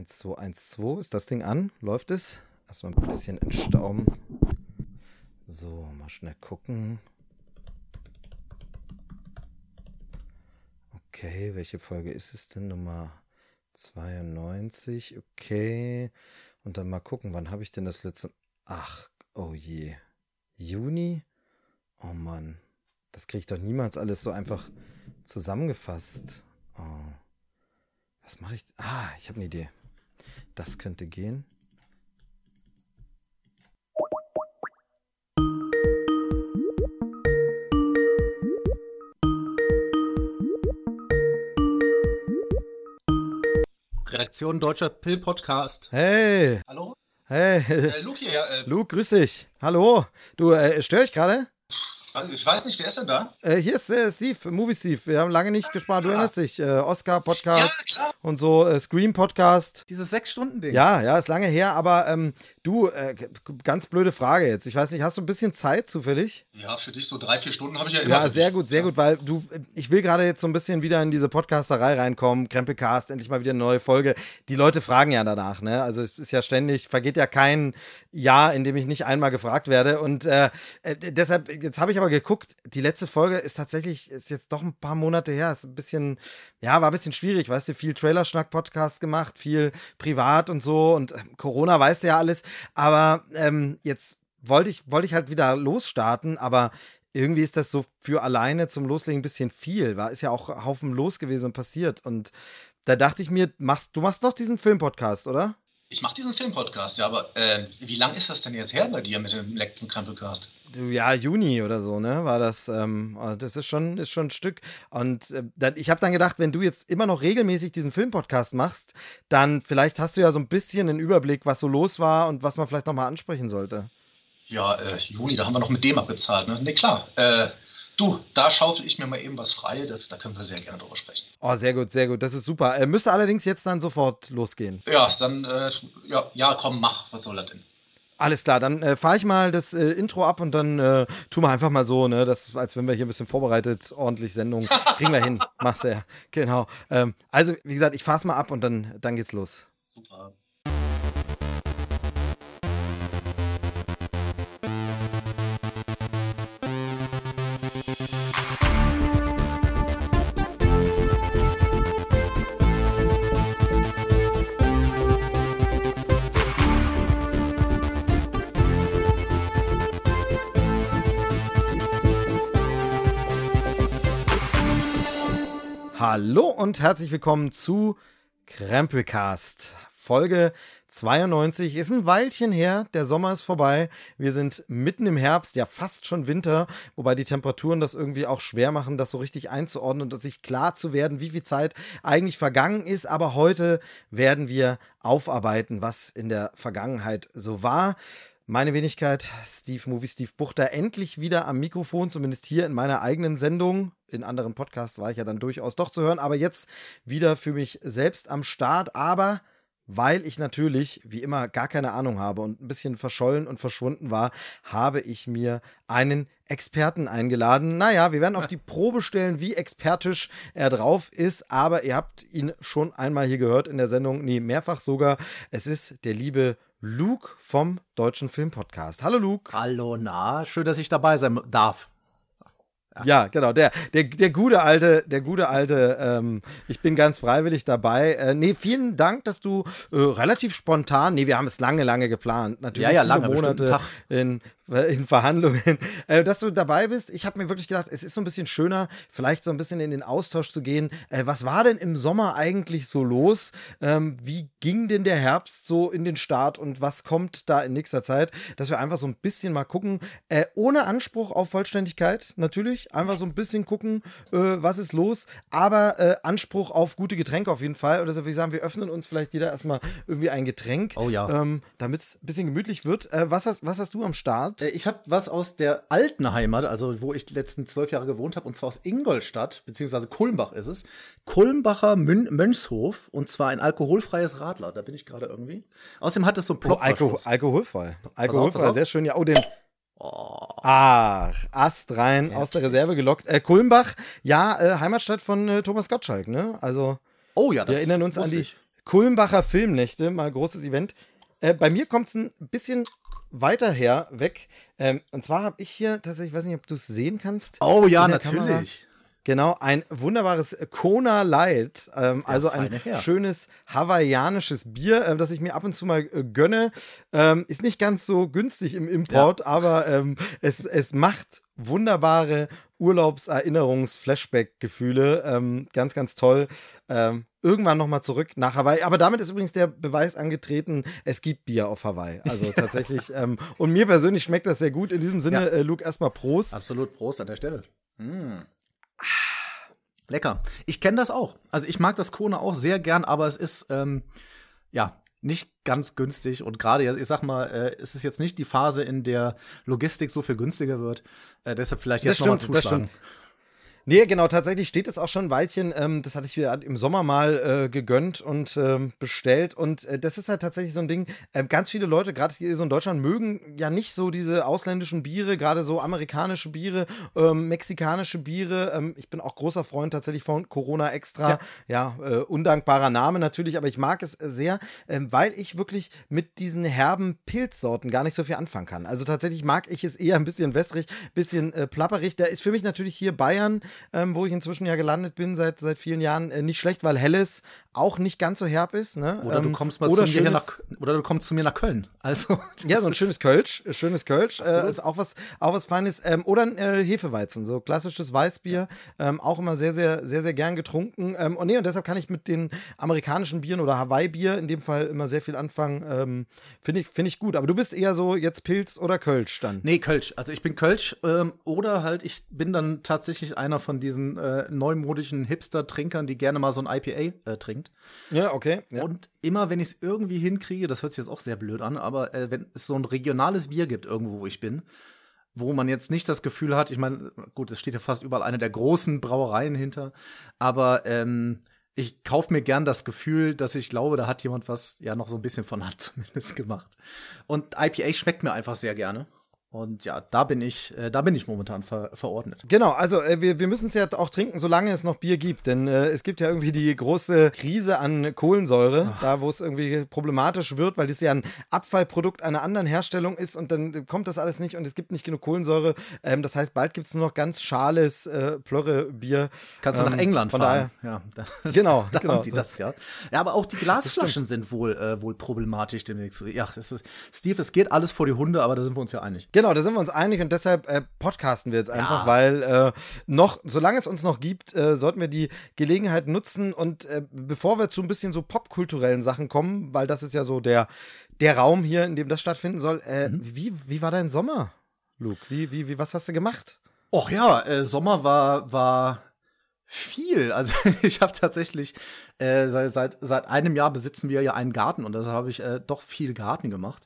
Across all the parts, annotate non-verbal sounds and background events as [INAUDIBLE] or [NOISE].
1, 2, 1, 2. Ist das Ding an? Läuft es? Erstmal ein bisschen entstauben. So, mal schnell gucken. Okay, welche Folge ist es denn? Nummer 92. Okay. Und dann mal gucken, wann habe ich denn das letzte. Ach, oh je. Juni? Oh Mann. Das kriege ich doch niemals alles so einfach zusammengefasst. Oh. Was mache ich? Ah, ich habe eine Idee. Das könnte gehen. Redaktion Deutscher Pill Podcast. Hey. Hallo? Hey. Äh, Luke hier. Äh, Luke, grüß dich. Hallo. Du, äh, störe ich gerade? Ich weiß nicht, wer ist denn da? Äh, hier ist äh, Steve, Movie Steve. Wir haben lange nicht gesprochen. Du erinnerst dich. Äh, Oscar-Podcast Ja, und so, äh, Scream-Podcast. Dieses Sechs-Stunden-Ding. Ja, ja, ist lange her, aber ähm, du, äh, ganz blöde Frage jetzt. Ich weiß nicht, hast du ein bisschen Zeit zufällig? Ja, für dich so drei, vier Stunden habe ich ja immer. Ja, sehr dich. gut, sehr gut, weil du, ich will gerade jetzt so ein bisschen wieder in diese Podcasterei reinkommen, Krempelcast, endlich mal wieder eine neue Folge. Die Leute fragen ja danach, ne? Also es ist ja ständig, vergeht ja kein Jahr, in dem ich nicht einmal gefragt werde. Und äh, äh, deshalb, jetzt habe ich aber geguckt, die letzte Folge ist tatsächlich, ist jetzt doch ein paar Monate her, ist ein bisschen, ja, war ein bisschen schwierig, weißt du, viel Trailerschnack-Podcast gemacht, viel privat und so und äh, Corona weißt du ja alles. Aber ähm, jetzt wollte ich, wollte ich halt wieder losstarten, aber irgendwie ist das so für alleine zum Loslegen ein bisschen viel. War, ist ja auch Haufen los gewesen und passiert. Und da dachte ich mir, machst, du machst doch diesen Filmpodcast, oder? Ich mache diesen Filmpodcast, ja, aber äh, wie lang ist das denn jetzt her bei dir mit dem letzten Krempelcast? Ja, Juni oder so, ne? War das, ähm, das ist schon, ist schon ein Stück. Und äh, dann, ich habe dann gedacht, wenn du jetzt immer noch regelmäßig diesen Filmpodcast machst, dann vielleicht hast du ja so ein bisschen einen Überblick, was so los war und was man vielleicht nochmal ansprechen sollte. Ja, äh, Juni, da haben wir noch mit dem abgezahlt, ne? Ne, klar. Äh, du, da schaufel ich mir mal eben was frei, das, da können wir sehr gerne drüber sprechen. Oh, sehr gut, sehr gut. Das ist super. Äh, müsste allerdings jetzt dann sofort losgehen. Ja, dann, äh, ja, ja, komm, mach, was soll das denn? Alles klar, dann äh, fahre ich mal das äh, Intro ab und dann äh, tun wir einfach mal so, ne, das, als wenn wir hier ein bisschen vorbereitet, ordentlich Sendung, [LAUGHS] kriegen wir hin. Machst du ja. Genau. Ähm, also, wie gesagt, ich fahr's mal ab und dann, dann geht's los. Super. Hallo und herzlich willkommen zu Krempelcast. Folge 92 ist ein Weilchen her, der Sommer ist vorbei. Wir sind mitten im Herbst, ja fast schon Winter, wobei die Temperaturen das irgendwie auch schwer machen, das so richtig einzuordnen und sich klar zu werden, wie viel Zeit eigentlich vergangen ist. Aber heute werden wir aufarbeiten, was in der Vergangenheit so war. Meine Wenigkeit, Steve Movie, Steve Buchter, endlich wieder am Mikrofon, zumindest hier in meiner eigenen Sendung. In anderen Podcasts war ich ja dann durchaus doch zu hören, aber jetzt wieder für mich selbst am Start. Aber weil ich natürlich, wie immer, gar keine Ahnung habe und ein bisschen verschollen und verschwunden war, habe ich mir einen Experten eingeladen. Naja, wir werden auf die Probe stellen, wie expertisch er drauf ist, aber ihr habt ihn schon einmal hier gehört in der Sendung, nee, mehrfach sogar. Es ist der liebe Luke vom Deutschen Filmpodcast. Hallo Luke. Hallo, na, schön, dass ich dabei sein darf. Ja, genau, der, der, der gute alte, der gute alte, ähm, ich bin ganz freiwillig dabei. Äh, nee, vielen Dank, dass du äh, relativ spontan, nee, wir haben es lange, lange geplant, natürlich Ja, ja, lange, Monate in, in Verhandlungen, äh, dass du dabei bist. Ich habe mir wirklich gedacht, es ist so ein bisschen schöner, vielleicht so ein bisschen in den Austausch zu gehen. Äh, was war denn im Sommer eigentlich so los? Ähm, wie ging denn der Herbst so in den Start und was kommt da in nächster Zeit? Dass wir einfach so ein bisschen mal gucken, äh, ohne Anspruch auf Vollständigkeit natürlich, einfach so ein bisschen gucken, äh, was ist los, aber äh, Anspruch auf gute Getränke auf jeden Fall. Oder so, wie sagen, wir öffnen uns vielleicht jeder erstmal irgendwie ein Getränk, Oh ja. ähm, damit es ein bisschen gemütlich wird. Äh, was, hast, was hast du am Start? Äh, Ich habe was aus der alten Heimat, also wo ich die letzten zwölf Jahre gewohnt habe, und zwar aus Ingolstadt, beziehungsweise Kulmbach ist es. Kulmbacher Mün Mönchshof, und zwar ein alkoholfreies Radler. Da bin ich gerade irgendwie. Außerdem hat es so einen Oh, Alko Plopverschluss. alkoholfrei. pass Alkoholfrei, auf. sehr schön. Ja, oh, den. Oh, Ach, Ast rein aus der Reserve gelockt. Äh, Kulmbach, ja, äh, Heimatstadt von äh, Thomas Gottschalk, ne? Also, oh ja, wir erinnern uns an die ich. Kulmbacher Filmnächte, mal großes Event. Äh, bei mir kommt es ein bisschen weiter her weg. Ähm, und zwar habe ich hier tatsächlich, ich weiß nicht, ob du es sehen kannst. Oh ja, natürlich. Kamera. Genau, ein wunderbares Kona Light, ähm, also ein Herr. schönes hawaiianisches Bier, äh, das ich mir ab und zu mal äh, gönne. Ähm, ist nicht ganz so günstig im Import, ja. aber ähm, es, es macht wunderbare Urlaubserinnerungs-Flashback-Gefühle. Ähm, ganz, ganz toll. Ähm, irgendwann nochmal zurück nach Hawaii. Aber damit ist übrigens der Beweis angetreten, es gibt Bier auf Hawaii. Also [LAUGHS] tatsächlich. ähm, und mir persönlich schmeckt das sehr gut. In diesem Sinne, ja. äh, Luke, erstmal Prost. Absolut Prost an der Stelle. Mm. Lecker. Ich kenne das auch. Also ich mag das Kone auch sehr gern, aber es ist ähm, ja nicht ganz günstig und gerade, ich sag mal, äh, es ist jetzt nicht die Phase, in der Logistik so viel günstiger wird. Äh, deshalb vielleicht jetzt nochmal zuschlagen. Das stimmt. Nee, genau, tatsächlich steht es auch schon ein Weilchen. Ähm, das hatte ich mir im Sommer mal äh, gegönnt und ähm, bestellt. Und äh, das ist halt tatsächlich so ein Ding. Äh, ganz viele Leute, gerade hier so in Deutschland, mögen ja nicht so diese ausländischen Biere, gerade so amerikanische Biere, ähm, mexikanische Biere. Ähm, ich bin auch großer Freund tatsächlich von Corona Extra. Ja, ja äh, undankbarer Name natürlich, aber ich mag es sehr, ähm, weil ich wirklich mit diesen herben Pilzsorten gar nicht so viel anfangen kann. Also tatsächlich mag ich es eher ein bisschen wässrig, bisschen äh, plapperig. Da ist für mich natürlich hier Bayern ähm, wo ich inzwischen ja gelandet bin seit, seit vielen Jahren, äh, nicht schlecht, weil Helles auch nicht ganz so herb ist. Ne? Oder, du ähm, kommst mal oder, zu mir nach, oder du kommst zu mir nach Köln. Also, [LAUGHS] ja, so ein schönes Kölsch. Äh, schönes Kölsch äh, ist auch was, auch was Feines. Ähm, oder ein äh, Hefeweizen, so klassisches Weißbier. Ähm, auch immer sehr, sehr, sehr, sehr gern getrunken. Ähm, und nee, und deshalb kann ich mit den amerikanischen Bieren oder Hawaii-Bier in dem Fall immer sehr viel anfangen. Ähm, Finde ich, find ich gut. Aber du bist eher so jetzt Pilz oder Kölsch dann? Nee, Kölsch. Also ich bin Kölsch ähm, oder halt, ich bin dann tatsächlich einer von diesen äh, neumodischen Hipster-Trinkern, die gerne mal so ein IPA äh, trinkt. Ja, okay. Ja. Und immer, wenn ich es irgendwie hinkriege, das hört sich jetzt auch sehr blöd an, aber äh, wenn es so ein regionales Bier gibt, irgendwo, wo ich bin, wo man jetzt nicht das Gefühl hat, ich meine, gut, es steht ja fast überall eine der großen Brauereien hinter, aber ähm, ich kaufe mir gern das Gefühl, dass ich glaube, da hat jemand was ja noch so ein bisschen von Hand [LAUGHS] zumindest gemacht. Und IPA schmeckt mir einfach sehr gerne. Und ja, da bin ich, äh, da bin ich momentan ver verordnet. Genau, also äh, wir, wir müssen es ja auch trinken, solange es noch Bier gibt. Denn äh, es gibt ja irgendwie die große Krise an Kohlensäure, Ach. da wo es irgendwie problematisch wird, weil das ja ein Abfallprodukt einer anderen Herstellung ist und dann kommt das alles nicht und es gibt nicht genug Kohlensäure. Ähm, das heißt, bald gibt es nur noch ganz schales äh, Plörre-Bier. Kannst du ähm, nach England fahren. ja, da, [LAUGHS] genau, [LAUGHS] da genau. haben die das, ja. Ja, aber auch die Glasflaschen sind wohl, äh, wohl problematisch demnächst. Ja, ist, Steve, es geht alles vor die Hunde, aber da sind wir uns ja einig. Genau. Genau, da sind wir uns einig und deshalb äh, podcasten wir jetzt einfach, ja. weil äh, noch, solange es uns noch gibt, äh, sollten wir die Gelegenheit nutzen und äh, bevor wir zu ein bisschen so popkulturellen Sachen kommen, weil das ist ja so der, der Raum hier, in dem das stattfinden soll. Äh, mhm. wie, wie war dein Sommer, Luke? Wie, wie, wie, was hast du gemacht? Och ja, äh, Sommer war, war viel. Also [LAUGHS] ich habe tatsächlich äh, seit, seit, einem Jahr besitzen wir ja einen Garten und deshalb habe ich äh, doch viel Garten gemacht.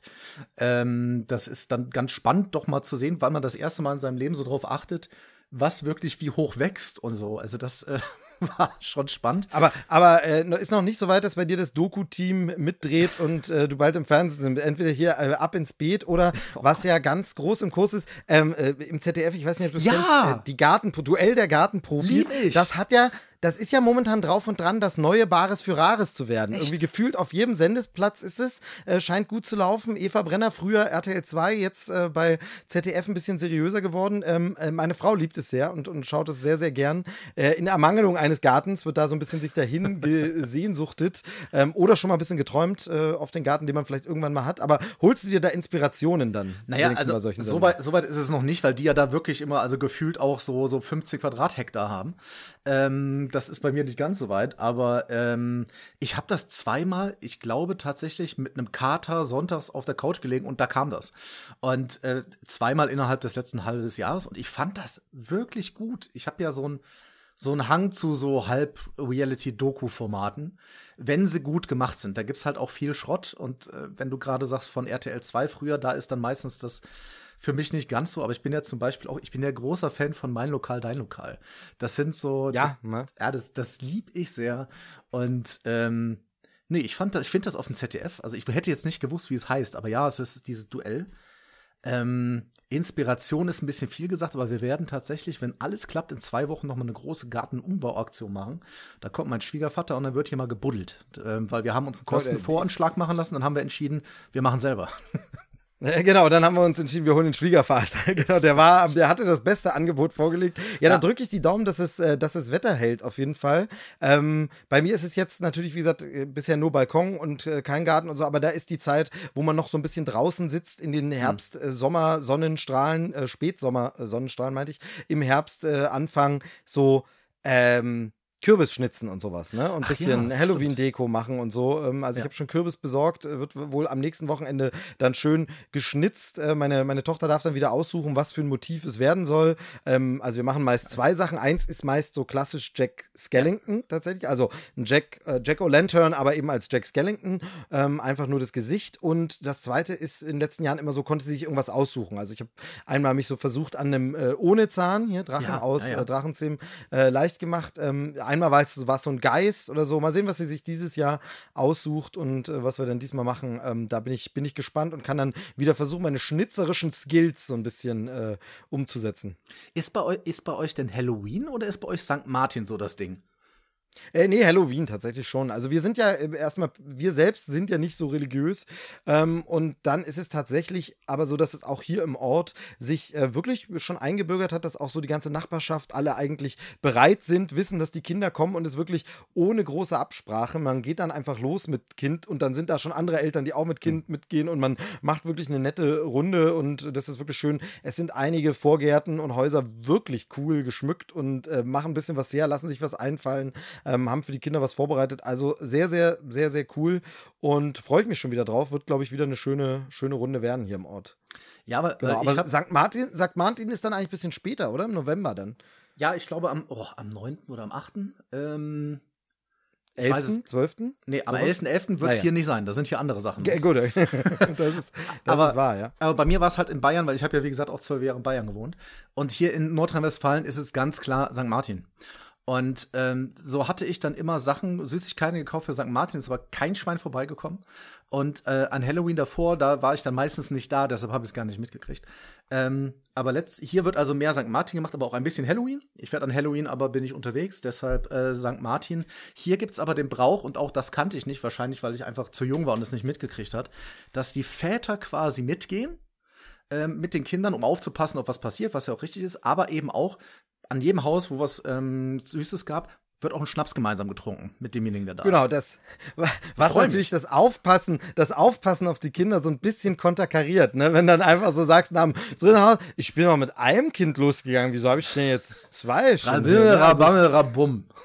Ähm, das ist dann ganz spannend, doch mal zu sehen, wann man das erste Mal in seinem Leben so drauf achtet, was wirklich wie hoch wächst und so. Also das äh, [LAUGHS] [LAUGHS] war schon spannend. Aber, aber äh, ist noch nicht so weit, dass bei dir das Doku-Team mitdreht und äh, du bald im Fernsehen bist. Entweder hier äh, ab ins Beet oder [LAUGHS] oh was ja ganz groß im Kurs ist, ähm, äh, im ZDF, ich weiß nicht, ob du es ja. kennst, äh, die Garten, Duell der Gartenprofis. Das hat ja das ist ja momentan drauf und dran, das neue Bares für Rares zu werden. Echt? Irgendwie gefühlt auf jedem Sendesplatz ist es, äh, scheint gut zu laufen. Eva Brenner, früher RTL 2, jetzt äh, bei ZDF ein bisschen seriöser geworden. Ähm, äh, meine Frau liebt es sehr und, und schaut es sehr, sehr gern. Äh, in Ermangelung eines Gartens wird da so ein bisschen sich dahin [LAUGHS] gesehnsuchtet ähm, oder schon mal ein bisschen geträumt äh, auf den Garten, den man vielleicht irgendwann mal hat. Aber holst du dir da Inspirationen dann? Naja, also so weit, so weit ist es noch nicht, weil die ja da wirklich immer, also gefühlt auch so, so 50 Quadrathektar haben. Ähm, das ist bei mir nicht ganz so weit, aber ähm, ich habe das zweimal, ich glaube tatsächlich mit einem Kater sonntags auf der Couch gelegen und da kam das. Und äh, zweimal innerhalb des letzten halben Jahres und ich fand das wirklich gut. Ich habe ja so ein so einen Hang zu so halb Reality-Doku-Formaten, wenn sie gut gemacht sind. Da gibt's halt auch viel Schrott und äh, wenn du gerade sagst von RTL 2 früher, da ist dann meistens das für mich nicht ganz so, aber ich bin ja zum Beispiel auch, ich bin ja großer Fan von Mein Lokal, Dein Lokal. Das sind so, ja, ne? ja das, das lieb ich sehr. Und ähm, nee, ich fand das, ich finde das auf dem ZDF, also ich hätte jetzt nicht gewusst, wie es heißt, aber ja, es ist dieses Duell. Ähm, Inspiration ist ein bisschen viel gesagt, aber wir werden tatsächlich, wenn alles klappt, in zwei Wochen noch mal eine große Gartenumbauaktion machen. Da kommt mein Schwiegervater und dann wird hier mal gebuddelt. Ähm, weil wir haben uns einen Kostenvoranschlag machen lassen, dann haben wir entschieden, wir machen selber. [LAUGHS] Genau, dann haben wir uns entschieden, wir holen den Schwiegervater. [LAUGHS] genau, der war, der hatte das beste Angebot vorgelegt. Ja, dann drücke ich die Daumen, dass es, äh, dass es Wetter hält, auf jeden Fall. Ähm, bei mir ist es jetzt natürlich, wie gesagt, äh, bisher nur Balkon und äh, kein Garten und so, aber da ist die Zeit, wo man noch so ein bisschen draußen sitzt in den Herbst, äh, Sommer, Sonnenstrahlen, äh, Spätsommer, Sonnenstrahlen meinte ich, im Herbst äh, Anfang so, ähm, Kürbisschnitzen und sowas, ne? Und ein bisschen ja, Halloween-Deko machen und so. Ähm, also ja. ich habe schon Kürbis besorgt, äh, wird wohl am nächsten Wochenende dann schön geschnitzt. Äh, meine, meine Tochter darf dann wieder aussuchen, was für ein Motiv es werden soll. Ähm, also wir machen meist zwei Sachen. Eins ist meist so klassisch Jack Skellington tatsächlich, also ein Jack, äh, Jack O'Lantern, aber eben als Jack Skellington, ähm, einfach nur das Gesicht. Und das zweite ist in den letzten Jahren immer so, konnte sie sich irgendwas aussuchen. Also ich habe einmal mich so versucht an einem äh, ohne Zahn, hier Drachen ja, aus. Äh, Drachenzähmen, äh, leicht gemacht. Ähm, einmal war es, war es so ein Geist oder so. Mal sehen, was sie sich dieses Jahr aussucht und äh, was wir dann diesmal machen. Ähm, da bin ich, bin ich gespannt und kann dann wieder versuchen, meine schnitzerischen Skills so ein bisschen äh, umzusetzen. Ist bei, ist bei euch denn Halloween oder ist bei euch St. Martin so das Ding? Äh, nee, Halloween tatsächlich schon. Also wir sind ja äh, erstmal, wir selbst sind ja nicht so religiös. Ähm, und dann ist es tatsächlich aber so, dass es auch hier im Ort sich äh, wirklich schon eingebürgert hat, dass auch so die ganze Nachbarschaft alle eigentlich bereit sind, wissen, dass die Kinder kommen und es wirklich ohne große Absprache. Man geht dann einfach los mit Kind und dann sind da schon andere Eltern, die auch mit Kind mitgehen und man macht wirklich eine nette Runde und das ist wirklich schön. Es sind einige Vorgärten und Häuser wirklich cool geschmückt und äh, machen ein bisschen was her, lassen sich was einfallen ähm, haben für die Kinder was vorbereitet. Also sehr, sehr, sehr, sehr cool und freue ich mich schon wieder drauf. Wird, glaube ich, wieder eine schöne, schöne Runde werden hier im Ort. Ja, aber, genau, aber St. Martin, St. Martin ist dann eigentlich ein bisschen später, oder? Im November dann. Ja, ich glaube am, oh, am 9. oder am 8. Ähm 11., 12.? Nee, am 11.11. .11. wird es hier nicht sein. Da sind hier andere Sachen. Ja, gut, [LAUGHS] das ist, das [LAUGHS] aber, ist wahr, ja. Aber bei mir war es halt in Bayern, weil ich habe ja, wie gesagt, auch zwölf Jahre in Bayern gewohnt. Und hier in Nordrhein-Westfalen ist es ganz klar St. Martin. Und ähm, so hatte ich dann immer Sachen, Süßigkeiten gekauft für St. Martin, ist aber kein Schwein vorbeigekommen. Und äh, an Halloween davor, da war ich dann meistens nicht da, deshalb habe ich es gar nicht mitgekriegt. Ähm, aber letzt, hier wird also mehr St. Martin gemacht, aber auch ein bisschen Halloween. Ich werde an Halloween aber bin ich unterwegs, deshalb äh, St. Martin. Hier gibt es aber den Brauch, und auch das kannte ich nicht, wahrscheinlich, weil ich einfach zu jung war und es nicht mitgekriegt hat, dass die Väter quasi mitgehen ähm, mit den Kindern, um aufzupassen, ob was passiert, was ja auch richtig ist, aber eben auch an jedem Haus, wo was ähm, Süßes gab, wird auch ein Schnaps gemeinsam getrunken mit demjenigen, der da genau, ist. Genau, das, [LAUGHS] was natürlich mich. das Aufpassen, das Aufpassen auf die Kinder so ein bisschen konterkariert, ne? Wenn dann einfach so sagst, nach dem dritten ich bin mal mit einem Kind losgegangen, wieso habe ich denn jetzt zwei? Rabimmel, rabammel, rabum. [LAUGHS]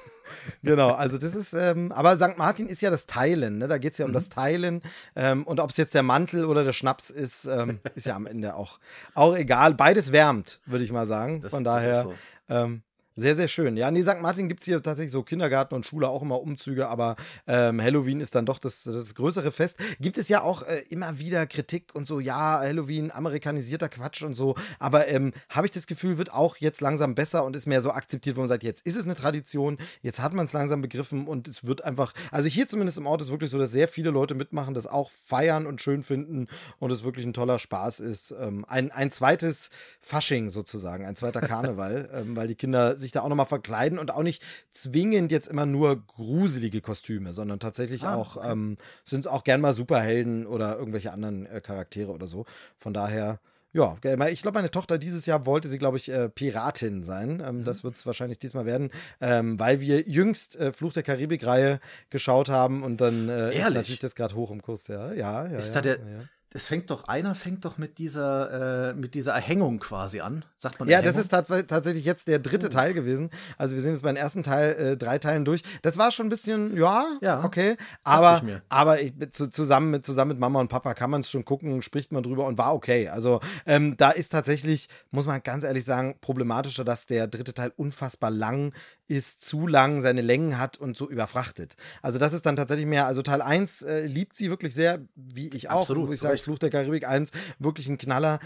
Genau, also das ist, ähm, aber St. Martin ist ja das Teilen, ne? Da geht es ja um mhm. das Teilen. Ähm, und ob es jetzt der Mantel oder der Schnaps ist, ähm, ist ja am Ende auch, auch egal. Beides wärmt, würde ich mal sagen. Das, Von daher. So. Ähm, sehr, sehr schön. Ja, nee, St. Martin gibt es hier tatsächlich so Kindergarten und Schule auch immer Umzüge, aber ähm, Halloween ist dann doch das, das größere Fest. Gibt es ja auch äh, immer wieder Kritik und so, ja, Halloween, amerikanisierter Quatsch und so, aber ähm, habe ich das Gefühl, wird auch jetzt langsam besser und ist mehr so akzeptiert, wo man sagt, jetzt ist es eine Tradition, jetzt hat man es langsam begriffen und es wird einfach, also hier zumindest im Ort ist wirklich so, dass sehr viele Leute mitmachen, das auch feiern und schön finden und es wirklich ein toller Spaß ist. Ähm, ein, ein zweites Fasching sozusagen, ein zweiter Karneval, [LAUGHS] ähm, weil die Kinder sich da auch nochmal verkleiden und auch nicht zwingend jetzt immer nur gruselige Kostüme, sondern tatsächlich ah, auch, okay. ähm, sind es auch gern mal Superhelden oder irgendwelche anderen äh, Charaktere oder so. Von daher. Ja, ich glaube, meine Tochter dieses Jahr wollte sie, glaube ich, äh, Piratin sein. Ähm, mhm. Das wird es wahrscheinlich diesmal werden, ähm, weil wir jüngst äh, Fluch der Karibik-Reihe geschaut haben und dann äh, ist natürlich das gerade hoch im Kurs. Ja, ja, ja. Ist ja, da der, ja es fängt doch, einer fängt doch mit dieser, äh, mit dieser Erhängung quasi an, sagt man. Ja, Erhängung? das ist tats tatsächlich jetzt der dritte oh. Teil gewesen. Also wir sind jetzt beim ersten Teil äh, drei Teilen durch. Das war schon ein bisschen, ja, ja okay. Aber, aber ich, zu, zusammen, mit, zusammen mit Mama und Papa kann man es schon gucken, spricht man drüber und war okay. Also ähm, da ist tatsächlich, muss man ganz ehrlich sagen, problematischer, dass der dritte Teil unfassbar lang ist, zu lang, seine Längen hat und so überfrachtet. Also das ist dann tatsächlich mehr, also Teil 1 äh, liebt sie wirklich sehr, wie ich auch. Absolut. Wo ich sage, Fluch der Karibik 1, wirklich ein Knaller.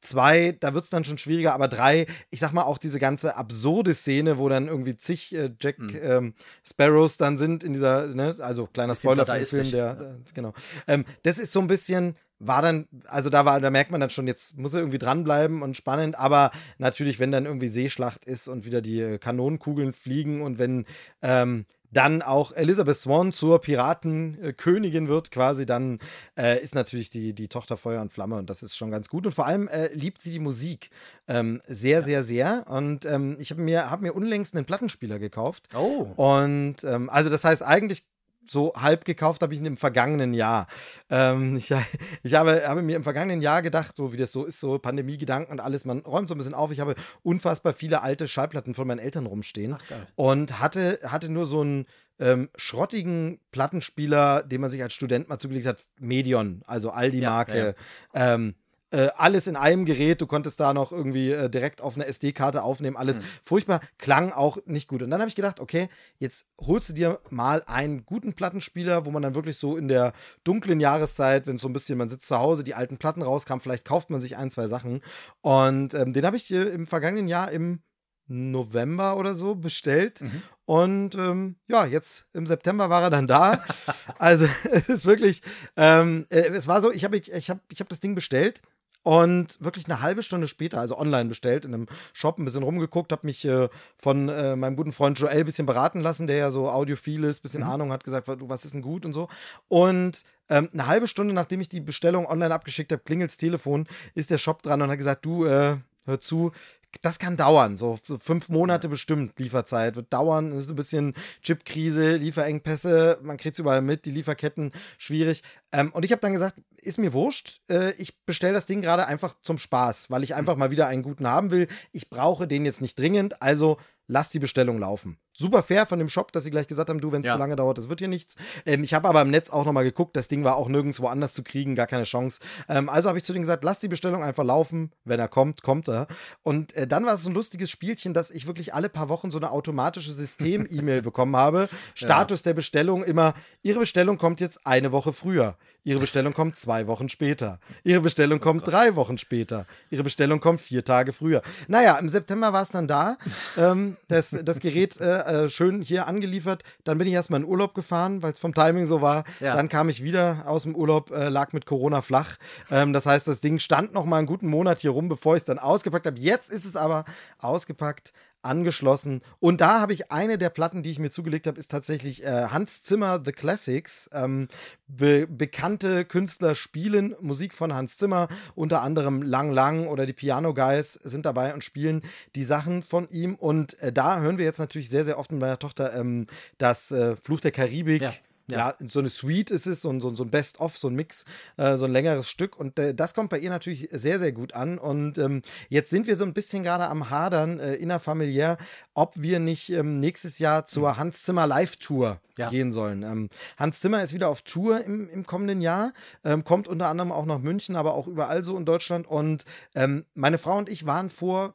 Zwei, da wird es dann schon schwieriger, aber drei, ich sag mal auch diese ganze absurde Szene, wo dann irgendwie zig äh, Jack mhm. ähm, Sparrows dann sind in dieser, ne, also kleiner Spoiler für den Film, der, äh, genau. Ähm, das ist so ein bisschen, war dann, also da war, da merkt man dann schon, jetzt muss er irgendwie dranbleiben und spannend, aber natürlich, wenn dann irgendwie Seeschlacht ist und wieder die Kanonenkugeln fliegen und wenn ähm, dann auch Elizabeth Swan zur Piratenkönigin wird, quasi, dann äh, ist natürlich die, die Tochter Feuer und Flamme und das ist schon ganz gut. Und vor allem äh, liebt sie die Musik ähm, sehr, ja. sehr, sehr. Und ähm, ich habe mir, hab mir unlängst einen Plattenspieler gekauft. Oh. Und ähm, also das heißt, eigentlich so halb gekauft habe ich ihn im vergangenen Jahr. Ähm, ich, [LAUGHS] ich habe, habe, mir im vergangenen Jahr gedacht, so wie das so ist, so Pandemie-Gedanken und alles, man räumt so ein bisschen auf. Ich habe unfassbar viele alte Schallplatten von meinen Eltern rumstehen Ach, und hatte, hatte nur so einen ähm, schrottigen Plattenspieler, den man sich als Student mal zugelegt hat, Medion, also Aldi-Marke. Ja, ja. ähm, äh, alles in einem Gerät. Du konntest da noch irgendwie äh, direkt auf eine SD-Karte aufnehmen, alles mhm. furchtbar, klang auch nicht gut. Und dann habe ich gedacht, okay, jetzt holst du dir mal einen guten Plattenspieler, wo man dann wirklich so in der dunklen Jahreszeit, wenn es so ein bisschen, man sitzt zu Hause, die alten Platten rauskam, vielleicht kauft man sich ein, zwei Sachen. Und ähm, den habe ich äh, im vergangenen Jahr im November oder so bestellt. Mhm. Und ähm, ja, jetzt im September war er dann da. [LAUGHS] also [LAUGHS] es ist wirklich, ähm, äh, es war so, ich habe ich, ich hab, ich hab das Ding bestellt und wirklich eine halbe Stunde später, also online bestellt, in einem Shop ein bisschen rumgeguckt, habe mich äh, von äh, meinem guten Freund Joel ein bisschen beraten lassen, der ja so audiophil ist, ein bisschen mhm. Ahnung hat, gesagt, was ist denn gut und so. Und ähm, eine halbe Stunde, nachdem ich die Bestellung online abgeschickt habe, klingelt's Telefon, ist der Shop dran und hat gesagt, du, äh, hör zu, das kann dauern, so fünf Monate bestimmt Lieferzeit wird dauern. Es ist ein bisschen Chipkrise, Lieferengpässe, man kriegt es überall mit, die Lieferketten schwierig. Ähm, und ich habe dann gesagt, ist mir wurscht, äh, ich bestelle das Ding gerade einfach zum Spaß, weil ich einfach mal wieder einen guten haben will. Ich brauche den jetzt nicht dringend, also lass die Bestellung laufen. Super fair von dem Shop, dass sie gleich gesagt haben, du, wenn es ja. zu lange dauert, das wird hier nichts. Ähm, ich habe aber im Netz auch nochmal geguckt, das Ding war auch nirgendwo anders zu kriegen, gar keine Chance. Ähm, also habe ich zu denen gesagt, lass die Bestellung einfach laufen. Wenn er kommt, kommt er. Und äh, dann war es so ein lustiges Spielchen, dass ich wirklich alle paar Wochen so eine automatische System-E-Mail [LAUGHS] bekommen habe. Status ja. der Bestellung immer, Ihre Bestellung kommt jetzt eine Woche früher. Ihre Bestellung kommt zwei Wochen später. Ihre Bestellung oh kommt Gott. drei Wochen später. Ihre Bestellung kommt vier Tage früher. Naja, im September war es dann da. ähm, das, das Gerät äh, äh, schön hier angeliefert. Dann bin ich erstmal in Urlaub gefahren, weil es vom Timing so war. Ja. Dann kam ich wieder aus dem Urlaub, äh, lag mit Corona flach. Ähm, das heißt, das Ding stand noch mal einen guten Monat hier rum, bevor ich es dann ausgepackt habe. Jetzt ist es aber ausgepackt angeschlossen. Und da habe ich eine der Platten, die ich mir zugelegt habe, ist tatsächlich äh, Hans Zimmer The Classics. Ähm, be bekannte Künstler spielen Musik von Hans Zimmer, unter anderem Lang Lang oder die Piano Guys sind dabei und spielen die Sachen von ihm. Und äh, da hören wir jetzt natürlich sehr, sehr oft mit meiner Tochter ähm, das äh, Fluch der Karibik. Ja ja. ja. so eine Suite ist es, so ein, so, so ein Best-of, so ein Mix, äh, so ein längeres Stück. Und äh, das kommt bei ihr natürlich sehr, sehr gut an. Und ähm, jetzt sind wir so ein bisschen gerade am Hadern, äh, innerfamiliär, ob wir nicht ähm, nächstes Jahr zur mhm. Hans Zimmer Live-Tour ja. gehen sollen. Ähm, Hans Zimmer ist wieder auf Tour im, im kommenden Jahr, ähm, kommt unter anderem auch nach München, aber auch überall so in Deutschland. Und ähm, meine Frau und ich waren vor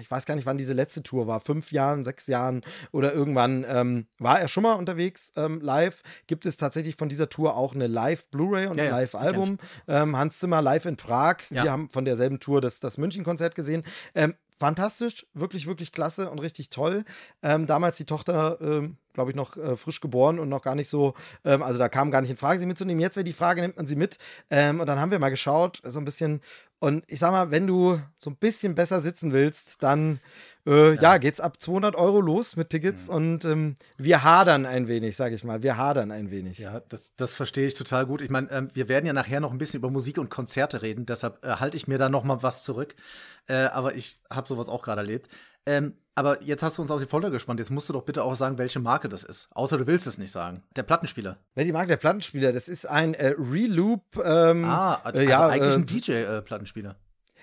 ich weiß gar nicht, wann diese letzte Tour war, fünf Jahren, sechs Jahren oder irgendwann ähm, war er schon mal unterwegs ähm, live. Gibt es tatsächlich von dieser Tour auch eine Live-Blu-ray und ja, ein Live-Album. Ähm, Hans Zimmer live in Prag. Ja. Wir haben von derselben Tour das, das München-Konzert gesehen. Ähm, fantastisch, wirklich, wirklich klasse und richtig toll. Ähm, damals die Tochter, ähm, glaube ich, noch äh, frisch geboren und noch gar nicht so, ähm, also da kam gar nicht in Frage, sie mitzunehmen. Jetzt wäre die Frage, nimmt man sie mit? Ähm, und dann haben wir mal geschaut, so ein bisschen. Und ich sag mal, wenn du so ein bisschen besser sitzen willst, dann äh, ja. ja. geht's ab 200 Euro los mit Tickets mhm. und ähm, wir hadern ein wenig, sage ich mal. Wir hadern ein wenig. Ja, das, das verstehe ich total gut. Ich meine, ähm, wir werden ja nachher noch ein bisschen über Musik und Konzerte reden, deshalb äh, halte ich mir da noch mal was zurück. Äh, aber ich habe sowas auch gerade erlebt. Ähm, aber jetzt hast du uns auf die Folter gespannt. Jetzt musst du doch bitte auch sagen, welche Marke das ist. Außer du willst es nicht sagen. Der Plattenspieler. Wer die Marke der Plattenspieler? Das ist ein äh, Reloop. Ähm, ah, also äh, ja, eigentlich ein DJ-Plattenspieler.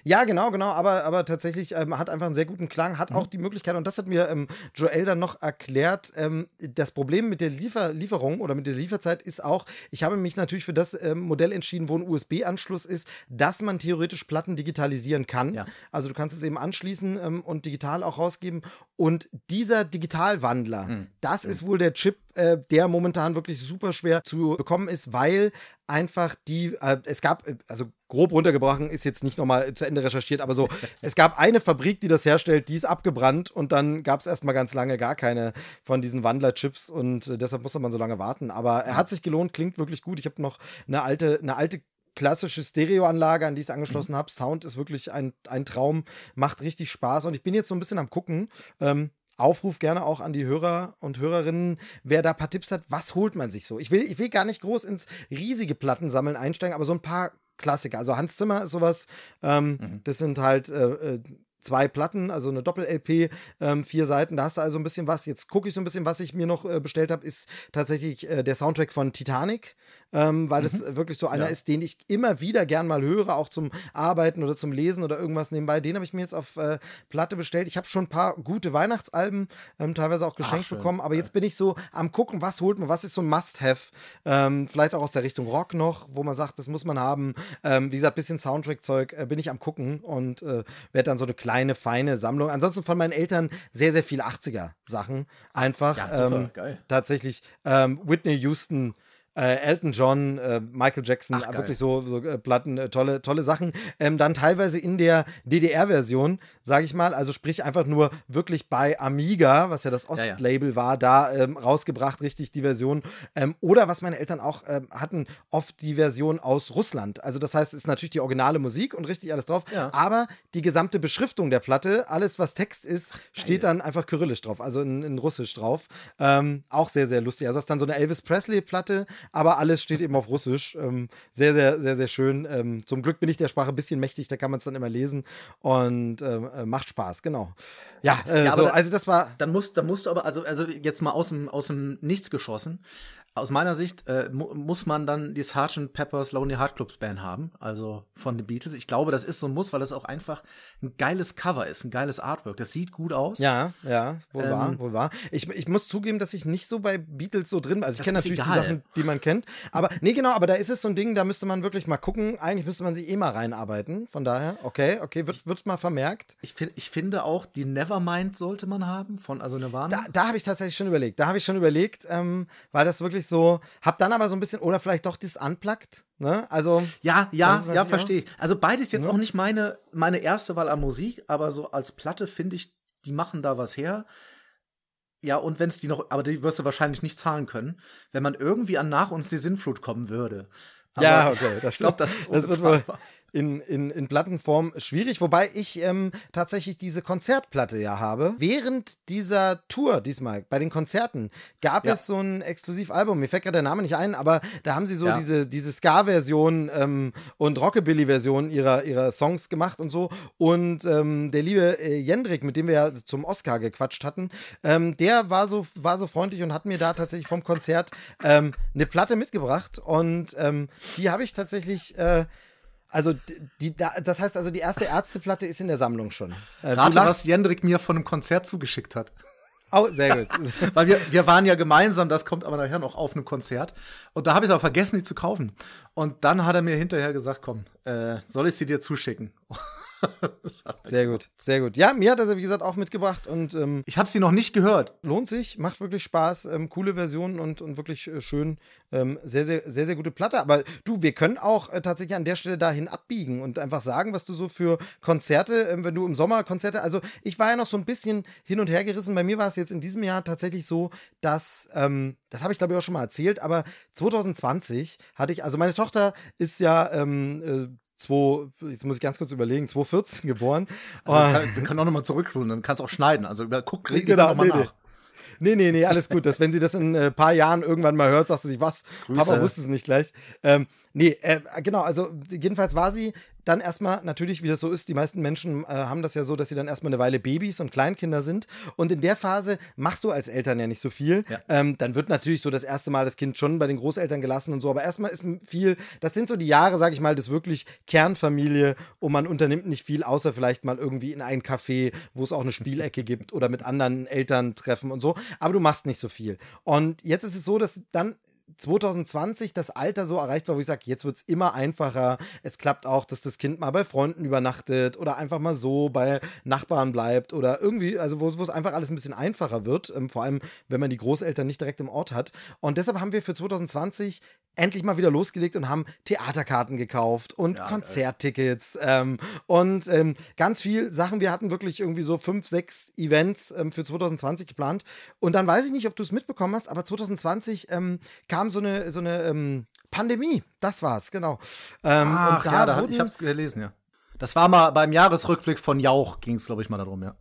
Ja, genau, genau, aber, aber tatsächlich ähm, hat einfach einen sehr guten Klang, hat mhm. auch die Möglichkeit, und das hat mir ähm, Joel dann noch erklärt, ähm, das Problem mit der Liefer Lieferung oder mit der Lieferzeit ist auch, ich habe mich natürlich für das ähm, Modell entschieden, wo ein USB-Anschluss ist, dass man theoretisch Platten digitalisieren kann. Ja. Also du kannst es eben anschließen ähm, und digital auch rausgeben. Und dieser Digitalwandler, mhm. das mhm. ist wohl der Chip, äh, der momentan wirklich super schwer zu bekommen ist, weil einfach die, äh, es gab, äh, also grob runtergebrochen, ist jetzt nicht nochmal zu Ende recherchiert, aber so, [LAUGHS] es gab eine Fabrik, die das herstellt, die ist abgebrannt und dann gab es erstmal ganz lange gar keine von diesen Wandlerchips und äh, deshalb musste man so lange warten. Aber er hat sich gelohnt, klingt wirklich gut. Ich habe noch eine alte, eine alte klassische Stereoanlage, an die ich es angeschlossen mhm. habe. Sound ist wirklich ein, ein Traum, macht richtig Spaß und ich bin jetzt so ein bisschen am gucken. Ähm, Aufruf gerne auch an die Hörer und Hörerinnen, wer da ein paar Tipps hat, was holt man sich so? Ich will, ich will gar nicht groß ins riesige Plattensammeln einsteigen, aber so ein paar Klassiker. Also Hans Zimmer ist sowas, ähm, mhm. das sind halt äh, äh zwei Platten, also eine Doppel-LP, ähm, vier Seiten. Da hast du also ein bisschen was. Jetzt gucke ich so ein bisschen, was ich mir noch äh, bestellt habe, ist tatsächlich äh, der Soundtrack von Titanic, ähm, weil mhm. das wirklich so einer ja. ist, den ich immer wieder gern mal höre, auch zum Arbeiten oder zum Lesen oder irgendwas nebenbei. Den habe ich mir jetzt auf äh, Platte bestellt. Ich habe schon ein paar gute Weihnachtsalben, ähm, teilweise auch geschenkt Ach, bekommen, aber jetzt bin ich so am gucken, was holt man, was ist so ein Must-Have, ähm, vielleicht auch aus der Richtung Rock noch, wo man sagt, das muss man haben. Ähm, wie gesagt, bisschen Soundtrack-Zeug äh, bin ich am gucken und äh, werde dann so eine kleine feine Sammlung. Ansonsten von meinen Eltern sehr, sehr viele 80er-Sachen. Einfach. Ja, super, ähm, geil. Tatsächlich. Ähm, Whitney Houston äh, Elton John, äh, Michael Jackson, Ach, wirklich so, so äh, Platten, äh, tolle, tolle Sachen. Ähm, dann teilweise in der DDR-Version, sage ich mal, also sprich einfach nur wirklich bei Amiga, was ja das Ostlabel ja, ja. war, da ähm, rausgebracht, richtig die Version. Ähm, oder was meine Eltern auch ähm, hatten, oft die Version aus Russland. Also das heißt, es ist natürlich die originale Musik und richtig alles drauf, ja. aber die gesamte Beschriftung der Platte, alles was Text ist, steht dann einfach kyrillisch drauf, also in, in Russisch drauf. Ähm, auch sehr, sehr lustig. Also das ist dann so eine Elvis Presley-Platte, aber alles steht eben auf Russisch. Ähm, sehr, sehr, sehr, sehr schön. Ähm, zum Glück bin ich der Sprache ein bisschen mächtig, da kann man es dann immer lesen und ähm, äh, macht Spaß, genau. Ja, äh, ja so, da, also das war. Dann musst, dann musst du aber, also, also jetzt mal aus dem, aus dem Nichts geschossen aus meiner Sicht äh, mu muss man dann die Sgt. Pepper's Lonely Heart Clubs Band haben, also von den Beatles. Ich glaube, das ist so ein Muss, weil das auch einfach ein geiles Cover ist, ein geiles Artwork. Das sieht gut aus. Ja, ja, wohl ähm, wahr, wohl wahr. Ich, ich muss zugeben, dass ich nicht so bei Beatles so drin bin. Also ich kenne natürlich egal. die Sachen, die man kennt. Aber nee, genau, aber da ist es so ein Ding, da müsste man wirklich mal gucken. Eigentlich müsste man sich eh mal reinarbeiten. Von daher, okay, okay, wird es mal vermerkt. Ich, find, ich finde auch, die Nevermind sollte man haben, von also Nirvana. Da, da habe ich tatsächlich schon überlegt. Da habe ich schon überlegt, ähm, weil das wirklich so, hab dann aber so ein bisschen, oder vielleicht doch das Unplugged, ne? Also. Ja, ja, ja, verstehe ich. Also beides jetzt ja. auch nicht meine, meine erste Wahl an Musik, aber so als Platte finde ich, die machen da was her. Ja, und wenn es die noch, aber die wirst du wahrscheinlich nicht zahlen können, wenn man irgendwie an Nach uns die Sinnflut kommen würde. Aber ja, okay. Das, ich glaube, das ist das wird wohl, in, in, in Plattenform schwierig, wobei ich ähm, tatsächlich diese Konzertplatte ja habe. Während dieser Tour diesmal, bei den Konzerten, gab ja. es so ein Exklusivalbum. Mir fällt gerade der Name nicht ein, aber da haben sie so ja. diese, diese Ska-Version ähm, und Rockabilly-Version ihrer, ihrer Songs gemacht und so. Und ähm, der liebe äh, Jendrik, mit dem wir ja zum Oscar gequatscht hatten, ähm, der war so, war so freundlich und hat mir da tatsächlich vom Konzert ähm, eine Platte mitgebracht. Und ähm, die habe ich tatsächlich. Äh, also, die, das heißt also, die erste Ärzteplatte ist in der Sammlung schon. Äh, Rate, was Jendrik mir von einem Konzert zugeschickt hat. Oh, sehr gut. [LAUGHS] Weil wir, wir waren ja gemeinsam, das kommt aber nachher noch auf einem Konzert. Und da habe ich es auch vergessen, die zu kaufen. Und dann hat er mir hinterher gesagt, komm, äh, soll ich sie dir zuschicken? [LAUGHS] sehr gut, sehr gut. Ja, mir hat er sie, wie gesagt, auch mitgebracht. Und, ähm, ich habe sie noch nicht gehört. Lohnt sich, macht wirklich Spaß. Ähm, coole Versionen und, und wirklich äh, schön. Ähm, sehr, sehr, sehr, sehr gute Platte. Aber du, wir können auch äh, tatsächlich an der Stelle dahin abbiegen und einfach sagen, was du so für Konzerte, äh, wenn du im Sommer Konzerte, also ich war ja noch so ein bisschen hin und her gerissen. Bei mir war es jetzt in diesem Jahr tatsächlich so, dass, ähm, das habe ich glaube ich auch schon mal erzählt, aber 2020 hatte ich, also meine Tochter ist ja ähm, äh, zwei, jetzt muss ich ganz kurz überlegen, 2014 geboren. Also, kann, wir können auch nochmal zurückspulen, dann kannst du auch schneiden. Also guck genau, nochmal nee, nach. Nee, nee, nee, alles gut. Dass, wenn sie das in ein äh, paar Jahren irgendwann mal hört, sagt sie sich, was? Grüße. Papa wusste es nicht gleich. Ähm, nee, äh, genau, also jedenfalls war sie dann erstmal, natürlich, wie das so ist, die meisten Menschen äh, haben das ja so, dass sie dann erstmal eine Weile Babys und Kleinkinder sind. Und in der Phase machst du als Eltern ja nicht so viel. Ja. Ähm, dann wird natürlich so das erste Mal das Kind schon bei den Großeltern gelassen und so. Aber erstmal ist viel, das sind so die Jahre, sag ich mal, des wirklich Kernfamilie und man unternimmt nicht viel, außer vielleicht mal irgendwie in ein Café, wo es auch eine Spielecke gibt oder mit anderen Eltern treffen und so. Aber du machst nicht so viel. Und jetzt ist es so, dass dann 2020 das Alter so erreicht war, wo ich sage, jetzt wird es immer einfacher. Es klappt auch, dass das Kind mal bei Freunden übernachtet oder einfach mal so bei Nachbarn bleibt oder irgendwie, also wo, es einfach alles ein bisschen einfacher wird, ähm, vor allem wenn man die Großeltern nicht direkt im Ort hat. Und deshalb haben wir für 2020 endlich mal wieder losgelegt und haben Theaterkarten gekauft und Ja, Konzerttickets ähm, und ähm, ganz viel Sachen. Wir hatten wirklich irgendwie so fünf, sechs Events ähm, für 2020 geplant. Und dann weiß ich nicht, ob du es mitbekommen hast, aber 2020 ähm, kam so eine, so eine ähm, Pandemie. Das war's, genau. Ähm, Ach, und da ja, da, wurden, ich hab's gelesen, ja. Das war mal beim Jahresrückblick von Jauch, ging es, glaube ich, mal darum, ja.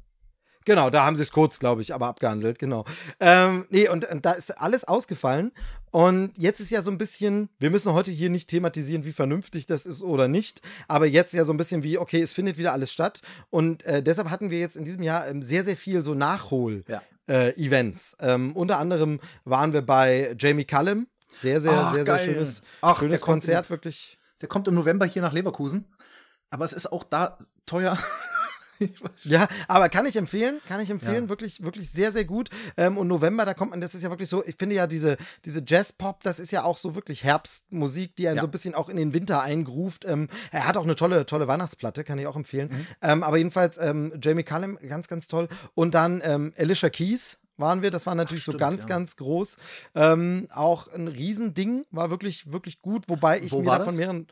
Genau, da haben sie es kurz, glaube ich, aber abgehandelt, genau. Ähm, nee, und, und da ist alles ausgefallen. Und jetzt ist ja so ein bisschen, wir müssen heute hier nicht thematisieren, wie vernünftig das ist oder nicht, aber jetzt ja so ein bisschen wie, okay, es findet wieder alles statt. Und äh, deshalb hatten wir jetzt in diesem Jahr ähm, sehr, sehr viel so Nachhol. Ja. Äh, Events. Ähm, unter anderem waren wir bei Jamie Cullum. Sehr, sehr, Ach, sehr, geil. sehr schönes, Ach, schönes Konzert, in- wirklich. Der kommt im November hier nach Leverkusen. Aber es ist auch da teuer. [LAUGHS] Ja, aber kann ich empfehlen, kann ich empfehlen, Ja. wirklich, wirklich sehr, sehr gut. Ähm, und November, da kommt man, das ist ja wirklich so, ich finde ja diese, diese Jazz-Pop, das ist ja auch so wirklich Herbstmusik, die einen Ja. so ein bisschen auch in den Winter eingruft. Ähm, er hat auch eine tolle, tolle Weihnachtsplatte, kann ich auch empfehlen. Mhm. Ähm, aber jedenfalls ähm, Jamie Cullum, ganz, ganz toll. Und dann ähm, Alicia Keys waren wir, das war natürlich so stimmt, ganz, ja. ganz groß. Ähm, auch ein Riesending, war wirklich, wirklich gut, wobei ich Wo mir davon mehreren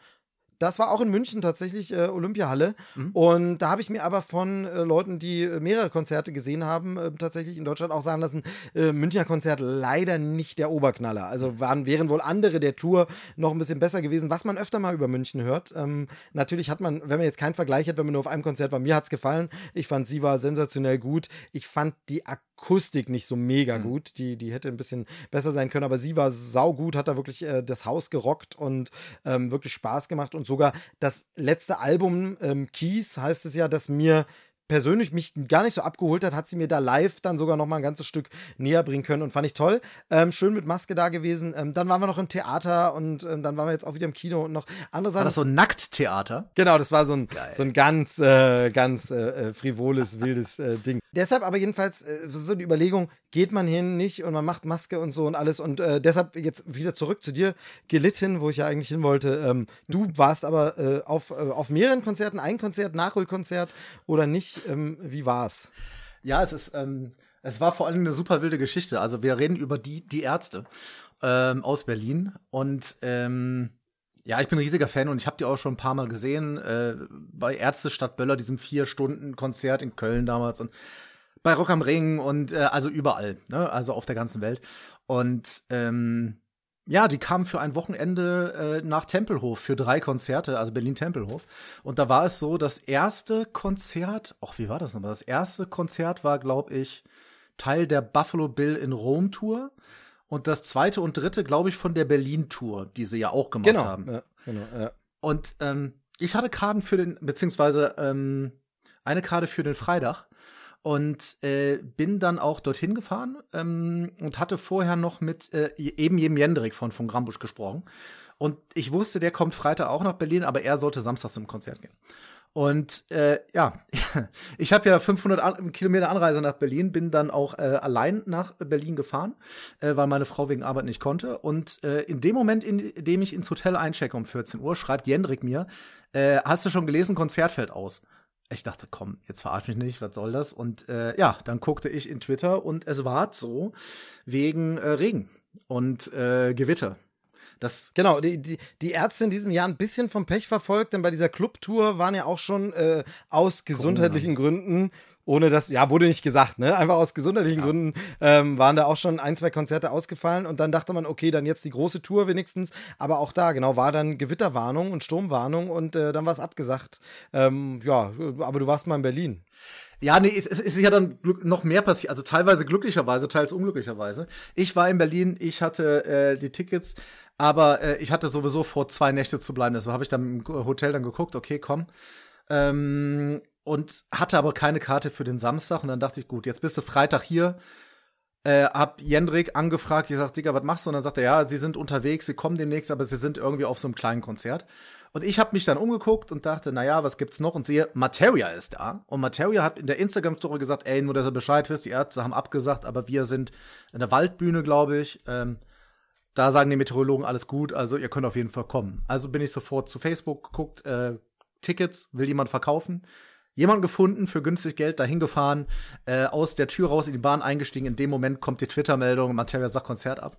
das war auch in München tatsächlich, äh, Olympiahalle. Mhm. Und da habe ich mir aber von äh, Leuten, die äh, mehrere Konzerte gesehen haben, äh, tatsächlich in Deutschland auch sagen lassen, äh, Münchner Konzert leider nicht der Oberknaller. Also waren, wären wohl andere der Tour noch ein bisschen besser gewesen, was man öfter mal über München hört. Ähm, natürlich hat man, wenn man jetzt keinen Vergleich hat, wenn man nur auf einem Konzert war, mir hat es gefallen. Ich fand, sie war sensationell gut. Ich fand die Akustik nicht so mega gut. Die, die hätte ein bisschen besser sein können, aber sie war saugut, hat da wirklich äh, das Haus gerockt und ähm, wirklich Spaß gemacht. Und sogar das letzte Album, ähm, Keys, heißt es ja, dass mir persönlich mich gar nicht so abgeholt hat, hat sie mir da live dann sogar noch mal ein ganzes Stück näher bringen können und fand ich toll. Ähm, schön mit Maske da gewesen. Ähm, dann waren wir noch im Theater und ähm, dann waren wir jetzt auch wieder im Kino und noch andere Sachen. War das so ein Nackttheater? Genau, das war so ein, Geil. so ein ganz, äh, ganz äh, äh, frivoles, wildes äh, Ding. Deshalb aber jedenfalls äh, so die Überlegung, geht man hin, nicht und man macht Maske und so und alles und äh, deshalb jetzt wieder zurück zu dir gelitten, wo ich ja eigentlich hin wollte. Ähm, du warst aber äh, auf, äh, auf mehreren Konzerten, ein Konzert, Nachholkonzert oder nicht. Ähm, wie war's? Ja, es ist, ähm, es war vor allem eine super wilde Geschichte. Also wir reden über die, die Ärzte ähm, aus Berlin und ähm, ja, ich bin ein riesiger Fan und ich habe die auch schon ein paar Mal gesehen äh, bei Ärzte Stadt Böller, diesem vier Stunden Konzert in Köln damals und bei Rock am Ring und äh, also überall, ne? also auf der ganzen Welt. Und ähm, ja, die kamen für ein Wochenende äh, nach Tempelhof für drei Konzerte, also Berlin-Tempelhof. Und da war es so, das erste Konzert, ach, wie war das nochmal? Das erste Konzert war, glaube ich, Teil der Buffalo Bill in Rom Tour. Und das zweite und dritte, glaube ich, von der Berlin Tour, die sie ja auch gemacht Genau. haben. Ja, genau ja. Und ähm, ich hatte Karten für den, beziehungsweise ähm, eine Karte für den Freitag und äh, bin dann auch dorthin gefahren ähm, und hatte vorher noch mit äh, eben jedem Jendrik von von Grambusch gesprochen. Und ich wusste, der kommt Freitag auch nach Berlin, aber er sollte Samstag zum Konzert gehen. Und äh, ja, [LAUGHS] ich habe ja 500 An Kilometer Anreise nach Berlin, bin dann auch äh, allein nach Berlin gefahren, äh, weil meine Frau wegen Arbeit nicht konnte. Und äh, in dem Moment, in dem ich ins Hotel einchecke um 14 Uhr, schreibt Jendrik mir, äh, hast du schon gelesen, Konzert fällt aus. Ich dachte, komm, jetzt verarsch mich nicht, was soll das? Und äh, ja, dann guckte ich in Twitter und es war so wegen äh, Regen und äh, Gewitter. Das Genau, die, die, die Ärzte in diesem Jahr ein bisschen vom Pech verfolgt, denn bei dieser Clubtour waren ja auch schon äh, aus gesundheitlichen Gründen, ohne das, ja, wurde nicht gesagt, ne? Einfach aus gesundheitlichen Gründen ähm, waren da auch schon ein, zwei Konzerte ausgefallen und dann dachte man, okay, dann jetzt die große Tour wenigstens. Aber auch da, genau, war dann Gewitterwarnung und Sturmwarnung und äh, dann war es abgesagt. Ähm, ja, aber du warst mal in Berlin. Ja, nee, es, es ist ja dann noch mehr passiert. Also teilweise glücklicherweise, teils unglücklicherweise. Ich war in Berlin, ich hatte äh, die Tickets, aber äh, ich hatte sowieso vor, zwei Nächte zu bleiben. Deshalb habe ich dann im Hotel dann geguckt, okay, komm. Ähm, und hatte aber keine Karte für den Samstag. Und dann dachte ich, gut, jetzt bist du Freitag hier. Äh, hab Jendrik angefragt, ich sag, Digga, was machst du? Und dann sagt er, ja, sie sind unterwegs, sie kommen demnächst, aber sie sind irgendwie auf so einem kleinen Konzert. Und ich habe mich dann umgeguckt und dachte, naja, was gibt's noch? Und sehe, Materia ist da. Und Materia hat in der Instagram-Story gesagt, ey, nur dass ihr Bescheid wisst, die Ärzte haben abgesagt, aber wir sind in der Waldbühne, glaube ich. Ähm, da sagen die Meteorologen alles gut, also ihr könnt auf jeden Fall kommen. Also bin ich sofort zu Facebook geguckt, äh, Tickets, will jemand verkaufen? Jemanden gefunden für günstig Geld, dahin gefahren, äh, aus der Tür raus in die Bahn eingestiegen. In dem Moment kommt die Twitter-Meldung, Materia sagt Konzert ab.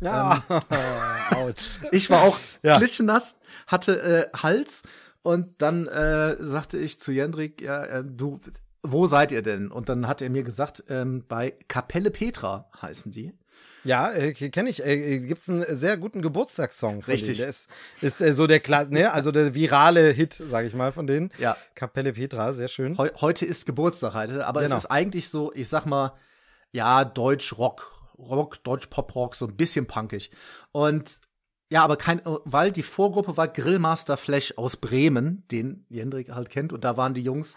Ja, ähm, [LAUGHS] [LAUGHS] ich war auch ja. klitschenass, hatte äh, Hals und dann äh, sagte ich zu Jendrik, ja, äh, du, wo seid ihr denn? Und dann hat er mir gesagt, ähm, bei Kapelle Petra heißen die. Ja, äh, kenne ich. Äh, Gibt es einen sehr guten Geburtstagssong von Richtig. Denen. Der ist, ist äh, so der Kla ne, also der virale Hit, sage ich mal, von denen. Ja. Kapelle Petra, sehr schön. Heu heute ist Geburtstag, heute, aber genau. es ist eigentlich so, ich sag mal, ja, Deutsch-Rock. Rock, Deutsch-Pop-Rock, so ein bisschen punkig. Und ja, aber kein, weil die Vorgruppe war Grillmaster Flash aus Bremen, den Jendrik halt kennt, und da waren die Jungs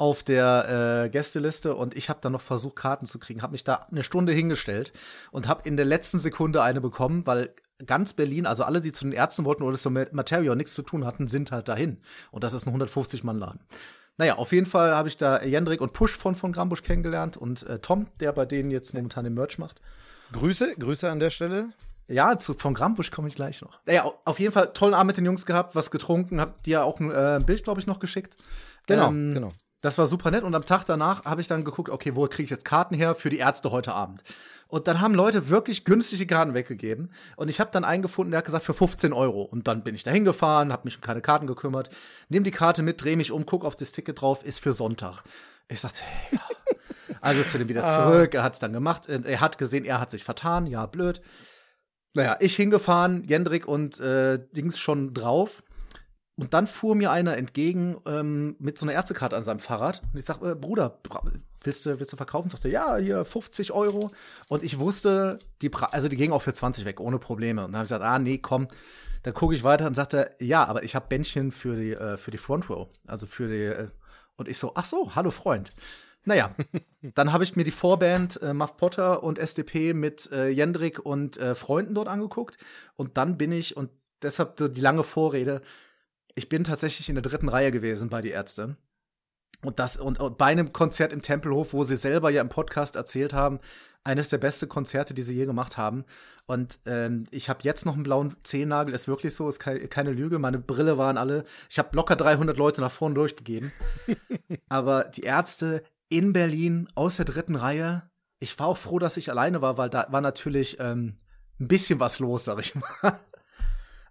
auf der äh, Gästeliste und ich habe dann noch versucht, Karten zu kriegen, habe mich da eine Stunde hingestellt und habe in der letzten Sekunde eine bekommen, weil ganz Berlin, also alle, die zu den Ärzten wollten oder so mit Material nichts zu tun hatten, sind halt dahin. Und das ist ein 150-Mann-Laden. Naja, auf jeden Fall habe ich da Jendrik und Push von von Grambusch kennengelernt und äh, Tom, der bei denen jetzt momentan den Merch macht. Grüße, Grüße an der Stelle. Ja, zu, von Grambusch komme ich gleich noch. Naja, auf jeden Fall tollen Abend mit den Jungs gehabt, was getrunken, hab dir auch ein äh, Bild, glaube ich, noch geschickt. Genau, ähm, genau. Das war super nett und am Tag danach habe ich dann geguckt, okay, wo kriege ich jetzt Karten her für die Ärzte heute Abend? Und dann haben Leute wirklich günstige Karten weggegeben. Und ich habe dann einen gefunden, der hat gesagt, für 15 Euro. Und dann bin ich da hingefahren, habe mich um keine Karten gekümmert, nehme die Karte mit, drehe mich um, guck auf das Ticket drauf, ist für Sonntag. Ich sagte, ja. Also zu dem wieder [LAUGHS] ah. zurück, er hat es dann gemacht. Er hat gesehen, er hat sich vertan, ja, blöd. Naja, ich hingefahren, Jendrik und äh, Dings schon drauf. Und dann fuhr mir einer entgegen ähm, mit so einer Ärztekarte an seinem Fahrrad. Und ich sag, äh, Bruder, willst du, willst du verkaufen? Sagte, ja, hier 50 Euro. Und ich wusste, die, pra also die gingen auch für 20 weg, ohne Probleme. Und dann habe ich gesagt, ah, nee, komm. Dann gucke ich weiter und sagte, ja, aber ich habe Bändchen für die, äh, für die Front Row. Also für die, äh, und ich so, ach so, hallo Freund. Naja, [LAUGHS] dann habe ich mir die Vorband äh, Muff Potter und SDP mit äh, Jendrik und äh, Freunden dort angeguckt. Und dann bin ich, und deshalb die lange Vorrede, ich bin tatsächlich in der dritten Reihe gewesen bei die Ärzte. Und das, und, und bei einem Konzert im Tempelhof, wo sie selber ja im Podcast erzählt haben, eines der besten Konzerte, die sie je gemacht haben. Und ähm, ich habe jetzt noch einen blauen Zehennagel, ist wirklich so, ist keine, keine Lüge. Meine Brille waren alle, ich habe locker 300 Leute nach vorne durchgegeben. [LAUGHS] Aber die Ärzte, in Berlin aus der dritten Reihe. Ich war auch froh, dass ich alleine war, weil da war natürlich ähm, ein bisschen was los, sag ich mal.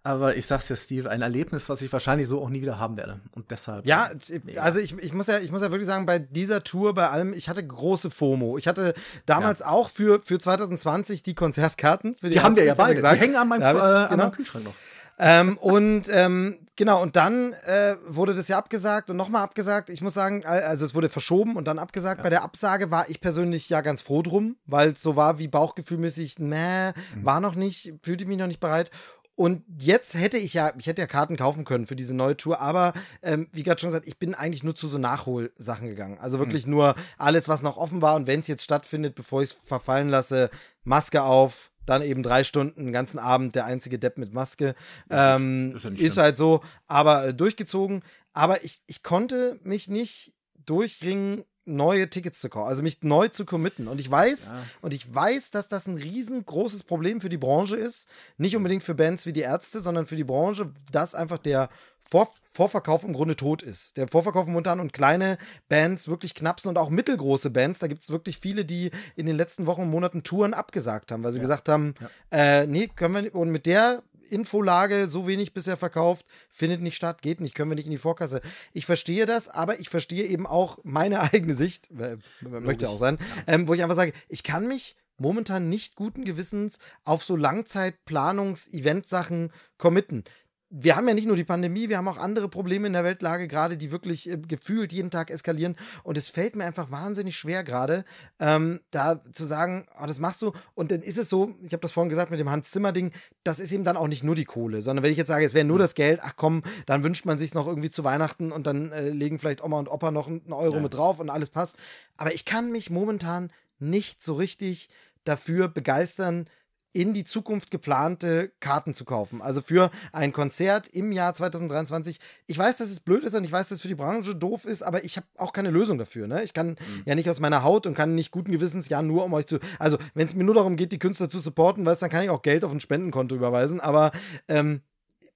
Aber ich sag's dir, Steve, ein Erlebnis, was ich wahrscheinlich so auch nie wieder haben werde. Und deshalb. Ja, mega. also ich, ich, muss ja, ich muss ja wirklich sagen, bei dieser Tour, bei allem, ich hatte große FOMO. Ich hatte damals ja. auch für, für 2020 die Konzertkarten. die, die haben wir ja beide. Gesagt. Die hängen an meinem, äh, an meinem genau. Kühlschrank noch. Ähm, und ähm, genau, und dann äh, wurde das ja abgesagt und nochmal abgesagt. Ich muss sagen, also es wurde verschoben und dann abgesagt. Ja. Bei der Absage war ich persönlich ja ganz froh drum, weil es so war wie bauchgefühlmäßig, mhm. war noch nicht, fühlte mich noch nicht bereit. Und jetzt hätte ich ja, ich hätte ja Karten kaufen können für diese neue Tour, aber ähm, wie gerade schon gesagt, ich bin eigentlich nur zu so Nachholsachen gegangen. Also wirklich mhm. nur alles, was noch offen war und wenn es jetzt stattfindet, bevor ich es verfallen lasse, Maske auf, dann eben drei Stunden, den ganzen Abend der einzige Depp mit Maske. Ähm, ist, ja ist halt so, aber äh, durchgezogen. Aber ich, ich konnte mich nicht durchringen, neue Tickets zu kaufen, also mich neu zu committen. Und ich weiß, ja. und ich weiß, dass das ein riesengroßes Problem für die Branche ist. Nicht unbedingt für Bands wie die Ärzte, sondern für die Branche, dass einfach der vor Vorverkauf im Grunde tot ist. Der Vorverkauf momentan und kleine Bands wirklich knapsen und auch mittelgroße Bands. Da gibt es wirklich viele, die in den letzten Wochen und Monaten Touren abgesagt haben, weil sie ja. gesagt haben, ja. äh, nee, können wir nicht. Und mit der Infolage so wenig bisher verkauft, findet nicht statt, geht nicht, können wir nicht in die Vorkasse. Ich verstehe das, aber ich verstehe eben auch meine [LAUGHS] eigene Sicht, äh, möchte auch sein, ähm, wo ich einfach sage, ich kann mich momentan nicht guten Gewissens auf so Langzeitplanungs-Event-Sachen committen wir haben ja nicht nur die Pandemie, wir haben auch andere Probleme in der Weltlage gerade, die wirklich äh, gefühlt jeden Tag eskalieren. Und es fällt mir einfach wahnsinnig schwer gerade, ähm, da zu sagen, oh, das machst du. Und dann ist es so, ich habe das vorhin gesagt mit dem Hans-Zimmer-Ding, das ist eben dann auch nicht nur die Kohle, sondern wenn ich jetzt sage, es wäre nur das Geld, ach komm, dann wünscht man sich noch irgendwie zu Weihnachten und dann äh, legen vielleicht Oma und Opa noch einen Euro ja. mit drauf und alles passt. Aber ich kann mich momentan nicht so richtig dafür begeistern, in die Zukunft geplante Karten zu kaufen. Also für ein Konzert im Jahr 2023. Ich weiß, dass es blöd ist und ich weiß, dass es für die Branche doof ist, aber ich habe auch keine Lösung dafür. Ne? Ich kann mhm. ja nicht aus meiner Haut und kann nicht guten Gewissens ja nur um euch zu. Also, wenn es mir nur darum geht, die Künstler zu supporten, weißt, dann kann ich auch Geld auf ein Spendenkonto überweisen. Aber ähm,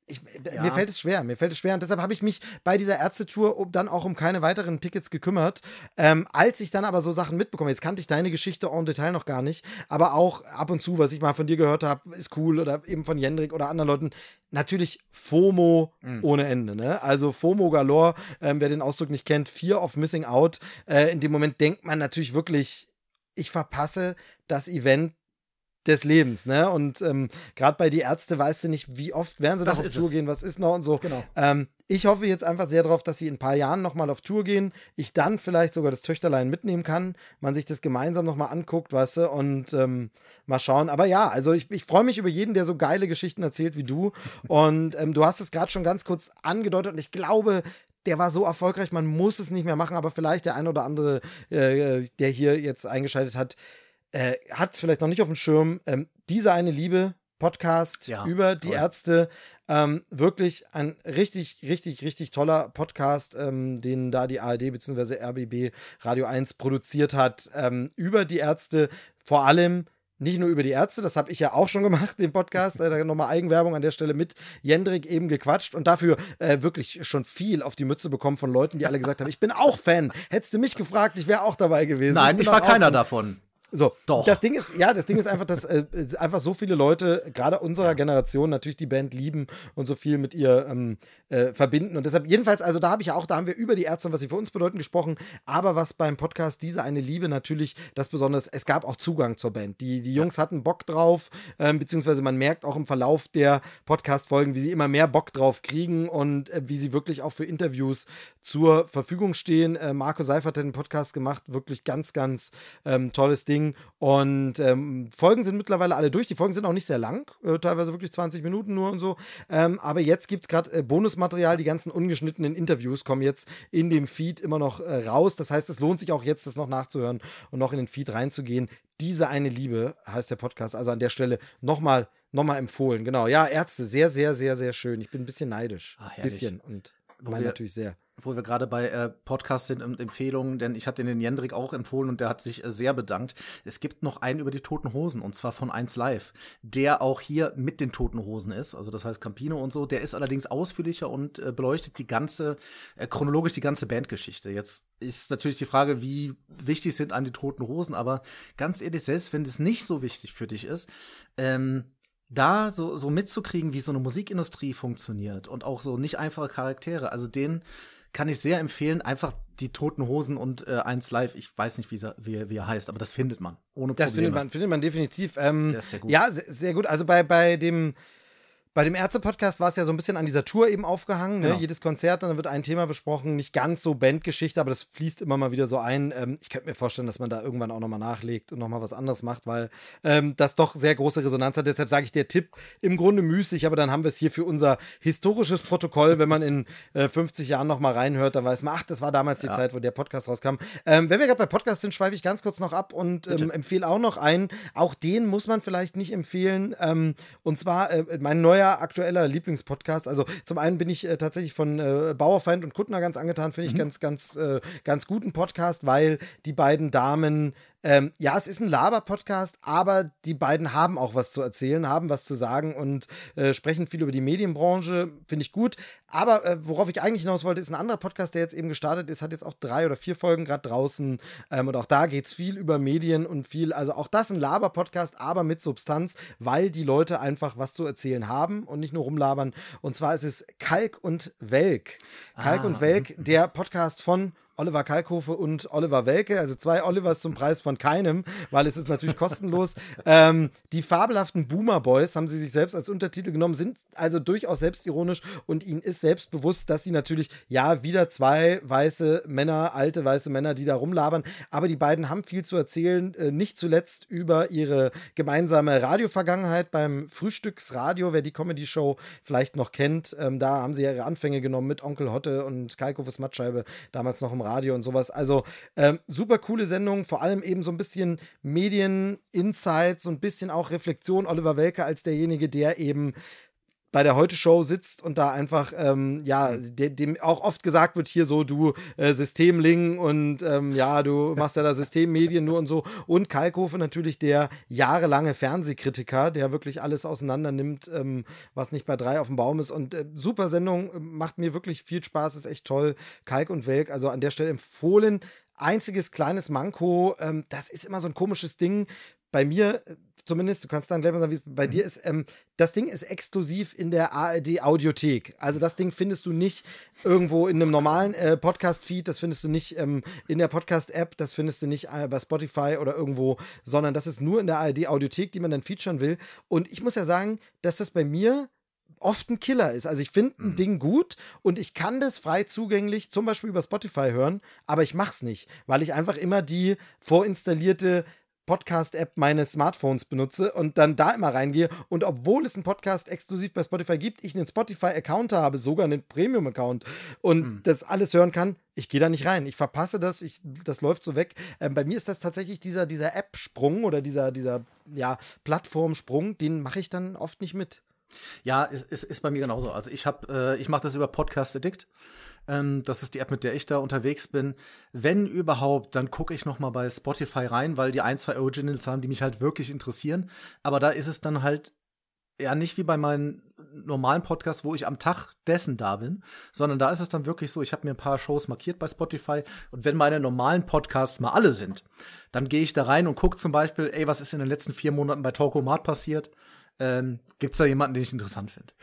ich, ja. Mir fällt es schwer, mir fällt es schwer. Und deshalb habe ich mich bei dieser Ärztetour dann auch um keine weiteren Tickets gekümmert. Ähm, als ich dann aber so Sachen mitbekomme, jetzt kannte ich deine Geschichte en Detail noch gar nicht, aber auch ab und zu, was ich mal von dir gehört habe, ist cool oder eben von Jendrik oder anderen Leuten. Natürlich FOMO mhm. ohne Ende. Ne? Also FOMO galore, ähm, wer den Ausdruck nicht kennt, Fear of Missing Out. Äh, in dem Moment denkt man natürlich wirklich, ich verpasse das Event des Lebens, ne? Und ähm, gerade bei die Ärzte weißt du nicht, wie oft werden sie das noch auf Tour es. gehen, was ist noch und so. Genau. Ähm, ich hoffe jetzt einfach sehr darauf, dass sie in ein paar Jahren nochmal auf Tour gehen, ich dann vielleicht sogar das Töchterlein mitnehmen kann, man sich das gemeinsam nochmal anguckt, weißt du, und ähm, mal schauen. Aber ja, also ich, ich freue mich über jeden, der so geile Geschichten erzählt wie du. Und ähm, du hast es gerade schon ganz kurz angedeutet und ich glaube, der war so erfolgreich, man muss es nicht mehr machen, aber vielleicht der ein oder andere, äh, der hier jetzt eingeschaltet hat, äh, hat es vielleicht noch nicht auf dem Schirm. Ähm, diese eine Liebe Podcast ja, über die toll. Ärzte. Ähm, wirklich ein richtig, richtig, richtig toller Podcast, ähm, den da die ARD bzw. RBB Radio 1 produziert hat. Ähm, über die Ärzte, vor allem nicht nur über die Ärzte, das habe ich ja auch schon gemacht, den Podcast, äh, nochmal Eigenwerbung an der Stelle mit Jendrik eben gequatscht und dafür äh, wirklich schon viel auf die Mütze bekommen von Leuten, die alle gesagt haben, ich bin auch Fan. Hättest du mich gefragt, ich wäre auch dabei gewesen. Nein, ich, ich war keiner davon. So, Doch. das Ding ist, ja, das Ding ist einfach, dass äh, einfach so viele Leute, gerade unserer Generation, natürlich die Band lieben und so viel mit ihr ähm, äh, verbinden. Und deshalb, jedenfalls, also da habe ich ja auch, da haben wir über die Ärzte und was sie für uns bedeuten gesprochen, aber was beim Podcast diese eine Liebe natürlich das Besondere es gab auch Zugang zur Band. Die, die Jungs hatten Bock drauf, ähm, beziehungsweise man merkt auch im Verlauf der Podcast-Folgen, wie sie immer mehr Bock drauf kriegen und äh, wie sie wirklich auch für Interviews zur Verfügung stehen. Äh, Marco Seifert hat den Podcast gemacht, wirklich ganz, ganz ähm, tolles Ding. Ding. Und ähm, Folgen sind mittlerweile alle durch. Die Folgen sind auch nicht sehr lang, äh, teilweise wirklich 20 Minuten nur und so. Ähm, aber jetzt gibt es gerade äh, Bonusmaterial. Die ganzen ungeschnittenen Interviews kommen jetzt in dem Feed immer noch äh, raus. Das heißt, es lohnt sich auch jetzt, das noch nachzuhören und noch in den Feed reinzugehen. Diese eine Liebe heißt der Podcast. Also an der Stelle nochmal nochmal empfohlen. Genau. Ja, Ärzte, sehr, sehr, sehr, sehr schön. Ich bin ein bisschen neidisch. Ah, bisschen und meine natürlich sehr wo wir gerade bei äh, Podcasts sind und Empfehlungen, denn ich hatte den Jendrik auch empfohlen und der hat sich äh, sehr bedankt. Es gibt noch einen über die Toten Hosen und zwar von 1 Live, der auch hier mit den Toten Hosen ist, also das heißt Campino und so. Der ist allerdings ausführlicher und äh, beleuchtet die ganze, äh, chronologisch die ganze Bandgeschichte. Jetzt ist natürlich die Frage, wie wichtig sind an die Toten Hosen, aber ganz ehrlich, selbst wenn es nicht so wichtig für dich ist, ähm, da so, so mitzukriegen, wie so eine Musikindustrie funktioniert und auch so nicht einfache Charaktere, also den kann ich sehr empfehlen. Einfach die Toten Hosen und äh, eins live. Ich weiß nicht, wie, wie, wie er heißt, aber das findet man. Ohne Probleme. Das findet man, findet man definitiv. Ähm, sehr gut. Ja, sehr, sehr, gut. Also bei, bei dem bei dem Ärzte-Podcast war es ja so ein bisschen an dieser Tour eben aufgehangen. Ne? Genau. Jedes Konzert, dann wird ein Thema besprochen. Nicht ganz so Bandgeschichte, aber das fließt immer mal wieder so ein. Ähm, ich könnte mir vorstellen, dass man da irgendwann auch nochmal nachlegt und nochmal was anderes macht, weil ähm, das doch sehr große Resonanz hat. Deshalb sage ich der Tipp im Grunde müßig, aber dann haben wir es hier für unser historisches Protokoll. Wenn man in äh, 50 Jahren nochmal reinhört, dann weiß man, ach, das war damals die ja. Zeit, wo der Podcast rauskam. Ähm, wenn wir gerade bei Podcasts sind, schweife ich ganz kurz noch ab und ähm, empfehle auch noch einen. Auch den muss man vielleicht nicht empfehlen. Ähm, und zwar äh, mein neuer neuer aktueller Lieblingspodcast. Also zum einen bin ich äh, tatsächlich von äh, Bauerfeind und Kuttner ganz angetan, finde ich mhm. ganz, ganz, äh, ganz guten Podcast, weil die beiden Damen ähm, ja, es ist ein Laber-Podcast, aber die beiden haben auch was zu erzählen, haben was zu sagen und äh, sprechen viel über die Medienbranche, finde ich gut. Aber äh, worauf ich eigentlich hinaus wollte, ist ein anderer Podcast, der jetzt eben gestartet ist, hat jetzt auch drei oder vier Folgen gerade draußen. Ähm, und auch da geht es viel über Medien und viel, also auch das ein Laber-Podcast, aber mit Substanz, weil die Leute einfach was zu erzählen haben und nicht nur rumlabern. Und zwar ist es Kalk und Welk. Kalk ah. und Welk, der Podcast von Oliver Kalkofe und Oliver Welke, also zwei Olivers zum Preis von keinem, weil es ist natürlich kostenlos. [LAUGHS] ähm, die fabelhaften Boomer Boys haben sie sich selbst als Untertitel genommen, sind also durchaus selbstironisch und ihnen ist selbst bewusst, dass sie natürlich, ja, wieder zwei weiße Männer, alte weiße Männer, die da rumlabern, aber die beiden haben viel zu erzählen, äh, nicht zuletzt über ihre gemeinsame Radiovergangenheit beim Frühstücksradio, wer die Comedy-Show vielleicht noch kennt. Ähm, da haben sie ihre Anfänge genommen mit Onkel Hotte und Kalkofes Mattscheibe, damals noch im Radio und sowas. Also ähm, super coole Sendung, vor allem eben so ein bisschen Medien-Insights, so ein bisschen auch Reflexion. Oliver Welke als derjenige, der eben bei der Heute-Show sitzt und da einfach, ähm, ja, de dem auch oft gesagt wird, hier so, du äh, Systemling und ähm, ja, du [LAUGHS] machst ja da Systemmedien nur und so. Und Kalkofe natürlich der jahrelange Fernsehkritiker, der wirklich alles auseinander nimmt, ähm, was nicht bei drei auf dem Baum ist. Und äh, super Sendung, macht mir wirklich viel Spaß, ist echt toll. Kalk und Welk, also an der Stelle empfohlen. Einziges kleines Manko, ähm, das ist immer so ein komisches Ding. Bei mir zumindest, du kannst dann gleich mal sagen, wie es bei mhm. dir ist, ähm, das Ding ist exklusiv in der ARD Audiothek. Also das Ding findest du nicht irgendwo in einem normalen äh, Podcast-Feed, das findest du nicht ähm, in der Podcast-App, das findest du nicht äh, bei Spotify oder irgendwo, sondern das ist nur in der ARD Audiothek, die man dann featuren will. Und ich muss ja sagen, dass das bei mir oft ein Killer ist. Also ich finde ein mhm. Ding gut und ich kann das frei zugänglich zum Beispiel über Spotify hören, aber ich mache es nicht, weil ich einfach immer die vorinstallierte Podcast-App meines Smartphones benutze und dann da immer reingehe. Und obwohl es einen Podcast exklusiv bei Spotify gibt, ich einen Spotify-Account habe, sogar einen Premium-Account und mhm. das alles hören kann, ich gehe da nicht rein. Ich verpasse das, ich, das läuft so weg. Ähm, bei mir ist das tatsächlich dieser, dieser App-Sprung oder dieser, dieser ja, Plattform-Sprung, den mache ich dann oft nicht mit. Ja, es ist, ist, bei mir genauso. Also ich habe, äh, ich mache das über Podcast Addict. Ähm, das ist die App, mit der ich da unterwegs bin. Wenn überhaupt, dann gucke ich noch mal bei Spotify rein, weil die ein, zwei Originals haben, die mich halt wirklich interessieren. Aber da ist es dann halt ja nicht wie bei meinen normalen Podcasts, wo ich am Tag dessen da bin, sondern da ist es dann wirklich so, ich habe mir ein paar Shows markiert bei Spotify und wenn meine normalen Podcasts mal alle sind, dann gehe ich da rein und gucke zum Beispiel, ey, was ist in den letzten vier Monaten bei Talkomat passiert? Ähm, Gibt es da jemanden, den ich interessant finde?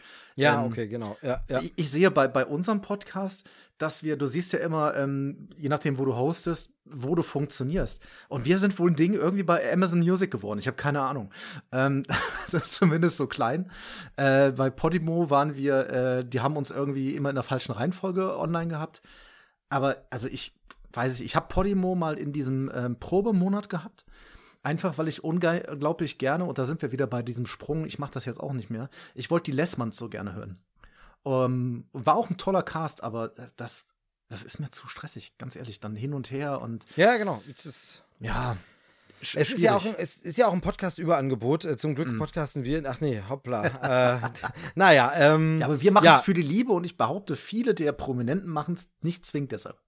Ja, ähm, okay, genau. Ja, ja. Ich, ich, sehe bei, bei unserem Podcast, dass wir, du siehst ja immer, ähm, je nachdem, wo du hostest, wo du funktionierst. Und wir sind wohl ein Ding irgendwie bei Amazon Music geworden. Ich habe keine Ahnung. Ähm, [LAUGHS] das ist zumindest so klein. Äh, bei Podimo waren wir, äh, die haben uns irgendwie immer in der falschen Reihenfolge online gehabt. Aber also ich weiß ich, ich habe Podimo mal in diesem ähm, Probemonat gehabt. Einfach weil ich unglaublich gerne, und da sind wir wieder bei diesem Sprung, ich mache das jetzt auch nicht mehr, ich wollte die Lessmanns so gerne hören. Um, ähm, war auch ein toller Cast, aber das, das ist mir zu stressig, ganz ehrlich, dann hin und her und. Ja, genau. Es ist, ja. Es ist, ja auch ein, es ist ja auch ein Podcast-Überangebot. Äh, zum Glück mm. podcasten wir. Ach nee, hoppla. [LAUGHS] äh, naja. Ähm, ja, aber wir machen es ja. für die Liebe und ich behaupte, viele der Prominenten machen es nicht zwingend deshalb.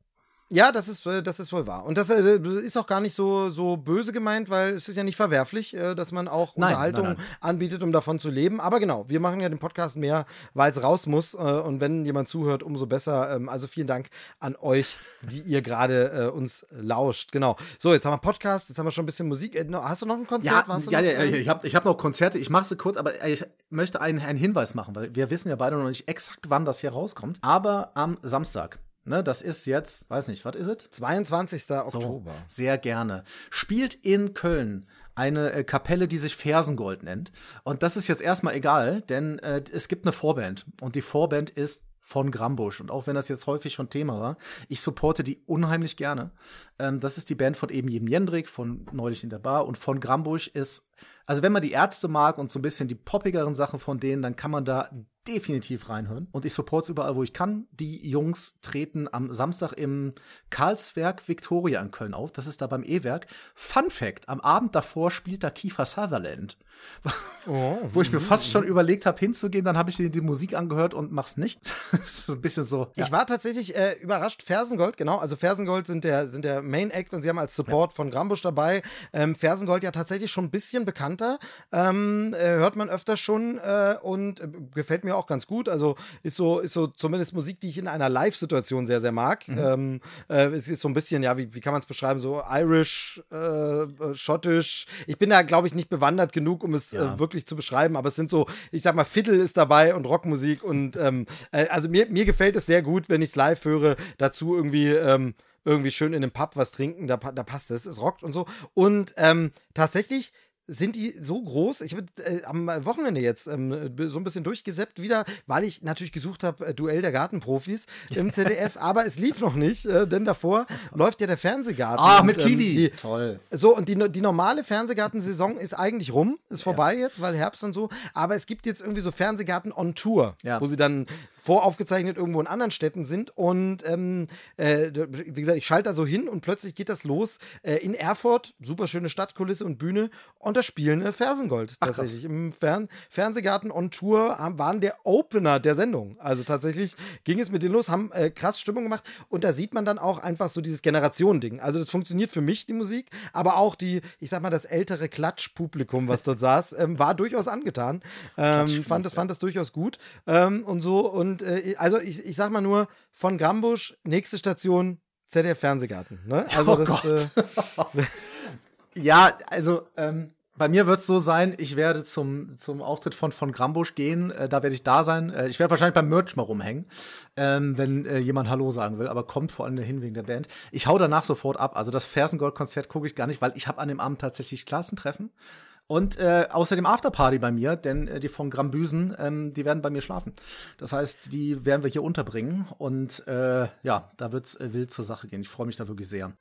Ja, das ist, äh, das ist wohl wahr. Und das äh, ist auch gar nicht so, so böse gemeint, weil es ist ja nicht verwerflich, äh, dass man auch nein, Unterhaltung nein, nein. anbietet, um davon zu leben. Aber genau, wir machen ja den Podcast mehr, weil es raus muss. Und wenn jemand zuhört, umso besser. Ähm, also vielen Dank an euch, die ihr gerade uns lauscht. Genau. So, jetzt haben wir Podcast, jetzt haben wir schon ein bisschen Musik. Hast du noch ein Konzert? Ja, ja, ja, ich habe ich hab noch Konzerte. Ich mache sie kurz, aber ich möchte einen, einen Hinweis machen, weil wir wissen ja beide noch nicht exakt, wann das hier rauskommt. Aber am Samstag Ne, das ist jetzt, weiß nicht, was ist es? 22. Oktober. So, sehr gerne. Spielt in Köln eine äh, Kapelle, die sich Fersengold nennt. Und das ist jetzt erstmal egal, denn äh, es gibt eine Vorband. Und die Vorband ist von Grambusch. Und auch wenn das jetzt häufig schon Thema war, ich supporte die unheimlich gerne. Ähm, das ist die Band von eben jedem Jendrik, von Neulich in der Bar. Und von Grambusch ist, also wenn man die Ärzte mag und so ein bisschen die poppigeren Sachen von denen, dann kann man da definitiv reinhören. Und ich supporte es überall, wo ich kann. Die Jungs treten am Samstag im Karlswerk Victoria in Köln auf. Das ist da beim E-Werk. Fun Fact: Am Abend davor spielt da Kiefer Sutherland. [LAUGHS] Oh, wo ich mir fast schon überlegt habe, hinzugehen. Dann habe ich die, die, Musik angehört und mach's nicht. [LAUGHS] das ist ein bisschen so. Ich ja. war tatsächlich äh, überrascht. Fersengold, genau. Also Fersengold sind der, sind der Main Act und sie haben als Support ja. von Grambusch dabei. Ähm, Fersengold ja tatsächlich schon ein bisschen bekannter. Ähm, äh, hört man öfter schon äh, und äh, gefällt mir auch ganz gut. Also ist so, ist so zumindest Musik, die ich in einer Live-Situation sehr, sehr mag. Mhm. Ähm, äh, es ist so ein bisschen, ja, wie, wie kann man es beschreiben? So Irish, äh, äh, schottisch. Ich bin da, glaube ich, nicht bewandert genug, um es äh, ja. äh, wirklich zu beschreiben, aber es sind so, ich sag mal, Fiddle ist dabei und Rockmusik und ähm, äh, also mir, mir gefällt es sehr gut, wenn ich es live höre, dazu irgendwie. Ähm, irgendwie schön in einem Pub was trinken, da, da passt es, es rockt und so. Und ähm, tatsächlich sind die so groß. Ich habe äh, am Wochenende jetzt ähm, so ein bisschen durchgesäppt wieder, weil ich natürlich gesucht habe, äh, Duell der Gartenprofis im [LAUGHS] ZDF, aber es lief noch nicht, äh, denn davor [LAUGHS] läuft ja der Fernsehgarten. Ah, mit Kiwi. Ähm, die, Toll. So, und die, die normale Fernsehgartensaison ist eigentlich rum, ist vorbei ja. jetzt, weil Herbst und so, aber es gibt jetzt irgendwie so Fernsehgarten on Tour, ja. wo sie dann voraufgezeichnet irgendwo in anderen Städten sind. Und ähm, äh, wie gesagt, ich schalte da so hin und plötzlich geht das los äh, in Erfurt, super schöne Stadtkulisse und Bühne. Und da spielen äh, Fersengold Ach, tatsächlich. Im Fern Fernsehgarten on Tour haben, waren der Opener der Sendung. Also tatsächlich ging es mit denen los, haben äh, krass Stimmung gemacht. Und da sieht man dann auch einfach so dieses Generationending. Also das funktioniert für mich, die Musik, aber auch die, ich sag mal, das ältere Klatschpublikum, was dort saß, ähm, war durchaus angetan. Ähm, fand, das, fand das durchaus gut. Ähm, und so, und äh, also ich, ich sag mal nur, von Grambusch, nächste Station, ZDF Fernsehgarten. Ne? Also Oh das, Gott. Äh, [LAUGHS] Ja, also ähm, bei mir wird es so sein, ich werde zum, zum Auftritt von, von Grambusch gehen, äh, da werde ich da sein. Äh, ich werde wahrscheinlich beim Merch mal rumhängen, ähm, wenn äh, jemand Hallo sagen will, aber kommt vor allem dahin wegen der Band. Ich hau danach sofort ab. Also das Fersengold-Konzert gucke ich gar nicht, weil ich habe an dem Abend tatsächlich Klassentreffen. Und äh, außerdem Afterparty bei mir, denn äh, die von Grambüsen, ähm, die werden bei mir schlafen. Das heißt, die werden wir hier unterbringen. Und äh, ja, da wird's äh, wild zur Sache gehen. Ich freue mich da wirklich sehr.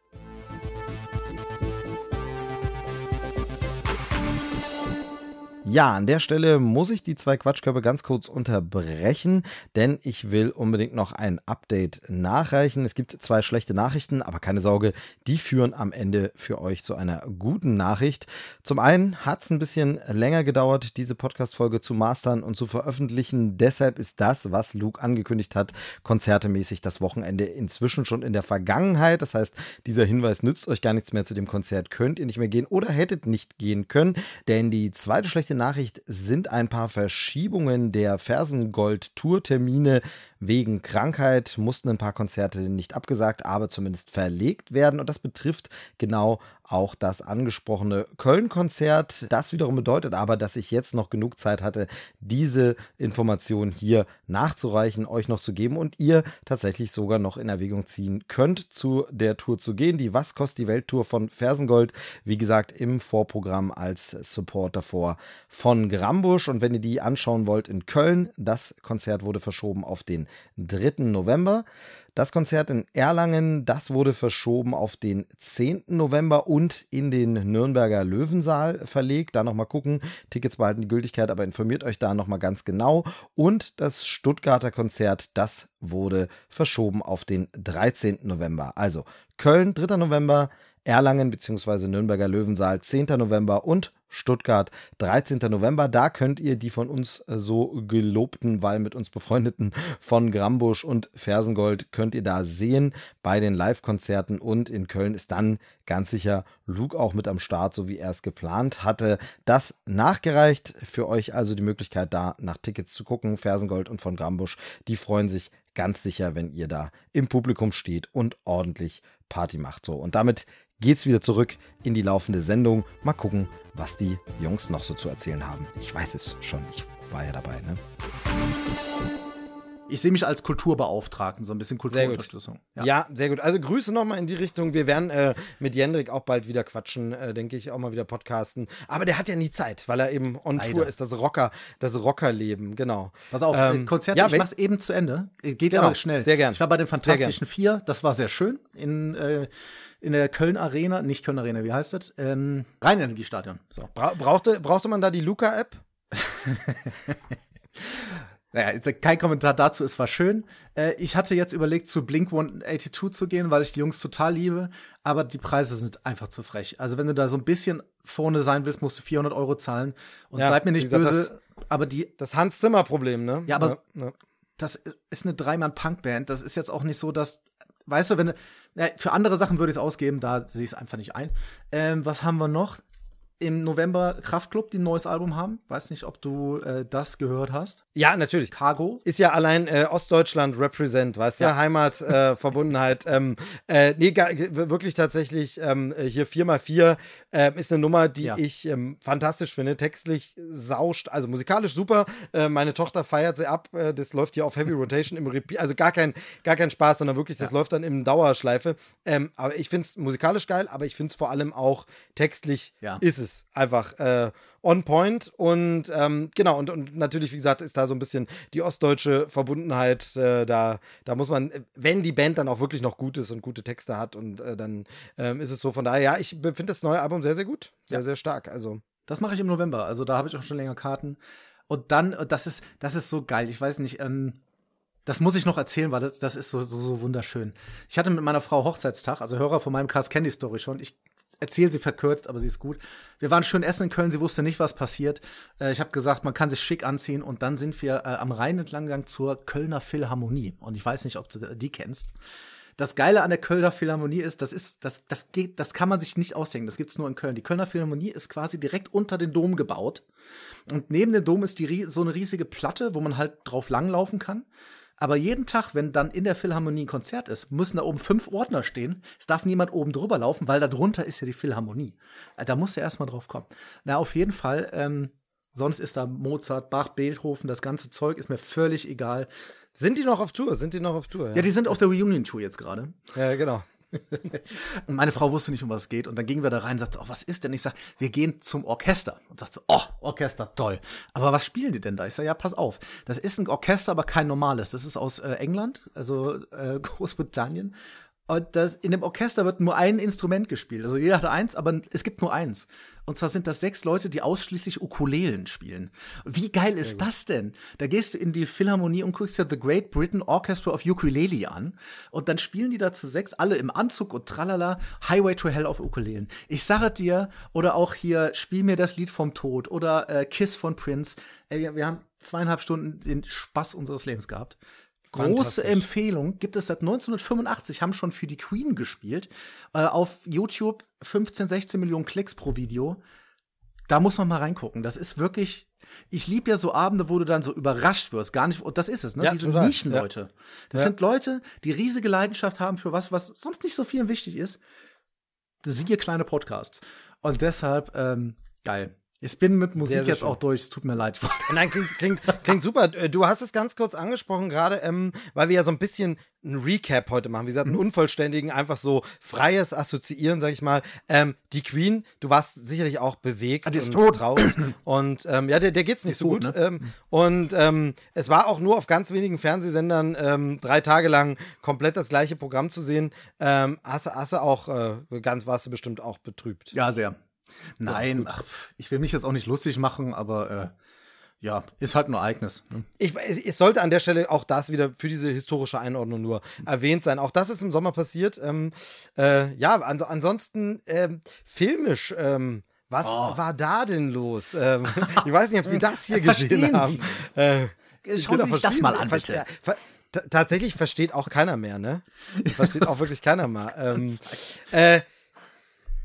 Ja, an der Stelle muss ich die zwei Quatschkörper ganz kurz unterbrechen, denn ich will unbedingt noch ein Update nachreichen. Es gibt zwei schlechte Nachrichten, aber keine Sorge, die führen am Ende für euch zu einer guten Nachricht. Zum einen hat es ein bisschen länger gedauert, diese Podcast-Folge zu mastern und zu veröffentlichen. Deshalb ist das, was Luke angekündigt hat, konzertemäßig das Wochenende inzwischen schon in der Vergangenheit. Das heißt, dieser Hinweis nützt euch gar nichts mehr zu dem Konzert, könnt ihr nicht mehr gehen oder hättet nicht gehen können, denn die zweite schlechte Nachricht sind ein paar Verschiebungen der Fersengold-Tourtermine wegen Krankheit. Mussten ein paar Konzerte nicht abgesagt, aber zumindest verlegt werden. Und das betrifft genau auch das angesprochene Köln-Konzert. Das wiederum bedeutet aber, dass ich jetzt noch genug Zeit hatte, diese Information hier nachzureichen, euch noch zu geben und ihr tatsächlich sogar noch in Erwägung ziehen könnt, zu der Tour zu gehen. Die Was kostet die Welt-Tour von Fersengold, wie gesagt, im Vorprogramm als Support davor von Grambusch. Und wenn ihr die anschauen wollt in Köln, das Konzert wurde verschoben auf den 3. November. Das Konzert in Erlangen, das wurde verschoben auf den 10. November und in den Nürnberger Löwensaal verlegt. Da nochmal gucken. Tickets behalten die Gültigkeit, aber informiert euch da nochmal ganz genau. Und das Stuttgarter Konzert, das wurde verschoben auf den 13. November. Also Köln, 3. November, Erlangen bzw. Nürnberger Löwensaal, 10. November und Stuttgart, 13. November. Da könnt ihr die von uns äh, so gelobten, weil mit uns befreundeten von Grambusch und Fersengold könnt ihr da sehen bei den Live-Konzerten und in Köln ist dann ganz sicher Luke auch mit am Start, so wie er es geplant hatte. Das nachgereicht für euch also die Möglichkeit da nach Tickets zu gucken. Fersengold und von Grambusch, die freuen sich ganz sicher, wenn ihr da im Publikum steht und ordentlich Party macht. So und damit geht's wieder zurück in die laufende Sendung. Mal gucken, was die Jungs noch so zu erzählen haben. Ich weiß es schon, ich war ja dabei, ne? Ich sehe mich als Kulturbeauftragten, so ein bisschen Kulturunterstützung. Ja. ja, sehr gut. Also Grüße nochmal in die Richtung. Wir werden äh, mit Jendrik auch bald wieder quatschen, äh, denke ich, auch mal wieder podcasten. Aber der hat ja nie Zeit, weil er eben on Leider. Tour ist, das Rocker, das Rockerleben, genau. Pass auf, Ähm, äh, Konzert, ja, ich mach's eben zu Ende. Äh, Geht Genau, aber schnell. sehr gern. Ich war bei den Fantastischen Vier, das war sehr schön. In, äh, in der Köln Arena, nicht Köln Arena, wie heißt das? Ähm, Rheinenergiestadion. So. Bra brauchte, brauchte man da die Luca-App? [LAUGHS] Naja, jetzt kein Kommentar dazu, es war schön. Äh, ich hatte jetzt überlegt, zu Blink 182 zu gehen, weil ich die Jungs total liebe, aber die Preise sind einfach zu frech. Also, wenn du da so ein bisschen vorne sein willst, musst du 400 Euro zahlen. Und Ja, seid mir nicht gesagt, böse, aber die, Das Hans-Zimmer-Problem, ne? Ja, aber ja, ja. das ist eine Dreimann-Punk-Band. Das ist jetzt auch nicht so, dass, weißt du, wenn ja, für andere Sachen würde ich es ausgeben, da sehe ich es einfach nicht ein. Ähm, was haben wir noch? Im November Kraftklub, die ein neues Album haben. Weiß nicht, ob du äh, das gehört hast. ja, natürlich. Cargo. Ist ja allein äh, Ostdeutschland represent, weißt du? Ja. Heimat, äh, [LAUGHS] Verbundenheit. Ähm, äh, nee, gar, wirklich tatsächlich ähm, äh, hier 4x4 äh, ist eine Nummer, die Ja. ich ähm, fantastisch finde. Textlich sauscht, also musikalisch super. Äh, meine Tochter feiert sie ab. Äh, das läuft hier auf Heavy [LAUGHS] Rotation im Repeat. Also gar kein, gar kein Spaß, sondern wirklich, das läuft dann im Dauerschleife. Ähm, aber ich finde es musikalisch geil, aber ich finde es vor allem auch textlich Ja. ist es einfach äh, on point und ähm, genau und, und natürlich wie gesagt ist da so ein bisschen die ostdeutsche Verbundenheit äh, da da muss man wenn die Band dann auch wirklich noch gut ist und gute Texte hat und äh, dann ähm, ist es so von daher ja ich finde das neue Album sehr sehr gut sehr Ja. sehr stark also Das mache ich im November. Also da habe ich auch schon länger Karten. Und dann, das ist, das ist so geil. Ich weiß nicht, ähm, Das muss ich noch erzählen, weil das, das ist so, so, so wunderschön. Ich hatte mit meiner Frau Hochzeitstag, also Hörer von meinem Cast Candy Story schon. Ich erzähle sie verkürzt, aber sie ist gut. Wir waren schön essen in Köln, sie wusste nicht, was passiert. Äh, ich habe gesagt, man kann sich schick anziehen und dann sind wir äh, am Rhein entlang gegangen zur Kölner Philharmonie. Und ich weiß nicht, ob du die kennst. Das Geile an der Kölner Philharmonie ist, das ist, das, das geht, das kann man sich nicht ausdenken. Das gibt's nur in Köln. Die Kölner Philharmonie ist quasi direkt unter den Dom gebaut. Und neben dem Dom ist die, so eine riesige Platte, wo man halt drauf langlaufen kann. Aber jeden Tag, wenn dann in der Philharmonie ein Konzert ist, müssen da oben fünf Ordner stehen. Es darf niemand oben drüber laufen, weil da drunter ist ja die Philharmonie. Äh, da muss er erstmal drauf kommen. Na, auf jeden Fall. Ähm, sonst ist da Mozart, Bach, Beethoven, das ganze Zeug ist mir völlig egal. Sind die noch auf Tour? Sind die noch auf Tour? Ja, ja die sind auf der Reunion-Tour jetzt gerade. Ja, genau. Und meine Frau wusste nicht, um was es geht. Und dann gingen wir da rein und sagte, oh, was ist denn? Ich sag, wir gehen zum Orchester. Und sagte, oh, Orchester, toll. Aber was spielen die denn da? Ich sag, ja, pass auf. Das ist ein Orchester, aber kein normales. Das ist aus äh, England, also äh, [LAUGHS] Großbritannien. Und das, in dem Orchester wird nur ein Instrument gespielt. Also jeder hat eins, aber es gibt nur eins. Und zwar sind das sechs Leute, die ausschließlich Ukulelen spielen. Wie geil Sehr ist gut. das denn? Da gehst du in die Philharmonie und guckst dir The Great Britain Orchestra of Ukulele an. Und dann spielen die da zu sechs, alle im Anzug und tralala, Highway to Hell auf Ukulelen. Ich sage dir, oder auch hier, spiel mir das Lied vom Tod oder äh, Kiss von Prince. Ey, wir haben zweieinhalb Stunden den Spaß unseres Lebens gehabt. Große Empfehlung. Gibt es seit 1985, haben schon für die Queen gespielt. Äh, auf YouTube 15, 16 Millionen Klicks pro Video. Da muss man mal reingucken. Das ist wirklich. Ich liebe ja so Abende, wo du dann so überrascht wirst. Gar nicht. Und das ist es, ne? Ja, Diese total. Nischenleute. Ja. Das ja. sind Leute, die riesige Leidenschaft haben für was, was sonst nicht so viel wichtig ist. Siehe kleine Podcasts. Und deshalb, ähm, geil. Ich bin mit Musik sehr, sehr jetzt schön. auch durch, es tut mir leid. Nein, klingt, klingt, klingt super. Äh, du hast es ganz kurz angesprochen gerade, ähm, weil wir ja so ein bisschen ein Recap heute machen. Wie gesagt, einen mhm. unvollständigen, einfach so freies Assoziieren, sag ich mal. Ähm, die Queen, du warst sicherlich auch bewegt ah, die ist tot. traurig. Und ähm, ja, der, der geht's nicht so tot, gut. Ne? Ähm, und ähm, es war auch nur auf ganz wenigen Fernsehsendern ähm, drei Tage lang komplett das gleiche Programm zu sehen. Ähm, hast, hast du auch äh, ganz, warst du bestimmt auch betrübt. Ja, sehr. Nein, ach, ich will mich jetzt auch nicht lustig machen, aber äh, ja, ist halt ein Ereignis. Ne? Ich, es sollte an der Stelle auch das wieder für diese historische Einordnung nur erwähnt sein. Auch das ist im Sommer passiert. Ähm, äh, ja, ans ansonsten ähm, filmisch. Ähm, was oh. war da denn los? Ähm, [LAUGHS] ich weiß nicht, ob Sie das hier gesehen haben. Äh, Schauen Sie sich das mal an, bitte. Ver tatsächlich versteht auch keiner mehr, ne? Versteht auch wirklich keiner mehr. [LAUGHS] Ähm, äh,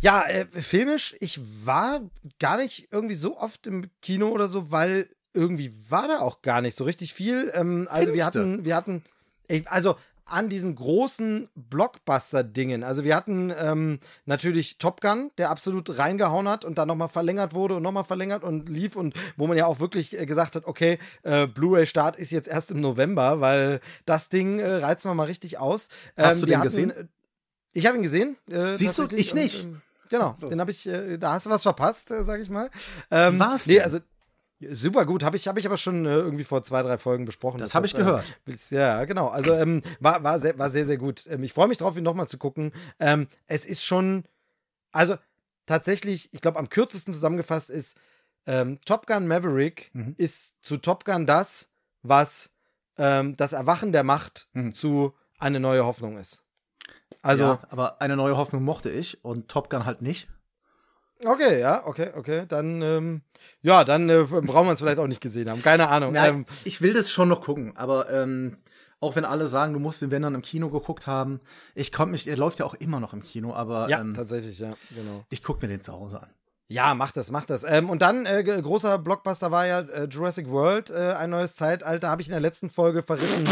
ja, äh, filmisch, ich war gar nicht irgendwie so oft im Kino oder so, weil irgendwie war da auch gar nicht so richtig viel. Ähm, also wir hatten, wir hatten, also an diesen großen Blockbuster-Dingen. Also wir hatten ähm, natürlich Top Gun, der absolut reingehauen hat und dann nochmal verlängert wurde und nochmal verlängert und lief und wo man ja auch wirklich äh, gesagt hat, okay, äh, Blu-ray-Start ist jetzt erst im November, weil das Ding äh, reizen wir mal richtig aus. Ähm, Hast du den hatten, gesehen? Ich habe ihn gesehen. Äh, Siehst du, ich nicht. Und, ähm, Genau, so. den habe ich, äh, da hast du was verpasst, äh, sag ich mal. Ähm, was? Nee, also Super gut, habe ich, hab ich aber schon äh, irgendwie vor zwei, drei Folgen besprochen. Das, habe ich gehört. Äh, ja, genau. Also ähm, war, war, sehr, war sehr, sehr gut. Ähm, ich freue mich drauf, ihn nochmal zu gucken. Ähm, es ist schon, also tatsächlich, ich glaube, am kürzesten zusammengefasst ist, ähm, Top Gun Maverick mhm. ist zu Top Gun das, was ähm, das Erwachen der Macht mhm. zu eine neue Hoffnung ist. Also, ja, aber eine neue Hoffnung mochte ich und Top Gun halt nicht. Okay, ja, okay, okay. Dann, ähm, ja, dann äh, brauchen wir es vielleicht auch nicht gesehen haben. Keine Ahnung. Nein, ähm, ich will das schon noch gucken, aber ähm, auch wenn alle sagen, du musst den wenn dann im Kino geguckt haben, ich komme mich, er läuft ja auch immer noch im Kino, aber ja, ähm, tatsächlich, ja, genau. Ich gucke mir den zu Hause an. Ja, mach das, mach das. Ähm, und dann, äh, großer Blockbuster war ja äh, Jurassic World, äh, ein neues Zeitalter, habe ich in der letzten Folge verrissen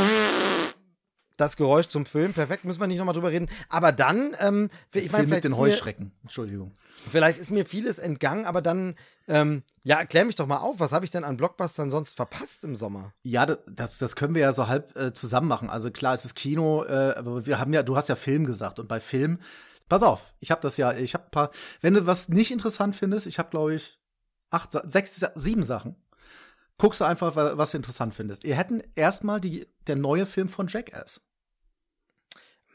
das Geräusch zum Film. Perfekt, müssen wir nicht nochmal drüber reden. Aber dann, ähm, ich meine, mit den Heuschrecken. Entschuldigung. Vielleicht ist mir vieles entgangen, aber dann, ähm, ja, erklär mich doch mal auf, was habe ich denn an Blockbustern sonst verpasst im Sommer? Ja, das, das können wir ja so halb äh, zusammen machen. Also klar, es ist Kino, äh, aber wir haben ja, du hast ja Film gesagt und bei Film, pass auf, ich habe das ja, ich habe ein paar, wenn du was nicht interessant findest, ich habe glaube ich acht, sechs, sieben Sachen. Guckst du einfach, was du interessant findest. Ihr hätten erstmal der neue Film von Jackass.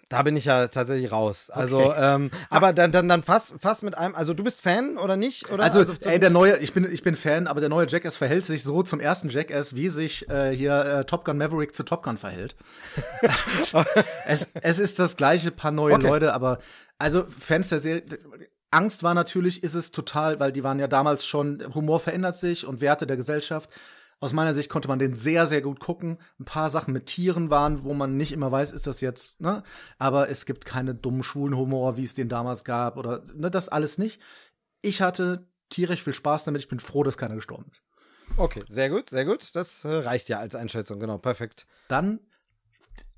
Da bin ich ja tatsächlich raus. Also, ähm, aber dann, dann, dann fast, fast mit einem, also du bist Fan oder nicht? Oder? Also, ey, der neue, ich bin, ich bin Fan, aber der neue Jackass verhält sich so zum ersten Jackass, wie sich äh, hier äh, Top Gun Maverick zu Top Gun verhält. [LAUGHS] es, es ist das gleiche paar neue Okay. Leute, aber also Fans der Serie. Angst war natürlich, ist es total, weil die waren ja damals schon, Humor verändert sich und Werte der Gesellschaft. Aus meiner Sicht konnte man den sehr, sehr gut gucken. Ein paar Sachen mit Tieren waren, wo man nicht immer weiß, ist das jetzt, ne? Aber es gibt keine dummen schwulen Humor, wie es den damals gab oder ne, das alles nicht. Ich hatte tierisch viel Spaß damit. Ich bin froh, dass keiner gestorben ist. Okay, sehr gut, sehr gut. Das äh, reicht ja als Einschätzung, genau, perfekt. Dann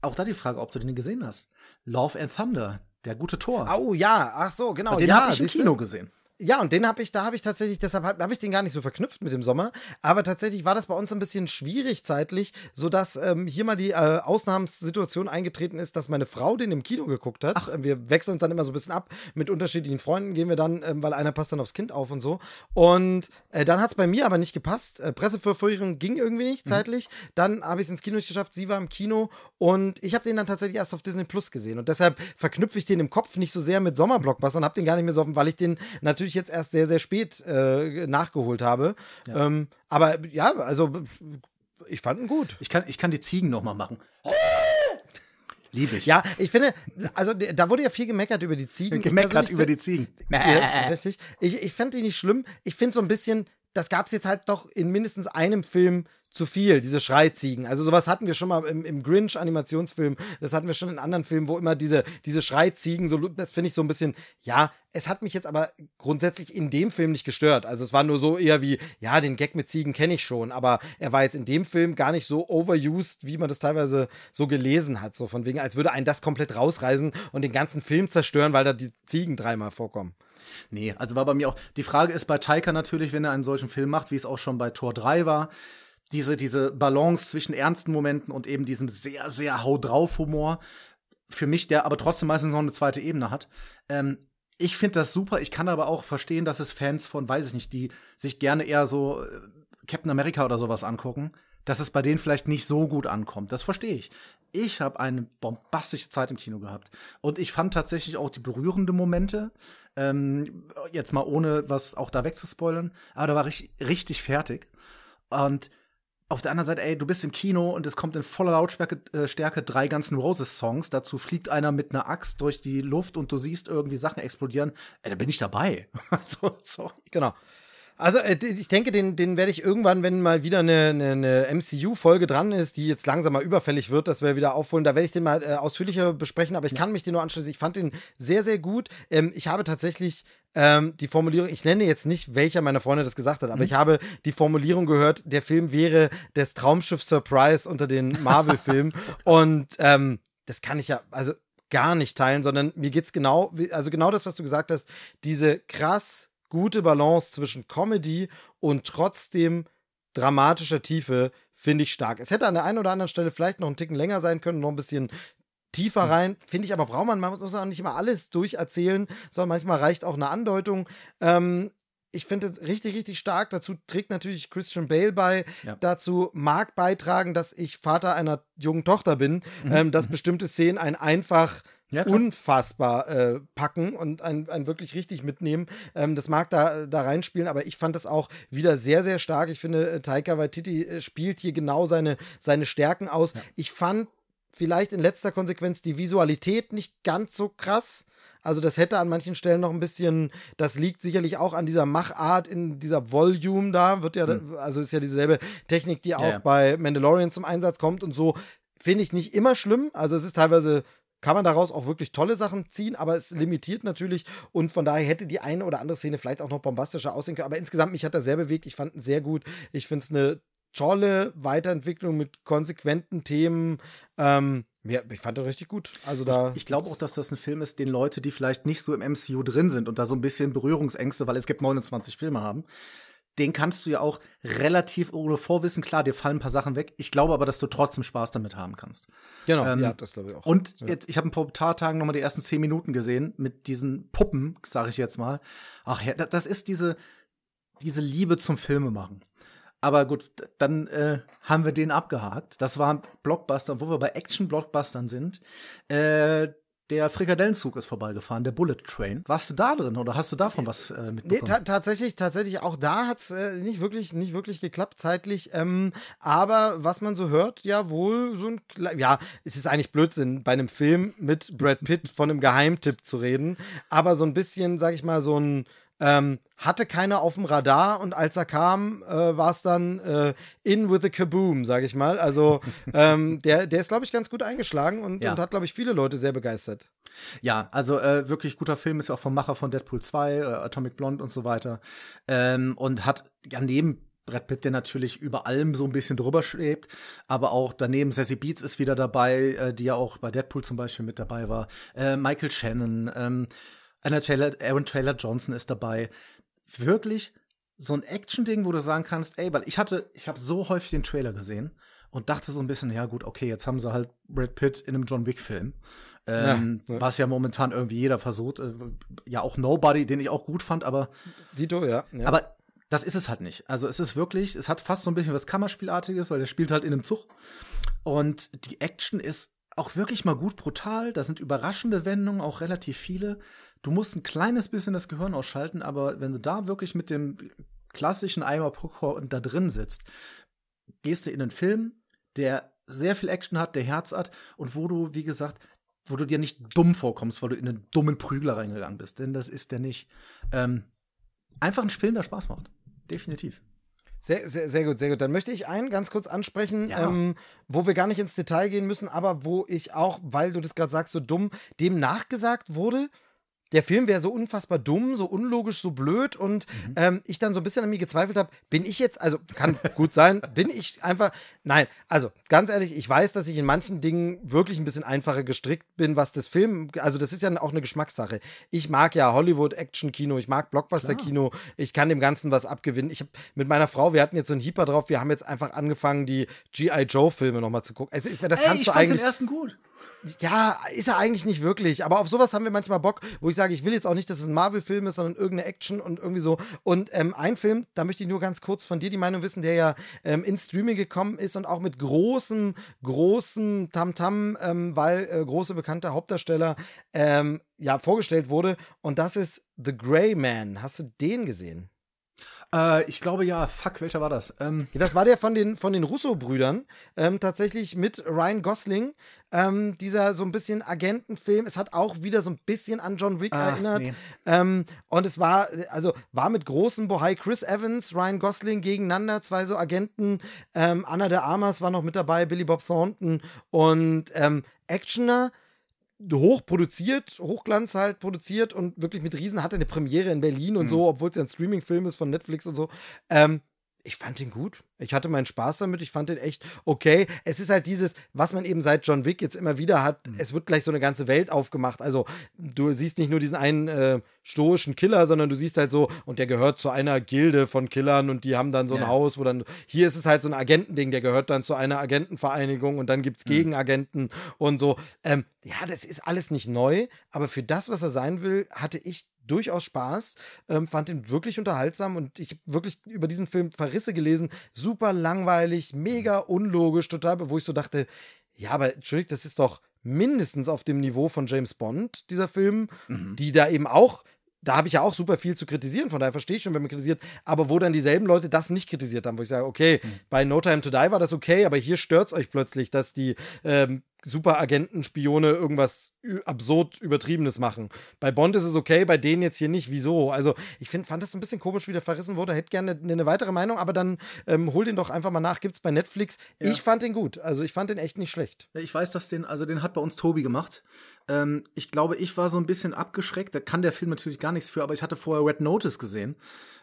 auch da die Frage, ob du den gesehen hast. Love and Thunder, der gute Tor. Oh ja, ach so, genau. den ja, habe ich im? Kino gesehen. Ja, und den habe ich, da habe ich tatsächlich, deshalb habe hab ich den gar nicht so verknüpft mit dem Sommer. Aber tatsächlich war das bei uns ein bisschen schwierig zeitlich, sodass ähm, hier mal die äh, Ausnahmssituation eingetreten ist, dass meine Frau den im Kino geguckt hat. Ähm, Wir wechseln uns dann immer so ein bisschen ab. Mit unterschiedlichen Freunden gehen wir dann, ähm, weil einer passt dann aufs Kind auf und so. Und äh, dann hat es bei mir aber nicht gepasst. Äh, Presseverführung ging irgendwie nicht zeitlich. Dann habe ich es ins Kino nicht geschafft. Sie war im Kino und ich habe den dann tatsächlich erst auf Disney Plus gesehen. Und deshalb verknüpfe ich den im Kopf nicht so sehr mit Sommerblockbustern, habe den gar nicht mehr so offen, weil ich den natürlich jetzt erst sehr, sehr spät äh, nachgeholt habe. Ähm, aber ja, also ich fand ihn gut. Ich kann, ich kann die Ziegen noch mal machen. [LAUGHS] Liebe ich. Ja, ich finde, also da wurde ja viel gemeckert über die Ziegen. Gemeckert persönlich über die Ziegen. Ja, richtig. Ich, ich fand die nicht schlimm. Ich finde so ein bisschen, das gab es jetzt halt doch in mindestens einem Film zu viel, diese Schreiziegen. Also sowas hatten wir schon mal im, im Grinch-Animationsfilm, das hatten wir schon in anderen Filmen, wo immer diese, diese Schreiziegen, so, das finde ich so ein bisschen, ja, es hat mich jetzt aber grundsätzlich in dem Film nicht gestört. Also es war nur so eher wie, ja, den Gag mit Ziegen kenne ich schon, aber er war jetzt in dem Film gar nicht so overused, wie man das teilweise so gelesen hat. So von wegen, als würde einen das komplett rausreißen und den ganzen Film zerstören, weil da die Ziegen dreimal vorkommen. Nee, also war bei mir auch. Die Frage ist bei Taika natürlich, wenn er einen solchen Film macht, wie es auch schon bei Tor 3 war, diese, diese Balance zwischen ernsten Momenten und eben diesem sehr, sehr Hau drauf Humor. Für mich, der aber trotzdem meistens noch eine zweite Ebene hat. Ähm, ich finde das super. Ich kann aber auch verstehen, dass es Fans von, weiß ich nicht, die sich gerne eher so äh, Captain America oder sowas angucken, dass es bei denen vielleicht nicht so gut ankommt. Das verstehe ich. Ich habe eine bombastische Zeit im Kino gehabt. Und ich fand tatsächlich auch die berührenden Momente, ähm, jetzt mal ohne was auch da wegzuspoilern, aber da war ich richtig fertig. Und auf der anderen Seite, ey, du bist im Kino und es kommt in voller Lautstärke äh, Stärke drei ganzen Roses-Songs. Dazu fliegt einer mit einer Axt durch die Luft und du siehst irgendwie Sachen explodieren. Ey, da bin ich dabei. [LAUGHS] so, sorry. Genau. Also äh, ich denke, den, den werde ich irgendwann, wenn mal wieder eine, eine, eine MCU-Folge dran ist, die jetzt langsam mal überfällig wird, dass wir wieder aufholen, da werde ich den mal äh, ausführlicher besprechen, aber ich kann mich den nur anschließen. Ich fand den sehr, sehr gut. Ähm, ich habe tatsächlich ähm, die Formulierung, ich nenne jetzt nicht, welcher meiner Freunde das gesagt hat, aber ich habe die Formulierung gehört, der Film wäre das Traumschiff Surprise unter den [LAUGHS] Marvel-Filmen. Und ähm, das kann ich ja, also gar nicht teilen, sondern mir geht's genau, wie- also genau das, was du gesagt hast, diese krass gute Balance zwischen Comedy und trotzdem dramatischer Tiefe finde ich stark. Es hätte an der einen oder anderen Stelle vielleicht noch einen Ticken länger sein können, noch ein bisschen tiefer rein. Finde ich aber braucht man, man muss auch nicht immer alles durcherzählen, sondern manchmal reicht auch eine Andeutung. Ähm, ich finde es richtig, richtig stark. Dazu trägt natürlich Christian Bale bei. Ja. Dazu mag beitragen, dass ich Vater einer jungen Tochter bin, ähm, dass bestimmte Szenen ein einfach Ja, unfassbar äh, packen und ein, ein wirklich richtig mitnehmen. Ähm, das mag da, da reinspielen, aber ich fand das auch wieder sehr, sehr stark. Ich finde, äh, Taika Waititi äh, spielt hier genau seine, seine Stärken aus. Ich fand vielleicht in letzter Konsequenz die Visualität nicht ganz so krass. Also das hätte an manchen Stellen noch ein bisschen, das liegt sicherlich auch an dieser Machart in dieser Volume da, wird ja, also ist ja dieselbe Technik, die auch ja. bei Mandalorian zum Einsatz kommt und so, finde ich nicht immer schlimm. Also es ist teilweise kann man daraus auch wirklich tolle Sachen ziehen, aber es limitiert natürlich und von daher hätte die eine oder andere Szene vielleicht auch noch bombastischer aussehen können. Aber insgesamt, mich hat er sehr bewegt. Ich fand ihn sehr gut. Ich finde es eine tolle Weiterentwicklung mit konsequenten Themen. Ähm, ja, ich fand ihn richtig gut. Also da. Ich glaube auch, dass das ein Film ist, den Leute, die vielleicht nicht so im MCU drin sind und da so ein bisschen Berührungsängste, weil es gibt 29 Filme haben, den kannst du ja auch relativ ohne Vorwissen, klar, dir fallen ein paar Sachen weg. Ich glaube aber, dass du trotzdem Spaß damit haben kannst. genau, ähm, ja, das glaube ich auch. Und jetzt, ich habe ein paar Tagen noch mal die ersten zehn Minuten gesehen mit diesen Puppen, sage ich jetzt mal. Ach ja, das- ist diese, diese Liebe zum Filmemachen. Aber gut, dann äh, haben wir den abgehakt. Das war ein Blockbuster, wo wir bei Action-Blockbustern sind. Äh, der Frikadellenzug ist vorbeigefahren, der Bullet Train. Warst du da drin oder hast du davon was äh, mitbekommen? Nee, ta tatsächlich, tatsächlich auch da hat es äh, nicht wirklich, nicht wirklich geklappt zeitlich. Ähm, aber was man so hört, ja wohl so ein, ja, es ist eigentlich Blödsinn, bei einem Film mit Brad Pitt von einem Geheimtipp zu reden. Aber so ein bisschen, sag ich mal, so ein ähm, hatte keiner auf dem Radar und als er kam, äh, war es dann äh, in with a kaboom, sag ich mal. Also [LAUGHS] ähm, der, der ist, glaube ich, ganz gut eingeschlagen und, ja. und hat, glaube ich, viele Leute sehr begeistert. Ja, also äh, wirklich guter Film, ist ja auch vom Macher von Deadpool 2, äh, Atomic Blonde und so weiter. Ähm, und hat ja neben Brad Pitt, der natürlich über allem so ein bisschen drüber schwebt, aber auch daneben Sassy Beats ist wieder dabei, äh, die ja auch bei Deadpool zum Beispiel mit dabei war. Äh, Michael Shannon, ähm, Taylor, Aaron Taylor Johnson ist dabei. Wirklich so ein Action-Ding, wo du sagen kannst, ey, weil ich hatte, ich habe so häufig den Trailer gesehen und dachte so ein bisschen, ja gut, okay, jetzt haben sie halt Brad Pitt in einem John Wick-Film. Ähm, ja, ja. Was ja momentan irgendwie jeder versucht. Äh, ja, auch Nobody, den ich auch gut fand, aber. Dito, ja, ja. Aber das ist es halt nicht. Also es ist wirklich, es hat fast so ein bisschen was Kammerspielartiges, weil der spielt halt in einem Zug. Und die Action ist auch wirklich mal gut brutal. Da sind überraschende Wendungen, auch relativ viele. Du musst ein kleines bisschen das Gehirn ausschalten, aber wenn du da wirklich mit dem klassischen Eimer Popcorn da drin sitzt, gehst du in einen Film, der sehr viel Action hat, der Herz hat und wo du, wie gesagt, wo du dir nicht dumm vorkommst, weil du in einen dummen Prügler reingegangen bist, denn das ist der nicht. Ähm, einfach ein Spiel, der Spaß macht. Definitiv. Sehr, sehr, sehr gut, sehr gut. Dann möchte ich einen ganz kurz ansprechen, ja. ähm, wo wir gar nicht ins Detail gehen müssen, aber wo ich auch, weil du das gerade sagst, so dumm, dem nachgesagt wurde, der Film wäre so unfassbar dumm, so unlogisch, so blöd und mhm. ähm, ich dann so ein bisschen an mir gezweifelt habe, bin ich jetzt, also kann gut sein, [LAUGHS] bin ich einfach, nein, also ganz ehrlich, ich weiß, dass ich in manchen Dingen wirklich ein bisschen einfacher gestrickt bin, was das Film, also das ist ja auch eine Geschmackssache. Ich mag ja Hollywood-Action-Kino, ich mag Blockbuster-Kino, ich kann dem Ganzen was abgewinnen. Ich habe mit meiner Frau, wir hatten jetzt so einen Heeper drauf, wir haben jetzt einfach angefangen, die G.I. Joe-Filme nochmal zu gucken. Also, das Ey, kannst ich du eigentlich. den ersten gut. Ja, ist er eigentlich nicht wirklich. Aber auf sowas haben wir manchmal Bock, wo ich sage, ich will jetzt auch nicht, dass es ein Marvel-Film ist, sondern irgendeine Action und irgendwie so. Und ähm, ein Film, da möchte ich nur ganz kurz von dir die Meinung wissen, der ja ähm, ins Streaming gekommen ist und auch mit großem, großem Tamtam, ähm, weil äh, große bekannte Hauptdarsteller ähm, ja vorgestellt wurde. Und das ist The Grey Man. Hast du den gesehen? Äh, ich glaube ja. Fuck, welcher war das? Ähm, das war der von den, von den Russo-Brüdern. Ähm, tatsächlich mit Ryan Gosling. Ähm, dieser so ein bisschen Agentenfilm. Es hat auch wieder so ein bisschen an John Wick ah, erinnert. Nee. Ähm, und es war, also war mit großen Bohai Chris Evans, Ryan Gosling gegeneinander, zwei so Agenten. Ähm, Anna de Armas war noch mit dabei, Billy Bob Thornton und ähm, Actioner hoch produziert, Hochglanz halt produziert und wirklich mit Riesen hatte eine Premiere in Berlin und mhm. so, obwohl es ja ein Streaming-Film ist von Netflix und so. Ähm, ich fand ihn gut. Ich hatte meinen Spaß damit. Ich fand den echt okay. Es ist halt dieses, was man eben seit John Wick jetzt immer wieder hat. Mhm. Es wird gleich so eine ganze Welt aufgemacht. Also du siehst nicht nur diesen einen äh, stoischen Killer, sondern du siehst halt so, und der gehört zu einer Gilde von Killern und die haben dann so ein ja. Haus, wo dann, hier ist es halt so ein Agentending, der gehört dann zu einer Agentenvereinigung und dann gibt es mhm. Gegenagenten mhm. und so. Ähm, ja, das ist alles nicht neu, aber für das, was er sein will, hatte ich durchaus Spaß, ähm, fand ihn wirklich unterhaltsam und ich habe wirklich über diesen Film Verrisse gelesen. Super langweilig, mega unlogisch, total, wo ich so dachte, ja, aber Entschuldigung, das ist doch mindestens auf dem Niveau von James Bond, dieser Film, mhm. die da eben auch da habe ich ja auch super viel zu kritisieren, von daher verstehe ich schon, wenn man kritisiert, aber wo dann dieselben Leute das nicht kritisiert haben, wo ich sage, okay, mhm. bei No Time to Die war das okay, aber hier stört es euch plötzlich, dass die ähm, Superagenten, Spione irgendwas absurd Übertriebenes machen. Bei Bond ist es okay, bei denen jetzt hier nicht. Wieso? Also, ich find, fand das ein bisschen komisch, wie der verrissen wurde. Hätte gerne eine, eine weitere Meinung, aber dann ähm, hol den doch einfach mal nach. Gibt es bei Netflix. Ja. Ich fand den gut. Also, ich fand den echt nicht schlecht. Ich weiß, dass den, also den hat bei uns Tobi gemacht. Ähm, ich glaube, ich war so ein bisschen abgeschreckt. Da kann der Film natürlich gar nichts für, aber ich hatte vorher Red Notice gesehen.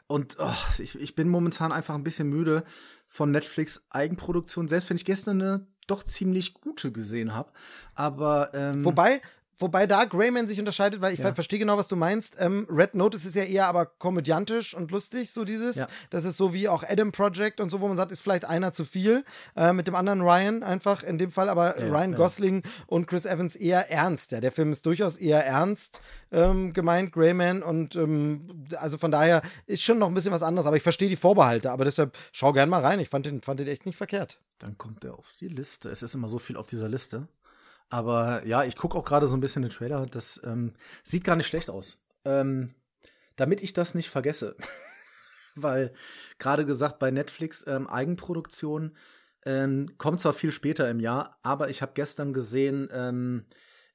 Und oh, ich, ich bin momentan einfach ein bisschen müde von Netflix Eigenproduktion. Selbst wenn ich gestern eine doch ziemlich gute gesehen habe. Aber ähm, wobei Wobei da Greyman sich unterscheidet, weil ich ja. verstehe genau, was du meinst. Ähm, Red Notice ist ja eher aber komödiantisch und lustig, so dieses. Ja. Das ist so wie auch Adam Project und so, wo man sagt, ist vielleicht einer zu viel. Äh, mit dem anderen Ryan einfach in dem Fall, aber ja, Ryan Gosling und Chris Evans eher ernst. Ja, der Film ist durchaus eher ernst ähm, gemeint, Greyman. Und ähm, also von daher ist schon noch ein bisschen was anderes, aber ich verstehe die Vorbehalte. Aber deshalb schau gern mal rein. Ich fand den, fand den echt nicht verkehrt. Dann kommt er auf die Liste. Es ist immer so viel auf dieser Liste. Aber ja, ich gucke auch gerade so ein bisschen den Trailer. Das ähm, sieht gar nicht schlecht aus. Ähm, damit ich das nicht vergesse. [LAUGHS] Weil gerade gesagt, bei Netflix ähm, Eigenproduktion ähm, kommt zwar viel später im Jahr, aber ich habe gestern gesehen, ähm,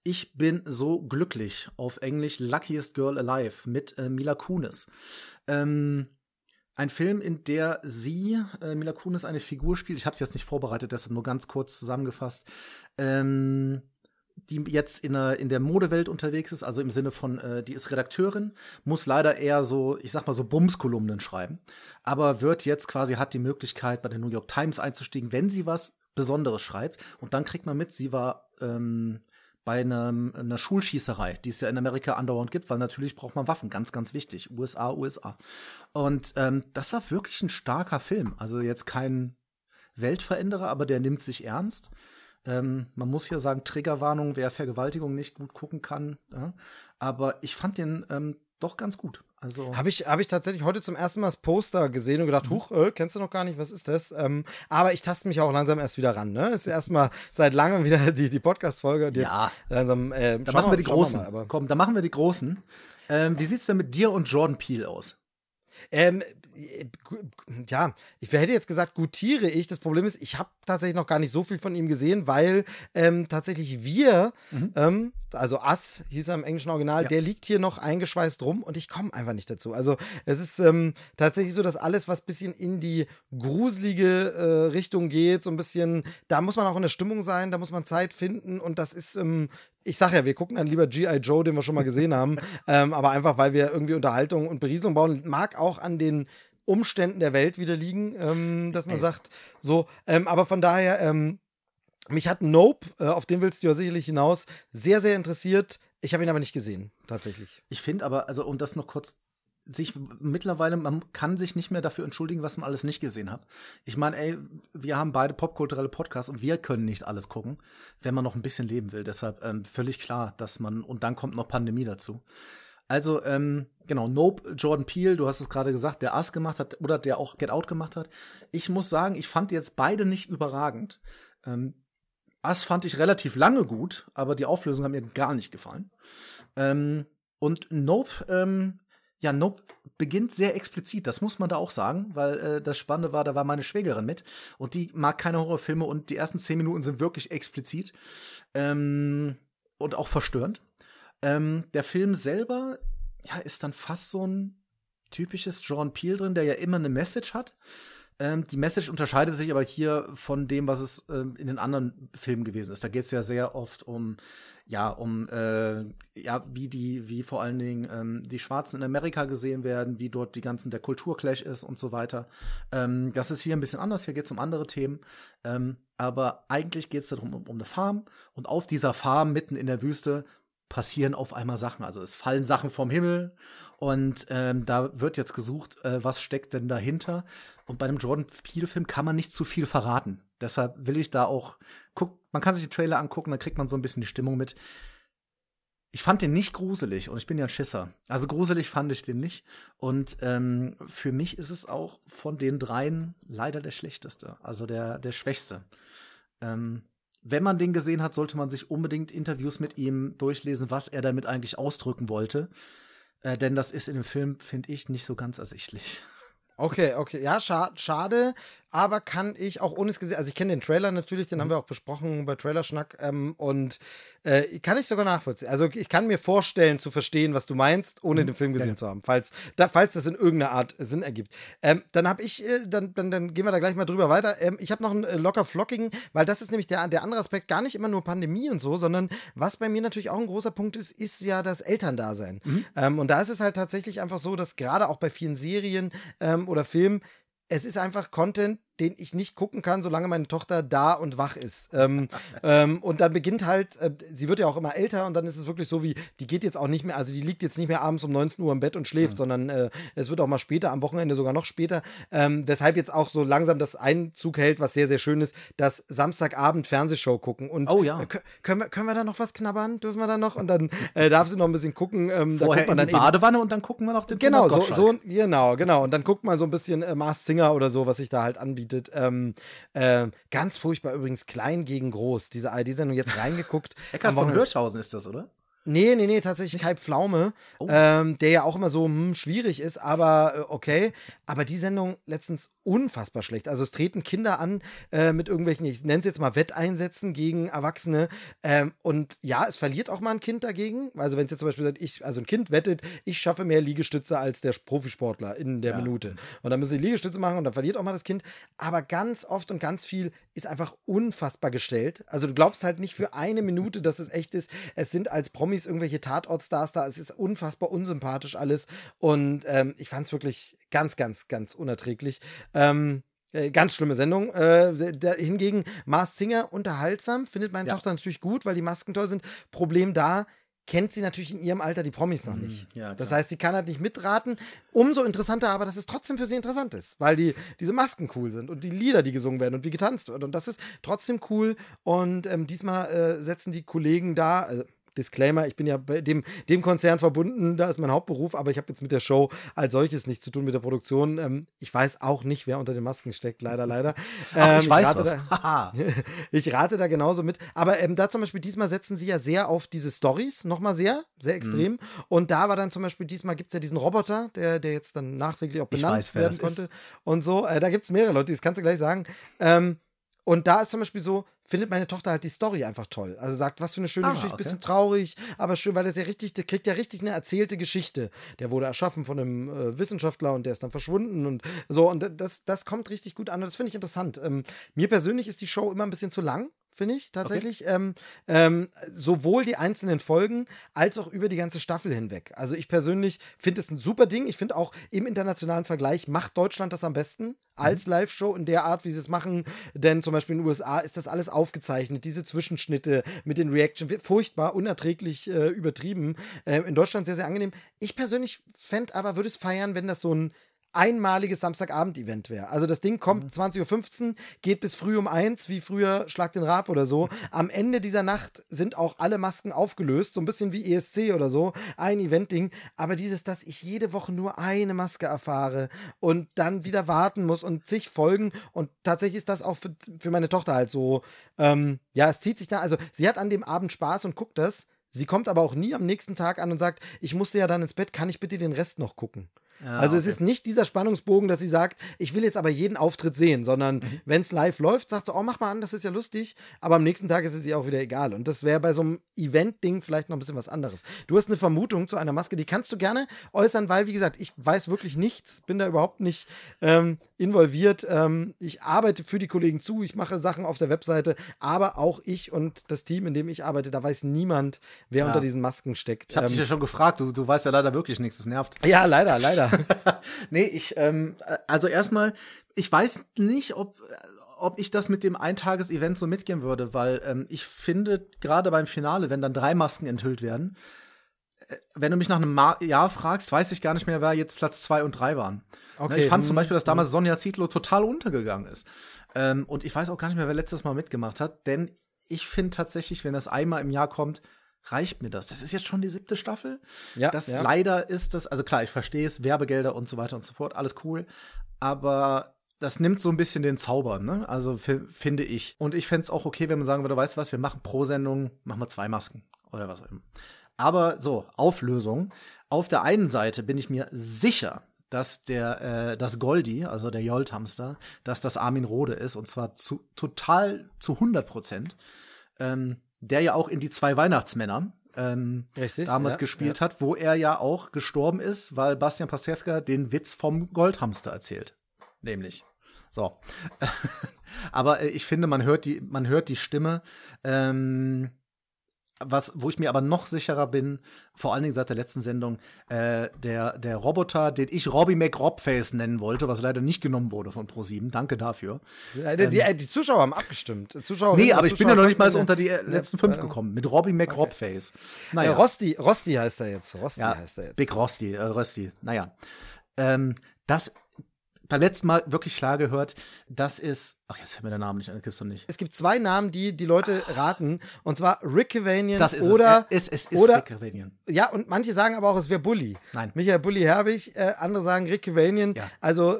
ich bin so glücklich auf Englisch Luckiest Girl Alive mit äh, Mila Kunis. Ähm, ein Film, in der sie, äh, Mila Kunis, eine Figur spielt. Ich habe es jetzt nicht vorbereitet, deshalb nur ganz kurz zusammengefasst. Ähm, die jetzt in der, in der Modewelt unterwegs ist, also im Sinne von, äh, die ist Redakteurin, muss leider eher so, ich sag mal so Bumskolumnen schreiben, aber wird jetzt quasi, hat die Möglichkeit, bei der New York Times einzusteigen, wenn sie was Besonderes schreibt. Und dann kriegt man mit, sie war ähm, bei einem, einer Schulschießerei, die es ja in Amerika andauernd gibt, weil natürlich braucht man Waffen, ganz, ganz wichtig. USA, USA. Und ähm, das war wirklich ein starker Film. Also jetzt kein Weltveränderer, aber der nimmt sich ernst. Ähm, man muss ja sagen, Triggerwarnung, wer Vergewaltigung nicht gut gucken kann. Ja? Aber ich fand den ähm, doch ganz gut. Also habe ich, hab ich tatsächlich heute zum ersten Mal das Poster gesehen und gedacht, mhm. huch, äh, kennst du noch gar nicht, was ist das? Ähm, aber ich taste mich auch langsam erst wieder ran. Ne? Ist erstmal seit langem wieder [LAUGHS] die, die Podcast-Folge. Ja, langsam. Äh, da machen wir die Großen. Mal, Komm, da machen wir die Großen. Ähm, wie sieht's denn mit dir und Jordan Peele aus? Ähm, ja, ich hätte jetzt gesagt, gutiere ich. Das Problem ist, ich habe tatsächlich noch gar nicht so viel von ihm gesehen, weil ähm, tatsächlich wir, mhm. ähm, also Us hieß er im englischen Original, ja. der liegt hier noch eingeschweißt rum und ich komme einfach nicht dazu. Also es ist ähm, tatsächlich so, dass alles, was ein bisschen in die gruselige äh, Richtung geht, so ein bisschen, da muss man auch in der Stimmung sein, da muss man Zeit finden und das ist ähm, ich sag ja, wir gucken dann lieber G.I. Joe, den wir schon mal gesehen haben. [LAUGHS] ähm, aber einfach, weil wir irgendwie Unterhaltung und Berieselung bauen. Mag auch an den Umständen der Welt wieder liegen, ähm, dass man Ey. sagt, so, ähm, aber von daher, ähm, mich hat Nope, äh, auf den willst du ja sicherlich hinaus, sehr, sehr interessiert. Ich habe ihn aber nicht gesehen, tatsächlich. Ich finde aber, also um das noch kurz sich mittlerweile, man kann sich nicht mehr dafür entschuldigen, was man alles nicht gesehen hat. Ich meine, ey, wir haben beide popkulturelle Podcasts und wir können nicht alles gucken, wenn man noch ein bisschen leben will. Deshalb ähm, völlig klar, dass man, und dann kommt noch Pandemie dazu. Also, ähm, genau, Nope, Jordan Peele, du hast es gerade gesagt, der Ass gemacht hat oder der auch Get Out gemacht hat. Ich muss sagen, ich fand jetzt beide nicht überragend. Ähm, Ass fand ich relativ lange gut, aber die Auflösung hat mir gar nicht gefallen. Ähm, und Nope, ähm, ja, Nope beginnt sehr explizit, das muss man da auch sagen, weil äh, das Spannende war, da war meine Schwägerin mit und die mag keine Horrorfilme und die ersten zehn Minuten sind wirklich explizit ähm, und auch verstörend. Ähm, der Film selber, ja, ist dann fast so ein typisches John Peel drin, der ja immer eine Message hat. Ähm, die Message unterscheidet sich aber hier von dem, was es ähm, in den anderen Filmen gewesen ist. Da geht es ja sehr oft um, ja, um, äh, ja, wie die, wie vor allen Dingen ähm, die Schwarzen in Amerika gesehen werden, wie dort die ganzen, der Kulturclash ist und so weiter. Ähm, das ist hier ein bisschen anders. Hier geht es um andere Themen. Ähm, aber eigentlich geht es darum, um, um eine Farm. Und auf dieser Farm mitten in der Wüste passieren auf einmal Sachen. Also es fallen Sachen vom Himmel und ähm, da wird jetzt gesucht, äh, was steckt denn dahinter. Und bei einem Jordan Peele-Film kann man nicht zu viel verraten. Deshalb will ich da auch, guck, man kann sich die Trailer angucken, dann kriegt man so ein bisschen die Stimmung mit. Ich fand den nicht gruselig und ich bin ja ein Schisser. Also gruselig fand ich den nicht. Und ähm, für mich ist es auch von den dreien leider der schlechteste, also der, der schwächste. Ähm, wenn man den gesehen hat, sollte man sich unbedingt Interviews mit ihm durchlesen, was er damit eigentlich ausdrücken wollte. Äh, denn das ist in dem Film, finde ich, nicht so ganz ersichtlich. Okay, okay. Ja, scha schade aber kann ich auch ohne es gesehen, also ich kenne den Trailer natürlich, den mhm. haben wir auch besprochen bei Trailerschnack ähm, und äh, kann ich sogar nachvollziehen. Also ich kann mir vorstellen zu verstehen, was du meinst, ohne mhm. den Film gesehen ja. zu haben, falls, da, falls das in irgendeiner Art Sinn ergibt. Ähm, dann habe ich, äh, dann, dann, dann gehen wir da gleich mal drüber weiter. Ähm, ich habe noch einen äh, locker flockigen, weil das ist nämlich der, der andere Aspekt, gar nicht immer nur Pandemie und so, sondern was bei mir natürlich auch ein großer Punkt ist, ist ja das Elterndasein. Mhm. Ähm, und da ist es halt tatsächlich einfach so, dass gerade auch bei vielen Serien ähm, oder Filmen es ist einfach Content, den ich nicht gucken kann, solange meine Tochter da und wach ist. Ähm, [LAUGHS] ähm, und dann beginnt halt, äh, sie wird ja auch immer älter und dann ist es wirklich so wie, die geht jetzt auch nicht mehr, also die liegt jetzt nicht mehr abends um 19 Uhr im Bett und schläft, mhm. sondern äh, es wird auch mal später, am Wochenende sogar noch später. Ähm, weshalb jetzt auch so langsam das Einzug hält, was sehr, sehr schön ist, das Samstagabend Fernsehshow gucken. Und oh ja. Äh, können, wir, können wir da noch was knabbern? Dürfen wir da noch? Und dann äh, darf sie noch ein bisschen gucken. Ähm, Vorher da in die Badewanne und dann gucken wir noch den Genau, so, so, genau, genau. Und dann guckt man so ein bisschen äh, Mars Singer oder so, was sich da halt anbietet bietet. Ähm, äh, ganz furchtbar übrigens, klein gegen groß, diese ARD-Sendung jetzt reingeguckt. [LAUGHS] Eckart von Hirschhausen ist das, oder? Nee, nee, nee, tatsächlich Kai Pflaume, oh. ähm, der ja auch immer so hm, schwierig ist, aber äh, okay. Aber die Sendung letztens unfassbar schlecht. Also es treten Kinder an äh, mit irgendwelchen, ich nenne es jetzt mal Wetteinsätzen gegen Erwachsene. Ähm, und ja, es verliert auch mal ein Kind dagegen. Also wenn es jetzt zum Beispiel sagt, ich, also ein Kind wettet, ich schaffe mehr Liegestütze als der Profisportler in der ja. Minute. Und dann müssen sie Liegestütze machen und dann verliert auch mal das Kind. Aber ganz oft und ganz viel ist einfach unfassbar gestellt. Also du glaubst halt nicht für eine Minute, dass es echt ist. Es sind als Promis irgendwelche Tatortstars da. Es ist unfassbar unsympathisch alles. Und ähm, ich fand es wirklich ganz, ganz, ganz unerträglich. Ähm, äh, Ganz schlimme Sendung. Äh, hingegen Mars Singer unterhaltsam, findet meine ja. Tochter natürlich gut, weil die Masken toll sind. Problem da, kennt sie natürlich in ihrem Alter die Promis noch mhm. nicht. Ja, das heißt, sie kann halt nicht mitraten. Umso interessanter aber, dass es trotzdem für sie interessant ist, weil die, diese Masken cool sind und die Lieder, die gesungen werden und wie getanzt wird. Und das ist trotzdem cool. Und ähm, diesmal äh, setzen die Kollegen da, äh, Disclaimer, ich bin ja bei dem, dem Konzern verbunden, da ist mein Hauptberuf, aber ich habe jetzt mit der Show als solches nichts zu tun mit der Produktion. Ähm, ich weiß auch nicht, wer unter den Masken steckt, leider, leider. [LAUGHS] Ach, ich ähm, weiß ich was. Da, [LAUGHS] ich rate da genauso mit. Aber ähm, da zum Beispiel diesmal setzen sie ja sehr auf diese Stories, nochmal sehr, sehr extrem. Mhm. Und da war dann zum Beispiel, diesmal gibt es ja diesen Roboter, der, der jetzt dann nachträglich auch benannt weiß, werden konnte. Ist. Und so, äh, da gibt es mehrere Leute, das kannst du gleich sagen. Ähm, und da ist zum Beispiel so, findet meine Tochter halt die Story einfach toll. Also sagt, was für eine schöne ah, Geschichte, okay. bisschen traurig, aber schön, weil das ja richtig, der kriegt ja richtig eine erzählte Geschichte. Der wurde erschaffen von einem äh, Wissenschaftler und der ist dann verschwunden und so. Und das, das kommt richtig gut an und das finde ich interessant. Ähm, mir persönlich ist die Show immer ein bisschen zu lang finde ich tatsächlich. Okay. Ähm, ähm, sowohl die einzelnen Folgen als auch über die ganze Staffel hinweg. Also ich persönlich finde es ein super Ding. Ich finde auch im internationalen Vergleich macht Deutschland das am besten als mhm. Live-Show in der Art, wie sie es machen. Denn zum Beispiel in den USA ist das alles aufgezeichnet. Diese Zwischenschnitte mit den Reactions, furchtbar, unerträglich äh, übertrieben. Äh, in Deutschland sehr, sehr angenehm. Ich persönlich fände aber, würde es feiern, wenn das so ein einmaliges Samstagabend-Event wäre. Also das Ding kommt mhm. 20.15 Uhr, geht bis früh um eins, wie früher Schlag den Rab oder so. Am Ende dieser Nacht sind auch alle Masken aufgelöst, so ein bisschen wie ESC oder so, ein Event-Ding. Aber dieses, dass ich jede Woche nur eine Maske erfahre und dann wieder warten muss und zig Folgen und tatsächlich ist das auch für, für meine Tochter halt so, ähm, ja, es zieht sich da, also sie hat an dem Abend Spaß und guckt das. Sie kommt aber auch nie am nächsten Tag an und sagt, ich musste ja dann ins Bett, kann ich bitte den Rest noch gucken? Ja, also es ist nicht dieser Spannungsbogen, dass sie sagt, ich will jetzt aber jeden Auftritt sehen, sondern mhm. wenn es live läuft, sagt sie, oh, mach mal an, das ist ja lustig, aber am nächsten Tag ist es ihr auch wieder egal. Und das wäre bei so einem Event-Ding vielleicht noch ein bisschen was anderes. Du hast eine Vermutung zu einer Maske, die kannst du gerne äußern, weil, wie gesagt, ich weiß wirklich nichts, bin da überhaupt nicht ähm, involviert. Ähm, ich arbeite für die Kollegen zu, ich mache Sachen auf der Webseite, aber auch ich und das Team, in dem ich arbeite, da weiß niemand, wer ja. unter diesen Masken steckt. Ich habe ähm, dich ja schon gefragt, du, du weißt ja leider wirklich nichts, das nervt. Ja, leider, leider. [LAUGHS] nee, ich, ähm, also erstmal, ich weiß nicht, ob, ob ich das mit dem Eintages-Event so mitgehen würde, weil ähm, ich finde, gerade beim Finale, wenn dann drei Masken enthüllt werden, äh, wenn du mich nach einem Ma Jahr fragst, weiß ich gar nicht mehr, wer jetzt Platz zwei und drei waren. Ne, okay. Ich fand zum hm, Beispiel, dass damals hm. Sonja Zietlow total untergegangen ist. Ähm, und ich weiß auch gar nicht mehr, wer letztes Mal mitgemacht hat, denn ich finde tatsächlich, wenn das einmal im Jahr kommt, reicht mir das. Das ist jetzt schon die siebte Staffel. Ja, das ja. leider ist das, also klar, ich verstehe es, Werbegelder und so weiter und so fort, alles cool. Aber das nimmt so ein bisschen den Zauber, ne? Also finde ich. Und ich fände es auch okay, wenn man sagen würde, weißt du was, wir machen pro Sendung, machen wir zwei Masken oder was auch immer. Aber so, Auflösung. Auf der einen Seite bin ich mir sicher, dass der, äh, das Goldi, also der Jolt-Hamster, dass das Armin Rode ist und zwar zu, total zu 100 Prozent. Ähm, der ja auch in die zwei Weihnachtsmänner ähm, Richtig, damals ja, gespielt ja. hat, wo er ja auch gestorben ist, weil Bastian Pastewka den Witz vom Goldhamster erzählt. Nämlich. So. [LAUGHS] Aber äh, ich finde, man hört die, man hört die Stimme. Ähm, was, wo ich mir aber noch sicherer bin, vor allen Dingen seit der letzten Sendung, äh, der, der Roboter, den ich Robbie McRobface nennen wollte, was leider nicht genommen wurde von Pro7. Danke dafür. Ja, die, ähm, die, Zuschauer haben abgestimmt. Zuschauer nee, aber ich bin ja noch nicht mal so unter die äh, letzten fünf gekommen. Mit Robbie McRobface. Okay. Naja. Ja, Rosti, Rosti heißt er jetzt. Rosti heißt er jetzt. Big Rosti, äh, Rösti. Naja. Ähm, das beim letzten Mal wirklich klar gehört, das ist. Ach, jetzt fällt mir der Name nicht an, das gibt's doch nicht. Es gibt zwei Namen, die die Leute raten. Und zwar Rick Cavanian das ist oder. Es, es, es ist oder, Rick Cavanian. Ja, und manche sagen aber auch, es wäre Bully. Nein. Michael Bully Herbig, äh, andere sagen Rick Cavanian. Ja. Also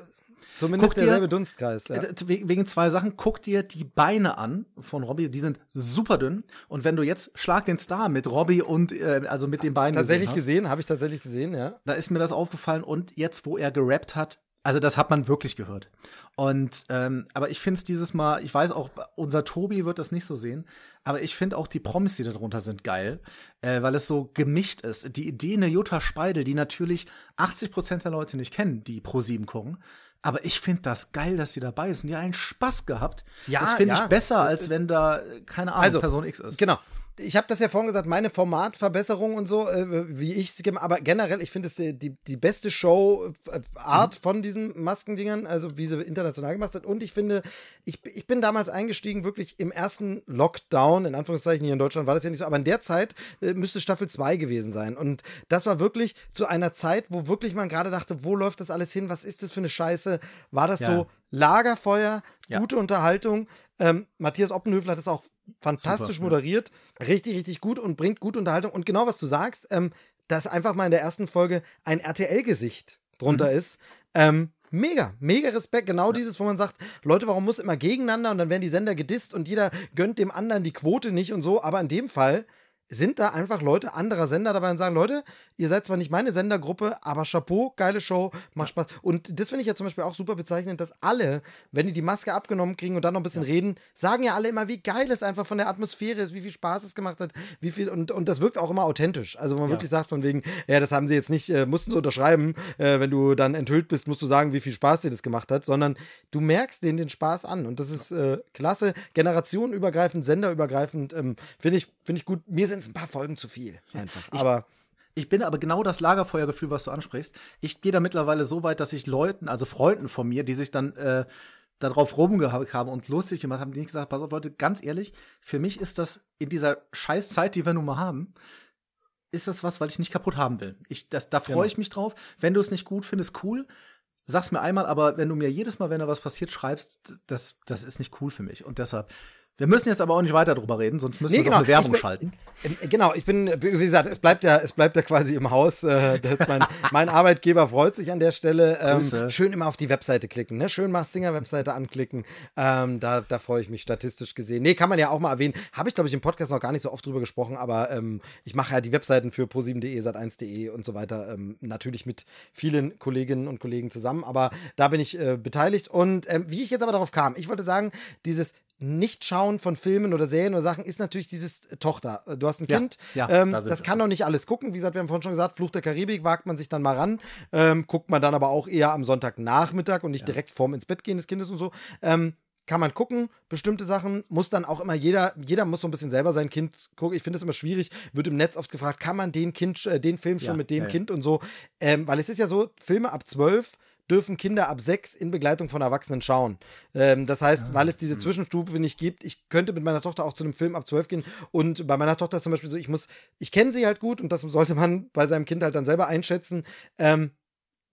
Zumindest Guck dir- derselbe Dunstkreis. Ja. Äh, we- Wegen zwei Sachen. Guck dir die Beine an von Robbie. Die sind super dünn. Und wenn du jetzt Schlag den Star mit Robbie und äh, also mit den Beinen Tatsächlich gesehen, gesehen, habe ich tatsächlich gesehen, ja. da ist mir das aufgefallen. Und jetzt, wo er gerappt hat, also das hat man wirklich gehört. Und ähm, aber ich finde es dieses Mal, ich weiß auch, unser Tobi wird das nicht so sehen, aber ich finde auch die Promis, die da drunter sind, geil, äh, weil es so gemischt ist. Die Idee eine Jutta Speidel, die natürlich 80 Prozent der Leute nicht kennen, die pro 7 gucken. Aber ich finde das geil, dass sie dabei ist und die hat einen Spaß gehabt. Ja, das finde ja. ich besser, als wenn da, äh, keine Ahnung, Also, Person X ist. Genau. Ich habe das ja vorhin gesagt, meine Formatverbesserung und so, äh, wie ich es aber generell, ich finde es die, die, die beste Show-Art von diesen Maskendingern, also wie sie international gemacht sind. Und ich finde, ich, ich bin damals eingestiegen, wirklich im ersten Lockdown, in Anführungszeichen hier in Deutschland war das ja nicht so, aber in der Zeit äh, müsste Staffel 2 gewesen sein. Und das war wirklich zu einer Zeit, wo wirklich man gerade dachte, wo läuft das alles hin? Was ist das für eine Scheiße? War das Ja. so Lagerfeuer, Ja. gute Unterhaltung? Ähm, Matthias Oppenhöfel hat es auch fantastisch Super, ja. moderiert, richtig, richtig gut und bringt gute Unterhaltung. Und genau was du sagst, ähm, dass einfach mal in der ersten Folge ein RTL-Gesicht drunter Mhm. ist. Ähm, mega, mega Respekt. Genau dieses, wo man sagt, Leute, warum muss immer gegeneinander und dann werden die Sender gedisst und jeder gönnt dem anderen die Quote nicht und so. Aber in dem Fall sind da einfach Leute anderer Sender dabei und sagen, Leute, ihr seid zwar nicht meine Sendergruppe, aber Chapeau, geile Show, macht Spaß. Und das finde ich ja zum Beispiel auch super bezeichnend, dass alle, wenn die die Maske abgenommen kriegen und dann noch ein bisschen reden, sagen ja alle immer, wie geil es einfach von der Atmosphäre ist, wie viel Spaß es gemacht hat, wie viel, und, und das wirkt auch immer authentisch. Also, wenn man Ja. wirklich sagt, von wegen, ja, das haben sie jetzt nicht, äh, mussten sie unterschreiben, äh, wenn du dann enthüllt bist, musst du sagen, wie viel Spaß dir das gemacht hat, sondern du merkst denen den Spaß an und das ist äh, klasse, generationenübergreifend, senderübergreifend, ähm, finde ich, finde ich gut. Mir sind es ein paar Folgen zu viel, einfach. Aber Ich bin aber genau das Lagerfeuergefühl, was du ansprichst. Ich gehe da mittlerweile so weit, dass ich Leuten, also Freunden von mir, die sich dann äh, darauf rumgehackt haben und lustig gemacht haben, die nicht gesagt, pass auf, Leute, ganz ehrlich, für mich ist das in dieser scheiß Zeit, die wir nun mal haben, ist das was, weil ich nicht kaputt haben will. Ich, das, da freue Genau. ich mich drauf. Wenn du es nicht gut findest, cool. Sag's mir einmal, aber wenn du mir jedes Mal, wenn da was passiert, schreibst, das, das ist nicht cool für mich. Und deshalb, wir müssen jetzt aber auch nicht weiter drüber reden, sonst müssen Nee, wir genau. eine Werbung bin- schalten. Genau, ich bin, wie gesagt, es bleibt ja, es bleibt ja quasi im Haus. Äh, mein, [LAUGHS] mein Arbeitgeber freut sich an der Stelle. Ähm, schön immer auf die Webseite klicken, ne? Schön Mars Singer Webseite anklicken. Ähm, da, da freue ich mich statistisch gesehen. Nee, kann man ja auch mal erwähnen. Habe ich, glaube ich, im Podcast noch gar nicht so oft drüber gesprochen, aber ähm, ich mache ja die Webseiten für pro7.de, sat1.de und so weiter. Ähm, natürlich mit vielen Kolleginnen und Kollegen zusammen, aber da bin ich äh, beteiligt. Und ähm, wie ich jetzt aber darauf kam, ich wollte sagen, dieses Nicht-Schauen von Filmen oder Serien oder Sachen ist natürlich dieses äh, Tochter. Äh, Du hast ein Ja, Kind, ja, ähm, da das kann doch nicht alles gucken. Wie gesagt, wir haben vorhin schon gesagt, Fluch der Karibik wagt man sich dann mal ran. Ähm, guckt man dann aber auch eher am Sonntagnachmittag und nicht direkt vorm ins Bett gehen des Kindes und so. Ähm, kann man gucken, bestimmte Sachen, muss dann auch immer jeder, jeder muss so ein bisschen selber sein Kind gucken. Ich finde es immer schwierig, wird im Netz oft gefragt, kann man den Kind, äh, den Film schon Ja, mit dem ja, ja. Kind und so. Ähm, weil es ist ja so, Filme ab 12 dürfen Kinder ab 6 in Begleitung von Erwachsenen schauen. Ähm, das heißt, weil es diese Zwischenstufe nicht gibt, ich könnte mit meiner Tochter auch zu einem Film ab 12 gehen und bei meiner Tochter ist zum Beispiel so, ich muss, ich kenne sie halt gut und das sollte man bei seinem Kind halt dann selber einschätzen. Ähm,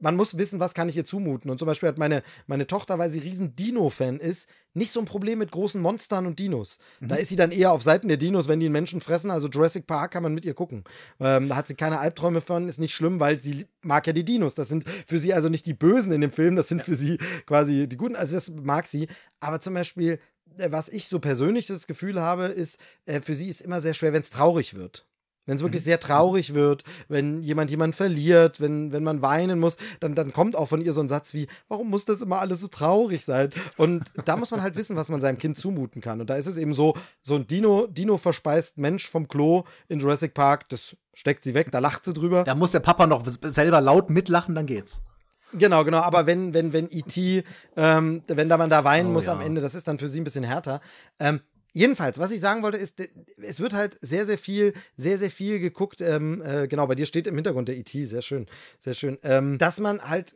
man muss wissen, was kann ich ihr zumuten. Und zum Beispiel hat meine, meine Tochter, weil sie riesen Dino-Fan ist, nicht so ein Problem mit großen Monstern und Dinos. Da ist sie dann eher auf Seiten der Dinos, wenn die einen Menschen fressen. Also Jurassic Park kann man mit ihr gucken. Ähm, da hat sie keine Albträume von, ist nicht schlimm, weil sie mag ja die Dinos. Das sind für sie also nicht die Bösen in dem Film, das sind für sie quasi die Guten. Also das mag sie. Aber zum Beispiel, äh, was ich so persönlich das Gefühl habe, ist, äh, für sie ist immer sehr schwer, wenn es traurig wird. Wenn es wirklich sehr traurig wird, wenn jemand jemanden verliert, wenn, wenn man weinen muss, dann, dann kommt auch von ihr so ein Satz wie, warum muss das immer alles so traurig sein? Und da muss man halt wissen, was man seinem Kind zumuten kann. Und da ist es eben so, so ein Dino, Dino verspeist Mensch vom Klo in Jurassic Park, das steckt sie weg, da lacht sie drüber. Da muss der Papa noch selber laut mitlachen, dann geht's. Genau, genau. Aber wenn, wenn, wenn E.T., ähm, wenn da man da weinen Oh, muss ja. am Ende, das ist dann für sie ein bisschen härter. Ähm, Jedenfalls, was ich sagen wollte, ist, es wird halt sehr, sehr viel, sehr, sehr viel geguckt. Ähm, äh, genau, bei dir steht im Hintergrund der IT, sehr schön, sehr schön. Ähm, dass man halt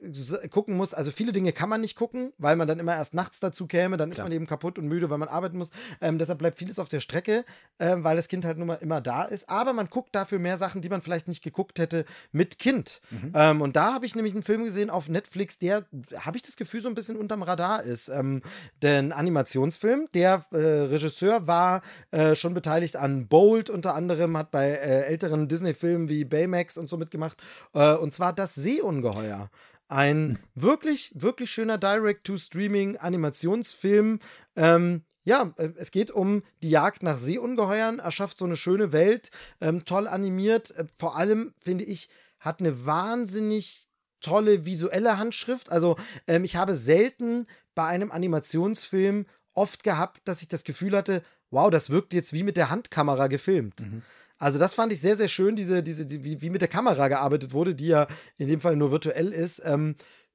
gucken muss, also viele Dinge kann man nicht gucken, weil man dann immer erst nachts dazu käme, dann ist Klar. man eben kaputt und müde, weil man arbeiten muss. Ähm, deshalb bleibt vieles auf der Strecke, ähm, weil das Kind halt nun mal immer da ist. Aber man guckt dafür mehr Sachen, die man vielleicht nicht geguckt hätte mit Kind. Ähm, und da habe ich nämlich einen Film gesehen auf Netflix, der, habe ich das Gefühl, so ein bisschen unterm Radar ist. Ähm, den Animationsfilm, der äh, Regisseur war äh, schon beteiligt an Bold unter anderem, hat bei äh, älteren Disney-Filmen wie Baymax und so mitgemacht. Äh, und zwar das Seeungeheuer. Ein wirklich, wirklich schöner Direct-to-Streaming-Animationsfilm. Ähm, ja, äh, es geht um die Jagd nach Seeungeheuern. Er schafft so eine schöne Welt, ähm, toll animiert. Äh, vor allem, finde ich, hat eine wahnsinnig tolle visuelle Handschrift. Also, ähm, ich habe selten bei einem Animationsfilm oft gehabt, dass ich das Gefühl hatte, wow, das wirkt jetzt wie mit der Handkamera gefilmt. Mhm. Also das fand ich sehr, sehr schön, diese, diese, die, wie, wie mit der Kamera gearbeitet wurde, die ja in dem Fall nur virtuell ist. Ähm,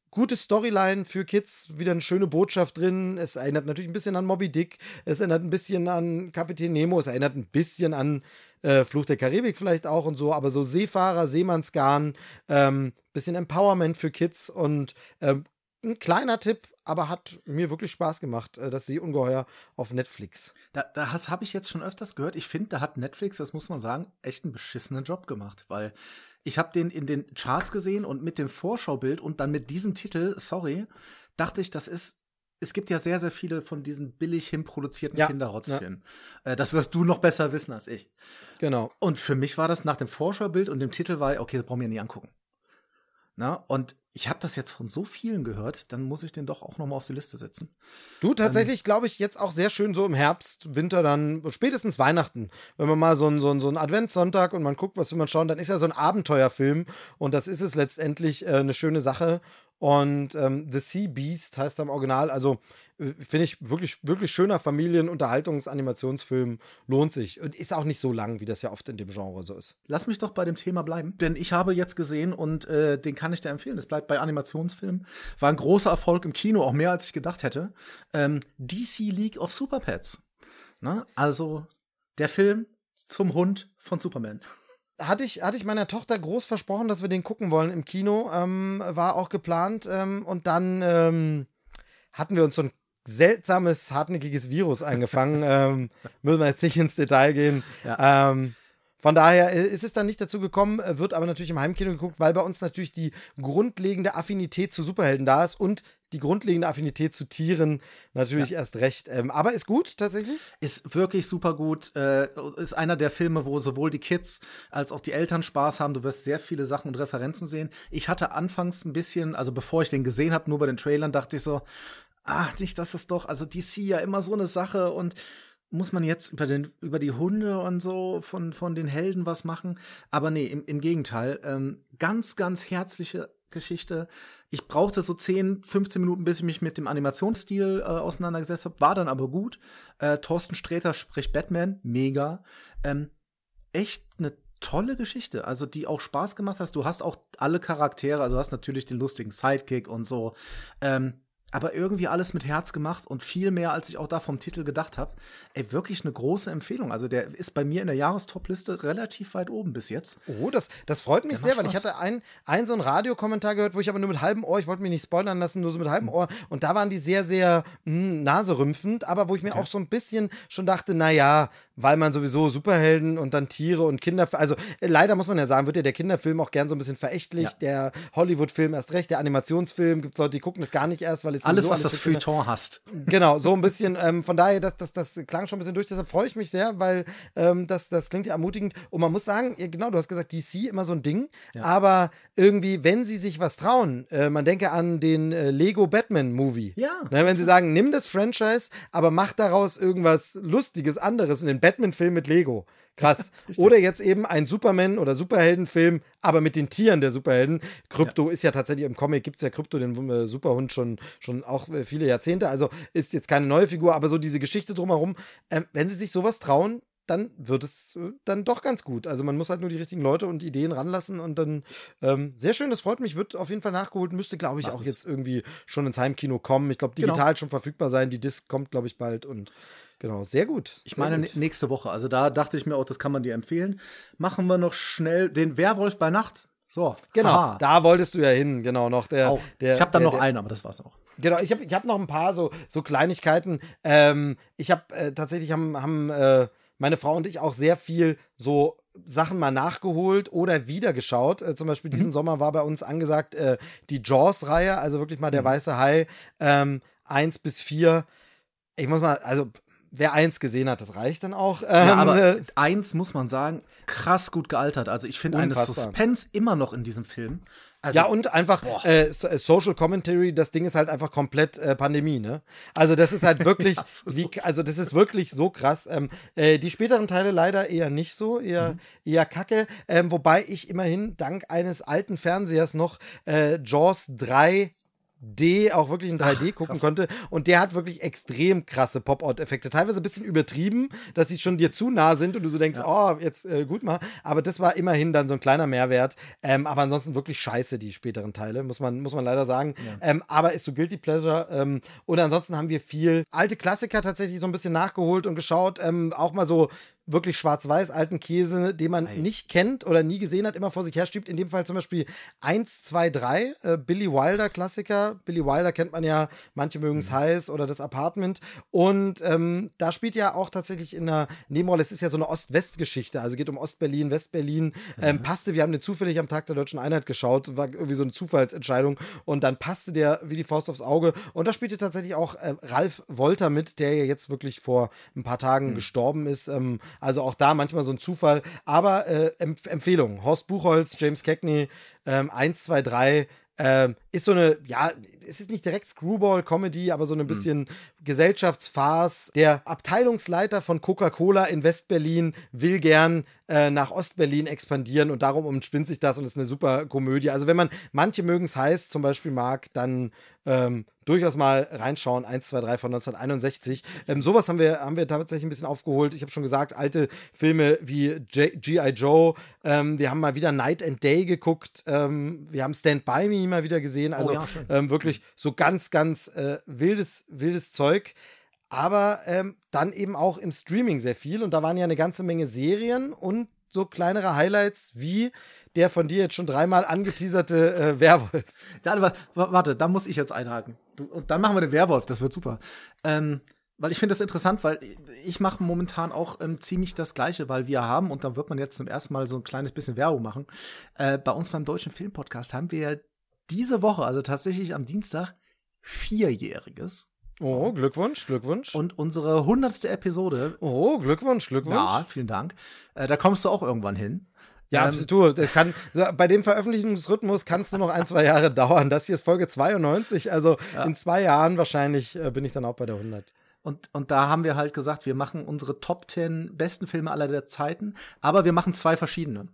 gute Storyline für Kids, wieder eine schöne Botschaft drin. Es erinnert natürlich ein bisschen an Moby Dick, es erinnert ein bisschen an Kapitän Nemo, es erinnert ein bisschen an äh, Fluch der Karibik vielleicht auch und so, aber so Seefahrer, Seemannsgarn, ähm, bisschen Empowerment für Kids und ähm, ein kleiner Tipp, aber hat mir wirklich Spaß gemacht, äh, das Seeungeheuer auf Netflix. Da, da habe ich jetzt schon öfters gehört. Ich finde, da hat Netflix, das muss man sagen, echt einen beschissenen Job gemacht, weil ich habe den in den Charts gesehen und mit dem Vorschaubild und dann mit diesem Titel, sorry, dachte ich, das ist es gibt ja sehr, sehr viele von diesen billig hinproduzierten ja, Kinderrotzfilmen. Ja. Äh, das wirst du noch besser wissen als ich. Genau. Und für mich war das nach dem Vorschaubild und dem Titel war, okay, das brauchen wir nie angucken. Na, und ich habe das jetzt von so vielen gehört, dann muss ich den doch auch noch mal auf die Liste setzen. Du, tatsächlich glaube ich jetzt auch sehr schön so im Herbst, Winter dann, spätestens Weihnachten. Wenn man mal so einen so so ein Adventssonntag und man guckt, was will man schauen, dann ist ja so ein Abenteuerfilm und das ist es letztendlich äh, eine schöne Sache. Und ähm, The Sea Beast heißt im Original. Also äh, finde ich wirklich, wirklich schöner Familienunterhaltungsanimationsfilm. Lohnt sich. Und ist auch nicht so lang, wie das ja oft in dem Genre so ist. Lass mich doch bei dem Thema bleiben. Denn ich habe jetzt gesehen und äh, den kann ich dir empfehlen. Es bleibt bei Animationsfilmen. War ein großer Erfolg im Kino, auch mehr als ich gedacht hätte. Ähm, DC League of Super Pets. Na, also der Film zum Hund von Superman hatte ich, hatte ich meiner Tochter groß versprochen, dass wir den gucken wollen im Kino. Ähm, war auch geplant. Ähm, und dann ähm, hatten wir uns so ein seltsames, hartnäckiges Virus eingefangen. [LAUGHS] ähm, müssen wir jetzt nicht ins Detail gehen. Ja. Ähm, von daher äh, ist es dann nicht dazu gekommen, äh, wird aber natürlich im Heimkino geguckt, weil bei uns natürlich die grundlegende Affinität zu Superhelden da ist und die grundlegende Affinität zu Tieren natürlich ja. erst recht. Ähm, aber ist gut tatsächlich? Ist wirklich super gut. Äh, ist einer der Filme, wo sowohl die Kids als auch die Eltern Spaß haben. Du wirst sehr viele Sachen und Referenzen sehen. Ich hatte anfangs ein bisschen, also bevor ich den gesehen habe, nur bei den Trailern, dachte ich so, ah, nicht, dass das doch, also DC ja immer so eine Sache und muss man jetzt über, den, über die Hunde und so von, von den Helden was machen. Aber nee, im, im Gegenteil. Ähm, ganz, ganz herzliche Geschichte. Ich brauchte so 10, 15 Minuten, bis ich mich mit dem Animationsstil äh, auseinandergesetzt habe. War dann aber gut. Äh, Thorsten Sträter spricht Batman. Mega. Ähm, echt eine tolle Geschichte, also die auch Spaß gemacht hast. Du hast auch alle Charaktere, also du hast natürlich den lustigen Sidekick und so. Ähm, aber irgendwie alles mit Herz gemacht und viel mehr, als ich auch da vom Titel gedacht habe. Ey, wirklich eine große Empfehlung. Also der ist bei mir in der Jahrestop-Liste relativ weit oben bis jetzt. Oh, das, das freut mich sehr, weil ich hatte einen ein so einen Radiokommentar gehört, wo ich aber nur mit halbem Ohr, ich wollte mich nicht spoilern lassen, nur so mit halbem mhm. Ohr. Und da waren die sehr, sehr mh, hm, naserümpfend, aber wo ich mir okay. auch so ein bisschen schon dachte, naja, weil man sowieso Superhelden und dann Tiere und Kinder, also äh, leider muss man ja sagen, wird ja der Kinderfilm auch gern so ein bisschen verächtlich, ja. der Hollywood-Film erst recht, der Animationsfilm, gibt Leute, die gucken das gar nicht erst, weil es alles, was das Feuilleton hast. Genau, so ein bisschen, ähm, von daher, das, das, das klang schon ein bisschen durch, deshalb freue ich mich sehr, weil ähm, das, das klingt ja ermutigend und man muss sagen, genau, du hast gesagt, DC immer so ein Ding, ja. aber irgendwie, wenn sie sich was trauen, äh, man denke an den äh, Lego Batman Movie. Ja. Ne, wenn sie sagen, nimm das Franchise, aber mach daraus irgendwas Lustiges, anderes und den Batman-Film mit Lego. Krass. [LAUGHS] oder jetzt eben ein Superman- oder Superheldenfilm, aber mit den Tieren der Superhelden. Krypto ja. ist ja tatsächlich im Comic, gibt es ja Krypto, den äh, Superhund, schon, schon auch äh, viele Jahrzehnte. Also ist jetzt keine neue Figur, aber so diese Geschichte drumherum. Ähm, wenn sie sich sowas trauen, dann wird es äh, dann doch ganz gut. Also man muss halt nur die richtigen Leute und Ideen ranlassen und dann ähm, sehr schön, das freut mich, wird auf jeden Fall nachgeholt, müsste glaube ich Mach auch es. jetzt irgendwie schon ins Heimkino kommen. Ich glaube, genau. digital genau. schon verfügbar sein, die Disc kommt glaube ich bald und Genau, sehr gut. Ich sehr meine, gut. nächste Woche. Also da dachte ich mir auch, das kann man dir empfehlen. Machen wir noch schnell den Werwolf bei Nacht. So, genau. Aha. Da wolltest du ja hin, genau noch. Der, auch. Der, ich habe dann der, noch der, einen, aber das war's auch. Genau, ich habe ich hab noch ein paar so, so Kleinigkeiten. Ähm, ich habe äh, tatsächlich haben, haben äh, meine Frau und ich auch sehr viel so Sachen mal nachgeholt oder wieder geschaut. Äh, zum Beispiel diesen mhm. Sommer war bei uns angesagt äh, die Jaws-Reihe, also wirklich mal der mhm. weiße Hai, ähm, 1 bis 4. Ich muss mal, also wer eins gesehen hat, das reicht dann auch. Ja, Ähm, aber äh, eins muss man sagen, krass gut gealtert. Also ich finde eine. Suspense immer noch in diesem Film. Also, ja, und einfach äh, äh, Social Commentary, das Ding ist halt einfach komplett äh, Pandemie, ne? Also das ist halt [LAUGHS] wirklich, Absolut. wie, also das ist wirklich so krass. Ähm, äh, die späteren Teile leider eher nicht so, eher, Mhm. eher kacke. Ähm, wobei ich immerhin dank eines alten Fernsehers noch äh, Jaws 3 D auch wirklich in 3D gucken krass. konnte. Und der hat wirklich extrem krasse Pop-Out-Effekte. Teilweise ein bisschen übertrieben, dass sie schon dir zu nah sind und du so denkst, oh, jetzt äh, gut mal. Aber das war immerhin dann so ein kleiner Mehrwert. Ähm, aber ansonsten wirklich scheiße, die späteren Teile, muss man, muss man leider sagen. Ähm, aber ist so Guilty Pleasure. Ähm, und ansonsten haben wir viel alte Klassiker tatsächlich so ein bisschen nachgeholt und geschaut. Ähm, auch mal so wirklich schwarz-weiß alten Käse, den man nicht kennt oder nie gesehen hat, immer vor sich her schiebt. In dem Fall zum Beispiel 1, 2, 3, äh, Billy Wilder Klassiker. Billy Wilder kennt man ja, manche mögen es heiß oder das Apartment. Und ähm, da spielt ja auch tatsächlich in der Nebenrolle, es ist ja so eine Ost-West-Geschichte, also geht um Ostberlin, Westberlin. Ähm, passte, wir haben den zufällig am Tag der Deutschen Einheit geschaut, war irgendwie so eine Zufallsentscheidung und dann passte der wie die Faust aufs Auge. Und da spielte tatsächlich auch äh, Ralf Wolter mit, der ja jetzt wirklich vor ein paar Tagen gestorben ist. Ähm, also auch da manchmal so ein Zufall. Aber äh, Empf Empfehlung: Horst Buchholz, James Cagney, ähm, 1, 2, 3. Ähm, ist so eine, ja, es ist nicht direkt Screwball-Comedy, aber so ein bisschen Gesellschaftsfarce. Der Abteilungsleiter von Coca-Cola in Westberlin will gern äh, nach Ostberlin expandieren und darum umspinnt sich das und ist eine super Komödie. Also wenn man, manche mögen es heiß zum Beispiel mag, dann ähm, durchaus mal reinschauen. 1, 2, 3 von 1961. Ähm, sowas haben wir, haben wir tatsächlich ein bisschen aufgeholt. Ich habe schon gesagt, alte Filme wie G.I. Joe. Ähm, wir haben mal wieder Night and Day geguckt. Ähm, wir haben Stand By Me mal wieder gesehen. Also ja, schön. ähm, wirklich so ganz, ganz äh, wildes, wildes Zeug. Aber ähm, dann eben auch im Streaming sehr viel. Und da waren ja eine ganze Menge Serien und so kleinere Highlights wie der von dir jetzt schon dreimal angeteaserte äh, Werwolf. [LAUGHS] Da, wa- wa- warte, da muss ich jetzt einhaken. Du, und dann machen wir den Werwolf, das wird super. Ähm, weil ich finde das interessant, weil ich mache momentan auch ähm, ziemlich das Gleiche, weil wir haben, und dann wird man jetzt zum ersten Mal so ein kleines bisschen Werbung machen, äh, bei uns beim Deutschen Filmpodcast haben wir ja diese Woche, also tatsächlich am Dienstag, Vierjähriges. Oh, Glückwunsch, Glückwunsch. Und unsere hundertste Episode, oh, Glückwunsch, Glückwunsch. ja, vielen Dank, äh, da kommst du auch irgendwann hin. Ja, Ähm, du, kann, bei dem Veröffentlichungsrhythmus kann es nur noch ein, zwei Jahre [LAUGHS] dauern. Das hier ist Folge 92, also in zwei Jahren wahrscheinlich äh, bin ich dann auch bei der 100. Und, und da haben wir halt gesagt, wir machen unsere Top 10 besten Filme aller der Zeiten, aber wir machen zwei verschiedene.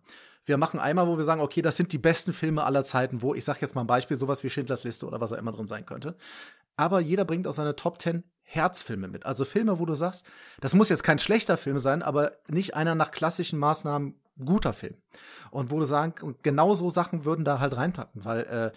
Wir machen einmal, wo wir sagen, okay, das sind die besten Filme aller Zeiten, wo, ich sag jetzt mal ein Beispiel, sowas wie Schindlers Liste oder was auch immer drin sein könnte. Aber jeder bringt auch seine Top 10 Herzfilme mit. Also Filme, wo du sagst, das muss jetzt kein schlechter Film sein, aber nicht einer nach klassischen Maßnahmen guter Film. Und wo du sagen, genau so Sachen würden da halt reinpacken, weil äh,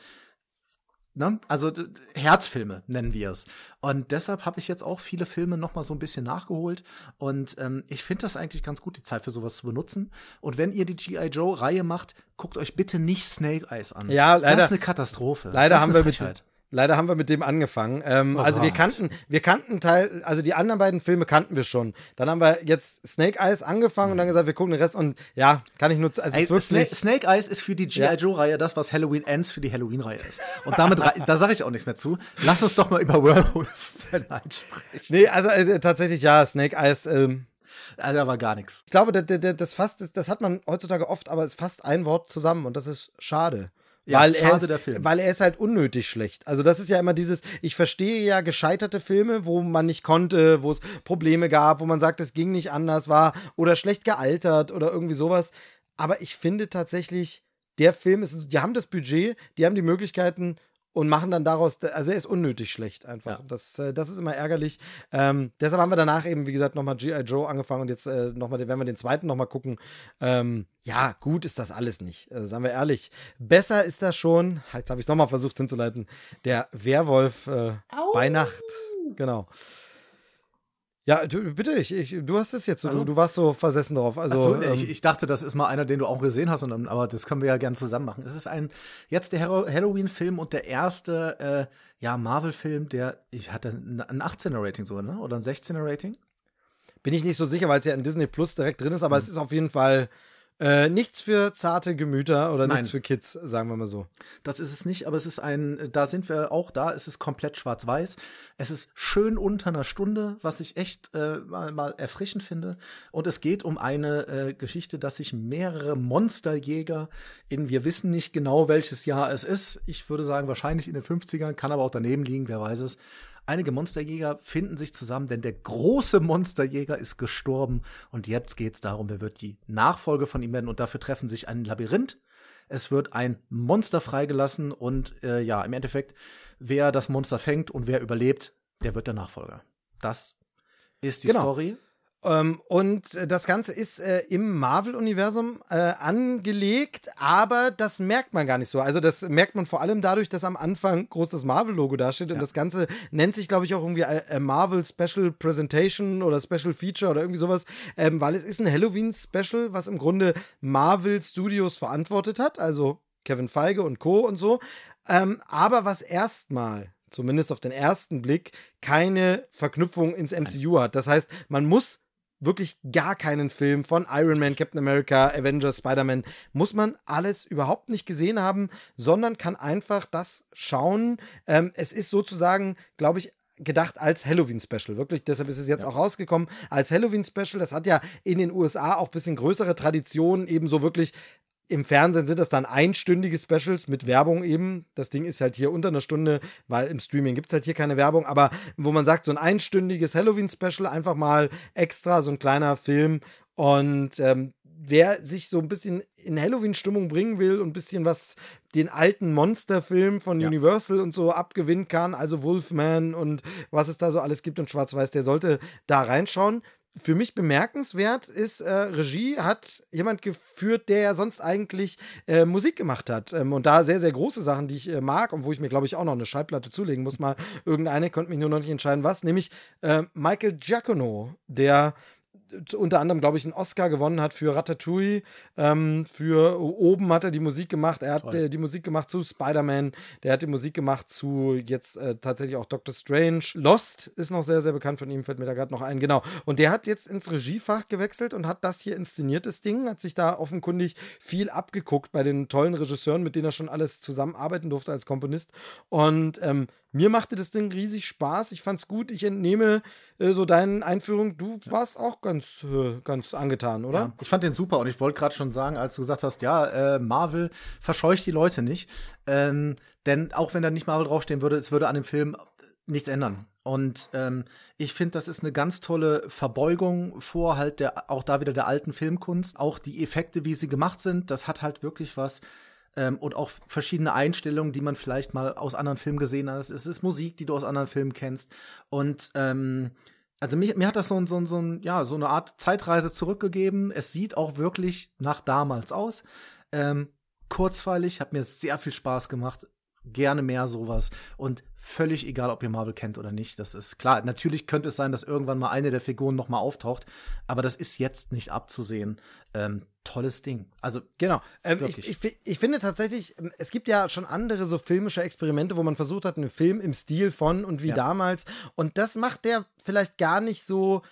Ne? Also Herzfilme nennen wir es. Und deshalb habe ich jetzt auch viele Filme noch mal so ein bisschen nachgeholt. Und ähm, ich finde das eigentlich ganz gut, die Zeit für sowas zu benutzen. Und wenn ihr die G.I. Joe-Reihe macht, guckt euch bitte nicht Snake Eyes an. Ja, leider- Das ist eine Katastrophe. Leider haben wir mit, Frechheit. Leider haben wir mit dem angefangen. Ähm, Oh also wir kannten, wir kannten Teil, also die anderen beiden Filme kannten wir schon. Dann haben wir jetzt Snake Eyes angefangen und dann gesagt, wir gucken den Rest und ja, kann ich nur, also Ey, wirklich, Snake, Eyes ist für die G.I. Ja. Joe-Reihe das, was Halloween Ends für die Halloween-Reihe ist. Und damit, da sage ich auch nichts mehr zu. Lass uns doch mal über Werewolf [LAUGHS] Night sprechen. nee, also äh, tatsächlich ja, Snake Eyes, ähm, Also, da war gar nichts. ich glaube, das, das, das fasst, das, das hat man heutzutage oft, aber es fasst ein Wort zusammen und das ist schade. Ja, weil, er ist, weil er ist halt unnötig schlecht. Also das ist ja immer dieses, ich verstehe ja gescheiterte Filme, wo man nicht konnte, wo es Probleme gab, wo man sagt, es ging nicht anders, war oder schlecht gealtert oder irgendwie sowas. Aber ich finde tatsächlich, der Film ist, die haben das Budget, die haben die Möglichkeiten und machen dann daraus, also er ist unnötig schlecht einfach. Ja. Das, äh, das ist immer ärgerlich. Ähm, deshalb haben wir danach eben, wie gesagt, nochmal G.I. Joe angefangen und jetzt äh, nochmal, werden wir den zweiten nochmal gucken. Ähm, ja, gut ist das alles nicht, äh, sagen wir ehrlich. Besser ist das schon, jetzt habe ich es nochmal versucht hinzuleiten, der Werwolf äh, bei Nacht. Genau. Ja, du, bitte, ich, ich, du hast es jetzt, so, Also- du, du warst so versessen drauf. Also, Ach so, ähm, ich, ich dachte, das ist mal einer, den du auch gesehen hast, und, dann- aber das können wir ja gerne zusammen machen. Es ist ein jetzt der Halloween-Film und der erste äh, ja, Marvel-Film, der ich hatte ein ein 18er-Rating sogar, ne? Oder ein 16er-Rating? bin ich nicht so sicher, weil es ja in Disney Plus direkt drin ist, aber Mhm. es ist auf jeden Fall Äh, nichts für zarte Gemüter oder Nein. nichts für Kids, sagen wir mal so. Das ist es nicht, aber es ist ein, da sind wir auch da, es ist komplett schwarz-weiß. Es ist schön unter einer Stunde, was ich echt äh, mal, mal erfrischend finde. Und es geht um eine äh, Geschichte, dass sich mehrere Monsterjäger in, wir wissen nicht genau, welches Jahr es ist. Ich würde sagen, wahrscheinlich in den 50ern, kann aber auch daneben liegen, wer weiß es. Einige Monsterjäger finden sich zusammen, denn der große Monsterjäger ist gestorben. Und jetzt geht es darum, wer wird die Nachfolge von ihm werden. Und dafür treffen sich ein Labyrinth. Es wird ein Monster freigelassen und äh, ja, im Endeffekt, wer das Monster fängt und wer überlebt, der wird der Nachfolger. Das ist die Genau. Story. Ähm, und äh, das Ganze ist äh, im Marvel-Universum äh, angelegt, aber das merkt man gar nicht so. Also das merkt man vor allem dadurch, dass am Anfang groß das Marvel-Logo dasteht. Und Ja. das Ganze nennt sich, glaube ich, auch irgendwie äh, äh, Marvel Special Presentation oder Special Feature oder irgendwie sowas, ähm, weil es ist ein Halloween-Special, was im Grunde Marvel Studios verantwortet hat. Also Kevin Feige und Co. und so. Ähm, aber was erstmal, zumindest auf den ersten Blick, keine Verknüpfung ins MCU hat. Das heißt, man muss wirklich gar keinen Film von Iron Man, Captain America, Avengers, Spider-Man, muss man alles überhaupt nicht gesehen haben, sondern kann einfach das schauen. Ähm, es ist sozusagen, glaube ich, gedacht als Halloween-Special. Wirklich, deshalb ist es jetzt auch rausgekommen als Halloween-Special. Das hat ja in den USA auch ein bisschen größere Traditionen, ebenso wirklich im Fernsehen sind das dann einstündige Specials mit Werbung eben. Das Ding ist halt hier unter einer Stunde, weil im Streaming gibt es halt hier keine Werbung. Aber wo man sagt, so ein einstündiges Halloween-Special, einfach mal extra, so ein kleiner Film. Und ähm, wer sich so ein bisschen in Halloween-Stimmung bringen will und ein bisschen was den alten Monsterfilm von Ja. Universal und so abgewinnen kann, also Wolfman und was es da so alles gibt und Schwarz-Weiß, der sollte da reinschauen für mich bemerkenswert ist, äh, Regie hat jemand geführt, der ja sonst eigentlich äh, Musik gemacht hat. Ähm, und da sehr, sehr große Sachen, die ich äh, mag und wo ich mir, glaube ich, auch noch eine Schallplatte zulegen muss. Mal irgendeine, konnte mich nur noch nicht entscheiden, was. Nämlich äh, Michael Giacono, der unter anderem, glaube ich, einen Oscar gewonnen hat für Ratatouille. Ähm, für Oben hat er die Musik gemacht. Er hat äh, die Musik gemacht zu Spider-Man. Der hat die Musik gemacht zu jetzt äh, tatsächlich auch Doctor Strange. Lost ist noch sehr, sehr bekannt von ihm, fällt mir da gerade noch ein. Genau. Und der hat jetzt ins Regiefach gewechselt und hat das hier inszeniert, das Ding. Hat sich da offenkundig viel abgeguckt bei den tollen Regisseuren, mit denen er schon alles zusammenarbeiten durfte als Komponist. Und ähm, mir machte das Ding riesig Spaß. Ich fand's gut. Ich entnehme äh, so deinen Einführung. Du warst auch ganz, äh, ganz angetan, oder? Ja, ich fand den super und ich wollte gerade schon sagen, als du gesagt hast, ja, äh, Marvel verscheucht die Leute nicht. Ähm, denn auch wenn da nicht Marvel draufstehen würde, es würde an dem Film nichts ändern. Und ähm, ich finde, das ist eine ganz tolle Verbeugung vor halt der, auch da wieder der alten Filmkunst. Auch die Effekte, wie sie gemacht sind, das hat halt wirklich was. Ähm, und auch verschiedene Einstellungen, die man vielleicht mal aus anderen Filmen gesehen hat. Es ist Musik, die du aus anderen Filmen kennst. Und ähm, also mir, mir hat das so, so, so, ja, so eine Art Zeitreise zurückgegeben. Es sieht auch wirklich nach damals aus. Ähm, kurzweilig, hat mir sehr viel Spaß gemacht. Gerne mehr sowas. Und völlig egal, ob ihr Marvel kennt oder nicht. Das ist klar. Natürlich könnte es sein, dass irgendwann mal eine der Figuren noch mal auftaucht. Aber das ist jetzt nicht abzusehen. Ähm, tolles Ding. Also Genau. Ähm, ich, ich, ich finde tatsächlich, ähm, es gibt ja schon andere so filmische Experimente, wo man versucht hat, einen Film im Stil von und wie Ja. damals. Und das macht der vielleicht gar nicht so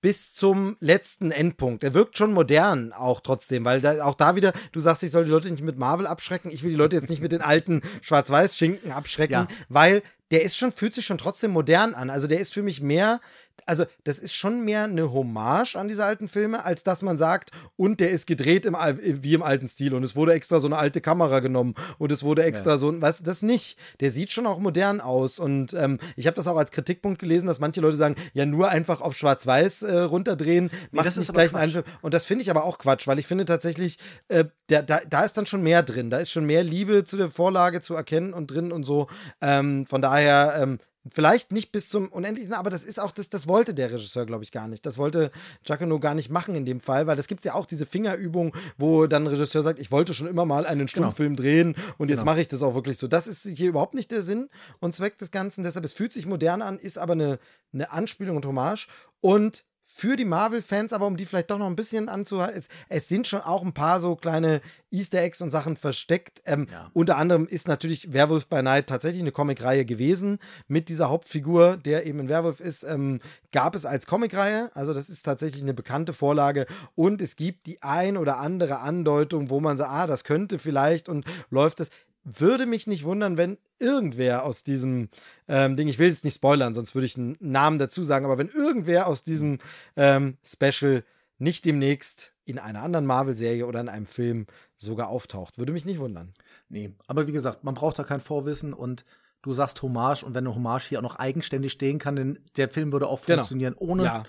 bis zum letzten Endpunkt. Er wirkt schon modern auch trotzdem, weil da, auch da wieder, du sagst, ich soll die Leute nicht mit Marvel abschrecken. Ich will die Leute jetzt nicht mit den alten [LAUGHS] Schwarz-Weiß-Schinken abschrecken, Ja. weil der ist schon, fühlt sich schon trotzdem modern an. Also der ist für mich mehr, also das ist schon mehr eine Hommage an diese alten Filme, als dass man sagt, und der ist gedreht im, wie im alten Stil und es wurde extra so eine alte Kamera genommen und es wurde extra so, ein- weißt das nicht. Der sieht schon auch modern aus und ähm, ich habe das auch als Kritikpunkt gelesen, dass manche Leute sagen, ja nur einfach auf Schwarz-Weiß äh, runterdrehen, macht das nicht gleich einen. Film. Und das finde ich aber auch Quatsch, weil ich finde tatsächlich, äh, der, da, da ist dann schon mehr drin. Da ist schon mehr Liebe zu der Vorlage zu erkennen und drin und so. Ähm, von daher, ähm, vielleicht nicht bis zum Unendlichen, aber das ist auch, das, das wollte der Regisseur, glaube ich, gar nicht. Das wollte Giacono gar nicht machen in dem Fall, weil das gibt es ja auch diese Fingerübung, wo dann ein Regisseur sagt, ich wollte schon immer mal einen Stummfilm drehen und jetzt Genau. mache ich das auch wirklich so. Das ist hier überhaupt nicht der Sinn und Zweck des Ganzen. Deshalb, es fühlt sich modern an, ist aber eine, eine Anspielung und Hommage und für die Marvel-Fans, aber um die vielleicht doch noch ein bisschen anzuhalten, es, es, sind schon auch ein paar so kleine Easter Eggs und Sachen versteckt. Ähm, ja. Unter anderem ist natürlich Werewolf by Night tatsächlich eine Comicreihe gewesen mit dieser Hauptfigur, der eben ein Werwolf ist. Ähm, gab es als Comicreihe, also das ist tatsächlich eine bekannte Vorlage und es gibt die ein oder andere Andeutung, wo man sagt, ah, das könnte vielleicht und läuft es würde mich nicht wundern, wenn irgendwer aus diesem ähm, Ding, ich will jetzt nicht spoilern, sonst würde ich einen Namen dazu sagen, aber wenn irgendwer aus diesem ähm, Special nicht demnächst in einer anderen Marvel-Serie oder in einem Film sogar auftaucht, würde mich nicht wundern. Nee, aber wie gesagt, man braucht da kein Vorwissen und du sagst Hommage und wenn eine Hommage hier auch noch eigenständig stehen kann, denn der Film würde auch genau. funktionieren genau. ohne. Ja.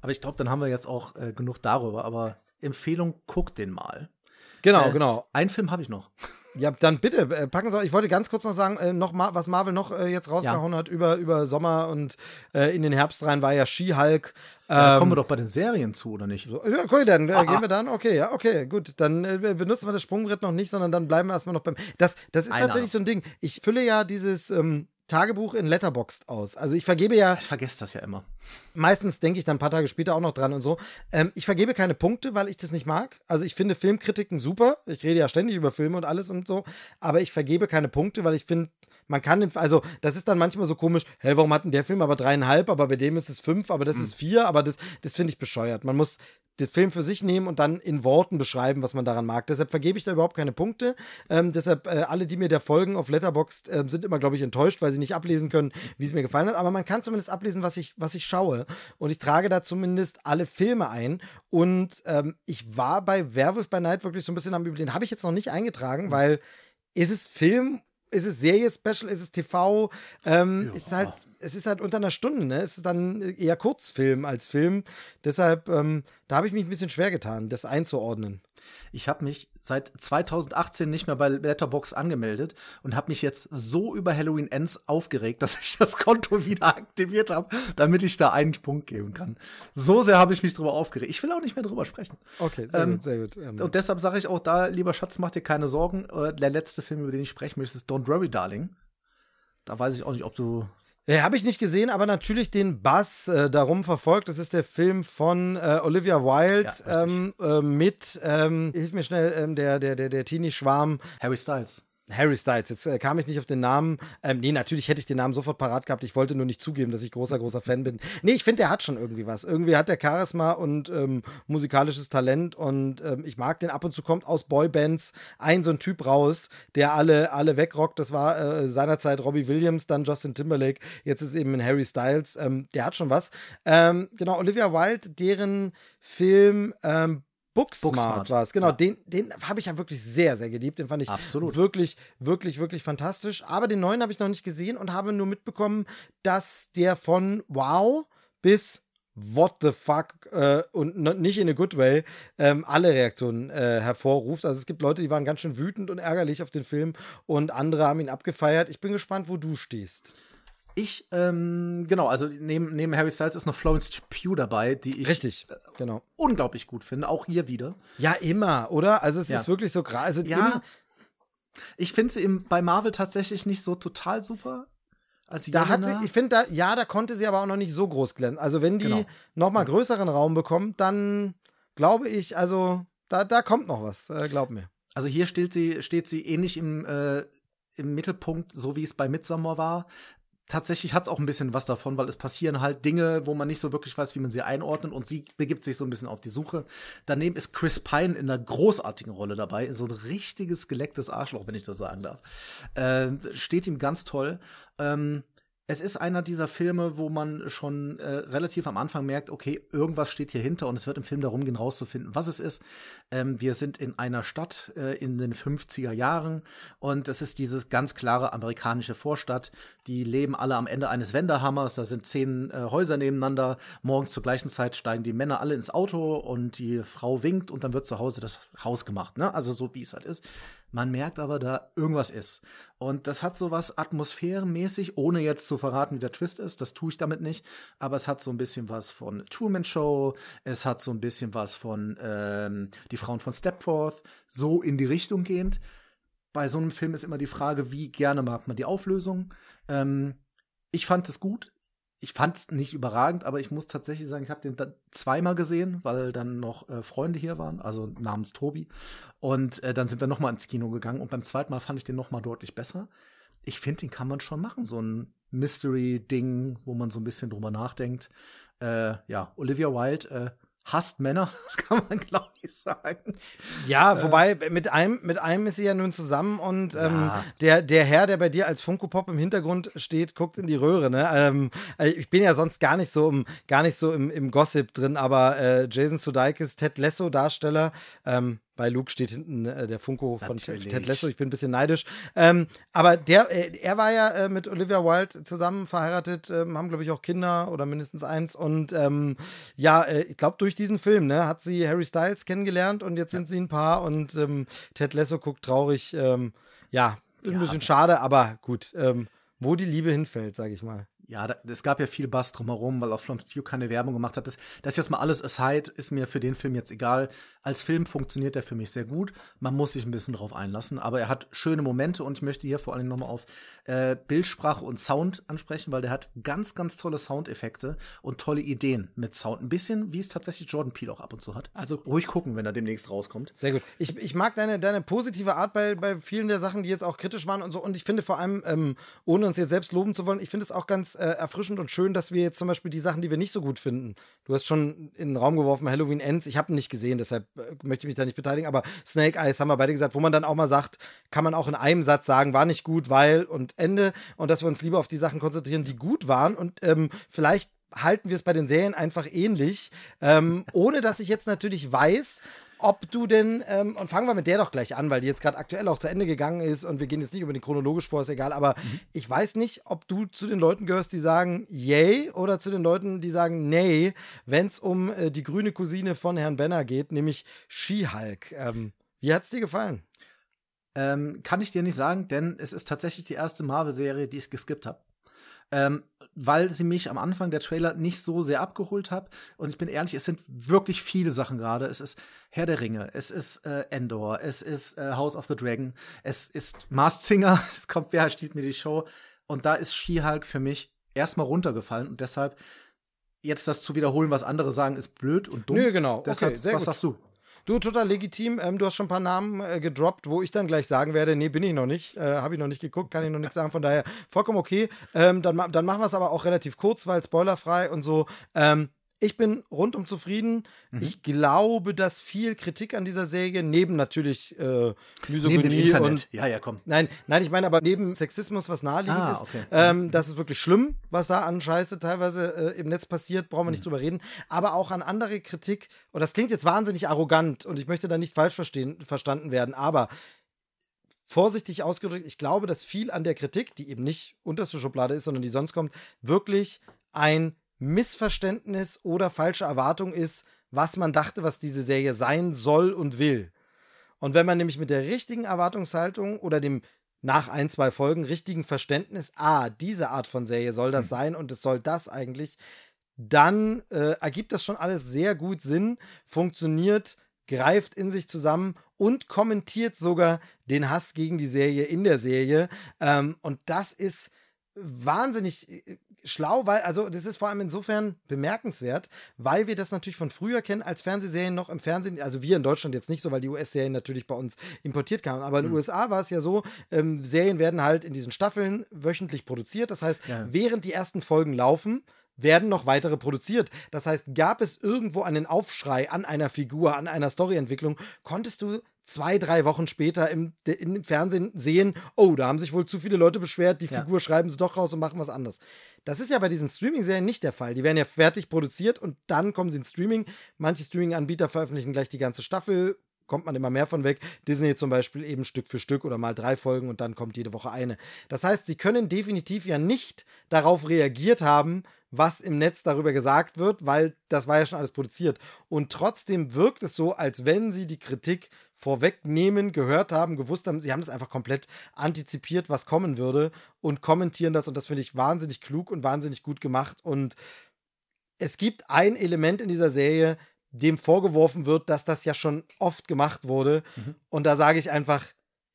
Aber ich glaube, dann haben wir jetzt auch äh, genug darüber. Aber Empfehlung, guck den mal. Genau, äh, genau. Einen Film habe ich noch. Ja, dann bitte, äh, packen Sie auch. Ich wollte ganz kurz noch sagen, äh, noch mal, was Marvel noch äh, jetzt rausgehauen ja. hat über, über Sommer und äh, in den Herbst rein, war ja She-Hulk. Ja, ähm, kommen wir doch bei den Serien zu, oder nicht? So, ja, okay, dann äh, ah, gehen wir dann. Okay, ja, okay, gut. Dann äh, benutzen wir das Sprungbrett noch nicht, sondern dann bleiben wir erstmal noch beim. Das, das ist Einer. tatsächlich so ein Ding. Ich fülle ja dieses ähm, Tagebuch in Letterboxd aus. Also ich vergebe ja. Ich vergesse das ja immer. Meistens denke ich dann ein paar Tage später auch noch dran und so. Ähm, ich vergebe keine Punkte, weil ich das nicht mag. Also ich finde Filmkritiken super. Ich rede ja ständig über Filme und alles und so. Aber ich vergebe keine Punkte, weil ich finde, man kann, den, also das ist dann manchmal so komisch, hey, warum hat denn der Film aber dreieinhalb, aber bei dem ist es fünf, aber das mhm. ist vier, aber das, das finde ich bescheuert. Man muss den Film für sich nehmen und dann in Worten beschreiben, was man daran mag. Deshalb vergebe ich da überhaupt keine Punkte. Ähm, deshalb, äh, alle, die mir da folgen auf Letterboxd, äh, sind immer, glaube ich, enttäuscht, weil sie nicht ablesen können, wie es mir gefallen hat. Aber man kann zumindest ablesen, was ich, was ich schaue. Und ich trage da zumindest alle Filme ein. Und ähm, ich war bei Werwolf by Night wirklich so ein bisschen am Über. Den habe ich jetzt noch nicht eingetragen, mhm. weil ist es Film ist es Serie-Special, ist es TV, ähm, ja. ist halt, es ist halt unter einer Stunde, ne? Es ist dann eher Kurzfilm als Film. Deshalb, ähm, da habe ich mich ein bisschen schwer getan, das einzuordnen. Ich habe mich seit 2018 nicht mehr bei Letterbox angemeldet und habe mich jetzt so über Halloween Ends aufgeregt, [LAUGHS] dass ich das Konto wieder aktiviert habe, damit ich da einen Punkt geben kann. So sehr habe ich mich drüber aufgeregt. Ich will auch nicht mehr drüber sprechen. Okay, sehr ähm, gut, sehr gut. Ähm. Und deshalb sage ich auch da, lieber Schatz, mach dir keine Sorgen. Äh, der letzte Film, über den ich sprechen möchte, ist Don't Worry, Darling. Da weiß ich auch nicht, ob du ja, habe ich nicht gesehen, aber natürlich den Buzz äh, darum verfolgt. Das ist der Film von äh, Olivia Wilde ja, ähm, äh, mit, ähm, hilf mir schnell, ähm, der, der, der, der Teenie-Schwarm. Harry Styles. Harry Styles, jetzt äh, kam ich nicht auf den Namen. Ähm, nee, natürlich hätte ich den Namen sofort parat gehabt. Ich wollte nur nicht zugeben, dass ich großer, großer Fan bin. Nee, ich finde, der hat schon irgendwie was. Irgendwie hat der Charisma und ähm, musikalisches Talent und ähm, ich mag den ab und zu kommt aus Boybands ein so ein Typ raus, der alle, alle wegrockt. Das war äh, seinerzeit Robbie Williams, dann Justin Timberlake, jetzt ist eben ein Harry Styles. Ähm, der hat schon was. Ähm, genau, Olivia Wilde, deren Film ähm, Booksmart, Booksmart. war es. Genau, ja. den, den habe ich ja wirklich sehr, sehr geliebt. Den fand ich Absolut. wirklich, wirklich, wirklich fantastisch. Aber den neuen habe ich noch nicht gesehen und habe nur mitbekommen, dass der von Wow bis What the fuck äh, und nicht in a good way ähm, alle Reaktionen äh, hervorruft. Also es gibt Leute, die waren ganz schön wütend und ärgerlich auf den Film und andere haben ihn abgefeiert. Ich bin gespannt, wo du stehst. Ich, ähm, genau, also neben, neben Harry Styles ist noch Florence Pugh dabei, die ich Richtig, genau. unglaublich gut finde, auch hier wieder. Ja, immer, oder? Also es ja. ist wirklich so krass. Also ja, ich finde sie bei Marvel tatsächlich nicht so total super. Als da hat sie, ich finde, da, ja, da konnte sie aber auch noch nicht so groß glänzen. Also wenn die genau. noch mal größeren Raum bekommt, dann glaube ich, also da, da kommt noch was, äh, glaub mir. Also hier steht sie, steht sie ähnlich im, äh, im Mittelpunkt, so wie es bei Midsommar war tatsächlich hat es auch ein bisschen was davon, weil es passieren halt Dinge, wo man nicht so wirklich weiß, wie man sie einordnet und sie begibt sich so ein bisschen auf die Suche. Daneben ist Chris Pine in einer großartigen Rolle dabei, so ein richtiges gelecktes Arschloch, wenn ich das sagen darf. Äh, steht ihm ganz toll. Ähm, es ist einer dieser Filme, wo man schon äh, relativ am Anfang merkt, okay, irgendwas steht hier hinter und es wird im Film darum gehen, rauszufinden, was es ist. Ähm, wir sind in einer Stadt äh, in den 50er Jahren und es ist dieses ganz klare amerikanische Vorstadt. Die leben alle am Ende eines Wendehammers. Da sind zehn äh, Häuser nebeneinander. Morgens zur gleichen Zeit steigen die Männer alle ins Auto und die Frau winkt und dann wird zu Hause das Haus gemacht. Ne? Also so wie es halt ist. Man merkt aber, da irgendwas ist. Und das hat so was atmosphärenmäßig, ohne jetzt zu verraten, wie der Twist ist. Das tue ich damit nicht. Aber es hat so ein bisschen was von Truman Show. Es hat so ein bisschen was von ähm, Die Frauen von Stepforth. So in die Richtung gehend. Bei so einem Film ist immer die Frage, wie gerne mag man die Auflösung. Ähm, ich fand es gut. Ich fand es nicht überragend, aber ich muss tatsächlich sagen, ich habe den zweimal gesehen, weil dann noch äh, Freunde hier waren, also namens Tobi. Und äh, dann sind wir noch mal ins Kino gegangen und beim zweiten Mal fand ich den noch mal deutlich besser. Ich finde, den kann man schon machen, so ein Mystery-Ding, wo man so ein bisschen drüber nachdenkt. Äh, ja, Olivia Wilde äh, hasst Männer, [LAUGHS] das kann man, glaube ich, sagen. Ja, äh, wobei mit einem, mit einem ist sie ja nun zusammen und ähm, ja. der, der Herr, der bei dir als Funko Pop im Hintergrund steht, guckt in die Röhre. Ne? Ähm, äh, ich bin ja sonst gar nicht so im, gar nicht so im, im Gossip drin, aber äh, Jason Sudeikis, Ted Lesso Darsteller, ähm, bei Luke steht hinten äh, der Funko Natürlich. von Ted Lasso. Ich bin ein bisschen neidisch. Ähm, aber der, äh, er war ja äh, mit Olivia Wilde zusammen verheiratet, ähm, haben, glaube ich, auch Kinder oder mindestens eins. Und ähm, ja, äh, ich glaube, durch diesen Film ne, hat sie Harry Styles kennengelernt und jetzt sind sie ein Paar. Und ähm, Ted Lasso guckt traurig. Ähm, ja, ein ja, bisschen schade, aber gut. Ähm, wo die Liebe hinfällt, sage ich mal ja, es gab ja viel Bass drumherum, weil auch Florence Pugh keine Werbung gemacht hat. Das, das jetzt mal alles aside, ist mir für den Film jetzt egal. Als Film funktioniert er für mich sehr gut. Man muss sich ein bisschen drauf einlassen, aber er hat schöne Momente und ich möchte hier vor allem nochmal auf äh, Bildsprache und Sound ansprechen, weil der hat ganz, ganz tolle Soundeffekte und tolle Ideen mit Sound. Ein bisschen, wie es tatsächlich Jordan Peele auch ab und zu hat. Also ruhig gucken, wenn er demnächst rauskommt. Sehr gut. Ich, ich mag deine, deine positive Art bei, bei vielen der Sachen, die jetzt auch kritisch waren und so. Und ich finde vor allem, ähm, ohne uns jetzt selbst loben zu wollen, ich finde es auch ganz äh, erfrischend und schön, dass wir jetzt zum Beispiel die Sachen, die wir nicht so gut finden, du hast schon in den Raum geworfen, Halloween Ends, ich habe ihn nicht gesehen, deshalb möchte ich mich da nicht beteiligen, aber Snake Eyes haben wir beide gesagt, wo man dann auch mal sagt, kann man auch in einem Satz sagen, war nicht gut, weil und Ende. Und dass wir uns lieber auf die Sachen konzentrieren, die gut waren. Und ähm, vielleicht halten wir es bei den Serien einfach ähnlich, ähm, ohne dass ich jetzt natürlich weiß, ob du denn, ähm, und fangen wir mit der doch gleich an, weil die jetzt gerade aktuell auch zu Ende gegangen ist und wir gehen jetzt nicht über den chronologisch vor, ist egal, aber mhm. ich weiß nicht, ob du zu den Leuten gehörst, die sagen yay oder zu den Leuten, die sagen nee, wenn es um äh, die grüne Cousine von Herrn Benner geht, nämlich She-Hulk. Ähm, wie hat es dir gefallen? Ähm, kann ich dir nicht sagen, denn es ist tatsächlich die erste Marvel-Serie, die ich geskippt habe. Ähm, weil sie mich am Anfang der Trailer nicht so sehr abgeholt hat. Und ich bin ehrlich, es sind wirklich viele Sachen gerade. Es ist Herr der Ringe, es ist äh, Endor, es ist äh, House of the Dragon, es ist Masked Singer, [LAUGHS] es kommt, wer steht mir die Show. Und da ist She-Hulk für mich erstmal runtergefallen und deshalb jetzt das zu wiederholen, was andere sagen, ist blöd und dumm. Nö, genau. Deshalb, okay, sehr was gut. sagst du? Du, total legitim. Ähm, du hast schon ein paar Namen äh, gedroppt, wo ich dann gleich sagen werde, nee, bin ich noch nicht. Äh, Habe ich noch nicht geguckt, kann ich noch nichts sagen. Von daher vollkommen okay. Ähm, dann, dann machen wir es aber auch relativ kurz, weil spoilerfrei und so. Ähm, ich bin rundum zufrieden. Mhm. Ich glaube, dass viel Kritik an dieser Serie, neben natürlich äh, Misogynie neben dem Internet. und ja, ja, komm. Nein, nein, ich meine aber neben Sexismus, was naheliegend ah, ist, okay. ähm, das ist wirklich schlimm, was da an Scheiße teilweise äh, im Netz passiert, brauchen wir nicht mhm. drüber reden. Aber auch an andere Kritik, und das klingt jetzt wahnsinnig arrogant und ich möchte da nicht falsch verstehen, verstanden werden, aber vorsichtig ausgedrückt, ich glaube, dass viel an der Kritik, die eben nicht unterste Schublade ist, sondern die sonst kommt, wirklich ein Missverständnis oder falsche Erwartung ist, was man dachte, was diese Serie sein soll und will. Und wenn man nämlich mit der richtigen Erwartungshaltung oder dem nach ein, zwei Folgen richtigen Verständnis, ah, diese Art von Serie soll das hm. sein und es soll das eigentlich, dann äh, ergibt das schon alles sehr gut Sinn, funktioniert, greift in sich zusammen und kommentiert sogar den Hass gegen die Serie in der Serie. Ähm, und das ist wahnsinnig äh, schlau, weil, also das ist vor allem insofern bemerkenswert, weil wir das natürlich von früher kennen, als Fernsehserien noch im Fernsehen, also wir in Deutschland jetzt nicht so, weil die US-Serien natürlich bei uns importiert kamen, aber in den mhm. USA war es ja so, ähm, Serien werden halt in diesen Staffeln wöchentlich produziert, das heißt, ja. während die ersten Folgen laufen, werden noch weitere produziert. Das heißt, gab es irgendwo einen Aufschrei an einer Figur, an einer Storyentwicklung, konntest du zwei, drei Wochen später im, im Fernsehen sehen, oh, da haben sich wohl zu viele Leute beschwert, die ja. Figur schreiben sie doch raus und machen was anderes. Das ist ja bei diesen Streaming-Serien nicht der Fall. Die werden ja fertig produziert und dann kommen sie ins Streaming. Manche Streaming-Anbieter veröffentlichen gleich die ganze Staffel, kommt man immer mehr von weg. Disney zum Beispiel eben Stück für Stück oder mal drei Folgen und dann kommt jede Woche eine. Das heißt, sie können definitiv ja nicht darauf reagiert haben, was im Netz darüber gesagt wird, weil das war ja schon alles produziert. Und trotzdem wirkt es so, als wenn sie die Kritik vorwegnehmen, gehört haben, gewusst haben, sie haben es einfach komplett antizipiert, was kommen würde und kommentieren das. Und das finde ich wahnsinnig klug und wahnsinnig gut gemacht. Und es gibt ein Element in dieser Serie, dem vorgeworfen wird, dass das ja schon oft gemacht wurde. Mhm. Und da sage ich einfach,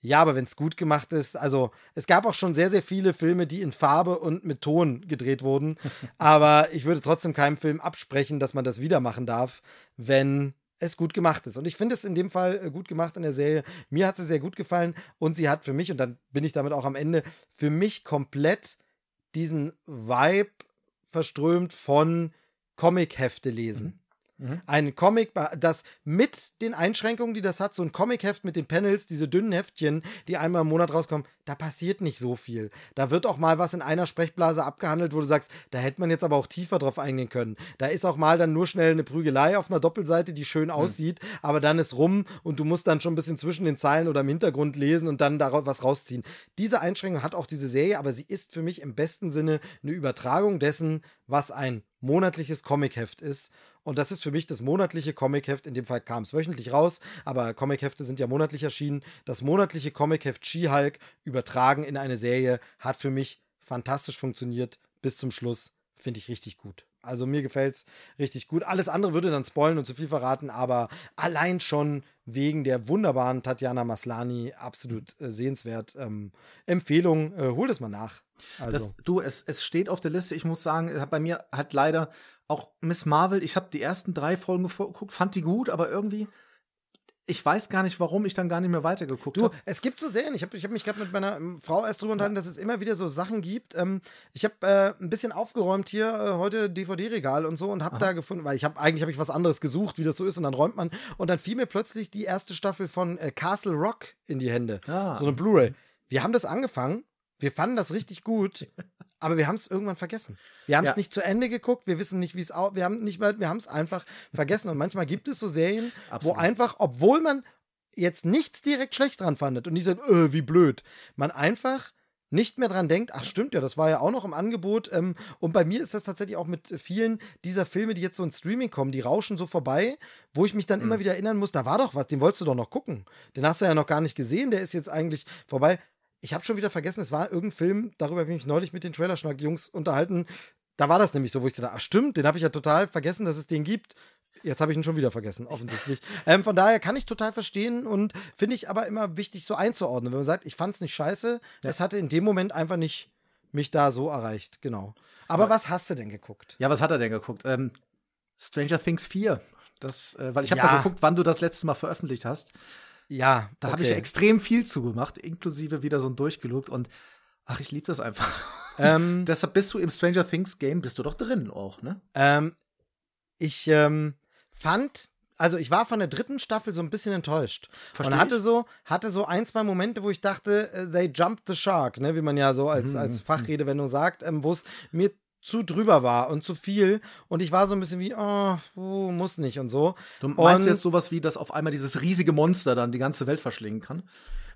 Ja, aber wenn es gut gemacht ist, also es gab auch schon sehr, sehr viele Filme, die in Farbe und mit Ton gedreht wurden. [LAUGHS] aber ich würde trotzdem keinem Film absprechen, dass man das wieder machen darf, wenn es gut gemacht ist. Und ich finde es in dem Fall äh, gut gemacht in der Serie. Mir hat sie sehr gut gefallen und sie hat für mich, und dann bin ich damit auch am Ende, für mich komplett diesen Vibe verströmt von Comic-Hefte lesen. Mhm. Ein Comic, das mit den Einschränkungen, die das hat, so ein Comic-Heft mit den Panels, diese dünnen Heftchen, die einmal im Monat rauskommen, da passiert nicht so viel. Da wird auch mal was in einer Sprechblase abgehandelt, wo du sagst, da hätte man jetzt aber auch tiefer drauf eingehen können. Da ist auch mal dann nur schnell eine Prügelei auf einer Doppelseite, die schön mhm. aussieht, mhm. aber dann ist rum und du musst dann schon ein bisschen zwischen den Zeilen oder im Hintergrund lesen und dann daraus was rausziehen. Diese Einschränkung hat auch diese Serie, aber sie ist für mich im besten Sinne eine Übertragung dessen, was ein monatliches Comicheft ist. Und das ist für mich das monatliche Comicheft. In dem Fall kam es wöchentlich raus, aber Comichefte sind ja monatlich erschienen. Das monatliche Comicheft She-Hulk übertragen in eine Serie hat für mich fantastisch funktioniert bis zum Schluss. Finde ich richtig gut. Also mir gefällt es richtig gut. Alles andere würde dann spoilen und zu viel verraten, aber allein schon wegen der wunderbaren Tatjana Maslani absolut äh, sehenswert. Ähm, Empfehlung, äh, hol es mal nach. Also. Das, du, es, es steht auf der Liste. Ich muss sagen, bei mir hat leider auch Miss Marvel, ich habe die ersten drei Folgen geguckt, fand die gut, aber irgendwie ich weiß gar nicht, warum ich dann gar nicht mehr weitergeguckt habe. Du, es gibt so Serien. Ich habe ich hab mich gerade mit meiner ähm, Frau erst drüber unterhalten, dass es immer wieder so Sachen gibt. Ähm, ich habe äh, ein bisschen aufgeräumt hier äh, heute DVD-Regal und so und habe da gefunden, weil ich habe eigentlich habe ich was anderes gesucht, wie das so ist und dann räumt man und dann fiel mir plötzlich die erste Staffel von äh, Castle Rock in die Hände. Ah. So eine Blu-ray. Wir haben das angefangen. Wir fanden das richtig gut. [LAUGHS] aber wir haben es irgendwann vergessen. Wir haben es ja. nicht zu Ende geguckt, wir wissen nicht, wie es auch, wir haben nicht mehr, wir haben es einfach [LAUGHS] vergessen. Und manchmal gibt es so Serien, Absolut. wo einfach, obwohl man jetzt nichts direkt schlecht dran fandet und nicht so, äh, wie blöd, man einfach nicht mehr dran denkt, ach stimmt ja, das war ja auch noch im Angebot. Ähm, und bei mir ist das tatsächlich auch mit vielen dieser Filme, die jetzt so ins Streaming kommen, die rauschen so vorbei, wo ich mich dann mhm. immer wieder erinnern muss, da war doch was, den wolltest du doch noch gucken. Den hast du ja noch gar nicht gesehen, der ist jetzt eigentlich vorbei ich habe schon wieder vergessen, es war irgendein Film, darüber habe ich mich neulich mit den Trailerschnack-Jungs unterhalten. Da war das nämlich so, wo ich dachte, ach stimmt, den habe ich ja total vergessen, dass es den gibt. Jetzt habe ich ihn schon wieder vergessen, offensichtlich. ähm, von daher kann ich total verstehen und finde ich aber immer wichtig, so einzuordnen. Wenn man sagt, ich fand es nicht scheiße, ja. es hatte in dem Moment einfach nicht mich da so erreicht, genau. Aber ja. was hast du denn geguckt? Ja, was hat er denn geguckt? Ähm, Stranger Things 4. Das, äh, weil ich habe ja. mal geguckt, wann du das letzte Mal veröffentlicht hast. Ja, da okay. habe ich extrem viel zugemacht, inklusive wieder so ein durchgelugt und ach, ich liebe das einfach. [LAUGHS] Ähm, Deshalb bist du im Stranger Things Game, bist du doch drin auch, ne? Ähm, ich ähm, fand also ich war von der dritten Staffel so ein bisschen enttäuscht Versteh und hatte so hatte so ein zwei Momente, wo ich dachte, äh, they jumped the shark, ne, wie man ja so als mhm. als Fachredewendung sagt, ähm, wo es mir zu drüber war und zu viel. Und ich war so ein bisschen wie, oh, uh, muss nicht und so. Du meinst und, jetzt sowas wie, dass auf einmal dieses riesige Monster dann die ganze Welt verschlingen kann?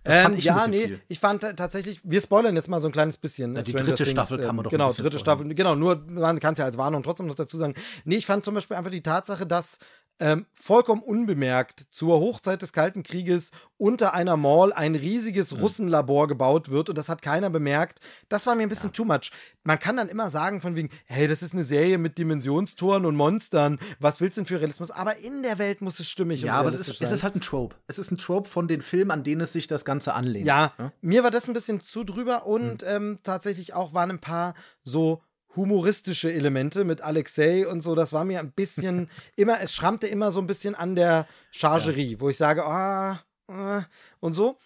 Ähm, ja, nee, viel. ich fand tatsächlich, wir spoilern jetzt mal so ein kleines bisschen. Ja, die dritte Things, Staffel kann man doch Genau, dritte Staffel, genau, nur man kann es ja als Warnung trotzdem noch dazu sagen. Nee, ich fand zum Beispiel einfach die Tatsache, dass ähm, vollkommen unbemerkt zur Hochzeit des Kalten Krieges unter einer Mall ein riesiges mhm. Russenlabor gebaut wird und das hat keiner bemerkt. Das war mir ein bisschen ja. too much. Man kann dann immer sagen von wegen, hey, das ist eine Serie mit Dimensionstoren und Monstern. Was willst du denn für Realismus? Aber in der Welt muss es stimmig ja, aber es ist, sein. es ist halt ein Trope. Es ist ein Trope von den Filmen, an denen es sich das Ganze anlehnt. Ja, ja? mir war das ein bisschen zu drüber und mhm. ähm, tatsächlich auch waren ein paar so humoristische Elemente mit Alexei und so. Das war mir ein bisschen [LAUGHS] immer, es schrammte immer so ein bisschen an der Chargerie, ja. wo ich sage, ah, ah und so.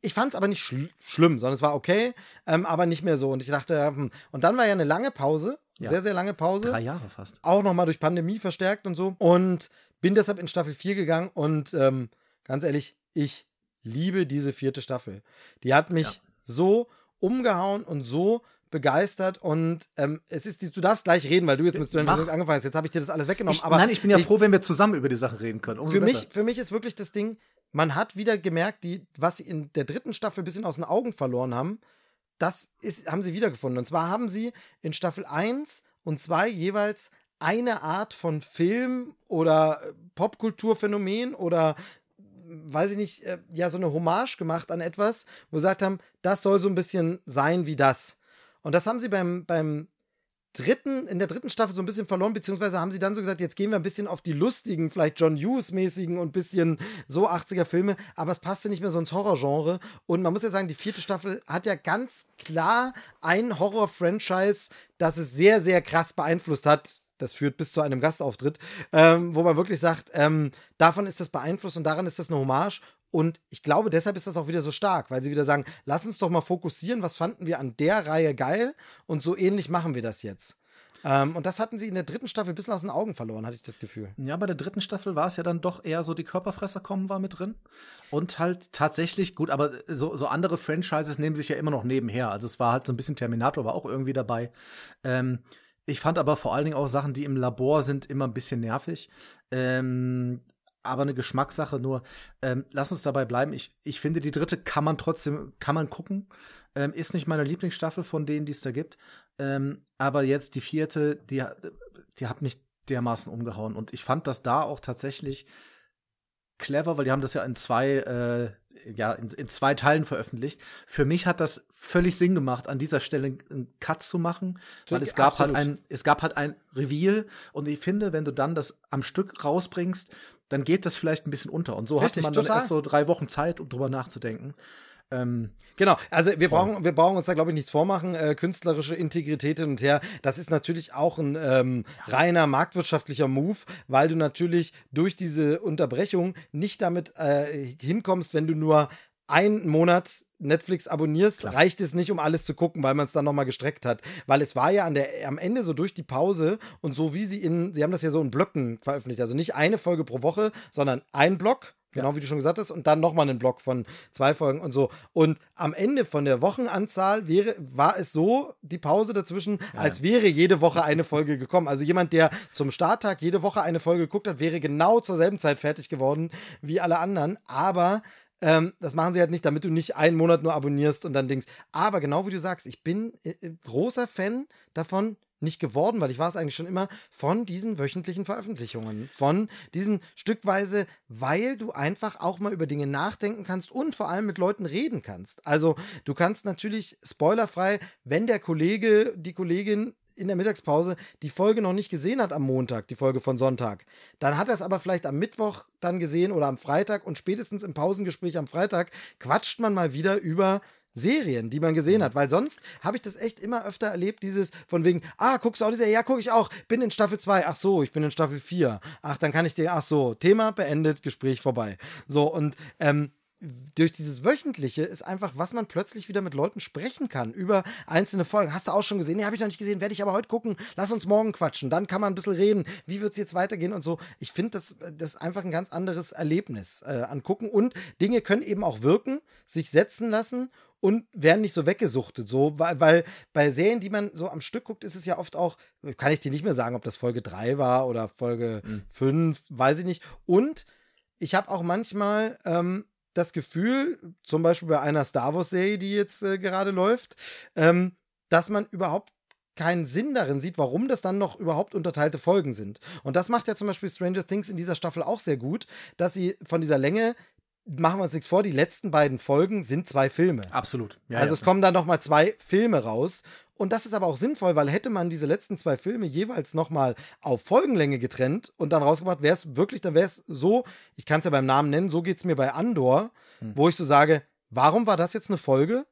Ich fand es aber nicht schl schlimm, sondern es war okay, ähm, aber nicht mehr so. Und ich dachte, hm. und dann war ja eine lange Pause, ja. sehr, sehr lange Pause. Drei Jahre fast. Auch nochmal durch Pandemie verstärkt und so. Und bin deshalb in Staffel 4 gegangen und ähm, ganz ehrlich, ich liebe diese vierte Staffel. Die hat mich ja. so umgehauen und so begeistert und ähm, es ist, du darfst gleich reden, weil du jetzt mit Stranger Things angefangen hast. Jetzt habe ich dir das alles weggenommen. Ich, aber nein, ich bin ja ich, froh, wenn wir zusammen über die Sachen reden können. für mich, für mich ist wirklich das Ding, man hat wieder gemerkt, die, was sie in der dritten Staffel ein bisschen aus den Augen verloren haben, das ist, haben sie wiedergefunden. Und zwar haben sie in Staffel 1 und 2 jeweils eine Art von Film oder Popkulturphänomen oder weiß ich nicht, äh, ja, so eine Hommage gemacht an etwas, wo sie gesagt haben, das soll so ein bisschen sein wie das. Und das haben sie beim, beim dritten, in der dritten Staffel so ein bisschen verloren, beziehungsweise haben sie dann so gesagt, jetzt gehen wir ein bisschen auf die lustigen, vielleicht John Hughes-mäßigen und ein bisschen so 80er-Filme, aber es passte nicht mehr so ins Horrorgenre. Und man muss ja sagen, die vierte Staffel hat ja ganz klar ein Horror-Franchise, das es sehr, sehr krass beeinflusst hat das führt bis zu einem Gastauftritt, ähm, wo man wirklich sagt, ähm, davon ist das beeinflusst und daran ist das eine Hommage. Und ich glaube, deshalb ist das auch wieder so stark, weil sie wieder sagen, lass uns doch mal fokussieren, was fanden wir an der Reihe geil und so ähnlich machen wir das jetzt. Ähm, und das hatten sie in der dritten Staffel ein bisschen aus den Augen verloren, hatte ich das Gefühl. Ja, bei der dritten Staffel war es ja dann doch eher so, die Körperfresser kommen war mit drin. Und halt tatsächlich, gut, aber so, so andere Franchises nehmen sich ja immer noch nebenher. Also es war halt so ein bisschen Terminator, war auch irgendwie dabei. Ähm, ich fand aber vor allen Dingen auch Sachen, die im Labor sind, immer ein bisschen nervig. Ähm, aber eine Geschmackssache nur. Ähm, lass uns dabei bleiben. Ich, ich finde, die dritte kann man trotzdem, kann man gucken. Ähm, ist nicht meine Lieblingsstaffel von denen, die es da gibt. Ähm, aber jetzt die vierte, die, die hat mich dermaßen umgehauen. Und ich fand das da auch tatsächlich clever, weil die haben das ja in zwei, äh, ja, in, in, zwei Teilen veröffentlicht. Für mich hat das völlig Sinn gemacht, an dieser Stelle einen Cut zu machen, weil es gab halt ein, es gab halt ein Reveal und ich finde, wenn du dann das am Stück rausbringst, dann geht das vielleicht ein bisschen unter. Und so Richtig, hatte man dann total. erst so drei Wochen Zeit, um drüber nachzudenken. Ähm, genau, also wir brauchen, wir brauchen uns da, glaube ich, nichts vormachen. Äh, künstlerische Integrität hin und her, das ist natürlich auch ein ähm, reiner marktwirtschaftlicher Move, weil du natürlich durch diese Unterbrechung nicht damit äh, hinkommst, wenn du nur einen Monat Netflix abonnierst, Klar. reicht es nicht, um alles zu gucken, weil man es dann nochmal gestreckt hat. Weil es war ja an der, am Ende so durch die Pause und so wie sie in, sie haben das ja so in Blöcken veröffentlicht. Also nicht eine Folge pro Woche, sondern ein Block Genau wie du schon gesagt hast. Und dann nochmal einen Block von zwei Folgen und so. Und am Ende von der Wochenanzahl wäre, war es so, die Pause dazwischen, ja. als wäre jede Woche eine Folge gekommen. Also jemand, der zum Starttag jede Woche eine Folge geguckt hat, wäre genau zur selben Zeit fertig geworden wie alle anderen. Aber ähm, das machen sie halt nicht, damit du nicht einen Monat nur abonnierst und dann denkst. Aber genau wie du sagst, ich bin äh, äh großer Fan davon, nicht geworden, weil ich war es eigentlich schon immer, von diesen wöchentlichen Veröffentlichungen. Von diesen stückweise, weil du einfach auch mal über Dinge nachdenken kannst und vor allem mit Leuten reden kannst. Also du kannst natürlich spoilerfrei, wenn der Kollege, die Kollegin in der Mittagspause die Folge noch nicht gesehen hat am Montag, die Folge von Sonntag, dann hat er es aber vielleicht am Mittwoch dann gesehen oder am Freitag und spätestens im Pausengespräch am Freitag quatscht man mal wieder über Serien, die man gesehen mhm. hat, weil sonst habe ich das echt immer öfter erlebt, dieses von wegen, ah, guckst du auch die Serie? Ja, gucke ich auch, bin in Staffel 2, ach so, ich bin in Staffel 4, ach, dann kann ich dir, ach so, Thema beendet, Gespräch vorbei. So, und ähm, durch dieses Wöchentliche ist einfach, was man plötzlich wieder mit Leuten sprechen kann über einzelne Folgen. Hast du auch schon gesehen? Nee, habe ich noch nicht gesehen, werde ich aber heute gucken. Lass uns morgen quatschen. Dann kann man ein bisschen reden. Wie wird es jetzt weitergehen und so. Ich finde, das, das ist einfach ein ganz anderes Erlebnis äh, angucken. Und Dinge können eben auch wirken, sich setzen lassen und werden nicht so weggesuchtet. So, weil, weil bei Serien, die man so am Stück guckt, ist es ja oft auch, kann ich dir nicht mehr sagen, ob das Folge 3 war oder Folge mhm. 5, weiß ich nicht. Und ich habe auch manchmal ähm, das Gefühl, zum Beispiel bei einer Star Wars-Serie, die jetzt äh, gerade läuft, ähm, dass man überhaupt keinen Sinn darin sieht, warum das dann noch überhaupt unterteilte Folgen sind. Und das macht ja zum Beispiel Stranger Things in dieser Staffel auch sehr gut, dass sie von dieser Länge machen wir uns nichts vor, die letzten beiden Folgen sind zwei Filme. Absolut. Ja, also ja. es kommen dann noch mal zwei Filme raus. Und das ist aber auch sinnvoll, weil hätte man diese letzten zwei Filme jeweils noch mal auf Folgenlänge getrennt und dann rausgebracht, wäre es wirklich, dann wäre es so, ich kann es ja beim Namen nennen, so geht es mir bei Andor, hm. wo ich so sage, warum war das jetzt eine Folge?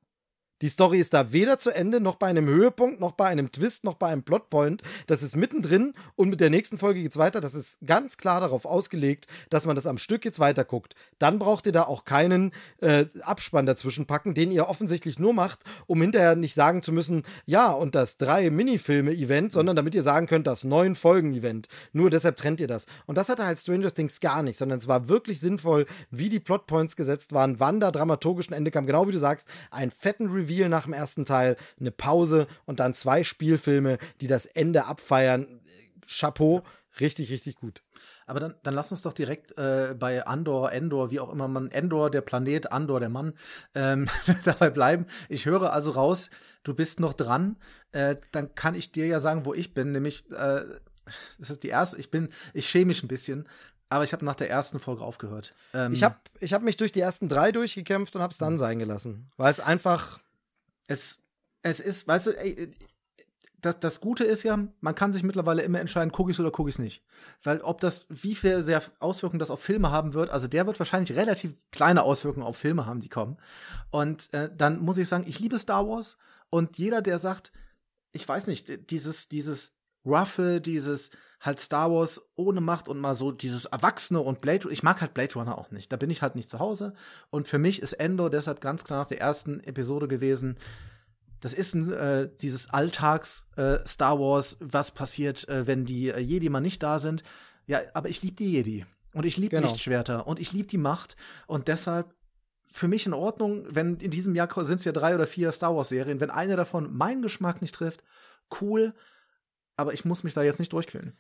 Die Story ist da weder zu Ende, noch bei einem Höhepunkt, noch bei einem Twist, noch bei einem Plotpoint. Das ist mittendrin und mit der nächsten Folge geht's weiter. Das ist ganz klar darauf ausgelegt, dass man das am Stück jetzt weiter guckt. Dann braucht ihr da auch keinen äh, Abspann dazwischen packen, den ihr offensichtlich nur macht, um hinterher nicht sagen zu müssen, ja, und das drei Minifilme-Event, sondern damit ihr sagen könnt, das neun Folgen-Event. Nur deshalb trennt ihr das. Und das hatte halt Stranger Things gar nicht, sondern es war wirklich sinnvoll, wie die Plotpoints gesetzt waren, wann da dramaturgisch ein Ende kam. Genau wie du sagst, einen fetten Review Reveal nach dem ersten Teil, eine Pause und dann zwei Spielfilme, die das Ende abfeiern. Chapeau, richtig, richtig gut. Aber dann, dann lass uns doch direkt äh, bei Andor, Endor, wie auch immer man, Endor, der Planet, Andor, der Mann, ähm, [LAUGHS] dabei bleiben. Ich höre also raus, du bist noch dran. Äh, dann kann ich dir ja sagen, wo ich bin, nämlich, äh, das ist die erste, ich bin, ich schäme mich ein bisschen, aber ich habe nach der ersten Folge aufgehört. Ähm, ich habe ich hab mich durch die ersten drei durchgekämpft und habe es dann sein gelassen, weil es einfach es, es ist, weißt du, ey, das, das Gute ist ja, man kann sich mittlerweile immer entscheiden, gucke ich oder gucke ich nicht. Weil ob das, wie viel sehr Auswirkungen das auf Filme haben wird, also der wird wahrscheinlich relativ kleine Auswirkungen auf Filme haben, die kommen. Und äh, dann muss ich sagen, ich liebe Star Wars und jeder, der sagt, ich weiß nicht, dieses, dieses Ruffle, dieses halt Star Wars ohne Macht und mal so dieses Erwachsene und Blade ich mag halt Blade Runner auch nicht. Da bin ich halt nicht zu Hause. Und für mich ist Endor deshalb ganz klar nach der ersten Episode gewesen, das ist ein, äh, dieses Alltags-Star äh, Wars, was passiert, äh, wenn die äh, Jedi mal nicht da sind. Ja, aber ich liebe die Jedi. Und ich liebe genau. Lichtschwerter. Und ich liebe die Macht. Und deshalb für mich in Ordnung, wenn in diesem Jahr sind es ja drei oder vier Star Wars-Serien, wenn eine davon meinen Geschmack nicht trifft, cool. Aber ich muss mich da jetzt nicht durchquälen.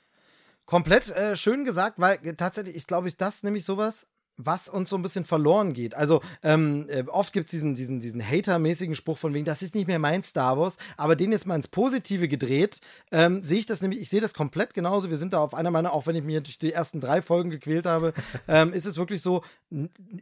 Komplett äh, schön gesagt, weil tatsächlich ist, glaube ich, das nämlich sowas, was uns so ein bisschen verloren geht. Also ähm, äh, oft gibt es diesen, diesen, diesen Hater-mäßigen Spruch von wegen, das ist nicht mehr mein Star Wars, aber den jetzt mal ins Positive gedreht, ähm, sehe ich das nämlich, ich sehe das komplett genauso. Wir sind da auf einer meiner, auch wenn ich mir durch die ersten drei Folgen gequält habe, [LAUGHS] ähm, ist es wirklich so,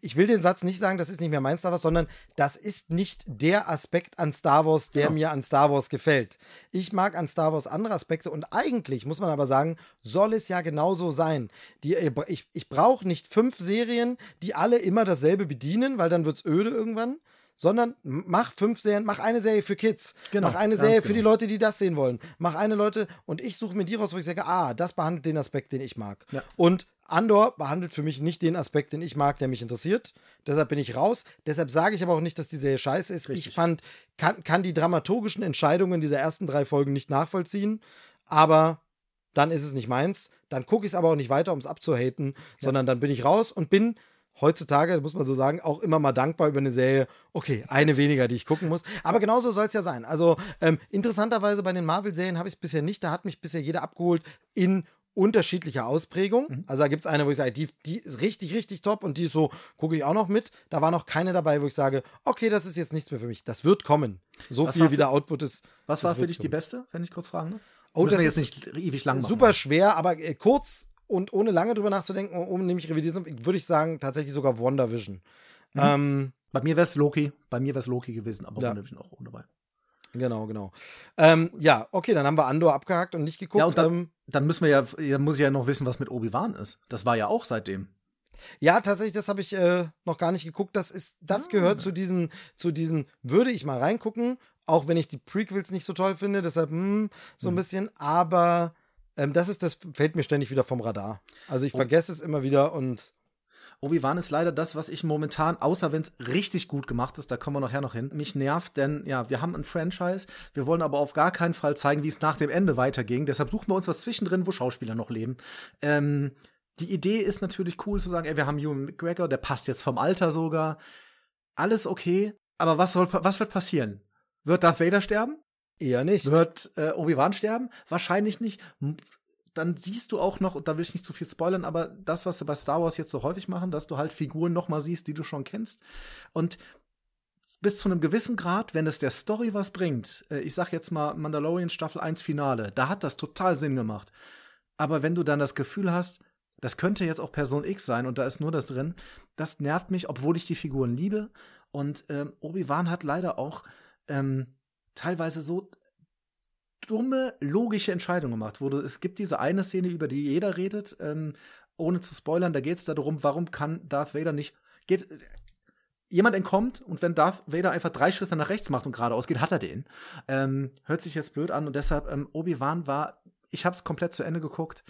ich will den Satz nicht sagen, das ist nicht mehr mein Star Wars, sondern das ist nicht der Aspekt an Star Wars, der ja. mir an Star Wars gefällt. Ich mag an Star Wars andere Aspekte und eigentlich, muss man aber sagen, soll es ja genauso sein. Die, ich ich brauche nicht fünf Serien, Serien, die alle immer dasselbe bedienen, weil dann wird es öde irgendwann. Sondern mach fünf Serien, mach eine Serie für Kids, genau, mach eine Serie genau. für die Leute, die das sehen wollen. Mach eine Leute und ich suche mir die raus, wo ich sage, ah, das behandelt den Aspekt, den ich mag. Ja. Und Andor behandelt für mich nicht den Aspekt, den ich mag, der mich interessiert. Deshalb bin ich raus. Deshalb sage ich aber auch nicht, dass die Serie scheiße ist. Richtig. Ich fand, kann, kann die dramaturgischen Entscheidungen dieser ersten drei Folgen nicht nachvollziehen. Aber dann ist es nicht meins. Dann gucke ich es aber auch nicht weiter, um es abzuhaten, ja. sondern dann bin ich raus und bin heutzutage, muss man so sagen, auch immer mal dankbar über eine Serie. Okay, eine weniger, die ich gucken muss. Aber genauso soll es ja sein. Also ähm, interessanterweise bei den Marvel-Serien habe ich es bisher nicht. Da hat mich bisher jeder abgeholt in unterschiedlicher Ausprägung. Mhm. Also da gibt es eine, wo ich sage, die, die ist richtig, richtig top und die ist so, gucke ich auch noch mit. Da war noch keine dabei, wo ich sage, okay, das ist jetzt nichts mehr für mich. Das wird kommen. So was viel wie der Output ist. Was war für dich kommen. die beste, wenn ich kurz fragen darf? Oh, das ist jetzt nicht ewig lang machen. Super schwer, aber äh, kurz und ohne lange drüber nachzudenken, um nämlich revidieren, würde ich sagen, tatsächlich sogar WandaVision. Mhm. Ähm, bei mir wäre es Loki, bei mir wäre es Loki gewesen, aber ja. WandaVision auch ohne dabei. Genau, genau. Ähm, ja, okay, dann haben wir Andor abgehakt und nicht geguckt. Ja, und dann, ähm, dann müssen wir ja, ja, muss ich ja noch wissen, was mit Obi-Wan ist. Das war ja auch seitdem. Ja, tatsächlich, das habe ich äh, noch gar nicht geguckt. Das ist, das ah. gehört zu diesen, zu diesen, würde ich mal reingucken auch wenn ich die Prequels nicht so toll finde, deshalb hm, so ein mhm. bisschen, aber ähm, das ist, das fällt mir ständig wieder vom Radar. Also ich oh. vergesse es immer wieder und. Obi-Wan ist leider das, was ich momentan, außer wenn es richtig gut gemacht ist, da kommen wir nachher noch hin, mich nervt, denn ja, wir haben ein Franchise, wir wollen aber auf gar keinen Fall zeigen, wie es nach dem Ende weiterging. Deshalb suchen wir uns was zwischendrin, wo Schauspieler noch leben. Ähm, die Idee ist natürlich cool zu sagen, ey, wir haben Ewan McGregor, der passt jetzt vom Alter sogar. Alles okay, aber was, soll, was wird passieren? Wird Darth Vader sterben? Eher nicht. Wird äh, Obi-Wan sterben? Wahrscheinlich nicht. Dann siehst du auch noch, und da will ich nicht zu viel spoilern, aber das, was sie bei Star Wars jetzt so häufig machen, dass du halt Figuren noch mal siehst, die du schon kennst. Und bis zu einem gewissen Grad, wenn es der Story was bringt, äh, ich sag jetzt mal Mandalorian Staffel 1 Finale, da hat das total Sinn gemacht. Aber wenn du dann das Gefühl hast, das könnte jetzt auch Person X sein und da ist nur das drin, das nervt mich, obwohl ich die Figuren liebe. Und ähm, Obi-Wan hat leider auch ähm, teilweise so dumme, logische Entscheidungen gemacht. Du, es gibt diese eine Szene, über die jeder redet, ähm, ohne zu spoilern, da geht es darum, warum kann Darth Vader nicht. Geht, jemand entkommt und wenn Darth Vader einfach drei Schritte nach rechts macht und geradeaus geht, hat er den. Ähm, hört sich jetzt blöd an und deshalb, ähm, Obi-Wan war, ich habe es komplett zu Ende geguckt.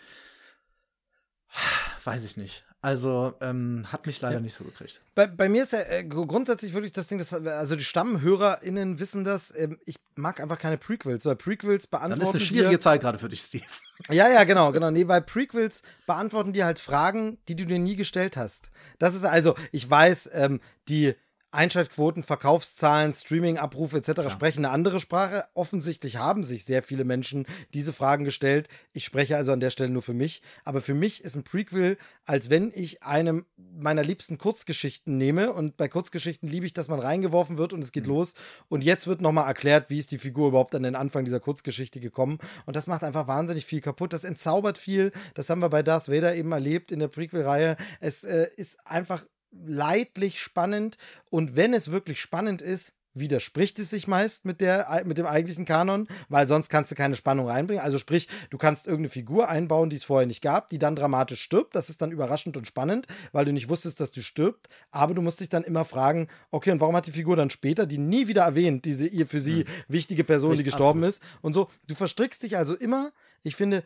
Weiß ich nicht. Also ähm, hat mich leider ja. nicht so gekriegt. Bei, bei mir ist ja äh, grundsätzlich wirklich das Ding, dass, also die StammhörerInnen wissen das, ähm, ich mag einfach keine Prequels, weil Prequels beantworten. Das ist eine schwierige dir, Zeit gerade für dich, Steve. [LAUGHS] Ja, ja, genau, genau. Nee, weil Prequels beantworten dir halt Fragen, die du dir nie gestellt hast. Das ist also, ich weiß, ähm, die Einschaltquoten, Verkaufszahlen, Streaming-Abrufe etc. Klar. sprechen eine andere Sprache. Offensichtlich haben sich sehr viele Menschen diese Fragen gestellt. Ich spreche also an der Stelle nur für mich. Aber für mich ist ein Prequel, als wenn ich einem meiner liebsten Kurzgeschichten nehme. Und bei Kurzgeschichten liebe ich, dass man reingeworfen wird und es geht mhm. los. Und jetzt wird nochmal erklärt, wie ist die Figur überhaupt an den Anfang dieser Kurzgeschichte gekommen. Und das macht einfach wahnsinnig viel kaputt. Das entzaubert viel. Das haben wir bei Darth Vader eben erlebt in der Prequel-Reihe. Es äh, ist einfach leidlich spannend. Und wenn es wirklich spannend ist, widerspricht es sich meist mit, der, mit dem eigentlichen Kanon, weil sonst kannst du keine Spannung reinbringen. Also sprich, du kannst irgendeine Figur einbauen, die es vorher nicht gab, die dann dramatisch stirbt. Das ist dann überraschend und spannend, weil du nicht wusstest, dass du stirbt. Aber du musst dich dann immer fragen, okay, und warum hat die Figur dann später, die nie wieder erwähnt, diese ihr für sie hm. wichtige Person, Richtig, die gestorben absolut. ist und so. Du verstrickst dich also immer, ich finde,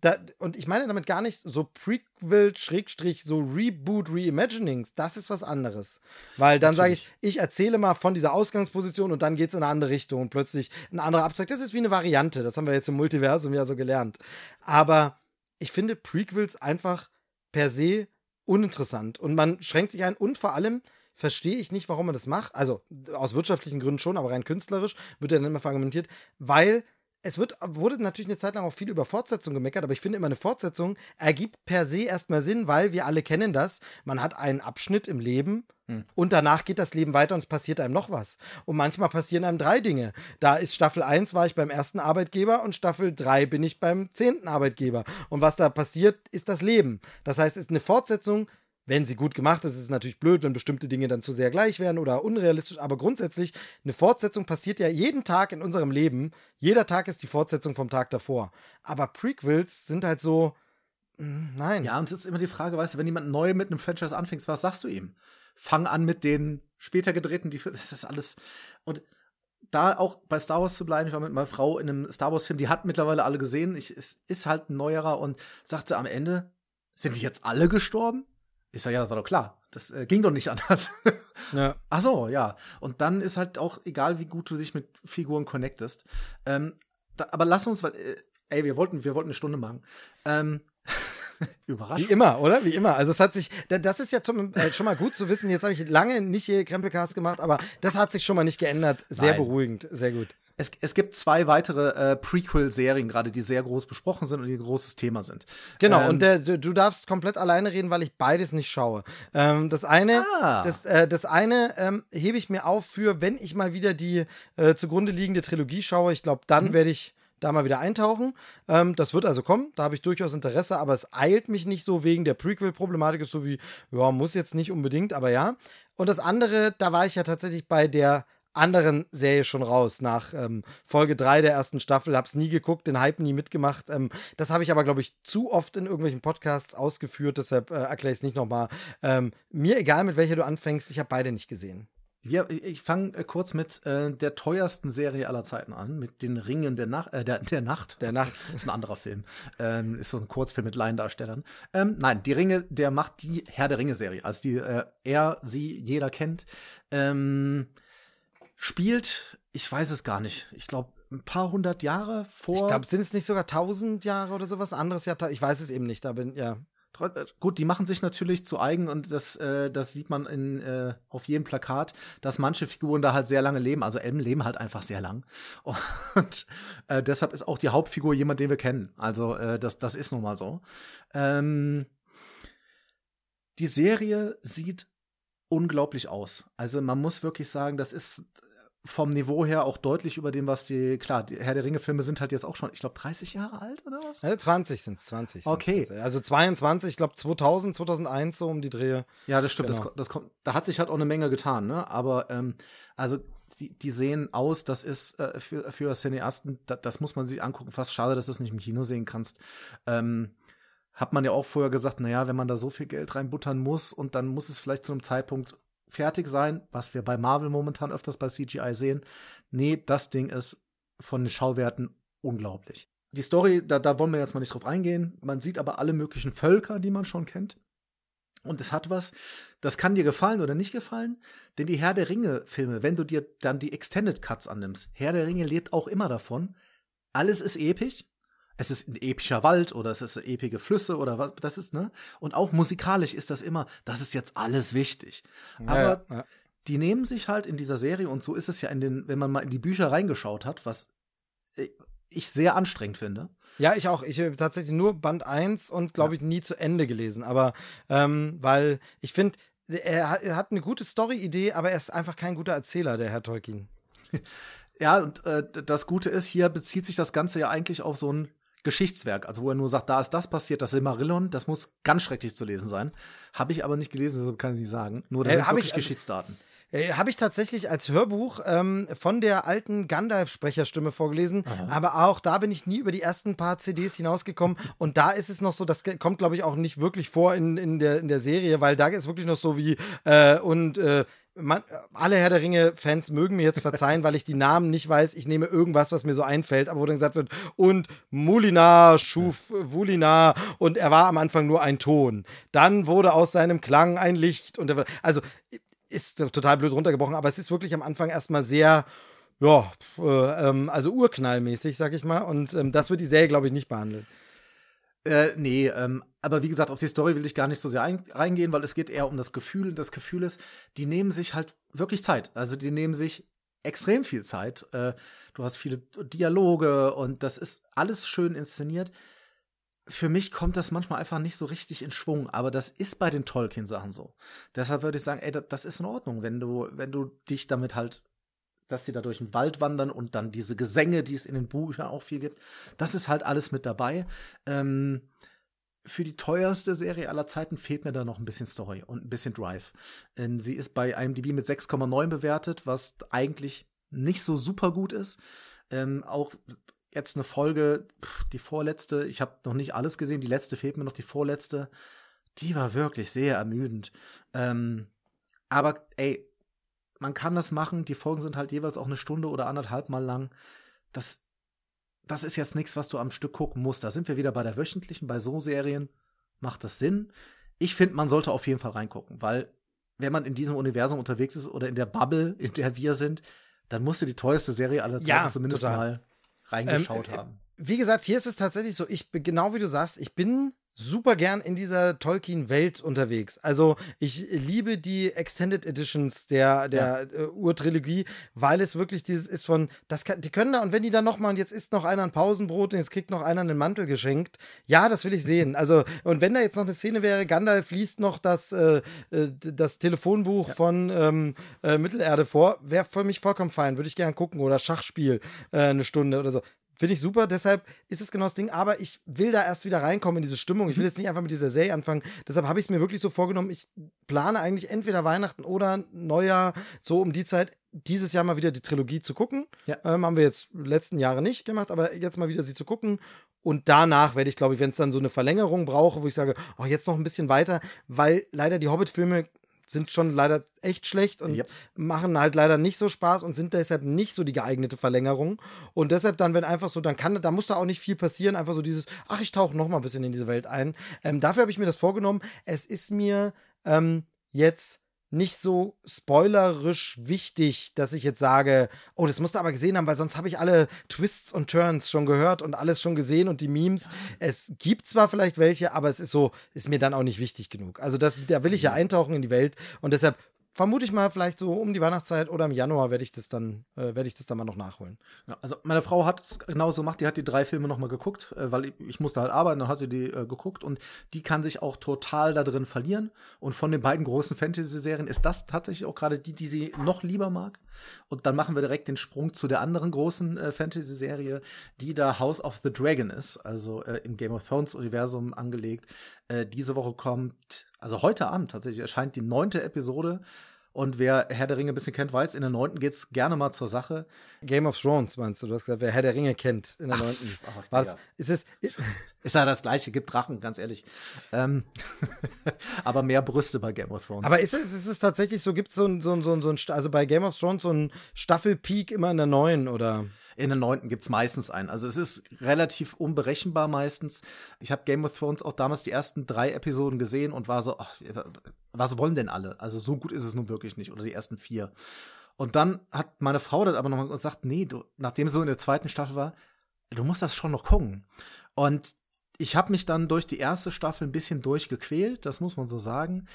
da, und ich meine damit gar nicht so Prequel, Schrägstrich, so Reboot, Reimaginings. Das ist was anderes. Weil dann sage ich, ich erzähle mal von dieser Ausgangsposition und dann geht es in eine andere Richtung und plötzlich ein anderer Abzweig. Das ist wie eine Variante. Das haben wir jetzt im Multiversum ja so gelernt. Aber ich finde Prequels einfach per se uninteressant und man schränkt sich ein und vor allem verstehe ich nicht, warum man das macht. Also aus wirtschaftlichen Gründen schon, aber rein künstlerisch wird ja dann immer verargumentiert, weil es wird, wurde natürlich eine Zeit lang auch viel über Fortsetzung gemeckert, aber ich finde immer, eine Fortsetzung ergibt per se erstmal Sinn, weil wir alle kennen das. Man hat einen Abschnitt im Leben hm. und danach geht das Leben weiter und es passiert einem noch was. Und manchmal passieren einem drei Dinge. Da ist Staffel 1 war ich beim ersten Arbeitgeber und Staffel 3 bin ich beim zehnten Arbeitgeber. Und was da passiert, ist das Leben. Das heißt, es ist eine Fortsetzung wenn sie gut gemacht ist, ist es natürlich blöd, wenn bestimmte Dinge dann zu sehr gleich werden oder unrealistisch. Aber grundsätzlich, eine Fortsetzung passiert ja jeden Tag in unserem Leben. Jeder Tag ist die Fortsetzung vom Tag davor. Aber Prequels sind halt so. Hm, nein. Ja, und es ist immer die Frage, weißt du, wenn jemand neu mit einem Franchise anfängt, was sagst du ihm? Fang an mit den später gedrehten, die, das ist alles. Und da auch bei Star Wars zu bleiben, ich war mit meiner Frau in einem Star Wars-Film, die hat mittlerweile alle gesehen. Ich, es ist halt ein neuerer und sagte am Ende, sind die jetzt alle gestorben? Ich sage, ja, das war doch klar. Das äh, ging doch nicht [LAUGHS] anders. ja. Ach so, ja. Und dann ist halt auch egal, wie gut du dich mit Figuren connectest. Ähm, da, aber lass uns, weil, äh, ey, wir wollten, wir wollten eine Stunde machen. Ähm, [LAUGHS] Überraschend. Wie immer, oder? Wie immer. Also es hat sich, das ist ja zum, äh, schon mal gut zu wissen. Jetzt habe ich lange nicht hier Krempelcast gemacht, aber das hat sich schon mal nicht geändert. Sehr Nein. beruhigend, sehr gut. Es, es gibt zwei weitere äh, Prequel-Serien gerade, die sehr groß besprochen sind und die ein großes Thema sind. Genau, ähm, und der, du darfst komplett alleine reden, weil ich beides nicht schaue. Ähm, das eine, ah. das, äh, das eine ähm, hebe ich mir auf für, wenn ich mal wieder die äh, zugrunde liegende Trilogie schaue. Ich glaube, dann mhm. werde ich da mal wieder eintauchen. Ähm, das wird also kommen, da habe ich durchaus Interesse, aber es eilt mich nicht so wegen der Prequel-Problematik, ist so wie, ja, muss jetzt nicht unbedingt, aber ja. Und das andere, da war ich ja tatsächlich bei der anderen Serie schon raus. Nach ähm, Folge 3 der ersten Staffel habe es nie geguckt, den Hype nie mitgemacht. Ähm, das habe ich aber, glaube ich, zu oft in irgendwelchen Podcasts ausgeführt, deshalb äh, erkläre ich es nicht nochmal. Ähm, mir egal, mit welcher du anfängst, ich habe beide nicht gesehen. Ja, ich fange äh, kurz mit äh, der teuersten Serie aller Zeiten an, mit den Ringen der, Nach äh, der, der Nacht. Der Nacht. [LAUGHS] Das ist ein anderer Film. Ähm, ist so ein Kurzfilm mit Laiendarstellern. Ähm, nein, die Ringe der Macht, die Herr der Ringe-Serie. Also die äh, er, sie, jeder kennt. Ähm, spielt, ich weiß es gar nicht, ich glaube, ein paar hundert Jahre vor. Ich glaube, sind es nicht sogar tausend Jahre oder sowas? Anderes Jahr, ich weiß es eben nicht, da bin, ja. Äh, gut, die machen sich natürlich zu eigen und das, äh, das sieht man in, äh, auf jedem Plakat, dass manche Figuren da halt sehr lange leben. Also Elben leben halt einfach sehr lang. [LAUGHS] Und äh, deshalb ist auch die Hauptfigur jemand, den wir kennen. Also äh, das, das ist nun mal so. Ähm, die Serie sieht unglaublich aus. Also man muss wirklich sagen, das ist vom Niveau her auch deutlich über dem, was die, klar, die Herr der Ringe-Filme sind halt jetzt auch schon, ich glaube, 30 Jahre alt oder was? Ja, 20 sind es, 20. Okay. Also 22, ich glaube 2000, 2001 so um die Drehe. Ja, das stimmt. Genau. Das, das kommt, da hat sich halt auch eine Menge getan, ne? Aber, ähm, also, die, die sehen aus, das ist äh, für, für Cineasten, da, das muss man sich angucken. Fast schade, dass du es nicht im Kino sehen kannst. Ähm, hat man ja auch vorher gesagt, naja, wenn man da so viel Geld reinbuttern muss und dann muss es vielleicht zu einem Zeitpunkt fertig sein, was wir bei Marvel momentan öfters bei CGI sehen. Nee, das Ding ist von den Schauwerten unglaublich. Die Story, da, da wollen wir jetzt mal nicht drauf eingehen. Man sieht aber alle möglichen Völker, die man schon kennt. Und es hat was, das kann dir gefallen oder nicht gefallen, denn die Herr der Ringe-Filme, wenn du dir dann die Extended Cuts annimmst, Herr der Ringe lebt auch immer davon. Alles ist episch, es ist ein epischer Wald oder es ist epische Flüsse oder was das ist, ne? Und auch musikalisch ist das immer, das ist jetzt alles wichtig. Aber ja, ja. die nehmen sich halt in dieser Serie und so ist es ja in den, wenn man mal in die Bücher reingeschaut hat, was äh, ich sehr anstrengend finde. Ja, ich auch. Ich habe tatsächlich nur Band 1 und glaube ich nie zu Ende gelesen. Aber ähm, weil ich finde, er, er, hat eine gute Story-Idee, aber er ist einfach kein guter Erzähler, der Herr Tolkien. [LAUGHS] ja, und äh, das Gute ist, hier bezieht sich das Ganze ja eigentlich auf so ein Geschichtswerk, also wo er nur sagt, da ist das passiert, das Silmarillion, das muss ganz schrecklich zu lesen sein. Habe ich aber nicht gelesen, deshalb kann ich nicht sagen. Nur da äh, sind wirklich ich, Geschichtsdaten. Äh, Habe ich tatsächlich als Hörbuch ähm, von der alten Gandalf-Sprecherstimme vorgelesen, aber auch da bin ich nie über die ersten paar CDs hinausgekommen und da ist es noch so, das kommt glaube ich auch nicht wirklich vor in, in, der, in der Serie, weil da ist wirklich noch so wie äh, und äh, man, alle Herr der Ringe-Fans mögen mir jetzt verzeihen, weil ich die Namen nicht weiß. Ich nehme irgendwas, was mir so einfällt, aber wo dann gesagt wird, und Mulinar schuf Wulinar und er war am Anfang nur ein Ton. Dann wurde aus seinem Klang ein Licht und er, also ist total blöd runtergebrochen, aber es ist wirklich am Anfang erstmal sehr, ja, äh, ähm, also urknallmäßig, sag ich mal. Und ähm, das wird die Serie, glaube ich, nicht behandeln. Äh, nee, ähm, aber wie gesagt, auf die Story will ich gar nicht so sehr ein reingehen, weil es geht eher um das Gefühl. Und das Gefühl ist, die nehmen sich halt wirklich Zeit. Also die nehmen sich extrem viel Zeit. Äh, du hast viele Dialoge und das ist alles schön inszeniert. Für mich kommt das manchmal einfach nicht so richtig in Schwung, aber das ist bei den Tolkien-Sachen so. Deshalb würde ich sagen, ey, das ist in Ordnung, wenn du, wenn du dich damit halt dass sie da durch den Wald wandern und dann diese Gesänge, die es in den Büchern auch viel gibt. Das ist halt alles mit dabei. Ähm, für die teuerste Serie aller Zeiten fehlt mir da noch ein bisschen Story und ein bisschen Drive. Ähm, sie ist bei IMDb mit 6,9 bewertet, was eigentlich nicht so super gut ist. Ähm, auch jetzt eine Folge, die vorletzte, ich habe noch nicht alles gesehen, die letzte fehlt mir noch, die vorletzte, die war wirklich sehr ermüdend. Ähm, aber ey, man kann das machen. Die Folgen sind halt jeweils auch eine Stunde oder anderthalb Mal lang. Das, das ist jetzt nichts, was du am Stück gucken musst. Da sind wir wieder bei der wöchentlichen. Bei so Serien macht das Sinn. Ich finde, man sollte auf jeden Fall reingucken, weil wenn man in diesem Universum unterwegs ist oder in der Bubble, [LAUGHS] in der wir sind, dann musst du die teuerste Serie aller Zeiten ja, zumindest total. mal reingeschaut ähm, haben. Wie gesagt, hier ist es tatsächlich so, ich bin genau wie du sagst, ich bin super gern in dieser Tolkien-Welt unterwegs. Also ich liebe die Extended Editions der, der ja. äh, Urtrilogie, weil es wirklich dieses ist von, das kann, die können da, und wenn die dann nochmal, und jetzt isst noch einer ein Pausenbrot und jetzt kriegt noch einer einen Mantel geschenkt, ja, das will ich sehen. Also, und wenn da jetzt noch eine Szene wäre, Gandalf liest noch das, äh, äh das Telefonbuch ja. von ähm, äh, Mittelerde vor, wäre für mich vollkommen fein, würde ich gern gucken, oder Schachspiel äh, eine Stunde oder so. Finde ich super, deshalb ist es genau das Ding. Aber ich will da erst wieder reinkommen in diese Stimmung. Ich will mhm. jetzt nicht einfach mit dieser Serie anfangen. Deshalb habe ich es mir wirklich so vorgenommen. Ich plane eigentlich entweder Weihnachten oder Neujahr, so um die Zeit, dieses Jahr mal wieder die Trilogie zu gucken. Ja. Ähm, haben wir jetzt letzten Jahre nicht gemacht, aber jetzt mal wieder sie zu gucken. Und danach werde ich, glaube ich, wenn es dann so eine Verlängerung brauche, wo ich sage, oh, jetzt noch ein bisschen weiter, weil leider die Hobbit-Filme sind schon leider echt schlecht und yep. machen halt leider nicht so Spaß und sind deshalb nicht so die geeignete Verlängerung. Und deshalb dann, wenn einfach so, dann kann, da muss da auch nicht viel passieren, einfach so dieses, ach, ich tauche noch mal ein bisschen in diese Welt ein. Ähm, dafür habe ich mir das vorgenommen. Es ist mir ähm, jetzt nicht so spoilerisch wichtig, dass ich jetzt sage, oh, das musst du aber gesehen haben, weil sonst habe ich alle Twists und Turns schon gehört und alles schon gesehen und die Memes. Es gibt zwar vielleicht welche, aber es ist so, ist mir dann auch nicht wichtig genug. Also das, da will ich ja mhm. eintauchen in die Welt und deshalb vermute ich mal, vielleicht so um die Weihnachtszeit oder im Januar werde ich das dann, äh, werde ich das dann mal noch nachholen. Ja, also meine Frau hat es genauso gemacht, die hat die drei Filme noch mal geguckt, äh, weil ich, ich, musste halt arbeiten, dann hat sie die äh, geguckt und die kann sich auch total da drin verlieren. Und von den beiden großen Fantasy-Serien ist das tatsächlich auch gerade die, die sie noch lieber mag. Und dann machen wir direkt den Sprung zu der anderen großen äh, Fantasy-Serie, die da House of the Dragon ist, also äh, im Game of Thrones-Universum angelegt. Äh, diese Woche kommt, also heute Abend tatsächlich erscheint die neunte Episode. Und wer Herr der Ringe ein bisschen kennt, weiß, in der neunten geht es gerne mal zur Sache. Game of Thrones meinst du? Du hast gesagt, wer Herr der Ringe kennt in der neunten. War das, ist es. [LAUGHS] Ist ja das gleiche, gibt Drachen, ganz ehrlich. Ähm, [LAUGHS] aber mehr Brüste bei Game of Thrones. Aber ist es, ist es tatsächlich so, gibt es so ein, so ein, so ein, also bei Game of Thrones so ein Staffelpeak immer in der neuen, oder? In der neunten gibt es meistens einen. Also es ist relativ unberechenbar meistens. Ich habe Game of Thrones auch damals die ersten drei Episoden gesehen und war so, ach, was wollen denn alle? Also so gut ist es nun wirklich nicht. Oder die ersten vier. Und dann hat meine Frau das aber nochmal gesagt, nee, du, nachdem sie so in der zweiten Staffel war, du musst das schon noch gucken. Und ich habe mich dann durch die erste Staffel ein bisschen durchgequält, das muss man so sagen.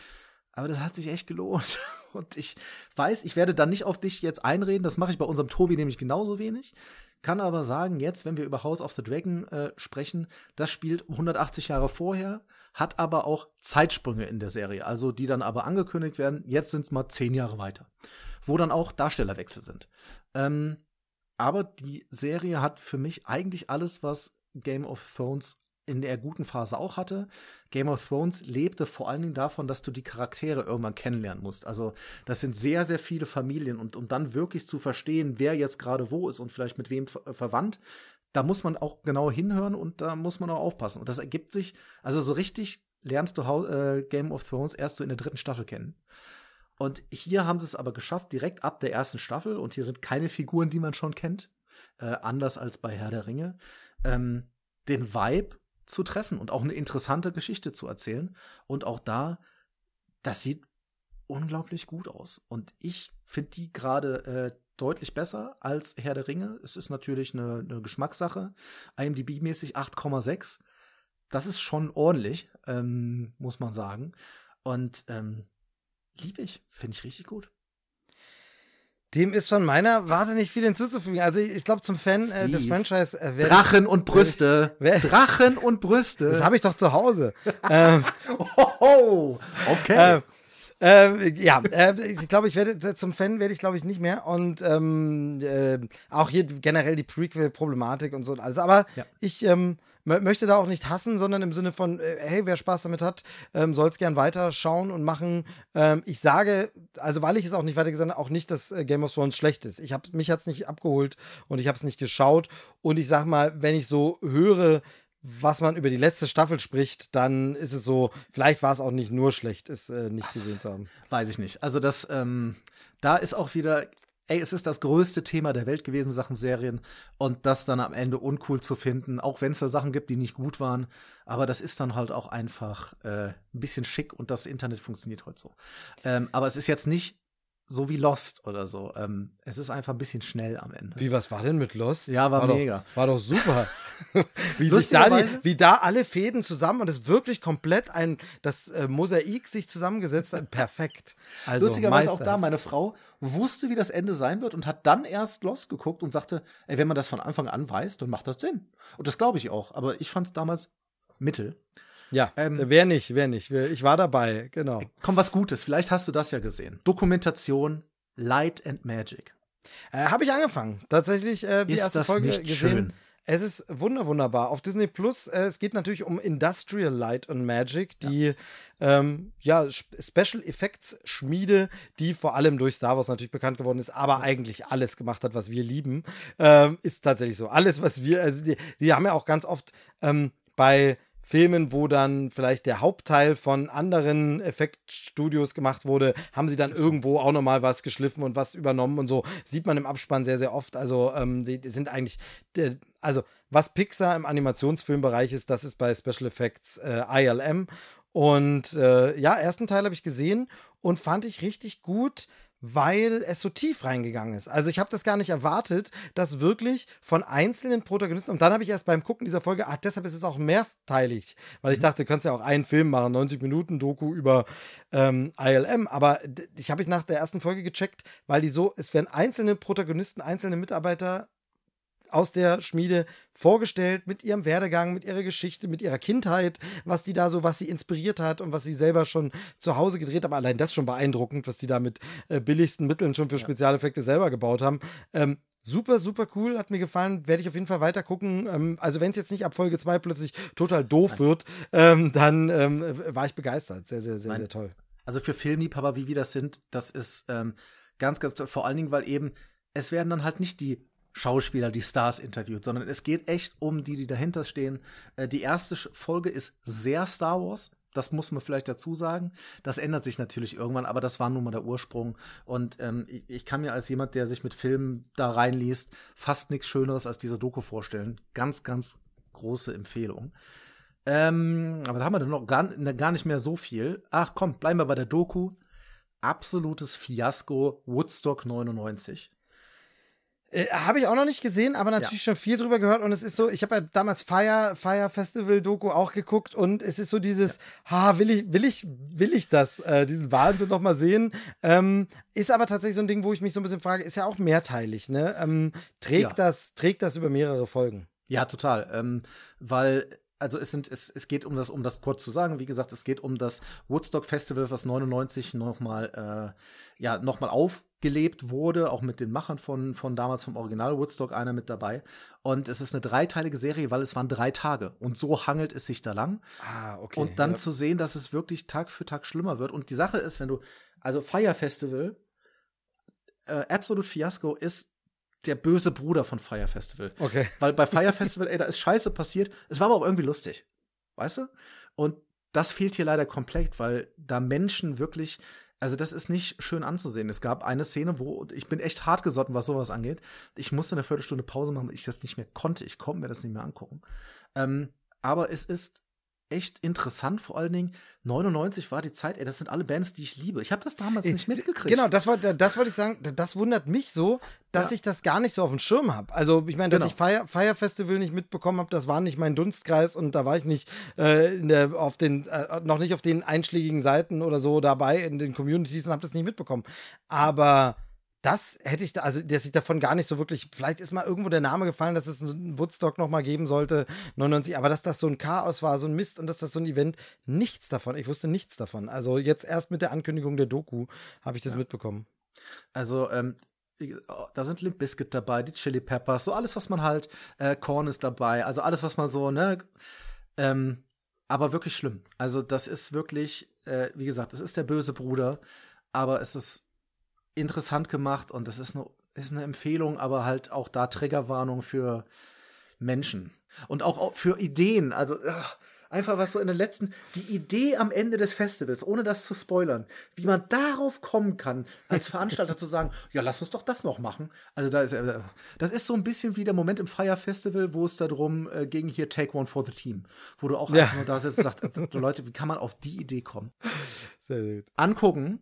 Aber das hat sich echt gelohnt. [LAUGHS] Und ich weiß, ich werde dann nicht auf dich jetzt einreden. Das mache ich bei unserem Tobi nämlich genauso wenig. Kann aber sagen, jetzt, wenn wir über House of the Dragon äh, sprechen, das spielt 180 Jahre vorher, hat aber auch Zeitsprünge in der Serie. Also die dann aber angekündigt werden, jetzt sind es mal zehn Jahre weiter. Wo dann auch Darstellerwechsel sind. Ähm, aber die Serie hat für mich eigentlich alles, was Game of Thrones in der guten Phase auch hatte. Game of Thrones lebte vor allen Dingen davon, dass du die Charaktere irgendwann kennenlernen musst. Also das sind sehr, sehr viele Familien und um dann wirklich zu verstehen, wer jetzt gerade wo ist und vielleicht mit wem ver verwandt, da muss man auch genau hinhören und da muss man auch aufpassen. Und das ergibt sich, also so richtig lernst du äh, Game of Thrones erst so in der dritten Staffel kennen. Und hier haben sie es aber geschafft, direkt ab der ersten Staffel, und hier sind keine Figuren, die man schon kennt, äh, anders als bei Herr der Ringe, ähm, den Vibe zu treffen und auch eine interessante Geschichte zu erzählen. Und auch da, das sieht unglaublich gut aus. Und ich finde die gerade äh, deutlich besser als Herr der Ringe. Es ist natürlich eine, eine Geschmackssache. IMDb-mäßig 8,6. Das ist schon ordentlich, ähm, muss man sagen. Und ähm, liebe ich, finde ich richtig gut. Dem ist von meiner Warte nicht viel hinzuzufügen. Also ich, ich glaube zum Fan äh, des Franchise äh, Drachen ich, und Brüste. [LAUGHS] Wer, Drachen und Brüste. Das habe ich doch zu Hause. ähm, [LAUGHS] oh, okay. Äh, äh, ja, äh, ich glaube, ich werde zum Fan werde ich glaube ich nicht mehr und ähm, äh, auch hier generell die Prequel-Problematik und so und alles. Aber ja. ich ähm, möchte da auch nicht hassen, sondern im Sinne von, äh, hey, wer Spaß damit hat, ähm, soll es gern weiterschauen und machen. Ähm, ich sage, also weil ich es auch nicht weitergesagt habe, auch nicht, dass äh, Game of Thrones schlecht ist. Ich hab, mich hat es nicht abgeholt und ich habe es nicht geschaut. Und ich sag mal, wenn ich so höre, was man über die letzte Staffel spricht, dann ist es so, vielleicht war es auch nicht nur schlecht, es äh, nicht gesehen zu haben. [LAUGHS] Weiß ich nicht. Also das, ähm, da ist auch wieder, ey, es ist das größte Thema der Welt gewesen, Sachen Serien. Und das dann am Ende uncool zu finden, auch wenn es da Sachen gibt, die nicht gut waren. Aber das ist dann halt auch einfach äh, ein bisschen schick und das Internet funktioniert heute so. Ähm, aber es ist jetzt nicht so wie Lost oder so. Ähm, es ist einfach ein bisschen schnell am Ende. Wie, was war denn mit Lost? Ja, war, war mega. Doch, war doch super. [LAUGHS] wie, sich da die, wie da alle Fäden zusammen und es wirklich komplett ein, das äh, Mosaik sich zusammengesetzt hat. Perfekt. Also, Lustigerweise auch da, meine Frau wusste, wie das Ende sein wird und hat dann erst Lost geguckt und sagte, ey, wenn man das von Anfang an weiß, dann macht das Sinn. Und das glaube ich auch. Aber ich fand es damals mittel. Ja, ähm, wer nicht, wer nicht. Ich war dabei, genau. Komm, was Gutes. Vielleicht hast du das ja gesehen. Dokumentation Light and Magic. Äh, Habe ich angefangen. Tatsächlich äh, die ist erste das Folge nicht gesehen. Schön? Es ist wunder wunderbar. Auf Disney Plus, äh, es geht natürlich um Industrial Light and Magic, die ja, ähm, ja Special Effects Schmiede, die vor allem durch Star Wars natürlich bekannt geworden ist, aber eigentlich alles gemacht hat, was wir lieben. Ähm, ist tatsächlich so. Alles, was wir, also die, die haben ja auch ganz oft ähm, bei Filmen, wo dann vielleicht der Hauptteil von anderen Effektstudios gemacht wurde, haben sie dann irgendwo auch nochmal was geschliffen und was übernommen und so. Sieht man im Abspann sehr, sehr oft. Also, ähm, die, die, sind eigentlich, also, was Pixar im Animationsfilmbereich ist, das ist bei Special Effects äh, ILM. Und äh, ja, ersten Teil habe ich gesehen und fand ich richtig gut weil es so tief reingegangen ist. Also ich habe das gar nicht erwartet, dass wirklich von einzelnen Protagonisten, und dann habe ich erst beim Gucken dieser Folge, ach, deshalb ist es auch mehrteilig, weil ich mhm. dachte, du kannst ja auch einen Film machen, 90 Minuten Doku über ähm, ILM, aber ich habe ich nach der ersten Folge gecheckt, weil die so, es werden einzelne Protagonisten, einzelne Mitarbeiter aus der Schmiede vorgestellt mit ihrem Werdegang, mit ihrer Geschichte, mit ihrer Kindheit, was die da so, was sie inspiriert hat und was sie selber schon zu Hause gedreht haben. Allein das schon beeindruckend, was die da mit äh, billigsten Mitteln schon für Spezialeffekte selber gebaut haben. Ähm, super, super cool, hat mir gefallen, werde ich auf jeden Fall weiter gucken. Ähm, also wenn es jetzt nicht ab Folge 2 plötzlich total doof wird, ähm, dann ähm, war ich begeistert. Sehr, sehr, sehr, sehr toll. Also für Filmliebhaber, wie wir das sind, das ist ähm, ganz, ganz toll. Vor allen Dingen, weil eben es werden dann halt nicht die Schauspieler, die Stars interviewt, sondern es geht echt um die, die dahinter stehen. Äh, die erste Folge ist sehr Star Wars. Das muss man vielleicht dazu sagen. Das ändert sich natürlich irgendwann, aber das war nun mal der Ursprung. Und ähm, ich, ich, kann mir als jemand, der sich mit Filmen da reinliest, fast nichts Schöneres als diese Doku vorstellen. Ganz, ganz große Empfehlung. Ähm, aber da haben wir dann noch gar, gar nicht mehr so viel. Ach komm, bleiben wir bei der Doku. Absolutes Fiasko Woodstock 99. Äh, habe ich auch noch nicht gesehen, aber natürlich ja. schon viel drüber gehört. Und es ist so, ich habe ja damals Fire, Fire Festival Doku auch geguckt und es ist so dieses, ja. ha, will ich, will ich, will ich das, äh, diesen Wahnsinn noch mal sehen? Ähm, ist aber tatsächlich so ein Ding, wo ich mich so ein bisschen frage, ist ja auch mehrteilig, ne? Ähm, trägt ja. das, trägt das über mehrere Folgen? Ja, total. Ähm, weil also es sind, es, es geht um das, um das kurz zu sagen, wie gesagt, es geht um das Woodstock Festival, was 99 nochmal, äh, ja, nochmal aufgelebt wurde, auch mit den Machern von, von damals vom Original Woodstock, einer mit dabei. Und es ist eine dreiteilige Serie, weil es waren drei Tage. Und so hangelt es sich da lang. Ah, okay. Und dann ja. zu sehen, dass es wirklich Tag für Tag schlimmer wird. Und die Sache ist, wenn du, also Fire Festival, äh, Absolute Fiasco ist der böse Bruder von Fire Festival. Okay. Weil bei Fire Festival, ey, da ist Scheiße passiert. Es war aber auch irgendwie lustig. Weißt du? Und das fehlt hier leider komplett, weil da Menschen wirklich, also das ist nicht schön anzusehen. Es gab eine Szene, wo ich bin echt hart gesotten, was sowas angeht. Ich musste eine Viertelstunde Pause machen, weil ich das nicht mehr konnte. Ich konnte mir das nicht mehr angucken. Ähm, aber es ist echt interessant, vor allen Dingen 99 war die Zeit, ey, das sind alle Bands, die ich liebe. Ich habe das damals nicht mitgekriegt. Genau, das wollte das wollte ich sagen, das wundert mich so, dass Ja. ich das gar nicht so auf dem Schirm habe. Also, ich meine, dass Genau. ich Fire, Fire Festival nicht mitbekommen habe, das war nicht mein Dunstkreis und da war ich nicht äh, der, auf den, äh, noch nicht auf den einschlägigen Seiten oder so dabei in den Communities und habe das nicht mitbekommen. Aber das hätte ich da, also dass ich davon gar nicht so wirklich, vielleicht ist mal irgendwo der Name gefallen, dass es einen Woodstock noch mal geben sollte, 99, aber dass das so ein Chaos war, so ein Mist und dass das so ein Event, nichts davon, ich wusste nichts davon. Also jetzt erst mit der Ankündigung der Doku habe ich das mitbekommen. Also, ähm, oh, da sind Limp Bizkit dabei, die Chili Peppers, so alles, was man halt, äh, Korn ist dabei, also alles, was man so, ne, ähm, aber wirklich schlimm. Also, das ist wirklich, äh, wie gesagt, es ist der böse Bruder, aber es ist interessant gemacht und es ist eine, ist eine Empfehlung, aber halt auch da Triggerwarnung für Menschen und auch auch für Ideen. Also, ach, einfach was so in den letzten, die Idee am Ende des Festivals, ohne das zu spoilern, wie man darauf kommen kann, als [LAUGHS] Veranstalter zu sagen, ja, lass uns doch das noch machen. Also da ist, äh, das ist so ein bisschen wie der Moment im Fire Festival, wo es darum äh, ging, hier Take One for the Team, wo du auch Ja. einfach nur da sitzt und sagst, äh, Leute, wie kann man auf die Idee kommen? Sehr gut. Angucken,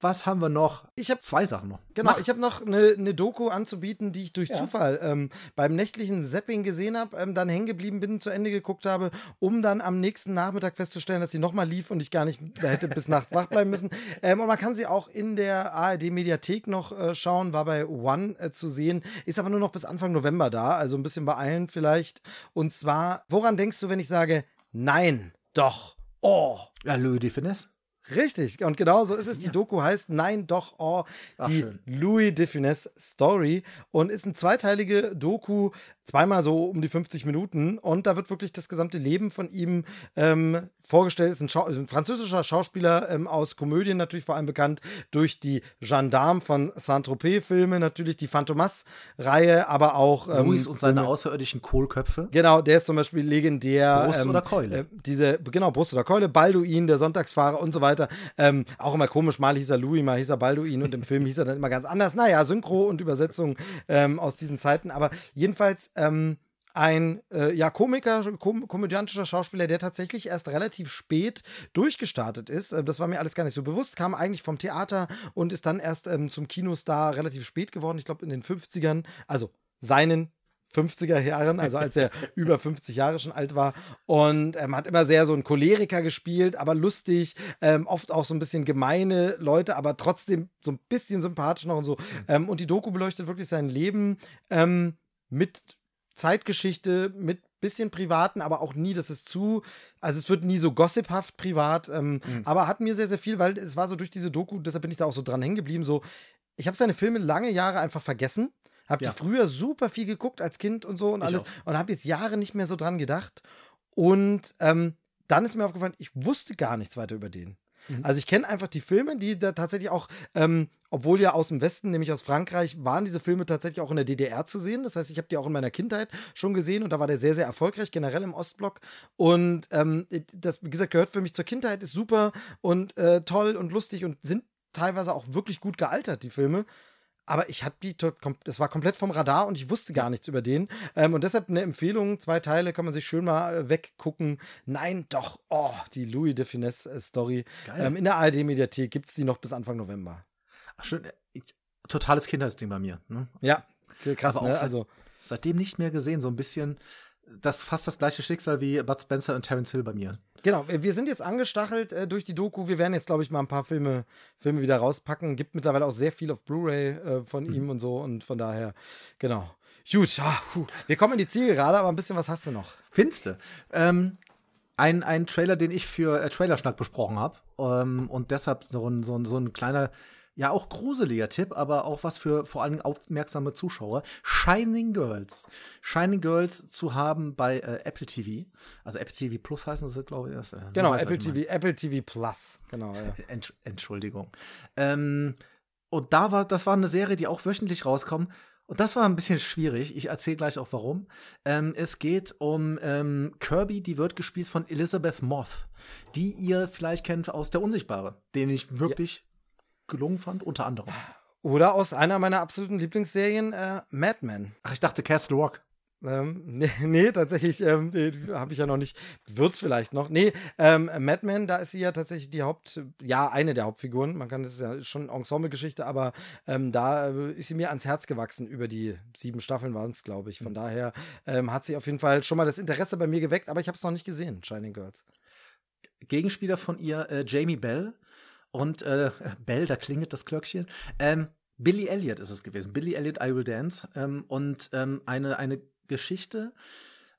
was haben wir noch? Ich habe Zwei Sachen noch. Genau, Mach. ich habe noch eine ne Doku anzubieten, die ich durch Ja. Zufall ähm, beim nächtlichen Zapping gesehen habe, ähm, dann hängen geblieben bin, zu Ende geguckt habe, um dann am nächsten Nachmittag festzustellen, dass sie nochmal lief und ich gar nicht [LAUGHS] hätte bis Nacht wach bleiben müssen. Ähm, und man kann sie auch in der ARD-Mediathek noch äh, schauen, war bei One äh, zu sehen, ist aber nur noch bis Anfang November da, also ein bisschen beeilen vielleicht. Und zwar, woran denkst du, wenn ich sage, nein, doch, oh, Ja, Louis de Finesse. Richtig, und genau so ist es. Die Doku heißt Nein, doch, oh, Ach, die schön. Louis de Finesse Story und ist eine zweiteilige Doku, zweimal so um die 50 Minuten und da wird wirklich das gesamte Leben von ihm ähm, vorgestellt. Ist ein, Schau ein französischer Schauspieler ähm, aus Komödien, natürlich vor allem bekannt durch die Gendarme von Saint-Tropez-Filme, natürlich die Phantomas-Reihe, aber auch ähm, Louis und seine Filme- außerirdischen Kohlköpfe. Genau, der ist zum Beispiel legendär. Brust oder Keule? Äh, diese, genau, Brust oder Keule, Balduin, der Sonntagsfahrer und so weiter. Ähm, auch immer komisch, mal hieß er Louis, mal hieß er Balduin und im Film hieß er dann immer ganz anders. Naja, Synchro und Übersetzung ähm, aus diesen Zeiten. Aber jedenfalls ähm, ein äh, ja, Komiker, kom komödiantischer Schauspieler, der tatsächlich erst relativ spät durchgestartet ist. Äh, das war mir alles gar nicht so bewusst, kam eigentlich vom Theater und ist dann erst ähm, zum Kinostar relativ spät geworden, ich glaube in den 50ern, also seinen 50er Jahren, also als er [LAUGHS] über 50 Jahre schon alt war. Und ähm, hat immer sehr so einen Choleriker gespielt, aber lustig, ähm, oft auch so ein bisschen gemeine Leute, aber trotzdem so ein bisschen sympathisch noch und so. Ähm, und die Doku beleuchtet wirklich sein Leben ähm, mit Zeitgeschichte, mit bisschen privaten, aber auch nie, dass es zu, also es wird nie so gossiphaft privat, ähm, aber hat mir sehr, sehr viel, weil es war so durch diese Doku, deshalb bin ich da auch so dran hängen geblieben, so, ich habe seine Filme lange Jahre einfach vergessen, habe Ja. die früher super viel geguckt als Kind und so und Ich alles auch. und habe jetzt Jahre nicht mehr so dran gedacht und ähm, dann ist mir aufgefallen, ich wusste gar nichts weiter über den. Mhm. Also ich kenne einfach die Filme, die da tatsächlich auch, ähm, obwohl ja aus dem Westen, nämlich aus Frankreich, waren diese Filme tatsächlich auch in der DDR zu sehen. Das heißt, ich habe die auch in meiner Kindheit schon gesehen und da war der sehr, sehr erfolgreich, generell im Ostblock. Und ähm, das, wie gesagt, gehört für mich zur Kindheit, ist super und äh, toll und lustig und sind teilweise auch wirklich gut gealtert, die Filme. Aber ich hatte die, das war komplett vom Radar und ich wusste gar nichts über den. Ähm, und deshalb eine Empfehlung, zwei Teile, kann man sich schön mal äh, weggucken. Nein, doch, oh, die Louis de Finesse äh, Story. Ähm, in der ARD-Mediathek gibt es die noch bis Anfang November. Ach, schön. Ich, totales Kindheitsding bei mir. Ne? Ja, krass, Aber ne? Also, Seitdem nicht mehr gesehen. So ein bisschen, das fast das gleiche Schicksal wie Bud Spencer und Terence Hill bei mir. Genau, wir sind jetzt angestachelt äh, durch die Doku. Wir werden jetzt, glaube ich, mal ein paar Filme, Filme wieder rauspacken. Gibt mittlerweile auch sehr viel auf Blu-ray äh, von ihm und so und von daher, genau. Gut, ah, wir kommen in die Zielgerade, aber ein bisschen was hast du noch. Finste. Ähm, ein, ein Trailer, den ich für äh, Trailerschnack besprochen habe. Ähm, und deshalb so ein, so, ein, so ein kleiner, ja auch gruseliger Tipp, aber auch was für vor allem aufmerksame Zuschauer. Shining Girls. Shining Girls zu haben bei äh, Apple TV. Also Apple TV Plus heißen das, glaube ich. Das, äh, genau, weiß, Apple TV, Apple TV Plus. Genau. Ja. [LAUGHS] Entsch Entschuldigung. Ähm, und da war, das war eine Serie, die auch wöchentlich rauskommt. Und das war ein bisschen schwierig. Ich erzähle gleich auch warum. Ähm, es geht um ähm, Kirby, die wird gespielt von Elizabeth Moth, die ihr vielleicht kennt aus Der Unsichtbare, den ich wirklich. Gelungen fand, unter anderem. Oder aus einer meiner absoluten Lieblingsserien, äh, Mad Men. Ach, ich dachte Castle Rock. Ähm, [LAUGHS] nee, nee, tatsächlich ähm, habe ich ja noch nicht. Wird's vielleicht noch. Nee, ähm, Madman, da ist sie ja tatsächlich die Haupt, ja, eine der Hauptfiguren. Man kann, das ist ja schon Ensemble-Geschichte, aber ähm, da äh, ist sie mir ans Herz gewachsen. Über die sieben Staffeln waren es, glaube ich. Von mhm. daher ähm, hat sie auf jeden Fall schon mal das Interesse bei mir geweckt, aber ich habe es noch nicht gesehen, Shining Girls. Gegenspieler von ihr, äh, Jamie Bell. Und äh, [LAUGHS] Bell, da klingelt das Glöckchen. Ähm, Billy Elliot ist es gewesen. Billy Elliot, I Will Dance. Ähm, und ähm, eine, eine Geschichte.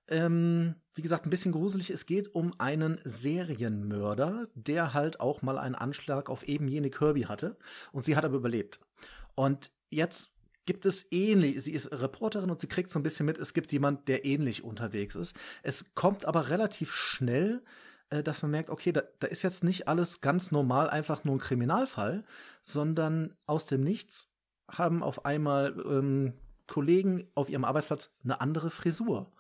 Ähm, wie gesagt, ein bisschen gruselig. Es geht um einen Serienmörder, der halt auch mal einen Anschlag auf eben jene Kirby hatte. Und sie hat aber überlebt. Und jetzt gibt es ähnlich, sie ist Reporterin und sie kriegt so ein bisschen mit, es gibt jemand, der ähnlich unterwegs ist. Es kommt aber relativ schnell, äh, dass man merkt, okay, da, da ist jetzt nicht alles ganz normal einfach nur ein Kriminalfall, sondern aus dem Nichts haben auf einmal ähm, Kollegen auf ihrem Arbeitsplatz eine andere Frisur.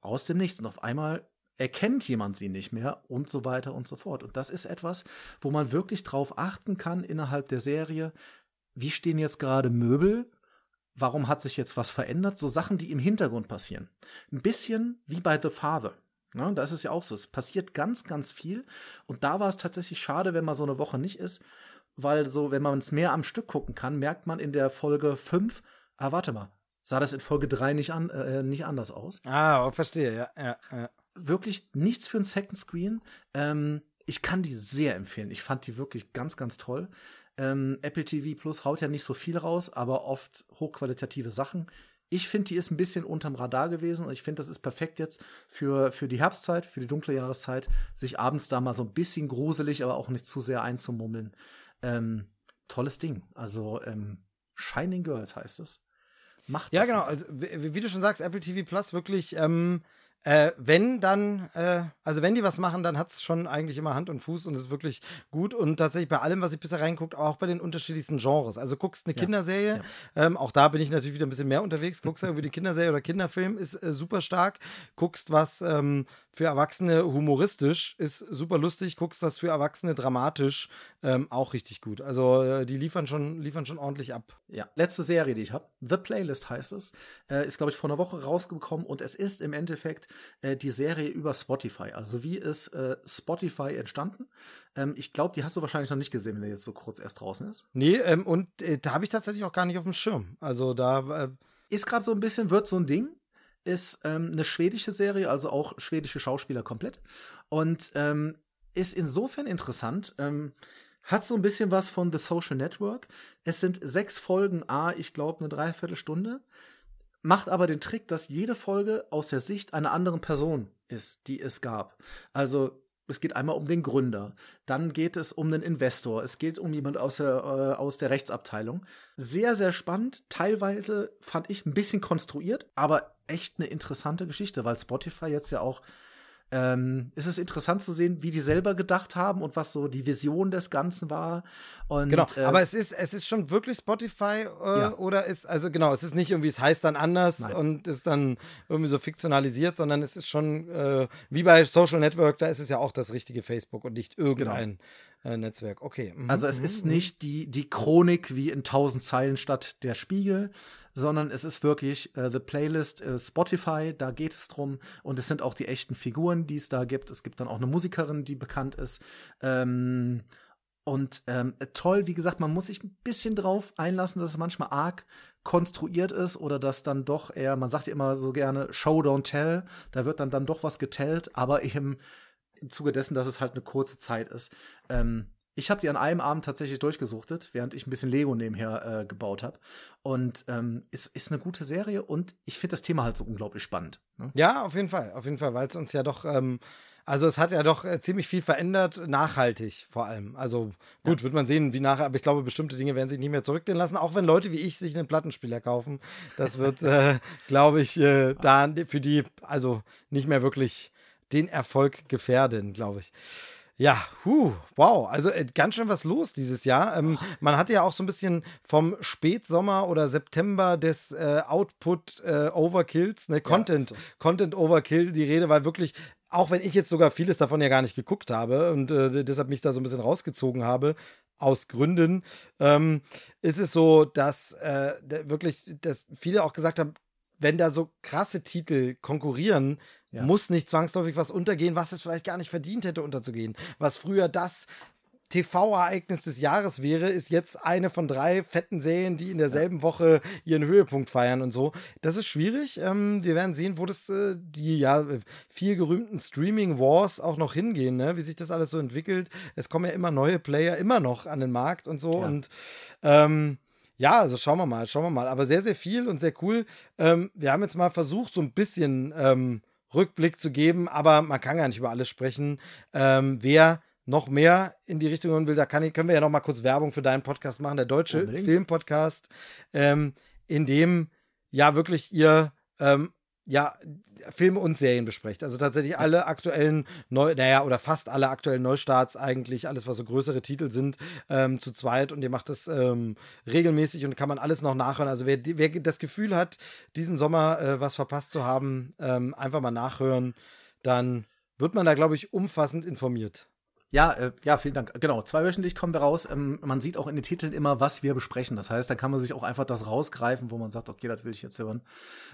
Aus dem Nichts. Und auf einmal erkennt jemand sie nicht mehr und so weiter und so fort. Und das ist etwas, wo man wirklich drauf achten kann innerhalb der Serie. Wie stehen jetzt gerade Möbel? Warum hat sich jetzt was verändert? So Sachen, die im Hintergrund passieren. Ein bisschen wie bei The Father. Ja, da ist es ja auch so. Es passiert ganz, ganz viel. Und da war es tatsächlich schade, wenn man so eine Woche nicht ist, weil so, wenn man es mehr am Stück gucken kann, merkt man in der Folge 5, ah, warte mal, sah das in Folge 3 nicht, an, äh, nicht anders aus. Ah, verstehe, ja, ja, ja. Wirklich nichts für ein Second Screen. Ähm, ich kann die sehr empfehlen. Ich fand die wirklich ganz, ganz toll. Ähm, Apple TV Plus haut ja nicht so viel raus, aber oft hochqualitative Sachen. Ich finde, die ist ein bisschen unterm Radar gewesen und ich finde, das ist perfekt jetzt für, für die Herbstzeit, für die dunkle Jahreszeit, sich abends da mal so ein bisschen gruselig, aber auch nicht zu sehr einzumummeln. Ähm, tolles Ding. Also ähm, Shining Girls heißt es macht Ja, genau. Also, wie, wie, du schon sagst, Apple TV Plus wirklich, ähm, äh, wenn dann, äh, also wenn die was machen, dann hat es schon eigentlich immer Hand und Fuß und ist wirklich gut. Und tatsächlich bei allem, was ich bisher reinguckt, auch bei den unterschiedlichsten Genres. Also guckst eine ja. Kinderserie, ja. Ähm, auch da bin ich natürlich wieder ein bisschen mehr unterwegs. Guckst irgendwie eine Kinderserie oder Kinderfilm, ist äh, super stark. Guckst was ähm, für Erwachsene humoristisch, ist super lustig. Guckst was für Erwachsene dramatisch, ähm, auch richtig gut. Also äh, die liefern schon, liefern schon ordentlich ab. Ja, letzte Serie, die ich habe, The Playlist heißt es, äh, ist glaube ich vor einer Woche rausgekommen und es ist im Endeffekt äh, die Serie über Spotify. Also wie ist äh, Spotify entstanden? Ähm, ich glaube, die hast du wahrscheinlich noch nicht gesehen, wenn der jetzt so kurz erst draußen ist. Nee, ähm, und äh, da habe ich tatsächlich auch gar nicht auf dem Schirm. Also da äh, ist gerade so ein bisschen, wird so ein Ding ist ähm, eine schwedische Serie, also auch schwedische Schauspieler komplett. Und ähm, ist insofern interessant. Ähm, hat so ein bisschen was von The Social Network. Es sind sechs Folgen, a, ich glaube, eine Dreiviertelstunde. Macht aber den Trick, dass jede Folge aus der Sicht einer anderen Person ist, die es gab. Also es geht einmal um den Gründer, dann geht es um den Investor, es geht um jemand aus der, äh, aus der Rechtsabteilung. Sehr, sehr spannend. Teilweise fand ich ein bisschen konstruiert, aber echt eine interessante Geschichte, weil Spotify jetzt ja auch ähm, es ist interessant zu sehen, wie die selber gedacht haben und was so die Vision des Ganzen war. Und, genau, äh, aber es ist, es ist schon wirklich Spotify äh, ja. oder ist, also genau, es ist nicht irgendwie, es heißt dann anders Nein. und ist dann irgendwie so fiktionalisiert, sondern es ist schon äh, wie bei Social Network, da ist es ja auch das richtige Facebook und nicht irgendein genau. Netzwerk. Okay. Mhm. Also es mhm. ist nicht die, die Chronik wie in tausend Zeilen statt der Spiegel, sondern es ist wirklich äh, The Playlist äh, Spotify, da geht es drum und es sind auch die echten Figuren, die es da gibt. Es gibt dann auch eine Musikerin, die bekannt ist. Ähm, und ähm, toll, wie gesagt, man muss sich ein bisschen drauf einlassen, dass es manchmal arg konstruiert ist oder dass dann doch eher, man sagt ja immer so gerne Show don't tell, da wird dann dann doch was getellt, aber eben im Zuge dessen, dass es halt eine kurze Zeit ist. Ähm, Ich habe die an einem Abend tatsächlich durchgesuchtet, während ich ein bisschen Lego nebenher äh, gebaut habe. Und ähm, es ist eine gute Serie und ich finde das Thema halt so unglaublich spannend. Ne? Ja, auf jeden Fall, auf jeden Fall, weil es uns ja doch ähm, also es hat ja doch äh, ziemlich viel verändert, nachhaltig vor allem. Also gut, ja. wird man sehen, wie nachher, aber ich glaube, bestimmte Dinge werden sich nicht mehr zurückgehen lassen, auch wenn Leute wie ich sich einen Plattenspieler kaufen. Das [LAUGHS] wird, äh, glaube ich, äh, da für die also nicht mehr wirklich den Erfolg gefährden, glaube ich. Ja, huh, wow, also äh, ganz schön was los dieses Jahr. Ähm, man hatte ja auch so ein bisschen vom Spätsommer oder September des äh, Output äh, Overkills, ne, Content, ja, so. Content Overkill die Rede, weil wirklich auch wenn ich jetzt sogar vieles davon ja gar nicht geguckt habe und äh, deshalb mich da so ein bisschen rausgezogen habe, aus Gründen, ähm, ist es so, dass äh, wirklich, dass viele auch gesagt haben, wenn da so krasse Titel konkurrieren, ja. muss nicht zwangsläufig was untergehen, was es vielleicht gar nicht verdient hätte unterzugehen. Was früher das TV-Ereignis des Jahres wäre, ist jetzt eine von drei fetten Serien, die in derselben. Woche ihren Höhepunkt feiern und so. Das ist schwierig. Ähm, wir werden sehen, wo das äh, die ja viel gerühmten Streaming Wars auch noch hingehen, ne? wie sich das alles so entwickelt. Es kommen ja immer neue Player immer noch an den Markt und so. Ja. Und ähm, ja, also schauen wir mal, schauen wir mal. Aber sehr, sehr viel und sehr cool. Ähm, wir haben jetzt mal versucht, so ein bisschen ähm, Rückblick zu geben, aber man kann gar nicht über alles sprechen. Ähm, wer noch mehr in die Richtung hören will, da kann ich, können wir ja noch mal kurz Werbung für deinen Podcast machen, der deutsche. Filmpodcast, ähm, in dem ja wirklich ihr ähm, ja, Filme und Serien besprecht. Also tatsächlich alle aktuellen Neu, naja, oder fast alle aktuellen Neustarts eigentlich, alles, was so größere Titel sind, ähm, zu zweit und ihr macht das ähm, regelmäßig und kann man alles noch nachhören. Also wer, wer das Gefühl hat, diesen Sommer äh, was verpasst zu haben, ähm, einfach mal nachhören, dann wird man da, glaube ich, umfassend informiert. Ja, äh, ja, vielen Dank. Genau, zweiwöchentlich kommen wir raus. Ähm, man sieht auch in den Titeln immer, was wir besprechen. Das heißt, da kann man sich auch einfach das rausgreifen, wo man sagt, okay, das will ich jetzt hören.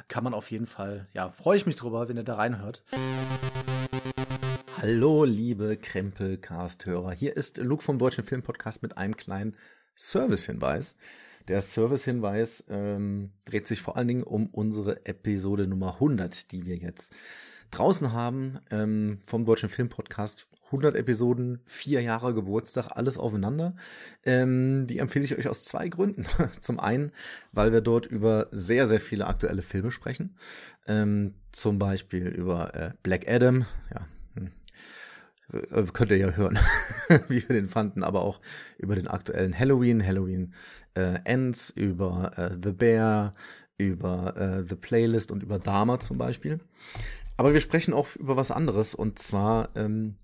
Kann man auf jeden Fall, ja, freue ich mich drüber, wenn ihr da reinhört. Hallo, liebe Krempelcast-Hörer. Hier ist Luke vom Deutschen Filmpodcast mit einem kleinen Service-Hinweis. Der Service-Hinweis ähm, dreht sich vor allen Dingen um unsere Episode Nummer 100, die wir jetzt draußen haben ähm, vom Deutschen Filmpodcast 100 Episoden, vier Jahre Geburtstag, alles aufeinander. Ähm, die empfehle ich euch aus zwei Gründen. [LAUGHS] Zum einen, weil wir dort über sehr, sehr viele aktuelle Filme sprechen. Ähm, zum Beispiel über äh, Black Adam, ja, hm. Äh, könnt ihr ja hören, [LAUGHS] wie wir den fanden, aber auch über den aktuellen Halloween, Halloween äh, Ends, über äh, The Bear, über äh, The Playlist und über Dama zum Beispiel. Aber wir sprechen auch über was anderes und zwar ähm,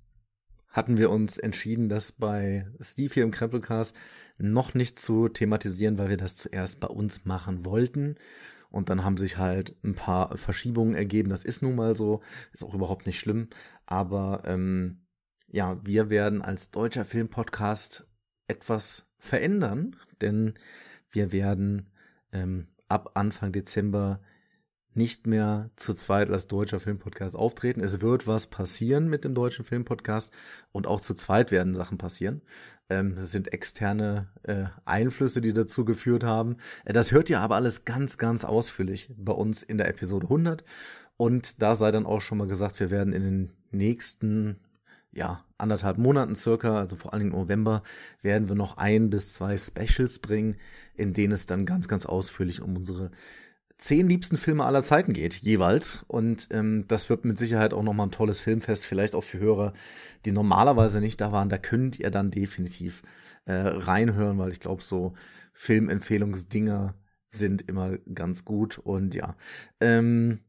hatten wir uns entschieden, das bei Steve hier im Krempelcast noch nicht zu thematisieren, weil wir das zuerst bei uns machen wollten. Und dann haben sich halt ein paar Verschiebungen ergeben. Das ist nun mal so, ist auch überhaupt nicht schlimm. Aber ähm, ja, wir werden als deutscher Filmpodcast etwas verändern, denn wir werden ähm, ab Anfang Dezember nicht mehr zu zweit als deutscher Filmpodcast auftreten. Es wird was passieren mit dem deutschen Filmpodcast und auch zu zweit werden Sachen passieren. Ähm, das sind externe äh, Einflüsse, die dazu geführt haben. Äh, das hört ihr aber alles ganz, ganz ausführlich bei uns in der Episode 100. Und da sei dann auch schon mal gesagt, wir werden in den nächsten ja, anderthalb Monaten circa, also vor allen Dingen November, werden wir noch ein bis zwei Specials bringen, in denen es dann ganz, ganz ausführlich um unsere zehn liebsten Filme aller Zeiten geht, jeweils. Und ähm, das wird mit Sicherheit auch nochmal ein tolles Filmfest, vielleicht auch für Hörer, die normalerweise nicht da waren. Da könnt ihr dann definitiv äh, reinhören, weil ich glaube, so Filmempfehlungsdinger sind immer ganz gut. Und ja, ähm,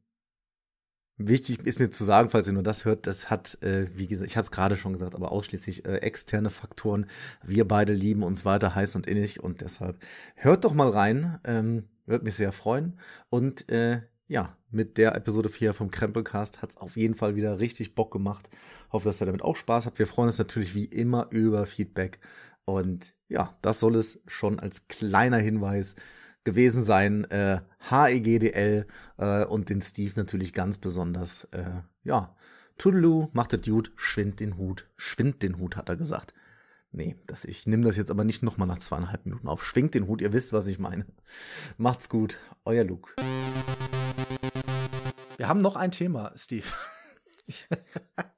Wichtig ist mir zu sagen, falls ihr nur das hört, das hat, äh, wie gesagt, ich habe es gerade schon gesagt, aber ausschließlich äh, externe Faktoren. Wir beide lieben uns weiter heiß und innig und deshalb hört doch mal rein. Ähm, würde mich sehr freuen. Und äh, ja, mit der Episode 4 vom Krempelcast hat es auf jeden Fall wieder richtig Bock gemacht. Hoffe, dass ihr damit auch Spaß habt. Wir freuen uns natürlich wie immer über Feedback. Und ja, das soll es schon als kleiner Hinweis gewesen sein. Äh, HEGDL äh, und den Steve natürlich ganz besonders. Äh, ja, Tudelu, macht das gut, schwind den Hut, schwind den Hut, hat er gesagt. Nee, das, ich nehme das jetzt aber nicht nochmal nach zweieinhalb Minuten auf. Schwingt den Hut, ihr wisst, was ich meine. Macht's gut, euer Luke. Wir haben noch ein Thema, Steve. [LAUGHS] [LAUGHS]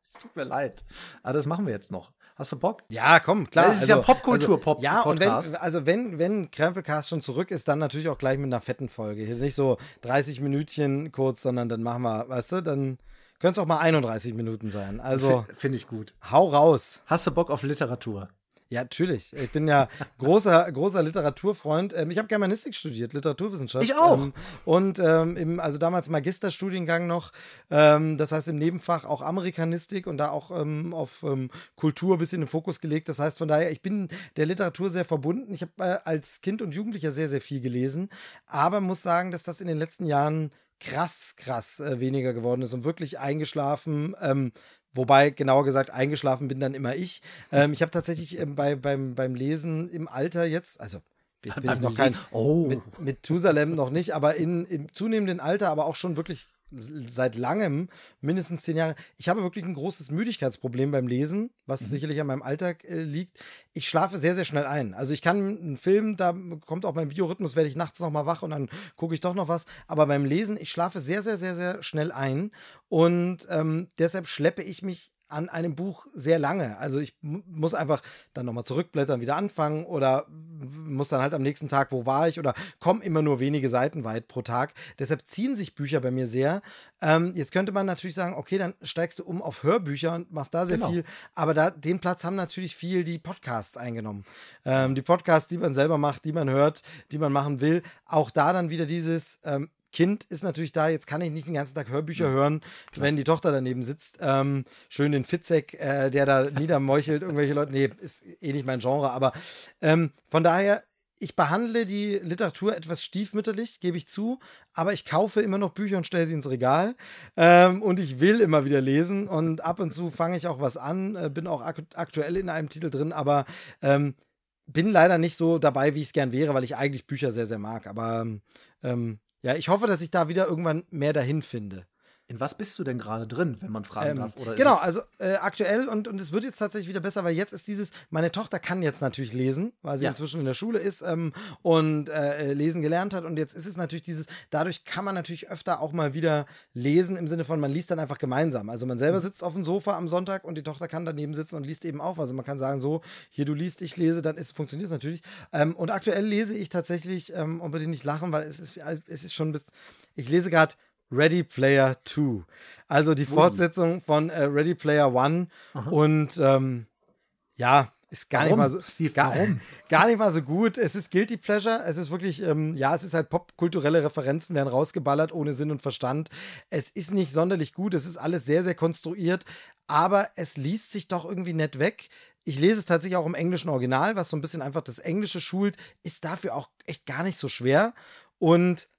es tut mir leid. Aber das machen wir jetzt noch. Hast du Bock? Ja, komm, klar. Das ist ja Popkultur-Pop. Also, ja, und wenn, also wenn, wenn Krempelcast schon zurück ist, dann natürlich auch gleich mit einer fetten Folge. Hier nicht so 30 Minütchen kurz, sondern dann machen wir, weißt du, dann können es auch mal 31 Minuten sein. Also. Finde ich gut. Hau raus. Hast du Bock auf Literatur? Ja, natürlich. Ich bin ja [LAUGHS] großer, großer Literaturfreund. Ähm, ich habe Germanistik studiert, Literaturwissenschaft. Ich auch. Ähm, und ähm, im, also damals Magisterstudiengang noch. Ähm, das heißt im Nebenfach auch Amerikanistik und da auch ähm, auf ähm, Kultur ein bisschen den Fokus gelegt. Das heißt von daher, ich bin der Literatur sehr verbunden. Ich habe äh, als Kind und Jugendlicher sehr, sehr viel gelesen. Aber muss sagen, dass das in den letzten Jahren krass, krass äh, weniger geworden ist und wirklich eingeschlafen. Ähm, Wobei, genauer gesagt, eingeschlafen bin dann immer ich. Ähm, ich habe tatsächlich ähm, bei, beim, beim Lesen im Alter jetzt, also jetzt bin ich noch kein, oh. mit, mit Tusalem noch nicht, aber in, im zunehmenden Alter, aber auch schon wirklich seit langem, mindestens zehn Jahre. Ich habe wirklich ein großes Müdigkeitsproblem beim Lesen, was mhm. sicherlich an meinem Alltag äh, liegt. Ich schlafe sehr, sehr schnell ein. Also ich kann einen Film, da kommt auch mein Biorhythmus, werde ich nachts noch mal wach und dann gucke ich doch noch was. Aber beim Lesen, ich schlafe sehr, sehr, sehr, sehr schnell ein. Und ähm, deshalb schleppe ich mich an einem Buch sehr lange. Also ich muss einfach dann nochmal zurückblättern, wieder anfangen oder muss dann halt am nächsten Tag, wo war ich oder komme immer nur wenige Seiten weit pro Tag. Deshalb ziehen sich Bücher bei mir sehr. Ähm, jetzt könnte man natürlich sagen, okay, dann steigst du um auf Hörbücher und machst da sehr genau. viel. Aber da, den Platz haben natürlich viel die Podcasts eingenommen. Ähm, die Podcasts, die man selber macht, die man hört, die man machen will. Auch da dann wieder dieses, ähm, Kind ist natürlich da, jetzt kann ich nicht den ganzen Tag Hörbücher ja, hören, klar. wenn die Tochter daneben sitzt. Ähm, schön den Fitzek, äh, der da niedermeuchelt, irgendwelche Leute. Nee, ist eh nicht mein Genre, aber ähm, von daher, ich behandle die Literatur etwas stiefmütterlich, gebe ich zu, aber ich kaufe immer noch Bücher und stelle sie ins Regal. Ähm, und ich will immer wieder lesen und ab und zu fange ich auch was an, äh, bin auch ak aktuell in einem Titel drin, aber ähm, bin leider nicht so dabei, wie ich es gern wäre, weil ich eigentlich Bücher sehr, sehr mag. Aber ähm, ja, ich hoffe, dass ich da wieder irgendwann mehr dahin finde. In was bist du denn gerade drin, wenn man fragen ähm, darf? Oder genau, also äh, aktuell und, und es wird jetzt tatsächlich wieder besser, weil jetzt ist dieses, meine Tochter kann jetzt natürlich lesen, weil sie ja. inzwischen in der Schule ist ähm, und äh, lesen gelernt hat und jetzt ist es natürlich dieses, dadurch kann man natürlich öfter auch mal wieder lesen im Sinne von, man liest dann einfach gemeinsam. Also man selber mhm. sitzt auf dem Sofa am Sonntag und die Tochter kann daneben sitzen und liest eben auch. Also man kann sagen, so, hier du liest, ich lese, dann ist, funktioniert es natürlich. Ähm, und aktuell lese ich tatsächlich, ähm, unbedingt nicht lachen, weil es ist, es ist schon bis, ich lese gerade Ready Player 2. Also die Fortsetzung von äh, Ready Player One. Aha. Und ähm, ja, ist gar warum? nicht mal so. Steve, gar, [LAUGHS] gar nicht mal so gut. Es ist Guilty Pleasure. Es ist wirklich, ähm, ja, es ist halt popkulturelle Referenzen werden rausgeballert ohne Sinn und Verstand. Es ist nicht sonderlich gut. Es ist alles sehr, sehr konstruiert. Aber es liest sich doch irgendwie nett weg. Ich lese es tatsächlich auch im englischen Original, was so ein bisschen einfach das Englische schult, ist dafür auch echt gar nicht so schwer. Und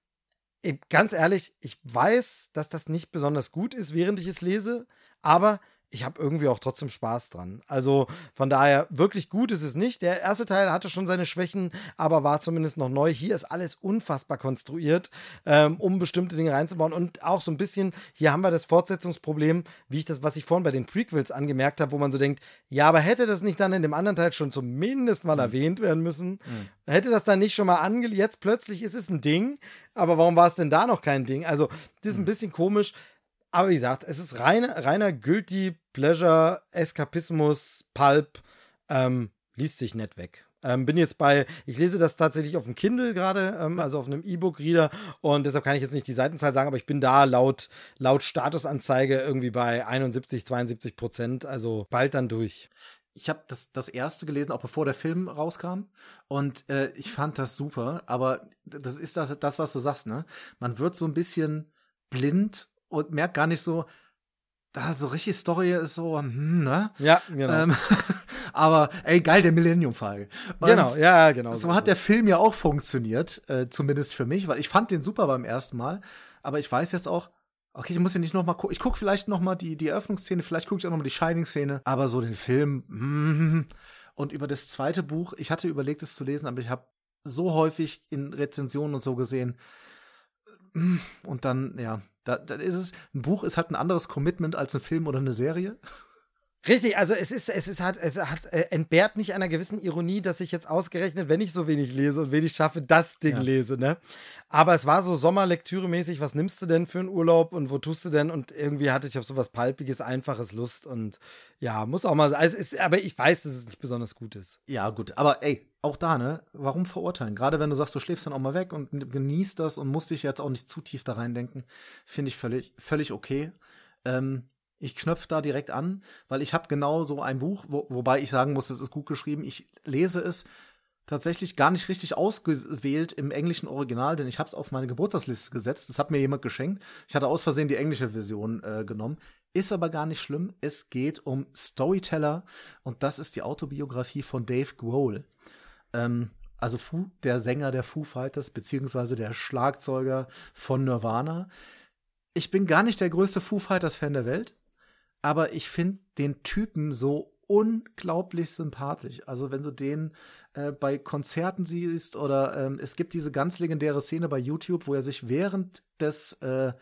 ganz ehrlich, ich weiß, dass das nicht besonders gut ist, während ich es lese, aber ich habe irgendwie auch trotzdem Spaß dran. Also von daher, wirklich gut ist es nicht. Der erste Teil hatte schon seine Schwächen, aber war zumindest noch neu. Hier ist alles unfassbar konstruiert, ähm, um bestimmte Dinge reinzubauen. Und auch so ein bisschen, hier haben wir das Fortsetzungsproblem, wie ich das, was ich vorhin bei den Prequels angemerkt habe, wo man so denkt, ja, aber hätte das nicht dann in dem anderen Teil schon zumindest mal mhm. erwähnt werden müssen? Mhm. Hätte das dann nicht schon mal ange... Jetzt plötzlich ist es ein Ding, aber warum war es denn da noch kein Ding? Also, das ist ein mhm. bisschen komisch. Aber wie gesagt, es ist rein, reiner Guilty Pleasure, Eskapismus, Pulp. Ähm, liest sich nett weg. Ähm, bin jetzt bei, ich lese das tatsächlich auf dem Kindle gerade, ähm, also auf einem E-Book-Reader und deshalb kann ich jetzt nicht die Seitenzahl sagen, aber ich bin da laut, laut Statusanzeige irgendwie bei 71, 72 Prozent, also bald dann durch. Ich habe das, das erste gelesen, auch bevor der Film rauskam. Und äh, ich fand das super. Aber das ist das, das, was du sagst, ne? Man wird so ein bisschen blind und merkt gar nicht so, da so richtig Story ist so, hm, ne? Ja, genau. Ähm, [LAUGHS] aber ey, geil, der Millennium-Fall. Genau, ja, genau. So, so hat der Film ja auch funktioniert, äh, zumindest für mich, weil ich fand den super beim ersten Mal, aber ich weiß jetzt auch, okay, ich muss ja nicht noch mal gucken, ich gucke vielleicht noch mal die, die Eröffnungsszene, vielleicht gucke ich auch noch mal die Shining-Szene, aber so den Film, mm, und über das zweite Buch, ich hatte überlegt, es zu lesen, aber ich habe so häufig in Rezensionen und so gesehen, mm, und dann, ja, da, da ist es, ein Buch ist halt ein anderes Commitment als ein Film oder eine Serie. Richtig, also es ist, es ist halt, es hat, äh, entbehrt nicht einer gewissen Ironie, dass ich jetzt ausgerechnet, wenn ich so wenig lese und wenig schaffe, das Ding Ja. lese, ne? Aber es war so Sommerlektüre-mäßig, was nimmst du denn für einen Urlaub und wo tust du denn? Und irgendwie hatte ich auf sowas Palpiges, Einfaches Lust und ja, muss auch mal sein. Also ist, aber ich weiß, dass es nicht besonders gut ist. Ja, gut, aber ey, auch da, ne? Warum verurteilen? Gerade wenn du sagst, du schläfst dann auch mal weg und genießt das und musst dich jetzt auch nicht zu tief da reindenken, finde ich völlig, völlig okay. Ähm, ich knöpfe da direkt an, weil ich habe genau so ein Buch, wo, wobei ich sagen muss, es ist gut geschrieben. Ich lese es tatsächlich gar nicht richtig ausgewählt im englischen Original, denn ich habe es auf meine Geburtstagsliste gesetzt. Das hat mir jemand geschenkt. Ich hatte aus Versehen die englische Version äh, genommen. Ist aber gar nicht schlimm. Es geht um Storyteller und das ist die Autobiografie von Dave Grohl. Ähm, also Fu, der Sänger der Foo Fighters, beziehungsweise der Schlagzeuger von Nirvana. Ich bin gar nicht der größte Foo Fighters-Fan der Welt, aber ich finde den Typen so unglaublich sympathisch. Also wenn du den äh, bei Konzerten siehst oder ähm, es gibt diese ganz legendäre Szene bei YouTube, wo er sich während des, äh,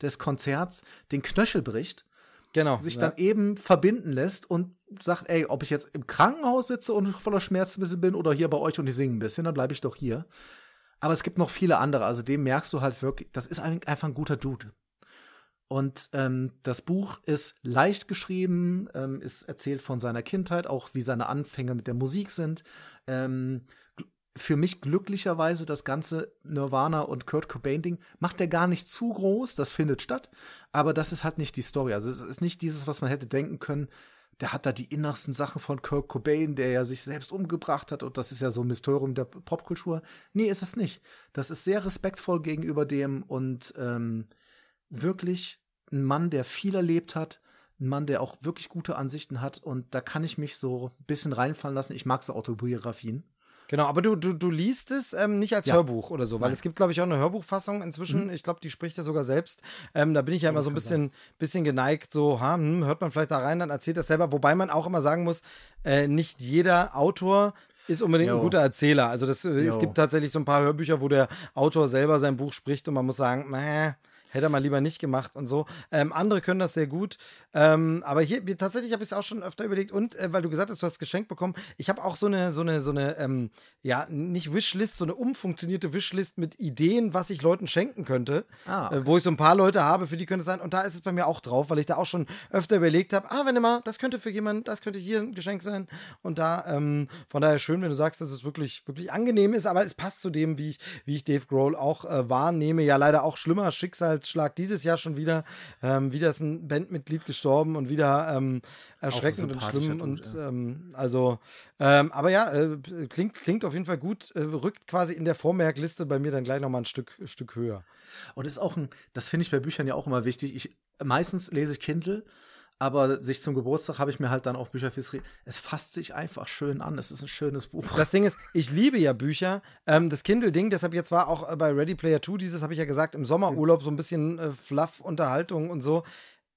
des Konzerts den Knöchel bricht Genau. sich ja. dann eben verbinden lässt und sagt, ey, ob ich jetzt im Krankenhaus sitze und voller Schmerzmittel bin oder hier bei euch und ich singe ein bisschen, dann bleibe ich doch hier. Aber es gibt noch viele andere, also dem merkst du halt wirklich, das ist ein- einfach ein guter Dude. Und ähm, das Buch ist leicht geschrieben, ähm, ist erzählt von seiner Kindheit, auch wie seine Anfänge mit der Musik sind. Ähm, für mich glücklicherweise das ganze Nirvana und Kurt Cobain-Ding macht er gar nicht zu groß, das findet statt, aber das ist halt nicht die Story. Also es ist nicht dieses, was man hätte denken können, der hat da die innersten Sachen von Kurt Cobain, der ja sich selbst umgebracht hat und das ist ja so ein Mysterium der Popkultur. Nee, ist es nicht. Das ist sehr respektvoll gegenüber dem und ähm, wirklich ein Mann, der viel erlebt hat, ein Mann, der auch wirklich gute Ansichten hat und da kann ich mich so ein bisschen reinfallen lassen. Ich mag so Autobiografien. Genau, aber du, du, du liest es ähm, nicht als Ja. Hörbuch oder so, weil Nein. es gibt, glaube ich, auch eine Hörbuchfassung inzwischen. Ich glaube, die spricht er sogar selbst. Ähm, da bin ich ja immer so ein bisschen, bisschen geneigt, so, ha, hm, hört man vielleicht da rein, dann erzählt er selber. Wobei man auch immer sagen muss, äh, nicht jeder Autor ist unbedingt ein Jo. guter Erzähler. Also das, äh, es gibt tatsächlich so ein paar Hörbücher, wo der Autor selber sein Buch spricht und man muss sagen, meh, hätte er mal lieber nicht gemacht und so. Ähm, andere können das sehr gut. Ähm, aber hier, tatsächlich habe ich es auch schon öfter überlegt und äh, weil du gesagt hast, du hast geschenkt bekommen, ich habe auch so eine, so eine, so eine, ähm, ja, nicht Wishlist, so eine umfunktionierte Wishlist mit Ideen, was ich Leuten schenken könnte. Ah, Äh, wo ich so ein paar Leute habe, für die könnte es sein. Und da ist es bei mir auch drauf, weil ich da auch schon öfter überlegt habe, ah, wenn immer, das könnte für jemanden, das könnte hier ein Geschenk sein. Und da, ähm, von daher schön, wenn du sagst, dass es wirklich, wirklich angenehm ist, aber es passt zu dem, wie ich, wie ich Dave Grohl auch äh, wahrnehme. Ja, leider auch schlimmer Schicksalsschlag dieses Jahr schon wieder. Ähm, wieder ist ein Bandmitglied gestorben und wieder ähm, erschreckend und schlimm. Dude, und ja. ähm, also, ähm, aber ja, äh, klingt, klingt auf jeden Fall gut, äh, rückt quasi in der Vormerkliste bei mir dann gleich nochmal ein Stück, Stück höher. Und ist auch ein, das finde ich bei Büchern ja auch immer wichtig. Ich, meistens lese ich Kindle, aber sich zum Geburtstag habe ich mir halt dann auch Bücher fürs Re Es fasst sich einfach schön an. Es ist ein schönes Buch. Das Ding ist, ich liebe ja Bücher. Ähm, das Kindle-Ding, deshalb jetzt war auch äh, bei Ready Player 2 dieses, habe ich ja gesagt, im Sommerurlaub so ein bisschen äh, Fluff-Unterhaltung und so.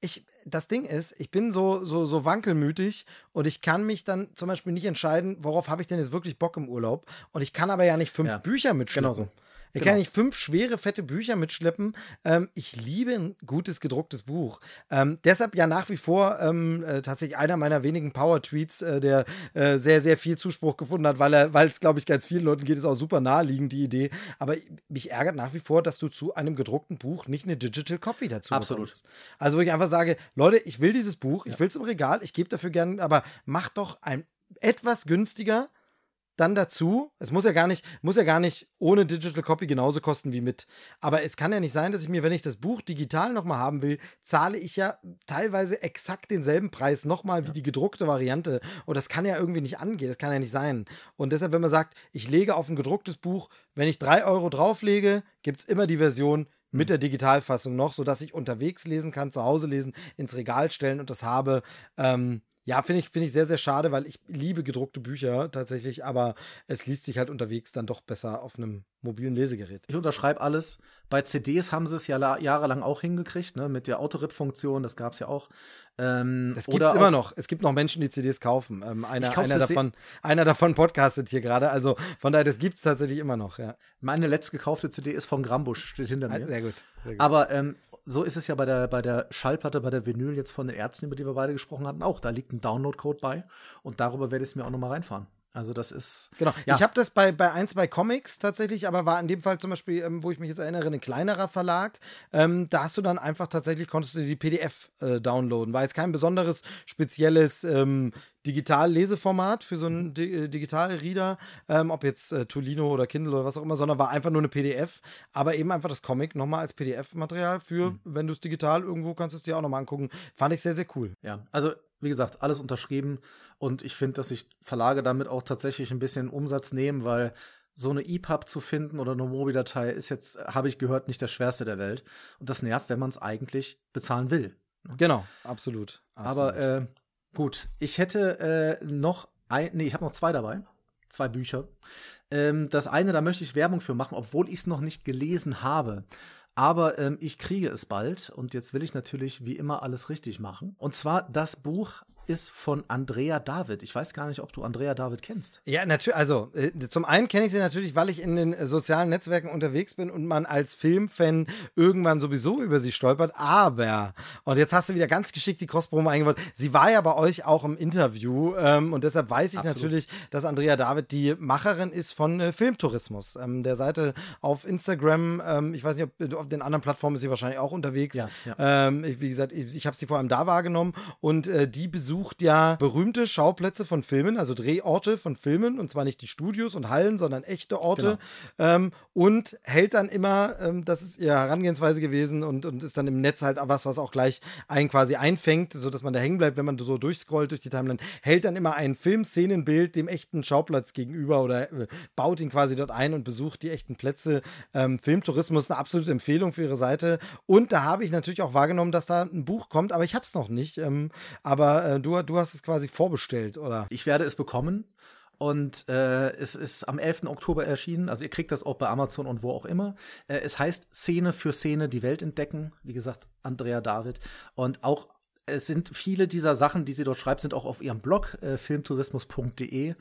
Ich, das Ding ist, ich bin so, so, so wankelmütig und ich kann mich dann zum Beispiel nicht entscheiden, worauf habe ich denn jetzt wirklich Bock im Urlaub. Und ich kann aber ja nicht fünf Ja. Bücher mitschleppen. Genau so. Ich Genau. kann nicht fünf schwere, fette Bücher mitschleppen. Ähm, ich liebe ein gutes gedrucktes Buch. Ähm, deshalb ja nach wie vor ähm, äh, tatsächlich einer meiner wenigen Power-Tweets, äh, der äh, sehr, sehr viel Zuspruch gefunden hat, weil es, glaube ich, ganz vielen Leuten geht, ist auch super naheliegend, die Idee. Aber mich ärgert nach wie vor, dass du zu einem gedruckten Buch nicht eine Digital Copy dazu Absolut. bekommst. Also wo ich einfach sage, Leute, ich will dieses Buch, ich will es im Regal, ich gebe dafür gern, aber mach doch ein etwas günstiger dann dazu, es muss ja gar nicht, muss ja gar nicht ohne Digital Copy genauso kosten wie mit. Aber es kann ja nicht sein, dass ich mir, wenn ich das Buch digital nochmal haben will, zahle ich ja teilweise exakt denselben Preis nochmal wie die gedruckte Variante. Und das kann ja irgendwie nicht angehen, das kann ja nicht sein. Und deshalb, wenn man sagt, ich lege auf ein gedrucktes Buch, wenn ich drei Euro drauflege, gibt es immer die Version mit der Digitalfassung noch, sodass ich unterwegs lesen kann, zu Hause lesen, ins Regal stellen und das habe. Ähm, ja, finde ich, finde ich sehr, sehr schade, weil ich liebe gedruckte Bücher tatsächlich, aber es liest sich halt unterwegs dann doch besser auf einem mobilen Lesegerät. Ich unterschreibe alles. Bei CDs haben sie es ja la- jahrelang auch hingekriegt, ne? mit der Autorip-Funktion, das gab es ja auch. Ähm, Das gibt es immer noch. Es gibt noch Menschen, die CDs kaufen. Ähm, einer, einer, davon, einer davon podcastet hier gerade. Also von daher, das gibt es tatsächlich immer noch. Ja. Meine letzte gekaufte CD ist von Grambusch, steht hinter Ah, mir. Sehr gut. Sehr gut. Aber ähm, so ist es ja bei der, bei der Schallplatte, bei der Vinyl jetzt von den Ärzten, über die wir beide gesprochen hatten, auch. Da liegt ein Download-Code bei und darüber werde ich es mir auch nochmal reinfahren. Also das ist. Genau. Ja. Ich habe das bei, bei ein, zwei Comics tatsächlich, aber war in dem Fall zum Beispiel, ähm, wo ich mich jetzt erinnere, ein kleinerer Verlag. Ähm, da hast du dann einfach tatsächlich, konntest du die PDF äh, downloaden. War jetzt kein besonderes, spezielles ähm, Digital-Leseformat für so einen Di äh, Digital-Reader, ähm, ob jetzt äh, Tolino oder Kindle oder was auch immer, sondern war einfach nur eine PDF, aber eben einfach das Comic nochmal als PDF-Material für, mhm. wenn du es digital irgendwo kannst, du es dir auch nochmal angucken. Fand ich sehr, sehr cool. Ja, also wie gesagt, alles unterschrieben und ich finde, dass sich Verlage damit auch tatsächlich ein bisschen Umsatz nehmen, weil so eine EPUB zu finden oder eine Mobi-Datei ist jetzt, habe ich gehört, nicht das schwerste der Welt. Und das nervt, wenn man es eigentlich bezahlen will. Ne? Genau, absolut. absolut. Aber äh, gut, ich hätte äh, noch ein, nee, ich habe noch zwei dabei. Zwei Bücher. Ähm, das eine, da möchte ich Werbung für machen, obwohl ich es noch nicht gelesen habe. Aber ähm, ich kriege es bald und jetzt will ich natürlich wie immer alles richtig machen. Und zwar das Buch ist von Andrea David. Ich weiß gar nicht, ob du Andrea David kennst. Ja, natürlich. Also, äh, zum einen kenne ich sie natürlich, weil ich in den äh, sozialen Netzwerken unterwegs bin und man als Filmfan irgendwann sowieso über sie stolpert. Aber, und jetzt hast du wieder ganz geschickt die Cross-Promo eingebaut. Sie war ja bei euch auch im Interview ähm, und deshalb weiß ich Absolut. natürlich, dass Andrea David die Macherin ist von äh, Filmtourismus, ähm, der Seite auf Instagram. Ähm, ich weiß nicht, ob äh, auf den anderen Plattformen ist sie wahrscheinlich auch unterwegs. Ja, ja. Ähm, wie gesagt, ich, ich habe sie vor allem da wahrgenommen und äh, die besucht besucht ja berühmte Schauplätze von Filmen, also Drehorte von Filmen, und zwar nicht die Studios und Hallen, sondern echte Orte. Genau. Ähm, und hält dann immer, ähm, das ist ihre Herangehensweise gewesen und, und ist dann im Netz halt was, was auch gleich einen quasi einfängt, sodass man da hängen bleibt, wenn man so durchscrollt durch die Timeline, hält dann immer ein Filmszenenbild dem echten Schauplatz gegenüber oder äh, baut ihn quasi dort ein und besucht die echten Plätze. Ähm, Filmtourismus ist eine absolute Empfehlung für ihre Seite. Und da habe ich natürlich auch wahrgenommen, dass da ein Buch kommt, aber ich habe es noch nicht. Ähm, aber äh, du, du hast es quasi vorbestellt, oder? Ich werde es bekommen. Und äh, es ist am 11. Oktober erschienen. Also ihr kriegt das auch bei Amazon und wo auch immer. Äh, es heißt Szene für Szene die Welt entdecken. Wie gesagt, Andrea David. Und auch es sind viele dieser Sachen, die sie dort schreibt, sind auch auf ihrem Blog äh, filmtourismus.de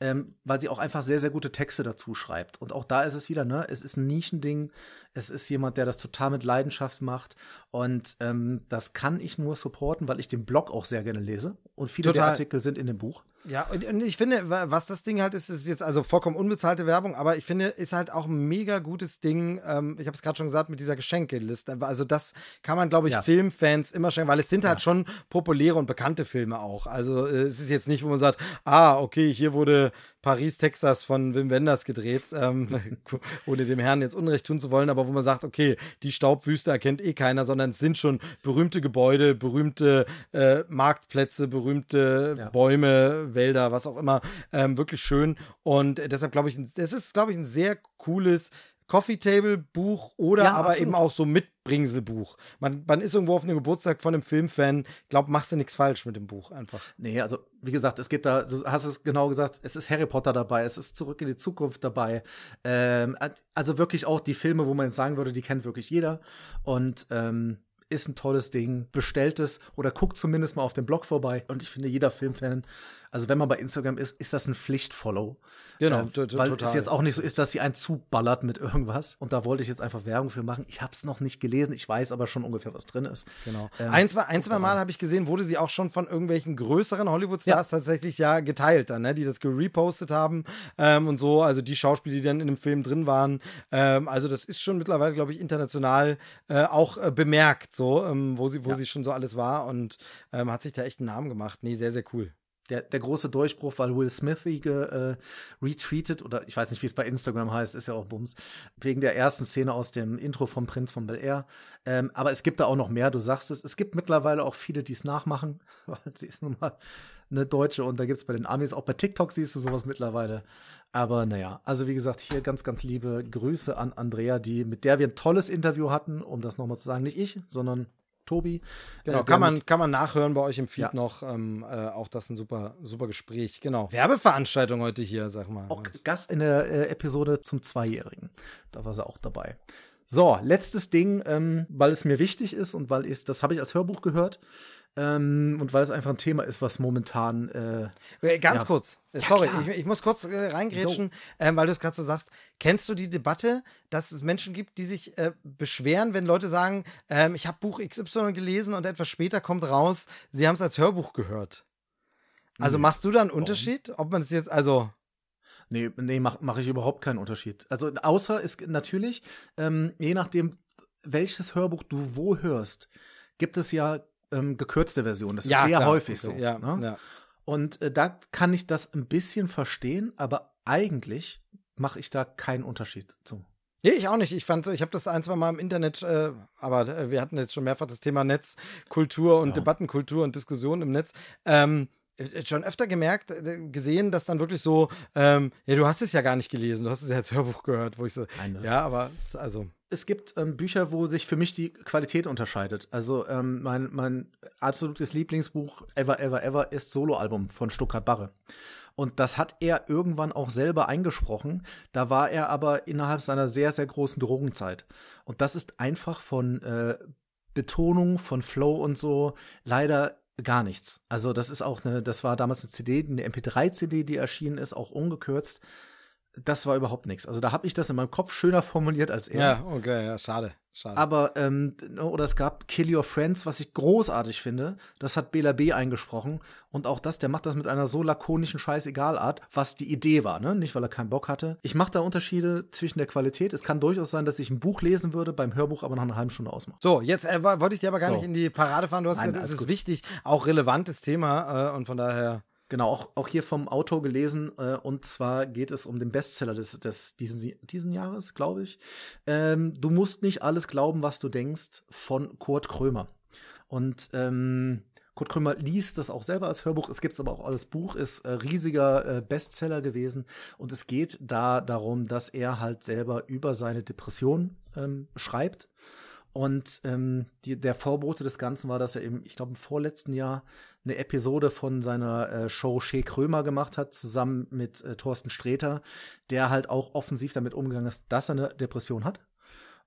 ähm, weil sie auch einfach sehr, sehr gute Texte dazu schreibt. Und auch da ist es wieder, ne, es ist ein Nischending, es ist jemand, der das total mit Leidenschaft macht. Und ähm, das kann ich nur supporten, weil ich den Blog auch sehr gerne lese. Und viele total. der Artikel sind in dem Buch. Ja, und, und, ich finde, was das Ding halt ist, ist jetzt also vollkommen unbezahlte Werbung, aber ich finde, ist halt auch ein mega gutes Ding. Ähm, ich habe es gerade schon gesagt mit dieser Geschenkeliste. Also, das kann man, glaube ich, ja. Filmfans immer schenken, weil es sind halt ja. halt schon populäre und bekannte Filme auch. Also, äh, es ist jetzt nicht, wo man sagt, ah, okay, hier wurde Paris, Texas von Wim Wenders gedreht, ähm, [LAUGHS] ohne dem Herrn jetzt Unrecht tun zu wollen, aber wo man sagt, okay, die Staubwüste erkennt eh keiner, sondern es sind schon berühmte Gebäude, berühmte äh, Marktplätze, berühmte ja. Bäume, Wälder, was auch immer, ähm, wirklich schön. Und deshalb glaube ich, es ist, glaube ich, ein sehr cooles Coffee Table Buch oder ja, aber absolut. eben auch so Mitbringselbuch. Man, man ist irgendwo auf einem Geburtstag von einem Filmfan. Ich glaube, machst du nichts falsch mit dem Buch einfach. Nee, also wie gesagt, es geht da, du hast es genau gesagt, es ist Harry Potter dabei, es ist Zurück in die Zukunft dabei. Ähm, also wirklich auch die Filme, wo man jetzt sagen würde, die kennt wirklich jeder. Und ähm, ist ein tolles Ding. Bestellt es oder guckt zumindest mal auf dem Blog vorbei. Und ich finde, jeder Filmfan also wenn man bei Instagram ist, ist das ein Pflichtfollow. Genau, äh, weil total. es jetzt auch nicht so ist, dass sie einen zuballert mit irgendwas. Und da wollte ich jetzt einfach Werbung für machen. Ich habe es noch nicht gelesen, ich weiß aber schon ungefähr, was drin ist. Genau. Ähm, ein, zwei, ein, zwei Mal habe ich gesehen, wurde sie auch schon von irgendwelchen größeren Hollywood-Stars ja. tatsächlich ja geteilt dann, ne? die das gerepostet haben ähm, und so. Also die Schauspieler, die dann in dem Film drin waren. Ähm, also das ist schon mittlerweile, glaube ich, international äh, auch äh, bemerkt, so, ähm, wo, sie, wo ja. sie schon so alles war und ähm, hat sich da echt einen Namen gemacht. Nee, sehr, sehr cool der, der große Durchbruch, weil Will Smith äh, retweetet, oder ich weiß nicht, wie es bei Instagram heißt, ist ja auch Bums, wegen der ersten Szene aus dem Intro vom Prinz von Bel Air. Ähm, aber es gibt da auch noch mehr, du sagst es. Es gibt mittlerweile auch viele, die es nachmachen, [LAUGHS] weil sie ist nun mal eine Deutsche und da gibt es bei den Amis, auch bei TikTok siehst du sowas mittlerweile. Aber naja, also wie gesagt, hier ganz, ganz liebe Grüße an Andrea, die, mit der wir ein tolles Interview hatten, um das nochmal zu sagen. Nicht ich, sondern Tobi. Genau, äh, kann, man, kann man nachhören bei euch im Feed ja. noch. Ähm, äh, auch das ein super, super Gespräch. Genau. Werbeveranstaltung heute hier, sag mal. Auch Gast in der äh, Episode zum Zweijährigen. Da war sie auch dabei. So, letztes Ding, ähm, weil es mir wichtig ist und weil ich, das habe ich als Hörbuch gehört. Ähm, und weil es einfach ein Thema ist, was momentan. Äh, Ganz ja. kurz, äh, sorry, ich, ich, muss kurz äh, reingrätschen, ähm, weil du es gerade so sagst. Kennst du die Debatte, dass es Menschen gibt, die sich äh, beschweren, wenn Leute sagen, ähm, ich habe Buch XY gelesen und etwas später kommt raus, sie haben es als Hörbuch gehört? Also Nee. machst du da einen Unterschied, ob man es jetzt, also. Nee, nee, mache mach ich überhaupt keinen Unterschied. Also außer ist natürlich, ähm, je nachdem, welches Hörbuch du wo hörst, gibt es ja ähm, gekürzte Versionen. Das ist sehr klar, häufig okay, so. Ja, ne? ja. Und äh, da kann ich das ein bisschen verstehen, aber eigentlich mache ich da keinen Unterschied zu. Nee, ich auch nicht. Ich fand, ich habe das ein, zwei Mal im Internet, äh, aber äh, wir hatten jetzt schon mehrfach das Thema Netzkultur und Ja. Debattenkultur und Diskussion im Netz. Ähm, äh, schon öfter gemerkt, äh, gesehen, dass dann wirklich so, ähm, ja, du hast es ja gar nicht gelesen, du hast es ja als Hörbuch gehört, wo ich so, Nein, ja, aber also, Es gibt ähm, Bücher, wo sich für mich die Qualität unterscheidet. Also ähm, mein, mein absolutes Lieblingsbuch ever, ever, ever ist Soloalbum von Stuttgart Barre. Und das hat er irgendwann auch selber eingesprochen. Da war er aber innerhalb seiner sehr, sehr großen Drogenzeit. Und das ist einfach von äh, Betonung, von Flow und so leider gar nichts. Also das ist auch eine, das war damals eine CD, eine MP3-CD, die erschienen ist, auch ungekürzt. Das war überhaupt nichts. Also da habe ich das in meinem Kopf schöner formuliert als er. ja, okay, ja, schade, schade. Aber, ähm, oder es gab Kill Your Friends, was ich großartig finde. Das hat Bela B. eingesprochen. Und auch das, der macht das mit einer so lakonischen Scheißegal-Art, was die Idee war, ne? Nicht, weil er keinen Bock hatte. Ich mache da Unterschiede zwischen der Qualität. Es kann durchaus sein, dass ich ein Buch lesen würde, beim Hörbuch aber nach einer halben Stunde ausmache. so, jetzt äh, wo- wollte ich dir aber gar So. nicht in die Parade fahren. Du hast Nein, gesagt, es ist gut. wichtig, auch relevantes Thema äh, und von daher. Genau, auch, auch hier vom Autor gelesen. Äh, und zwar geht es um den Bestseller des, des diesen, diesen Jahres, glaube ich. Ähm, du musst nicht alles glauben, was du denkst, von Kurt Krömer. Und ähm, Kurt Krömer liest das auch selber als Hörbuch. Es gibt es aber auch als Buch, ist äh, riesiger äh, Bestseller gewesen. Und es geht da darum, dass er halt selber über seine Depression ähm, schreibt. Und ähm, die, der Vorbote des Ganzen war, dass er im, ich glaube, im vorletzten Jahr eine Episode von seiner äh, Show Shea Krömer gemacht hat, zusammen mit äh, Thorsten Sträter, der halt auch offensiv damit umgegangen ist, dass er eine Depression hat.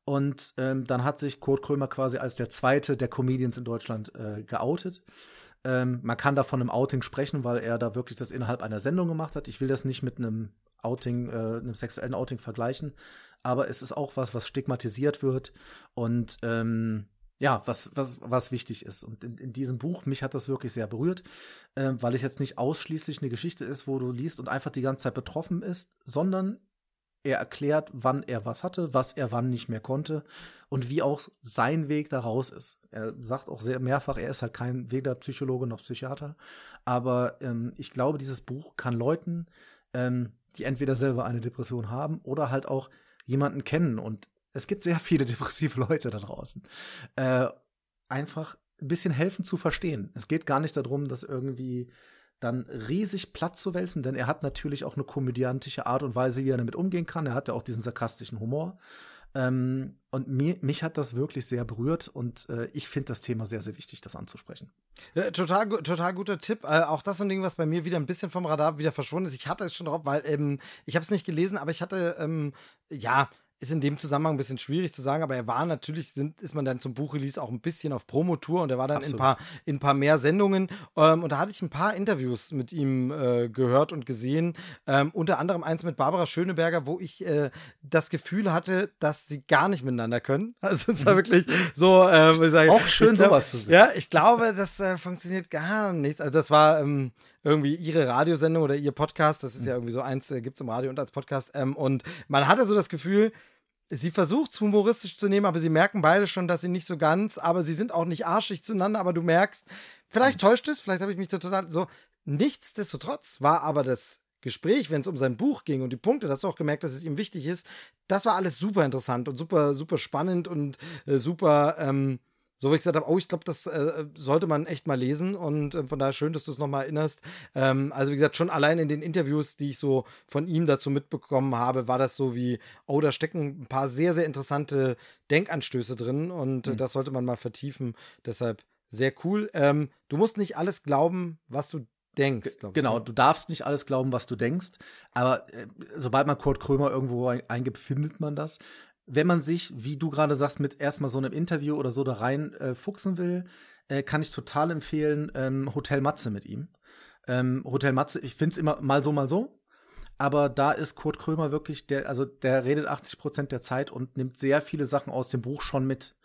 Und ähm, dann hat sich Kurt Krömer quasi als der zweite der Comedians in Deutschland äh, geoutet. Ähm, man kann da von einem Outing sprechen, weil er da wirklich das innerhalb einer Sendung gemacht hat. Ich will das nicht mit einem Outing, äh, einem sexuellen Outing vergleichen, aber es ist auch was, was stigmatisiert wird und ähm, ja, was, was, was wichtig ist. Und in, in diesem Buch, mich hat das wirklich sehr berührt, äh, weil es jetzt nicht ausschließlich eine Geschichte ist, wo du liest und einfach die ganze Zeit betroffen ist, sondern er erklärt, wann er was hatte, was er wann nicht mehr konnte und wie auch sein Weg daraus ist. Er sagt auch sehr mehrfach, er ist halt kein weder Psychologe noch Psychiater, aber ähm, ich glaube, dieses Buch kann Leuten, ähm, die entweder selber eine Depression haben oder halt auch jemanden kennen und es gibt sehr viele depressive Leute da draußen. Äh, einfach ein bisschen helfen zu verstehen. Es geht gar nicht darum, dass irgendwie dann riesig platt zu wälzen, denn er hat natürlich auch eine komödiantische Art und Weise, wie er damit umgehen kann. Er hat ja auch diesen sarkastischen Humor. Ähm, und mir, mich hat das wirklich sehr berührt und äh, ich finde das Thema sehr, sehr wichtig, das anzusprechen. Ja, total, total guter Tipp. Äh, auch das so ein Ding, was bei mir wieder ein bisschen vom Radar wieder verschwunden ist. Ich hatte es schon drauf, weil ähm, ich habe es nicht gelesen, aber ich hatte, ähm, ja, ist in dem Zusammenhang ein bisschen schwierig zu sagen, aber er war natürlich, sind, ist man dann zum Buchrelease auch ein bisschen auf Promotour und er war dann in ein, paar, in ein paar mehr Sendungen. Ähm, und da hatte ich ein paar Interviews mit ihm äh, gehört und gesehen. Ähm, unter anderem eins mit Barbara Schöneberger, wo ich äh, das Gefühl hatte, dass sie gar nicht miteinander können. [LAUGHS] Also es war wirklich so, äh, ich sage, Mhm. Auch schön, glaub, sowas zu sehen. Ja, ich glaube, das äh, funktioniert gar nicht. Also das war ähm, irgendwie ihre Radiosendung oder ihr Podcast. Das ist ja irgendwie so eins, äh, gibt es im Radio und als Podcast. Ähm, und man hatte so das Gefühl, sie versucht es humoristisch zu nehmen, aber sie merken beide schon, dass sie nicht so ganz, aber sie sind auch nicht arschig zueinander, aber du merkst, vielleicht täuscht es, vielleicht habe ich mich da total so. Nichtsdestotrotz war aber das Gespräch, wenn es um sein Buch ging und die Punkte, das hast du auch gemerkt, dass es ihm wichtig ist, das war alles super interessant und super, super spannend und äh, super, ähm, so wie ich gesagt habe, oh, ich glaube, das äh, sollte man echt mal lesen und äh, von daher schön, dass du es nochmal erinnerst. Ähm, also wie gesagt, schon allein in den Interviews, die ich so von ihm dazu mitbekommen habe, war das so wie, oh, da stecken ein paar sehr, sehr interessante Denkanstöße drin und äh, das sollte man mal vertiefen. Deshalb sehr cool. Ähm, du musst nicht alles glauben, was du denkst. Genau, du darfst nicht alles glauben, was du denkst, aber äh, sobald man Kurt Krömer irgendwo ein- eingibt, findet man das. Wenn man sich, wie du gerade sagst, mit erstmal so einem Interview oder so da rein äh, fuchsen will, äh, kann ich total empfehlen ähm, Hotel Matze mit ihm. Ähm, Hotel Matze, ich finde es immer mal so, mal so. Aber da ist Kurt Krömer wirklich, der, also der redet 80 Prozent der Zeit und nimmt sehr viele Sachen aus dem Buch schon mit,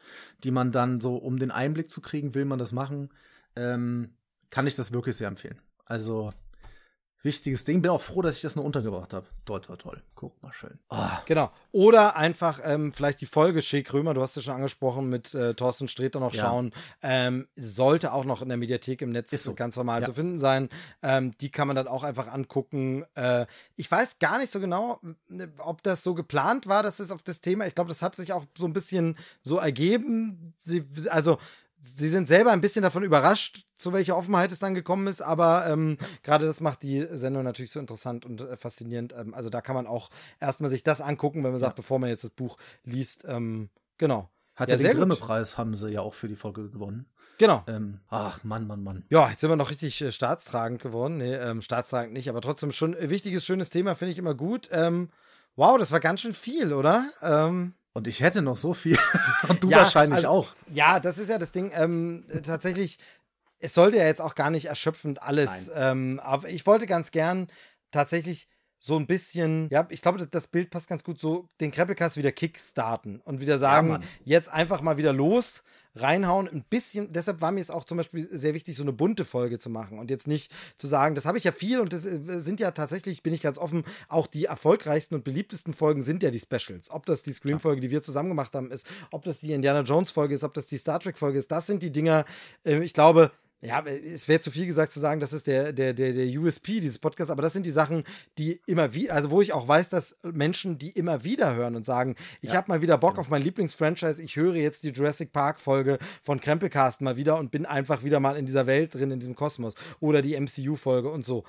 die man dann so, um den Einblick zu kriegen, will man das machen, ähm, kann ich das wirklich sehr empfehlen. Also wichtiges Ding. Bin auch froh, dass ich das nur untergebracht habe. Toll, toll, toll. Guck mal schön. Oh. Genau. Oder einfach ähm, vielleicht die Folge Schick Römer, du hast ja schon angesprochen, mit äh, Thorsten Sträter noch ja. schauen. Ähm, sollte auch noch in der Mediathek im Netz so. ganz normal ja. zu finden sein. Ähm, die kann man dann auch einfach angucken. Äh, ich weiß gar nicht so genau, ob das so geplant war, dass es auf das Thema, ich glaube, das hat sich auch so ein bisschen so ergeben. Sie, also sie sind selber ein bisschen davon überrascht, zu welcher Offenheit es dann gekommen ist, aber ähm, gerade das macht die Sendung natürlich so interessant und äh, faszinierend. Ähm, also da kann man auch erstmal sich das angucken, wenn man sagt, bevor man jetzt das Buch liest. Ähm, genau. Hat ja, ja den Grimme-Preis haben sie ja auch für die Folge gewonnen. Genau. Ähm, ach, Mann, Mann, Mann. Ja, jetzt sind wir noch richtig äh, staatstragend geworden. Nee, ähm, staatstragend nicht, aber trotzdem schon ein wichtiges, schönes Thema, finde ich immer gut. Ähm, wow, das war ganz schön viel, oder? Ähm, und ich hätte noch so viel. [LAUGHS] Und du ja, wahrscheinlich also, auch. Ja, das ist ja das Ding. Ähm, tatsächlich, es sollte ja jetzt auch gar nicht erschöpfend alles. Ähm, aber ich wollte ganz gern tatsächlich so ein bisschen, ja, ich glaube, das Bild passt ganz gut, so den Kreppelkast wieder kickstarten und wieder sagen, ja, jetzt einfach mal wieder los reinhauen, ein bisschen, deshalb war mir es auch zum Beispiel sehr wichtig, so eine bunte Folge zu machen und jetzt nicht zu sagen, das habe ich ja viel und das äh, sind ja tatsächlich, bin ich ganz offen, auch die erfolgreichsten und beliebtesten Folgen sind ja die Specials. Ob das die Scream-Folge, die wir zusammen gemacht haben, ist, ob das die Indiana Jones-Folge ist, ob das die Star Trek-Folge ist, das sind die Dinger, äh, ich glaube, ja, es wäre zu viel gesagt zu sagen, das ist der, der, der, der USP dieses Podcasts, aber das sind die Sachen, die immer wieder, also wo ich auch weiß, dass Menschen, die immer wieder hören und sagen, ich ja. habe mal wieder Bock genau. auf mein Lieblingsfranchise, ich höre jetzt die Jurassic Park-Folge von Krempelcast mal wieder und bin einfach wieder mal in dieser Welt drin, in diesem Kosmos. Oder die MCU-Folge und so.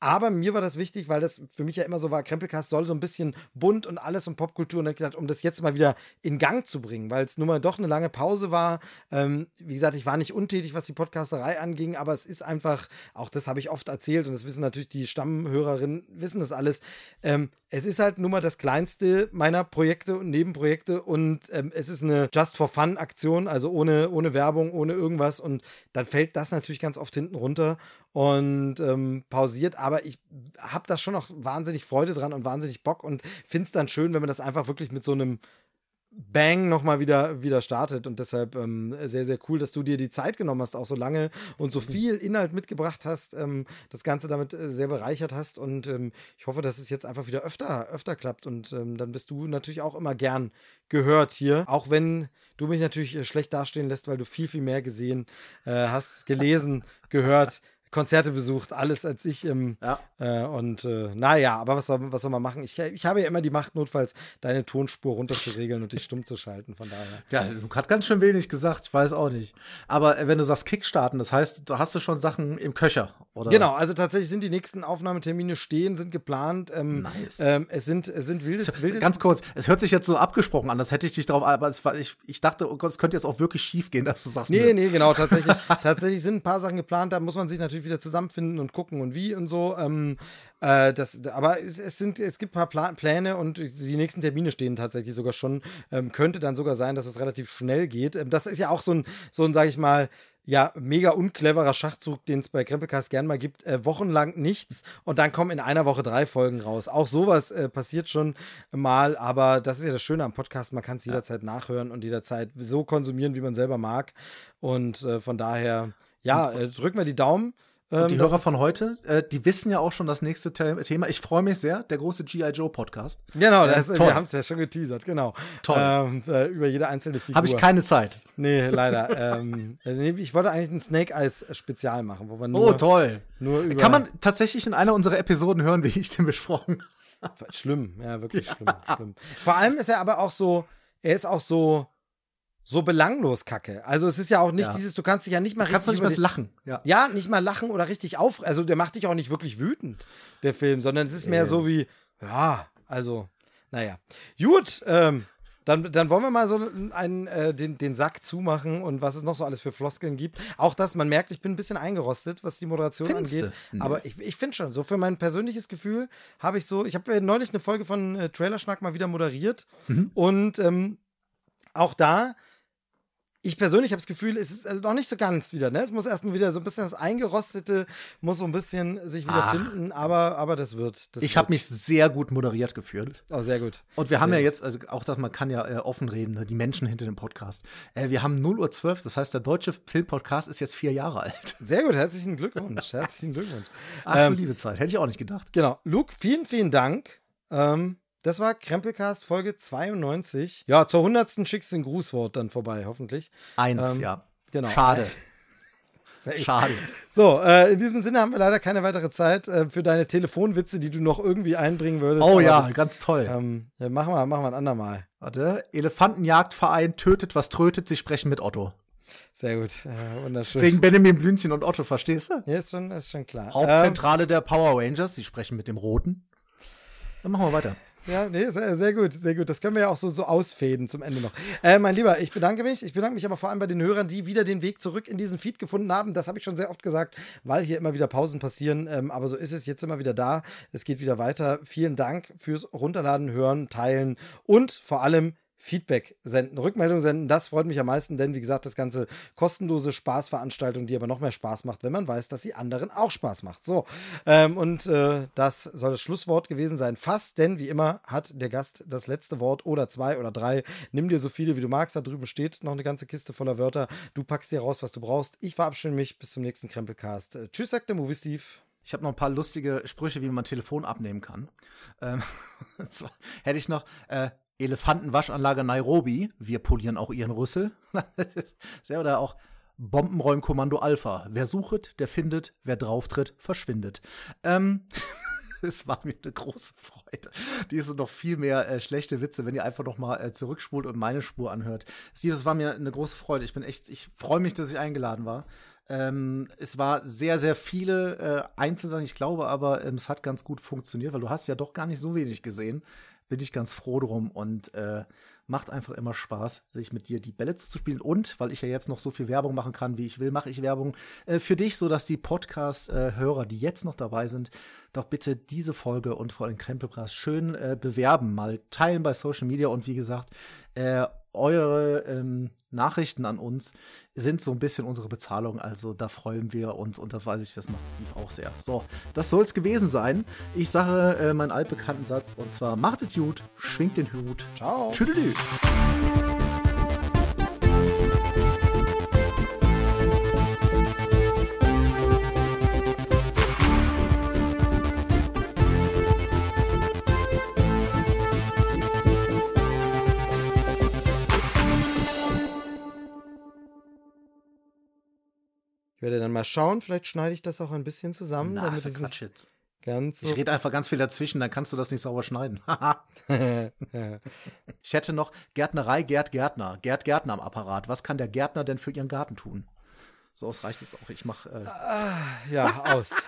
Aber mir war das wichtig, weil das für mich ja immer so war, Krempelcast soll so ein bisschen bunt und alles und Popkultur und dann gedacht, um das jetzt mal wieder in Gang zu bringen, weil es nun mal doch eine lange Pause war. Ähm, wie gesagt, ich war nicht untätig, was die Podcasterei anging, aber es ist einfach, auch das habe ich oft erzählt und das wissen natürlich die Stammhörerinnen, wissen das alles. Ähm, es ist halt nun mal das kleinste meiner Projekte und Nebenprojekte und ähm, es ist eine Just for Fun Aktion, also ohne, ohne Werbung, ohne irgendwas und dann fällt das natürlich ganz oft hinten runter und ähm, pausiert, aber ich habe da schon noch wahnsinnig Freude dran und wahnsinnig Bock und finde es dann schön, wenn man das einfach wirklich mit so einem Bang nochmal wieder, wieder startet. Und deshalb ähm, sehr, sehr cool, dass du dir die Zeit genommen hast, auch so lange und so viel Inhalt mitgebracht hast, ähm, das Ganze damit äh, sehr bereichert hast. Und ähm, ich hoffe, dass es jetzt einfach wieder öfter, öfter klappt. Und ähm, dann bist du natürlich auch immer gern gehört hier. Auch wenn du mich natürlich äh, schlecht dastehen lässt, weil du viel, viel mehr gesehen äh, hast, gelesen, [LAUGHS] gehört. Konzerte besucht, alles als ich. Ähm, ja. Äh, und äh, naja, aber was soll, was soll man machen? Ich, ich habe ja immer die Macht, notfalls deine Tonspur runterzuregeln und dich stumm zu schalten. Von daher. Ja, du hast ganz schön wenig gesagt, ich weiß auch nicht. Aber äh, wenn du sagst Kickstarten, das heißt, du hast du schon Sachen im Köcher, oder? Genau, also tatsächlich sind die nächsten Aufnahmetermine stehen, sind geplant. Ähm, nice. Ähm, es sind, es sind wilde, wilde. Ganz kurz, es hört sich jetzt so abgesprochen an, das hätte ich dich darauf, aber es, ich, ich dachte, oh Gott, es könnte jetzt auch wirklich schief gehen, dass du sagst. Nee, nee, genau, tatsächlich, [LAUGHS] tatsächlich sind ein paar Sachen geplant, da muss man sich natürlich wieder zusammenfinden und gucken und wie und so. Ähm, äh, das, aber es, es, sind, es gibt ein paar Pla Pläne und die nächsten Termine stehen tatsächlich sogar schon. Ähm, könnte dann sogar sein, dass es relativ schnell geht. Ähm, das ist ja auch so ein, so ein, sag ich mal, ja, mega uncleverer Schachzug, den es bei Krempelcast gern mal gibt. Äh, wochenlang nichts und dann kommen in einer Woche drei Folgen raus. Auch sowas äh, passiert schon mal, aber das ist ja das Schöne am Podcast, man kann es jederzeit nachhören und jederzeit so konsumieren, wie man selber mag. Und äh, von daher, ja, äh, drücken wir die Daumen. Und die ähm, Hörer von heute, äh, die wissen ja auch schon das nächste Thema. Ich freue mich sehr, der große G.I. Joe Podcast. Genau, äh, das, wir haben es ja schon geteasert, genau. Toll. Ähm, äh, über jede einzelne Figur. Habe ich keine Zeit. Nee, [LAUGHS] leider. ähm, äh, ich wollte eigentlich ein Snake Eyes Spezial machen, wo wir nur. Oh, toll. Nur über Kann man tatsächlich in einer unserer Episoden hören, wie ich den besprochen habe? Schlimm, ja, wirklich ja. schlimm, schlimm. Vor allem ist er aber auch so, er ist auch so so belanglos kacke. Also es ist ja auch nicht ja. dieses, du kannst dich ja nicht mal du kannst richtig. Kannst nicht mal lachen. Ja. ja, nicht mal lachen oder richtig auf. Also der macht dich auch nicht wirklich wütend, der Film, sondern es ist mehr so wie, ja, also, naja. Gut, ähm, dann, dann wollen wir mal so einen, äh, den, den Sack zumachen und was es noch so alles für Floskeln gibt. Auch das, man merkt, ich bin ein bisschen eingerostet, was die Moderation Findste? angeht. Nee. Aber ich, ich finde schon, so für mein persönliches Gefühl habe ich so, ich habe neulich eine Folge von äh, Trailerschnack mal wieder moderiert Mhm. und ähm, auch da ich persönlich habe das Gefühl, es ist äh, noch nicht so ganz wieder. Ne? Es muss erstmal wieder so ein bisschen das Eingerostete, muss so ein bisschen sich wieder Ach. finden, aber, aber das wird. Das Ich habe mich sehr gut moderiert gefühlt. Oh, sehr gut. Und wir haben Sehr ja jetzt, also auch das, man kann ja äh, offen reden, ne, die Menschen hinter dem Podcast. Äh, wir haben 0 Uhr 12, das heißt, der deutsche Filmpodcast ist jetzt vier Jahre alt. [LAUGHS] Sehr gut, herzlichen Glückwunsch. Herzlichen Glückwunsch. Ach Ähm, du liebe Zeit, hätte ich auch nicht gedacht. Genau. Luke, vielen, vielen Dank. Ähm, das war Krempelcast Folge 92. Ja, zur 100. schickst du ein Grußwort dann vorbei, hoffentlich. Eins, ähm, ja. Genau. Schade, [LAUGHS] schade. So, äh, in diesem Sinne haben wir leider keine weitere Zeit äh, für deine Telefonwitze, die du noch irgendwie einbringen würdest. Oh ja, das, ganz toll. ähm, ja, machen wir, machen wir ein andermal. Warte, Elefantenjagdverein tötet, was trötet, sie sprechen mit Otto. Sehr gut, äh, wunderschön. Wegen Benjamin Blümchen und Otto, verstehst du? ja, ist schon, ist schon klar. Hauptzentrale der Power Rangers, sie sprechen mit dem Roten. Dann machen wir weiter. Ja, nee, sehr, sehr gut, sehr gut. Das können wir ja auch so, so ausfäden zum Ende noch. Äh, mein Lieber, ich bedanke mich. Ich bedanke mich aber vor allem bei den Hörern, die wieder den Weg zurück in diesen Feed gefunden haben. Das habe ich schon sehr oft gesagt, weil hier immer wieder Pausen passieren. Ähm, aber so ist es jetzt immer wieder da. Es geht wieder weiter. Vielen Dank fürs Runterladen, Hören, Teilen und vor allem Feedback senden, Rückmeldung senden. Das freut mich am meisten, denn wie gesagt, das ganze kostenlose Spaßveranstaltung, die aber noch mehr Spaß macht, wenn man weiß, dass sie anderen auch Spaß macht. So, ähm, und äh, das soll das Schlusswort gewesen sein. Fast, denn wie immer hat der Gast das letzte Wort oder zwei oder drei. Nimm dir so viele, wie du magst. Da drüben steht noch eine ganze Kiste voller Wörter. Du packst dir raus, was du brauchst. Ich verabschiede mich. Bis zum nächsten Krempelcast. Äh, tschüss, sagt der Movie Steve. Ich habe noch ein paar lustige Sprüche, wie man Telefon abnehmen kann. Ähm, [LAUGHS] hätte ich noch äh, Elefantenwaschanlage Nairobi. Wir polieren auch ihren Rüssel. [LAUGHS] Sehr oder auch Bombenräumkommando Alpha. Wer suchet, der findet. Wer drauftritt, verschwindet. Ähm, [LAUGHS] es war mir eine große Freude. Die sind noch viel mehr äh, schlechte Witze, wenn ihr einfach noch mal äh, zurückspult und meine Spur anhört. Steve, es war mir eine große Freude. Ich bin echt, ich freue mich, dass ich eingeladen war. Ähm, es war sehr, sehr viele äh, Einzelsachen, ich glaube aber, ähm, es hat ganz gut funktioniert, weil du hast ja doch gar nicht so wenig gesehen. Bin ich ganz froh drum und äh, macht einfach immer Spaß, sich mit dir die Bälle zuzuspielen. Und weil ich ja jetzt noch so viel Werbung machen kann, wie ich will, mache ich Werbung äh, für dich, sodass die Podcast-Hörer, die jetzt noch dabei sind, doch bitte diese Folge und vor allem Krempelpreis schön äh, bewerben, mal teilen bei Social Media und wie gesagt, äh, eure ähm, Nachrichten an uns sind so ein bisschen unsere Bezahlung. Also da freuen wir uns und da weiß ich, das macht Steve auch sehr. So, das soll es gewesen sein. Ich sage äh, meinen altbekannten Satz und zwar macht es gut, schwingt den Hut. Ciao. Tschüdelü. Werde dann mal schauen. Vielleicht schneide ich das auch ein bisschen zusammen. Na, damit ist Quatsch jetzt. ganz so Ich rede einfach ganz viel dazwischen, dann kannst du das nicht sauber schneiden. [LAUGHS] Ich hätte noch Gärtnerei, Gerd Gärtner. Gerd Gärtner am Apparat. Was kann der Gärtner denn für ihren Garten tun? So, es reicht jetzt auch. Ich mache. Äh, ja, aus. [LAUGHS]